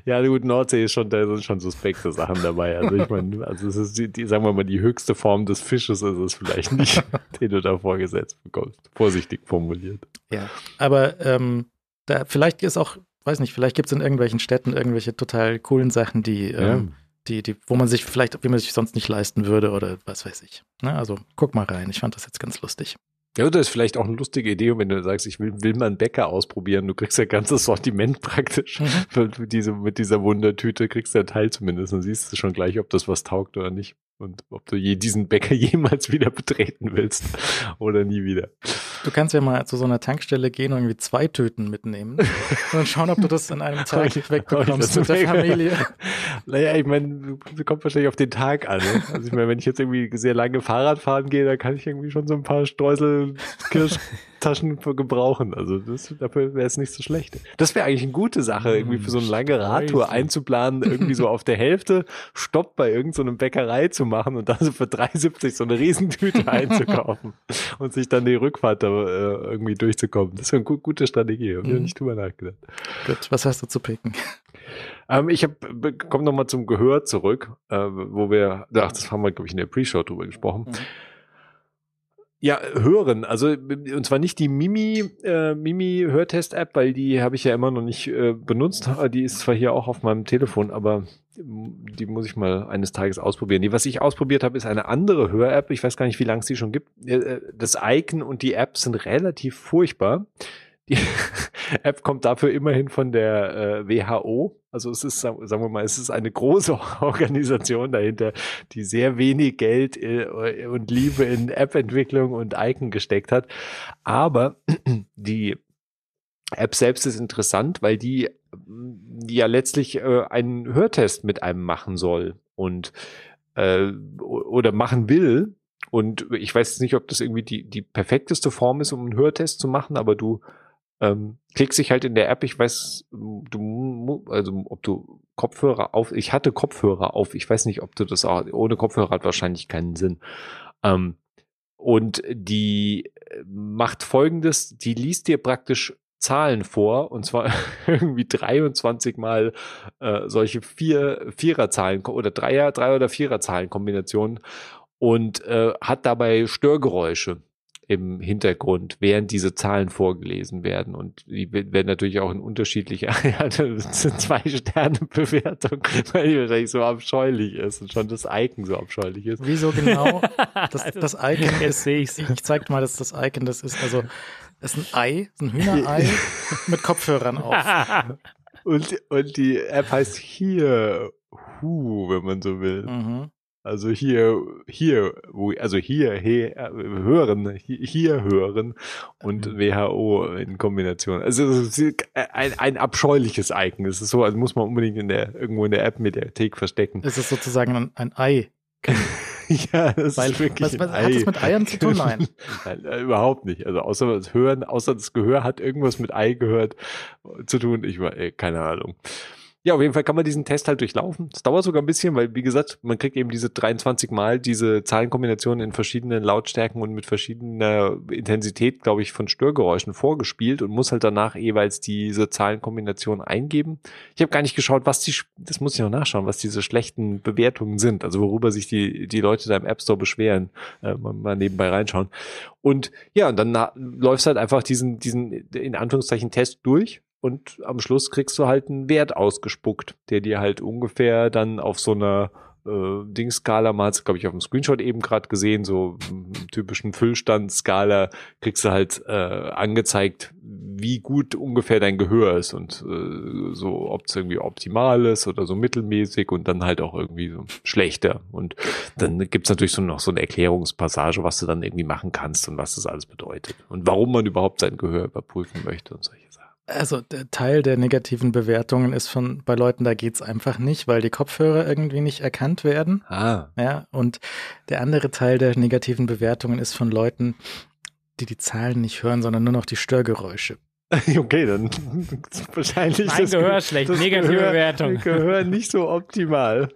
Ja gut, Nordsee ist schon, da sind schon suspekte Sachen dabei. Also ich meine, also es ist die, die, sagen wir mal, die höchste Form des Fisches ist es vielleicht nicht, den du da vorgesetzt bekommst. Vorsichtig formuliert. Ja, aber ähm, da vielleicht ist auch, weiß nicht, vielleicht gibt es in irgendwelchen Städten irgendwelche total coolen Sachen, die, ähm, die, die, wo man sich vielleicht, wie man sich sonst nicht leisten würde oder was weiß ich. Ne? Also guck mal rein. Ich fand das jetzt ganz lustig. Ja, das ist vielleicht auch eine lustige Idee, wenn du sagst, ich will, will mal einen Bäcker ausprobieren. Du kriegst ja ganzes Sortiment praktisch. Mhm. Mit, diese, mit dieser Wundertüte kriegst du einen Teil zumindest und siehst du schon gleich, ob das was taugt oder nicht. Und ob du je diesen Bäcker jemals wieder betreten willst oder nie wieder. Du kannst ja mal zu so einer Tankstelle gehen und irgendwie zwei Tüten mitnehmen und dann schauen, ob du das in einem Tag wegbekommst mit der Familie. Naja, ich meine, kommt wahrscheinlich auf den Tag an. Ne? Also ich meine, wenn ich jetzt irgendwie sehr lange Fahrrad fahren gehe, dann kann ich irgendwie schon so ein paar Streusel Kirschtaschen für gebrauchen. Also das, dafür wäre es nicht so schlecht. Das wäre eigentlich eine gute Sache, irgendwie für so eine lange Radtour Streusel. einzuplanen, irgendwie so auf der Hälfte Stopp bei irgendeiner Bäckerei zu machen und dann so für 3,70 so eine Riesentüte einzukaufen und sich dann die Rückfahrt da äh, irgendwie durchzukommen. Das wäre eine gu gute Strategie. Hab ich Mhm. nicht drüber nachgedacht. Gut, was hast du zu picken? Ähm, ich habe komm noch mal zum Gehör zurück, äh, wo wir, ach, das haben wir glaube ich in der Pre-Show drüber gesprochen. Ja, hören. Also und zwar nicht die Mimi äh, Mimi Hörtest App, weil die habe ich ja immer noch nicht äh, benutzt. Die ist zwar hier auch auf meinem Telefon, aber die muss ich mal eines Tages ausprobieren. Die, was ich ausprobiert habe, ist eine andere Hör-App. Ich weiß gar nicht, wie lange es die schon gibt. Äh, äh, das Icon und die App sind relativ furchtbar. Die App kommt dafür immerhin von der äh, WHO. Also es ist, sagen wir mal, es ist eine große Organisation dahinter, die sehr wenig Geld äh, und Liebe in App-Entwicklung und Icon gesteckt hat. Aber die App selbst ist interessant, weil die, die ja letztlich äh, einen Hörtest mit einem machen soll und äh, oder machen will. Und ich weiß nicht, ob das irgendwie die, die perfekteste Form ist, um einen Hörtest zu machen, aber du ähm, klickst dich halt in der App, ich weiß, du, also ob du Kopfhörer auf, ich hatte Kopfhörer auf, ich weiß nicht, ob du das auch, ohne Kopfhörer hat wahrscheinlich keinen Sinn. Ähm, und die macht folgendes, die liest dir praktisch Zahlen vor, und zwar irgendwie 23 mal äh, solche vier Viererzahlen oder Dreier, Drei- oder Viererzahlen-Kombinationen und äh, hat dabei Störgeräusche im Hintergrund, während diese Zahlen vorgelesen werden. Und die werden natürlich auch in unterschiedliche, ja, zwei Sterne Bewertung, weil die wahrscheinlich so abscheulich ist und schon das Icon so abscheulich ist. Wieso genau? Das, das Icon ist, ich, ich zeig mal, dass das Icon, das ist also, das ist ein Ei, ein Hühnerei mit Kopfhörern auf. Und, und die App heißt hier, Hu, wenn man so will. Mhm. Also hier, hier, also hier, hier hören, hier hören und mhm. WHO in Kombination. Also ein, ein abscheuliches Icon. Es ist so, also muss man unbedingt in der, irgendwo in der App-Mediathek verstecken. Es ist sozusagen ein, ein Ei. ja, das Weil, ist wirklich was, was hat das mit Eiern zu tun? Nein. Nein. Äh, überhaupt nicht. Also außer das Hören, außer das Gehör hat irgendwas mit Ei gehört zu tun. Ich war, keine Ahnung. Ja, auf jeden Fall kann man diesen Test halt durchlaufen. Es dauert sogar ein bisschen, weil, wie gesagt, man kriegt eben diese 23 Mal diese Zahlenkombinationen in verschiedenen Lautstärken und mit verschiedener Intensität, glaube ich, von Störgeräuschen vorgespielt und muss halt danach jeweils diese Zahlenkombination eingeben. Ich habe gar nicht geschaut, was die, das muss ich noch nachschauen, was diese schlechten Bewertungen sind, also worüber sich die, die Leute da im App Store beschweren. Äh, mal, mal nebenbei reinschauen. Und ja, und dann läufst halt einfach diesen, diesen, in Anführungszeichen, Test durch und am Schluss kriegst du halt einen Wert ausgespuckt, der dir halt ungefähr dann auf so einer äh, Dingskala, mal hat glaube ich, auf dem Screenshot eben gerade gesehen, so typischen Füllstandskala kriegst du halt äh, angezeigt, wie gut ungefähr dein Gehör ist und äh, so, ob es irgendwie optimal ist oder so mittelmäßig und dann halt auch irgendwie so schlechter. Und dann gibt's natürlich so noch so eine Erklärungspassage, was du dann irgendwie machen kannst und was das alles bedeutet und warum man überhaupt sein Gehör überprüfen möchte und solche also der Teil der negativen Bewertungen ist von bei Leuten, da geht's einfach nicht, weil die Kopfhörer irgendwie nicht erkannt werden. Ah. Ja, und der andere Teil der negativen Bewertungen ist von Leuten, die die Zahlen nicht hören, sondern nur noch die Störgeräusche. Okay, dann wahrscheinlich mein das Gehör schlecht, das negative Gehör, Bewertung. Gehör nicht so optimal.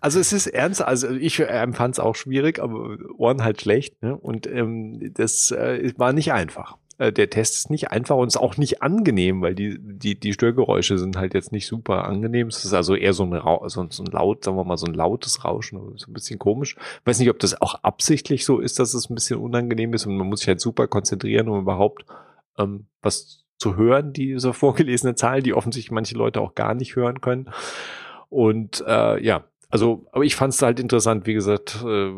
Also es ist ernst, also ich empfand es auch schwierig, aber Ohren halt schlecht. Ne? Und ähm, das äh, war nicht einfach. Äh, der Test ist nicht einfach und ist auch nicht angenehm, weil die, die, die Störgeräusche sind halt jetzt nicht super angenehm. Es ist also eher so ein, so, so ein laut, sagen wir mal, so ein lautes Rauschen, so ein bisschen komisch. Ich weiß nicht, ob das auch absichtlich so ist, dass es ein bisschen unangenehm ist und man muss sich halt super konzentrieren, um überhaupt ähm, was zu hören, diese vorgelesene Zahlen, die offensichtlich manche Leute auch gar nicht hören können. Und äh, ja, also, aber ich fand es halt interessant, wie gesagt, äh,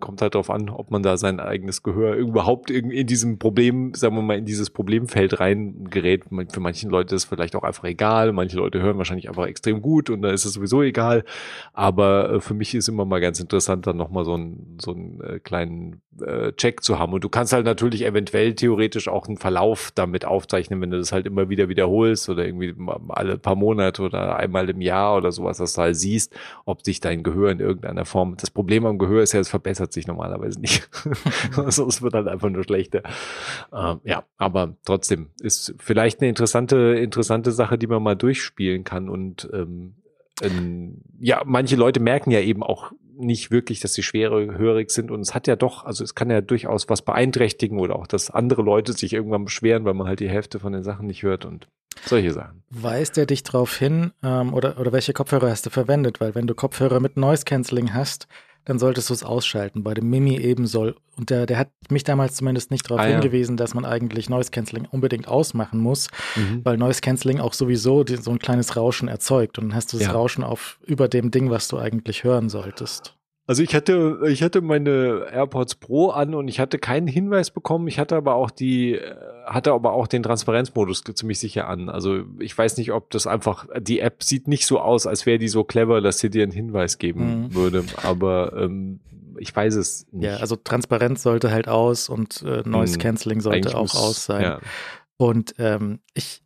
kommt halt darauf an, ob man da sein eigenes Gehör überhaupt in, diesem Problem, sagen wir mal, in dieses Problemfeld reingerät. Für manche Leute ist es vielleicht auch einfach egal, manche Leute hören wahrscheinlich einfach extrem gut und da ist es sowieso egal. Aber äh, für mich ist immer mal ganz interessant, dann nochmal so einen so einen äh, kleinen äh, Check zu haben. Und du kannst halt natürlich eventuell theoretisch auch einen Verlauf damit aufzeichnen, wenn du das halt immer wieder wiederholst oder irgendwie alle paar Monate oder einmal im Jahr oder sowas, dass du halt siehst, ob sich dein Gehör in irgendeiner Form. Das Problem am Gehör ist ja, es verbessert sich normalerweise nicht. also es wird halt einfach nur schlechter. Ähm, ja, aber trotzdem ist vielleicht eine interessante, interessante Sache, die man mal durchspielen kann und ähm, ähm, ja, manche Leute merken ja eben auch nicht wirklich, dass sie schwerhörig sind und es hat ja doch, also es kann ja durchaus was beeinträchtigen oder auch, dass andere Leute sich irgendwann beschweren, weil man halt die Hälfte von den Sachen nicht hört und solche Sachen. Weist er dich darauf hin ähm, oder, oder welche Kopfhörer hast du verwendet? Weil wenn du Kopfhörer mit Noise Cancelling hast, dann solltest du es ausschalten. Bei dem Mimi eben soll. Und der, der hat mich damals zumindest nicht darauf Ah, ja. hingewiesen, dass man eigentlich Noise Cancelling unbedingt ausmachen muss, Mhm. weil Noise Cancelling auch sowieso die, so ein kleines Rauschen erzeugt. Und dann hast du das Ja. Rauschen auf über dem Ding, was du eigentlich hören solltest. Also ich hatte, ich hatte meine AirPods Pro an und ich hatte keinen Hinweis bekommen. Ich hatte aber auch die, äh, hatte aber auch den Transparenzmodus ziemlich sicher an. Also ich weiß nicht, ob das einfach, die App sieht nicht so aus, als wäre die so clever, dass sie dir einen Hinweis geben Mhm. würde. Aber ähm, ich weiß es nicht. Ja, also Transparenz sollte halt aus und äh, Noise Hm, Cancelling sollte Eigentlich auch muss- aus sein. Ja. Und ähm, ich,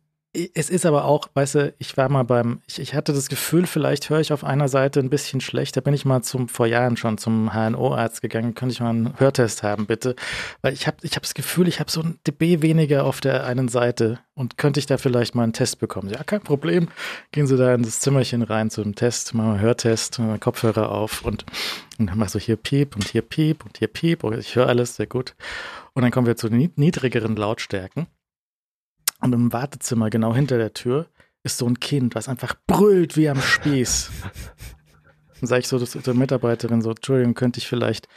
es ist aber auch, weißt du, ich war mal beim, ich, ich hatte das Gefühl, vielleicht höre ich auf einer Seite ein bisschen schlecht. Da bin ich mal zum, vor Jahren schon zum HNO-Arzt gegangen. Könnte ich mal einen Hörtest haben, bitte? Weil ich habe ich hab das Gefühl, ich habe so ein dB weniger auf der einen Seite und könnte ich da vielleicht mal einen Test bekommen? Ja, kein Problem. Gehen Sie da in das Zimmerchen rein zu einem Test, machen einen Hörtest, machen Kopfhörer auf und, und dann machst du hier Piep und hier Piep und hier Piep. Und ich höre alles sehr gut. Und dann kommen wir zu den niedrigeren Lautstärken. Und im Wartezimmer, genau hinter der Tür, ist so ein Kind, was einfach brüllt wie am Spieß. Dann sage ich so zur Mitarbeiterin so, Entschuldigung, könnte ich vielleicht,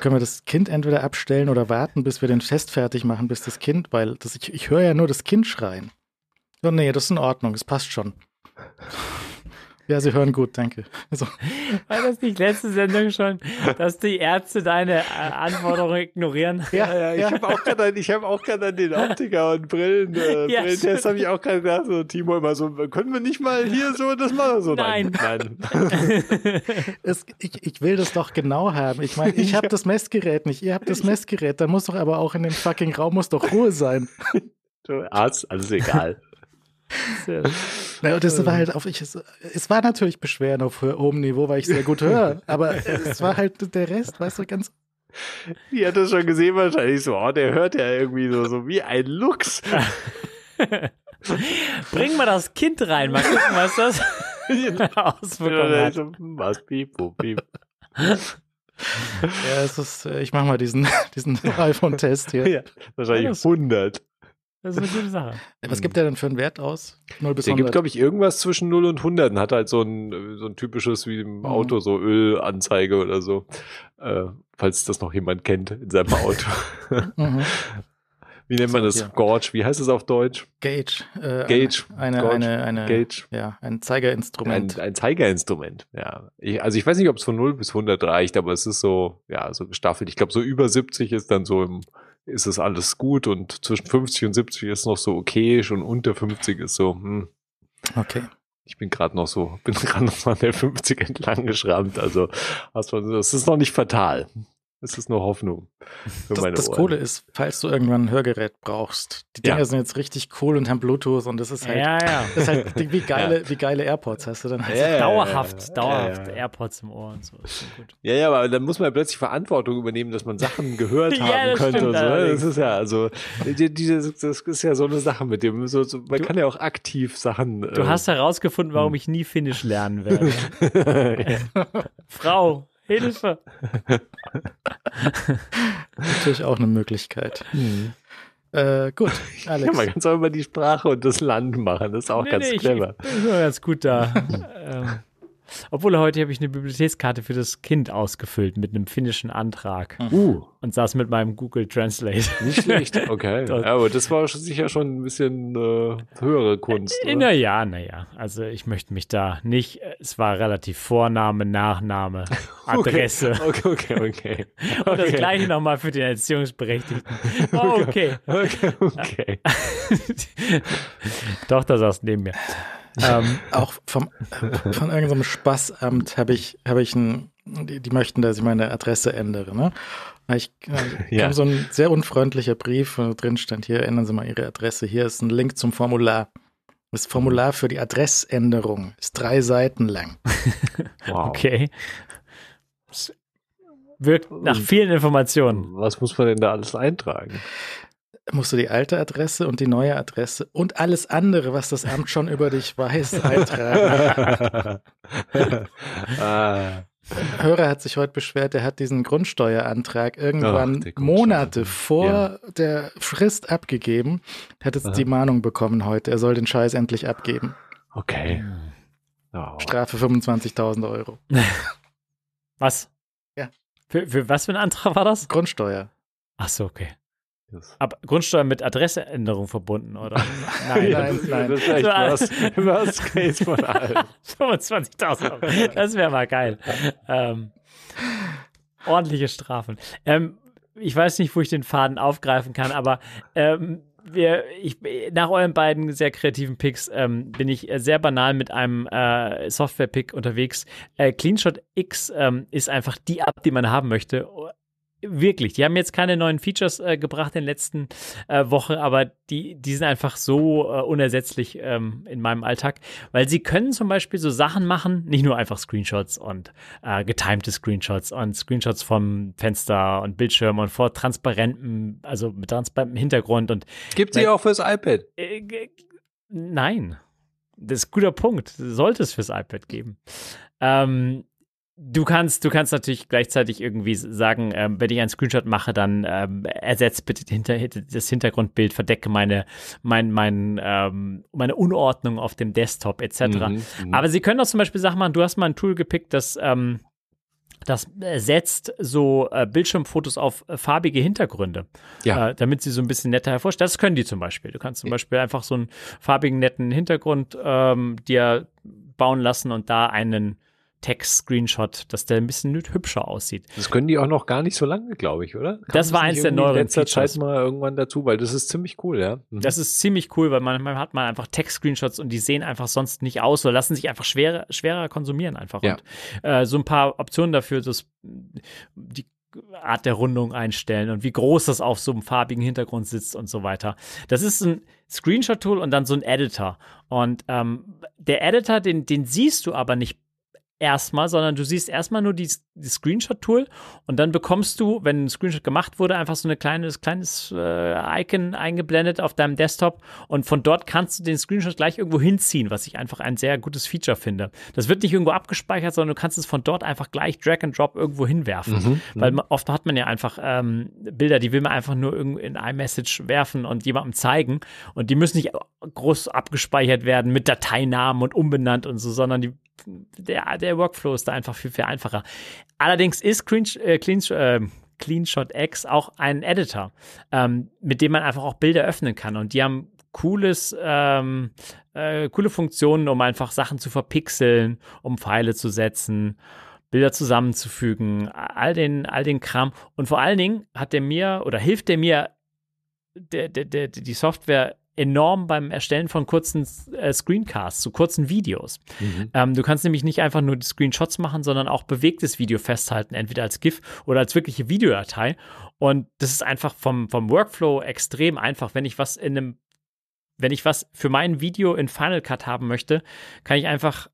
können wir das Kind entweder abstellen oder warten, bis wir den Test fertig machen, bis das Kind, weil das, ich, ich höre ja nur das Kind schreien. So, nee, das ist in Ordnung, es passt schon. Ja, Sie hören gut, danke. So, War das nicht letzte Sendung schon, dass die Ärzte deine äh, Anforderungen ignorieren? Ja, ja, ich habe auch gerade an, ich habe auch gerade an den Optiker und Brillen, äh, Ja, Brillentest habe ich auch gerade gedacht, so Timo immer so, können wir nicht mal hier so das machen so Nein. nein. es, ich, ich will das doch genau haben. Ich meine, ich habe das Messgerät nicht, ihr habt das Messgerät, da muss doch aber auch in dem fucking Raum muss doch Ruhe sein. Du Arzt, alles egal. Sehr- Na, und das war halt auf ich, es, es war natürlich Beschweren auf hohem Niveau, weil ich sehr gut höre, aber es war halt der Rest, weißt du, ganz Die hat das schon gesehen wahrscheinlich so, oh, der hört ja irgendwie so, so wie ein Luchs. Bring mal das Kind rein, mal gucken, was das Auswirkungen Ja, hat. so, Was, piep, piep. ja, es ist äh, ich mache mal diesen diesen iPhone-Test hier. Ja, wahrscheinlich Ja, das- 100. Das ist eine gute Sache. Was gibt der denn für einen Wert aus? 0 bis Der gibt, 100. glaube ich, irgendwas zwischen 0 und 100 und hat halt so ein, so ein typisches wie im Mhm. Auto, so Ölanzeige oder so. Äh, falls das noch jemand kennt in seinem Auto. Mhm. Wie nennt man das? Gauge. Wie heißt es auf Deutsch? Gauge. Äh, Gauge. Eine, eine, eine, Gauge. ja, ein Ein, Zeigerinstrument. ein Zeigerinstrument, ja. Ich, also ich weiß nicht, ob es von 0 bis 100 reicht, aber es ist so, ja, so gestaffelt. Ich glaube, so über 70 ist dann so im, ist es alles gut und zwischen 50 und 70 ist noch so okay, schon unter 50 ist so, hm, Okay. ich bin gerade noch so, bin gerade noch so an der 50 entlang geschrammt, also hast du- das ist noch nicht fatal. Es ist nur Hoffnung für Das, meine das Ohren. Coole ist, falls du irgendwann ein Hörgerät brauchst, die Ja. Dinger sind jetzt richtig cool und haben Bluetooth und das ist halt, Ja, ja. das ist halt wie geile, wie geile AirPods hast du dann. Ja, ja, Dauerhaft, ja, dauerhaft ja, ja. AirPods im Ohr und so. Ja, ja, aber dann muss man ja plötzlich Verantwortung übernehmen, dass man Sachen gehört Ja, haben könnte. stimmt Und so. ne? Das ist ja, also, die, die, das das ist ja so eine Sache mit dem. So, so, man Du- kann ja auch aktiv Sachen. Du äh, hast herausgefunden, warum ich nie Finnisch lernen werde. ja. Frau, Hilfe. Natürlich auch eine Möglichkeit. Äh, gut, ja, Alex. man kann es auch über die Sprache und das Land machen. Das ist auch Nee, ganz nee, ich- clever. Ich bin immer ganz gut da. ähm, obwohl heute habe ich eine Bibliothekskarte für das Kind ausgefüllt mit einem finnischen Antrag Uh, und saß mit meinem Google Translate. nicht schlecht. Okay. Das- ja, aber das war sicher schon ein bisschen äh, höhere Kunst. oder? Naja, naja. Also ich möchte mich da nicht. äh, Es war relativ Vorname, Nachname, Adresse. Okay, okay, okay. Und das okay. gleiche nochmal für den Erziehungsberechtigten. Oh, okay. Okay, okay. Tochter saß neben mir. Ähm, Auch vom, äh, von irgendeinem Spaßamt habe ich, habe ich ein, die, die möchten, dass ich meine Adresse ändere. Ne? Ich, äh, Ja. kam so ein sehr unfreundlicher Brief, wo drin stand, hier ändern Sie mal Ihre Adresse. Hier ist ein Link zum Formular. Das Formular für die Adressänderung ist drei Seiten lang. Wow. okay. Es Wirkt nach vielen Informationen. Was muss man denn da alles eintragen? Musst du die alte Adresse und die neue Adresse und alles andere, was das Amt schon über dich weiß, eintragen. ah, Hörer hat sich heute beschwert, er hat diesen Grundsteuerantrag irgendwann Ach. Monate vor Ja. der Frist abgegeben. Er hat jetzt Aha. die Mahnung bekommen heute, er soll den Scheiß endlich abgeben. okay. Oh. Strafe 25.000 Euro. Was? Ja. Für, für was für ein Antrag war das? Grundsteuer. Ach so, okay. Aber Grundsteuer mit Adresseänderung verbunden, oder? Nein, nein, nein. Das ist echt was, was Case von allem. 25.000 Euro. Das wäre mal geil. Ähm, ordentliche Strafen. Ähm, ich weiß nicht, wo ich den Faden aufgreifen kann, aber ähm, wir, ich, nach euren beiden sehr kreativen Picks ähm, bin ich sehr banal mit einem äh, Software-Pick unterwegs. Äh, CleanShot X ähm, ist einfach die App, die man haben möchte wirklich, die haben jetzt keine neuen Features äh, gebracht in den letzten äh, Wochen, aber die, die sind einfach so äh, unersetzlich ähm, in meinem Alltag, weil sie können zum Beispiel so Sachen machen, nicht nur einfach Screenshots und äh, getimte Screenshots und Screenshots vom Fenster und Bildschirm und vor transparentem, also mit transparentem Hintergrund und Gibt sie auch fürs iPad? Äh, nein. Das ist ein guter Punkt. Sollte es fürs iPad geben. Ähm, Du kannst, du kannst natürlich gleichzeitig irgendwie sagen, ähm, wenn ich einen Screenshot mache, dann ähm, ersetzt bitte hinter, das Hintergrundbild, verdecke meine, mein, mein, ähm, meine Unordnung auf dem Desktop etc. Mhm, mhm, Aber sie können auch zum Beispiel Sachen machen, du hast mal ein Tool gepickt, das ähm, das setzt so äh, Bildschirmfotos auf äh, farbige Hintergründe, ja. äh, damit sie so ein bisschen netter hervorstellen. Das können die zum Beispiel. Du kannst zum Beispiel einfach so einen farbigen, netten Hintergrund ähm, dir bauen lassen und da einen Text-Screenshot, dass der ein bisschen hübscher aussieht. Das können die auch noch gar nicht so lange, glaube ich, oder? Kam das war eins der neueren in letzter Features. Zeit mal irgendwann dazu, weil das ist ziemlich cool, ja. Mhm. Das ist ziemlich cool, weil manchmal hat man einfach Text-Screenshots und die sehen einfach sonst nicht aus oder lassen sich einfach schwerer, schwerer konsumieren einfach. Ja. Und äh, so ein paar Optionen dafür, dass die Art der Rundung einstellen und wie groß das auf so einem farbigen Hintergrund sitzt und so weiter. Das ist ein Screenshot-Tool und dann so ein Editor. Und ähm, der Editor, den, den siehst du aber nicht erstmal, sondern du siehst erstmal nur die, die Screenshot-Tool und dann bekommst du, wenn ein Screenshot gemacht wurde, einfach so ein kleines, kleines äh, Icon eingeblendet auf deinem Desktop und von dort kannst du den Screenshot gleich irgendwo hinziehen, was ich einfach ein sehr gutes Feature finde. Das wird nicht irgendwo abgespeichert, sondern du kannst es von dort einfach gleich Drag and Drop irgendwo hinwerfen. Mhm, mhm. Weil man, oft hat man ja einfach ähm, Bilder, die will man einfach nur irgendwo in iMessage werfen und jemandem zeigen und die müssen nicht groß abgespeichert werden mit Dateinamen und umbenannt und so, sondern die der, der Workflow ist da einfach viel, viel einfacher. Allerdings ist Clean, äh, Clean, äh, CleanShot X auch ein Editor, ähm, mit dem man einfach auch Bilder öffnen kann. Und die haben cooles, ähm, äh, coole Funktionen, um einfach Sachen zu verpixeln, um Pfeile zu setzen, Bilder zusammenzufügen, all den, all den Kram. Und vor allen Dingen hat der mir oder hilft der mir, der, der, der, die Software enorm beim Erstellen von kurzen äh, Screencasts, zu so kurzen Videos. Mhm. Ähm, du kannst nämlich nicht einfach nur die Screenshots machen, sondern auch bewegtes Video festhalten, entweder als GIF oder als wirkliche Videodatei. Und das ist einfach vom, vom Workflow extrem einfach. Wenn ich was in einem, wenn ich was für mein Video in Final Cut haben möchte, kann ich einfach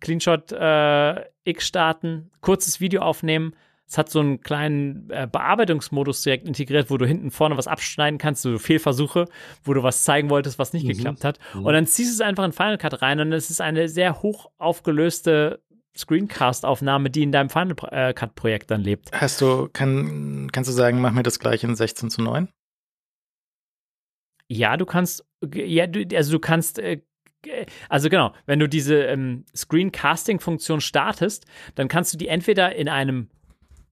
CleanShot äh, X starten, kurzes Video aufnehmen, es hat so einen kleinen äh, Bearbeitungsmodus direkt integriert, wo du hinten vorne was abschneiden kannst, so Fehlversuche, wo du was zeigen wolltest, was nicht mhm. geklappt hat. Mhm. Und dann ziehst du es einfach in Final Cut rein und es ist eine sehr hoch aufgelöste Screencast-Aufnahme, die in deinem Final äh, Cut-Projekt dann lebt. Hast du, kann, kannst du sagen, mach mir das gleich in 16 zu 9? Ja, du kannst, ja, du, also du kannst äh, also genau, wenn du diese ähm, Screencasting-Funktion startest, dann kannst du die entweder in einem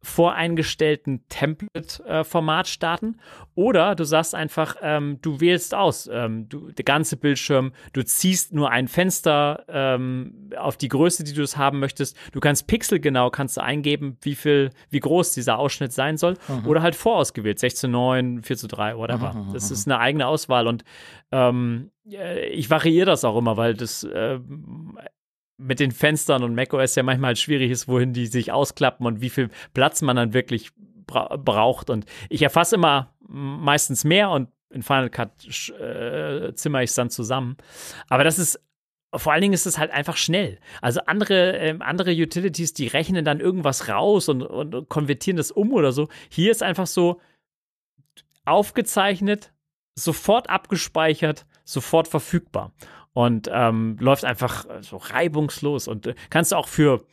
voreingestellten Template-Format starten. Oder du sagst einfach, ähm, du wählst aus, ähm, du, der ganze Bildschirm, du ziehst nur ein Fenster ähm, auf die Größe, die du es haben möchtest. Du kannst pixelgenau kannst du eingeben, wie viel, wie groß dieser Ausschnitt sein soll. Mhm. Oder halt vorausgewählt, 16:9, 4 zu 3, whatever. Mhm, das ist eine eigene Auswahl und ähm, äh, ich variiere das auch immer, weil das äh, mit den Fenstern und macOS ja manchmal schwierig ist, wohin die sich ausklappen und wie viel Platz man dann wirklich bra braucht. Und ich erfasse immer meistens mehr und in Final Cut äh, zimmer ich es dann zusammen. Aber das ist vor allen Dingen ist es halt einfach schnell. Also andere, äh, andere Utilities, die rechnen dann irgendwas raus und, und konvertieren das um oder so. Hier ist einfach so aufgezeichnet, sofort abgespeichert, sofort verfügbar und ähm, läuft einfach so reibungslos und äh, kannst du auch für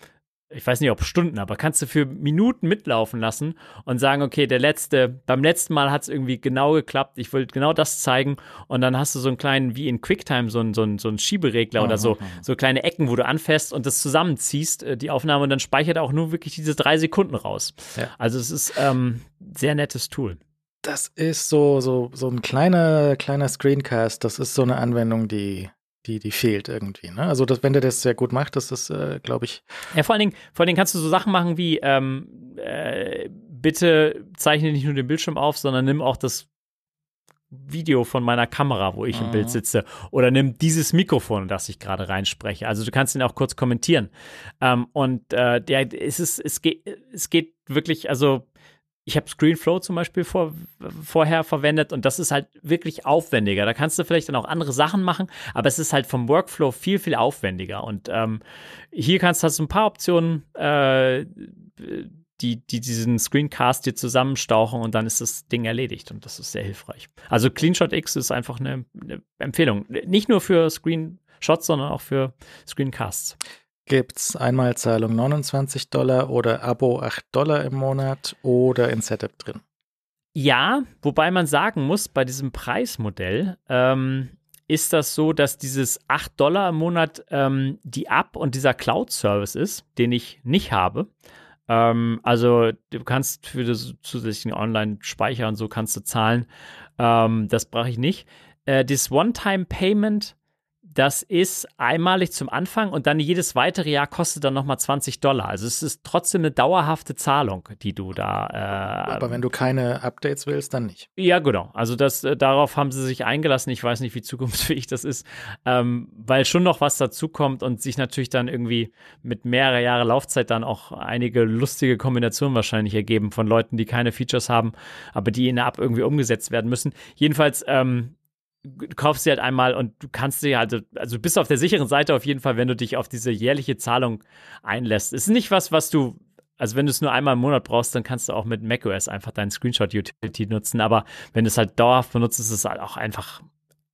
ich weiß nicht, ob Stunden, aber kannst du für Minuten mitlaufen lassen und sagen, okay, der letzte, beim letzten Mal hat es irgendwie genau geklappt, ich wollte genau das zeigen und dann hast du so einen kleinen, wie in QuickTime, so einen, so einen, so einen Schieberegler oder so, so kleine Ecken, wo du anfährst und das zusammenziehst, äh, die Aufnahme und dann speichert er auch nur wirklich diese drei Sekunden raus. Ja. Also es ist ähm, sehr nettes Tool. Das ist so, so, so ein kleiner, kleiner Screencast. Das ist so eine Anwendung, die die, die fehlt irgendwie. Ne? Also, das, wenn der das sehr gut macht, das ist, äh, glaube ich. Ja, vor allen, Dingen, vor allen Dingen kannst du so Sachen machen wie, ähm, äh, bitte zeichne nicht nur den Bildschirm auf, sondern nimm auch das Video von meiner Kamera, wo ich mhm. im Bild mhm. sitze. Oder nimm dieses Mikrofon, das ich gerade reinspreche. Also du kannst ihn auch kurz kommentieren. Ähm, und äh, ja, es, ist, es, geht, es geht wirklich, also ich habe ScreenFlow zum Beispiel vor, vorher verwendet und das ist halt wirklich aufwendiger. Da kannst du vielleicht dann auch andere Sachen machen, aber es ist halt vom Workflow viel, viel aufwendiger. Und ähm, hier kannst du hast ein paar Optionen, äh, die, die diesen Screencast dir zusammenstauchen und dann ist das Ding erledigt und das ist sehr hilfreich. Also CleanShot X ist einfach eine, eine Empfehlung. Nicht nur für Screenshots, sondern auch für Screencasts gibt es Einmalzahlung 29 Dollar oder Abo 8 Dollar im Monat oder in Setup drin. Ja, wobei man sagen muss, bei diesem Preismodell ähm, ist das so, dass dieses 8 Dollar im Monat ähm, die App und dieser Cloud-Service ist, den ich nicht habe. Ähm, also du kannst für das zusätzlichen Online-Speicher und so kannst du zahlen. Ähm, das brauche ich nicht. Äh, das One-Time-Payment das ist einmalig zum Anfang und dann jedes weitere Jahr kostet dann nochmal 20 Dollar. Also es ist trotzdem eine dauerhafte Zahlung, die du da. Äh, Aber wenn du keine Updates willst, dann nicht. Ja, genau. Also das, äh, darauf haben sie sich eingelassen. Ich weiß nicht, wie zukunftsfähig das ist, ähm, weil schon noch was dazukommt und sich natürlich dann irgendwie mit mehrere Jahre Laufzeit dann auch einige lustige Kombinationen wahrscheinlich ergeben von Leuten, die keine Features haben, aber die in der App irgendwie umgesetzt werden müssen. Jedenfalls ähm, du kaufst sie halt einmal und du kannst sie halt, also du bist auf der sicheren Seite auf jeden Fall, wenn du dich auf diese jährliche Zahlung einlässt. Es ist nicht was, was du, also wenn du es nur einmal im Monat brauchst, dann kannst du auch mit macOS einfach deinen Screenshot-Utility nutzen. Aber wenn du es halt dauerhaft benutzt, ist es halt auch einfach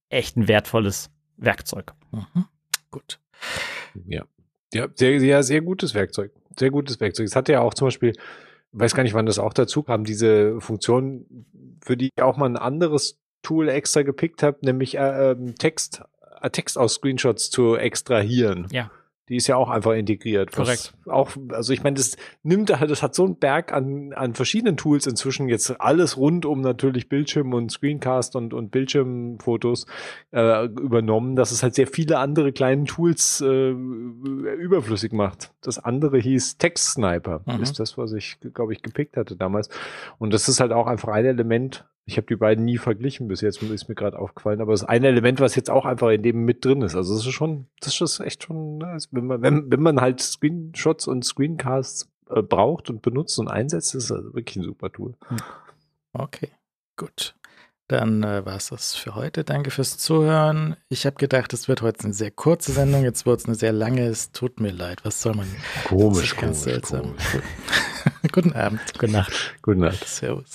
echt ein wertvolles Werkzeug. Mhm. Gut. Ja. Ja, sehr, sehr, sehr gutes Werkzeug. Sehr gutes Werkzeug. Es hatte ja auch zum Beispiel, weiß gar nicht, wann das auch dazu kam, diese Funktion, für die auch mal ein anderes Tool extra gepickt habe, nämlich äh, ähm, Text, äh, Text aus Screenshots zu extrahieren. Ja. Die ist ja auch einfach integriert. Korrekt. Auch, also ich meine, das nimmt halt, das hat so einen Berg an, an verschiedenen Tools inzwischen jetzt alles rund um natürlich Bildschirm und Screencast und, und Bildschirmfotos äh, übernommen, dass es halt sehr viele andere kleine Tools äh, überflüssig macht. Das andere hieß Text Sniper, mhm. ist das, was ich, glaube ich, gepickt hatte damals. Und das ist halt auch einfach ein Element ich habe die beiden nie verglichen bis jetzt, ist mir gerade aufgefallen. Aber es ist ein Element, was jetzt auch einfach in dem mit drin ist. Also das ist schon, das ist echt schon, ne, also wenn man, wenn, wenn man halt Screenshots und Screencasts äh, braucht und benutzt und einsetzt, ist das wirklich ein super Tool. Hm. Okay, gut. Dann äh, war es das für heute. Danke fürs Zuhören. Ich habe gedacht, es wird heute eine sehr kurze Sendung. Jetzt wird es eine sehr lange. Es tut mir leid. Was soll man? Komisch, ganz komisch, seltsam. Komisch. Guten Abend. Gute Nacht. Gute Nacht. Servus.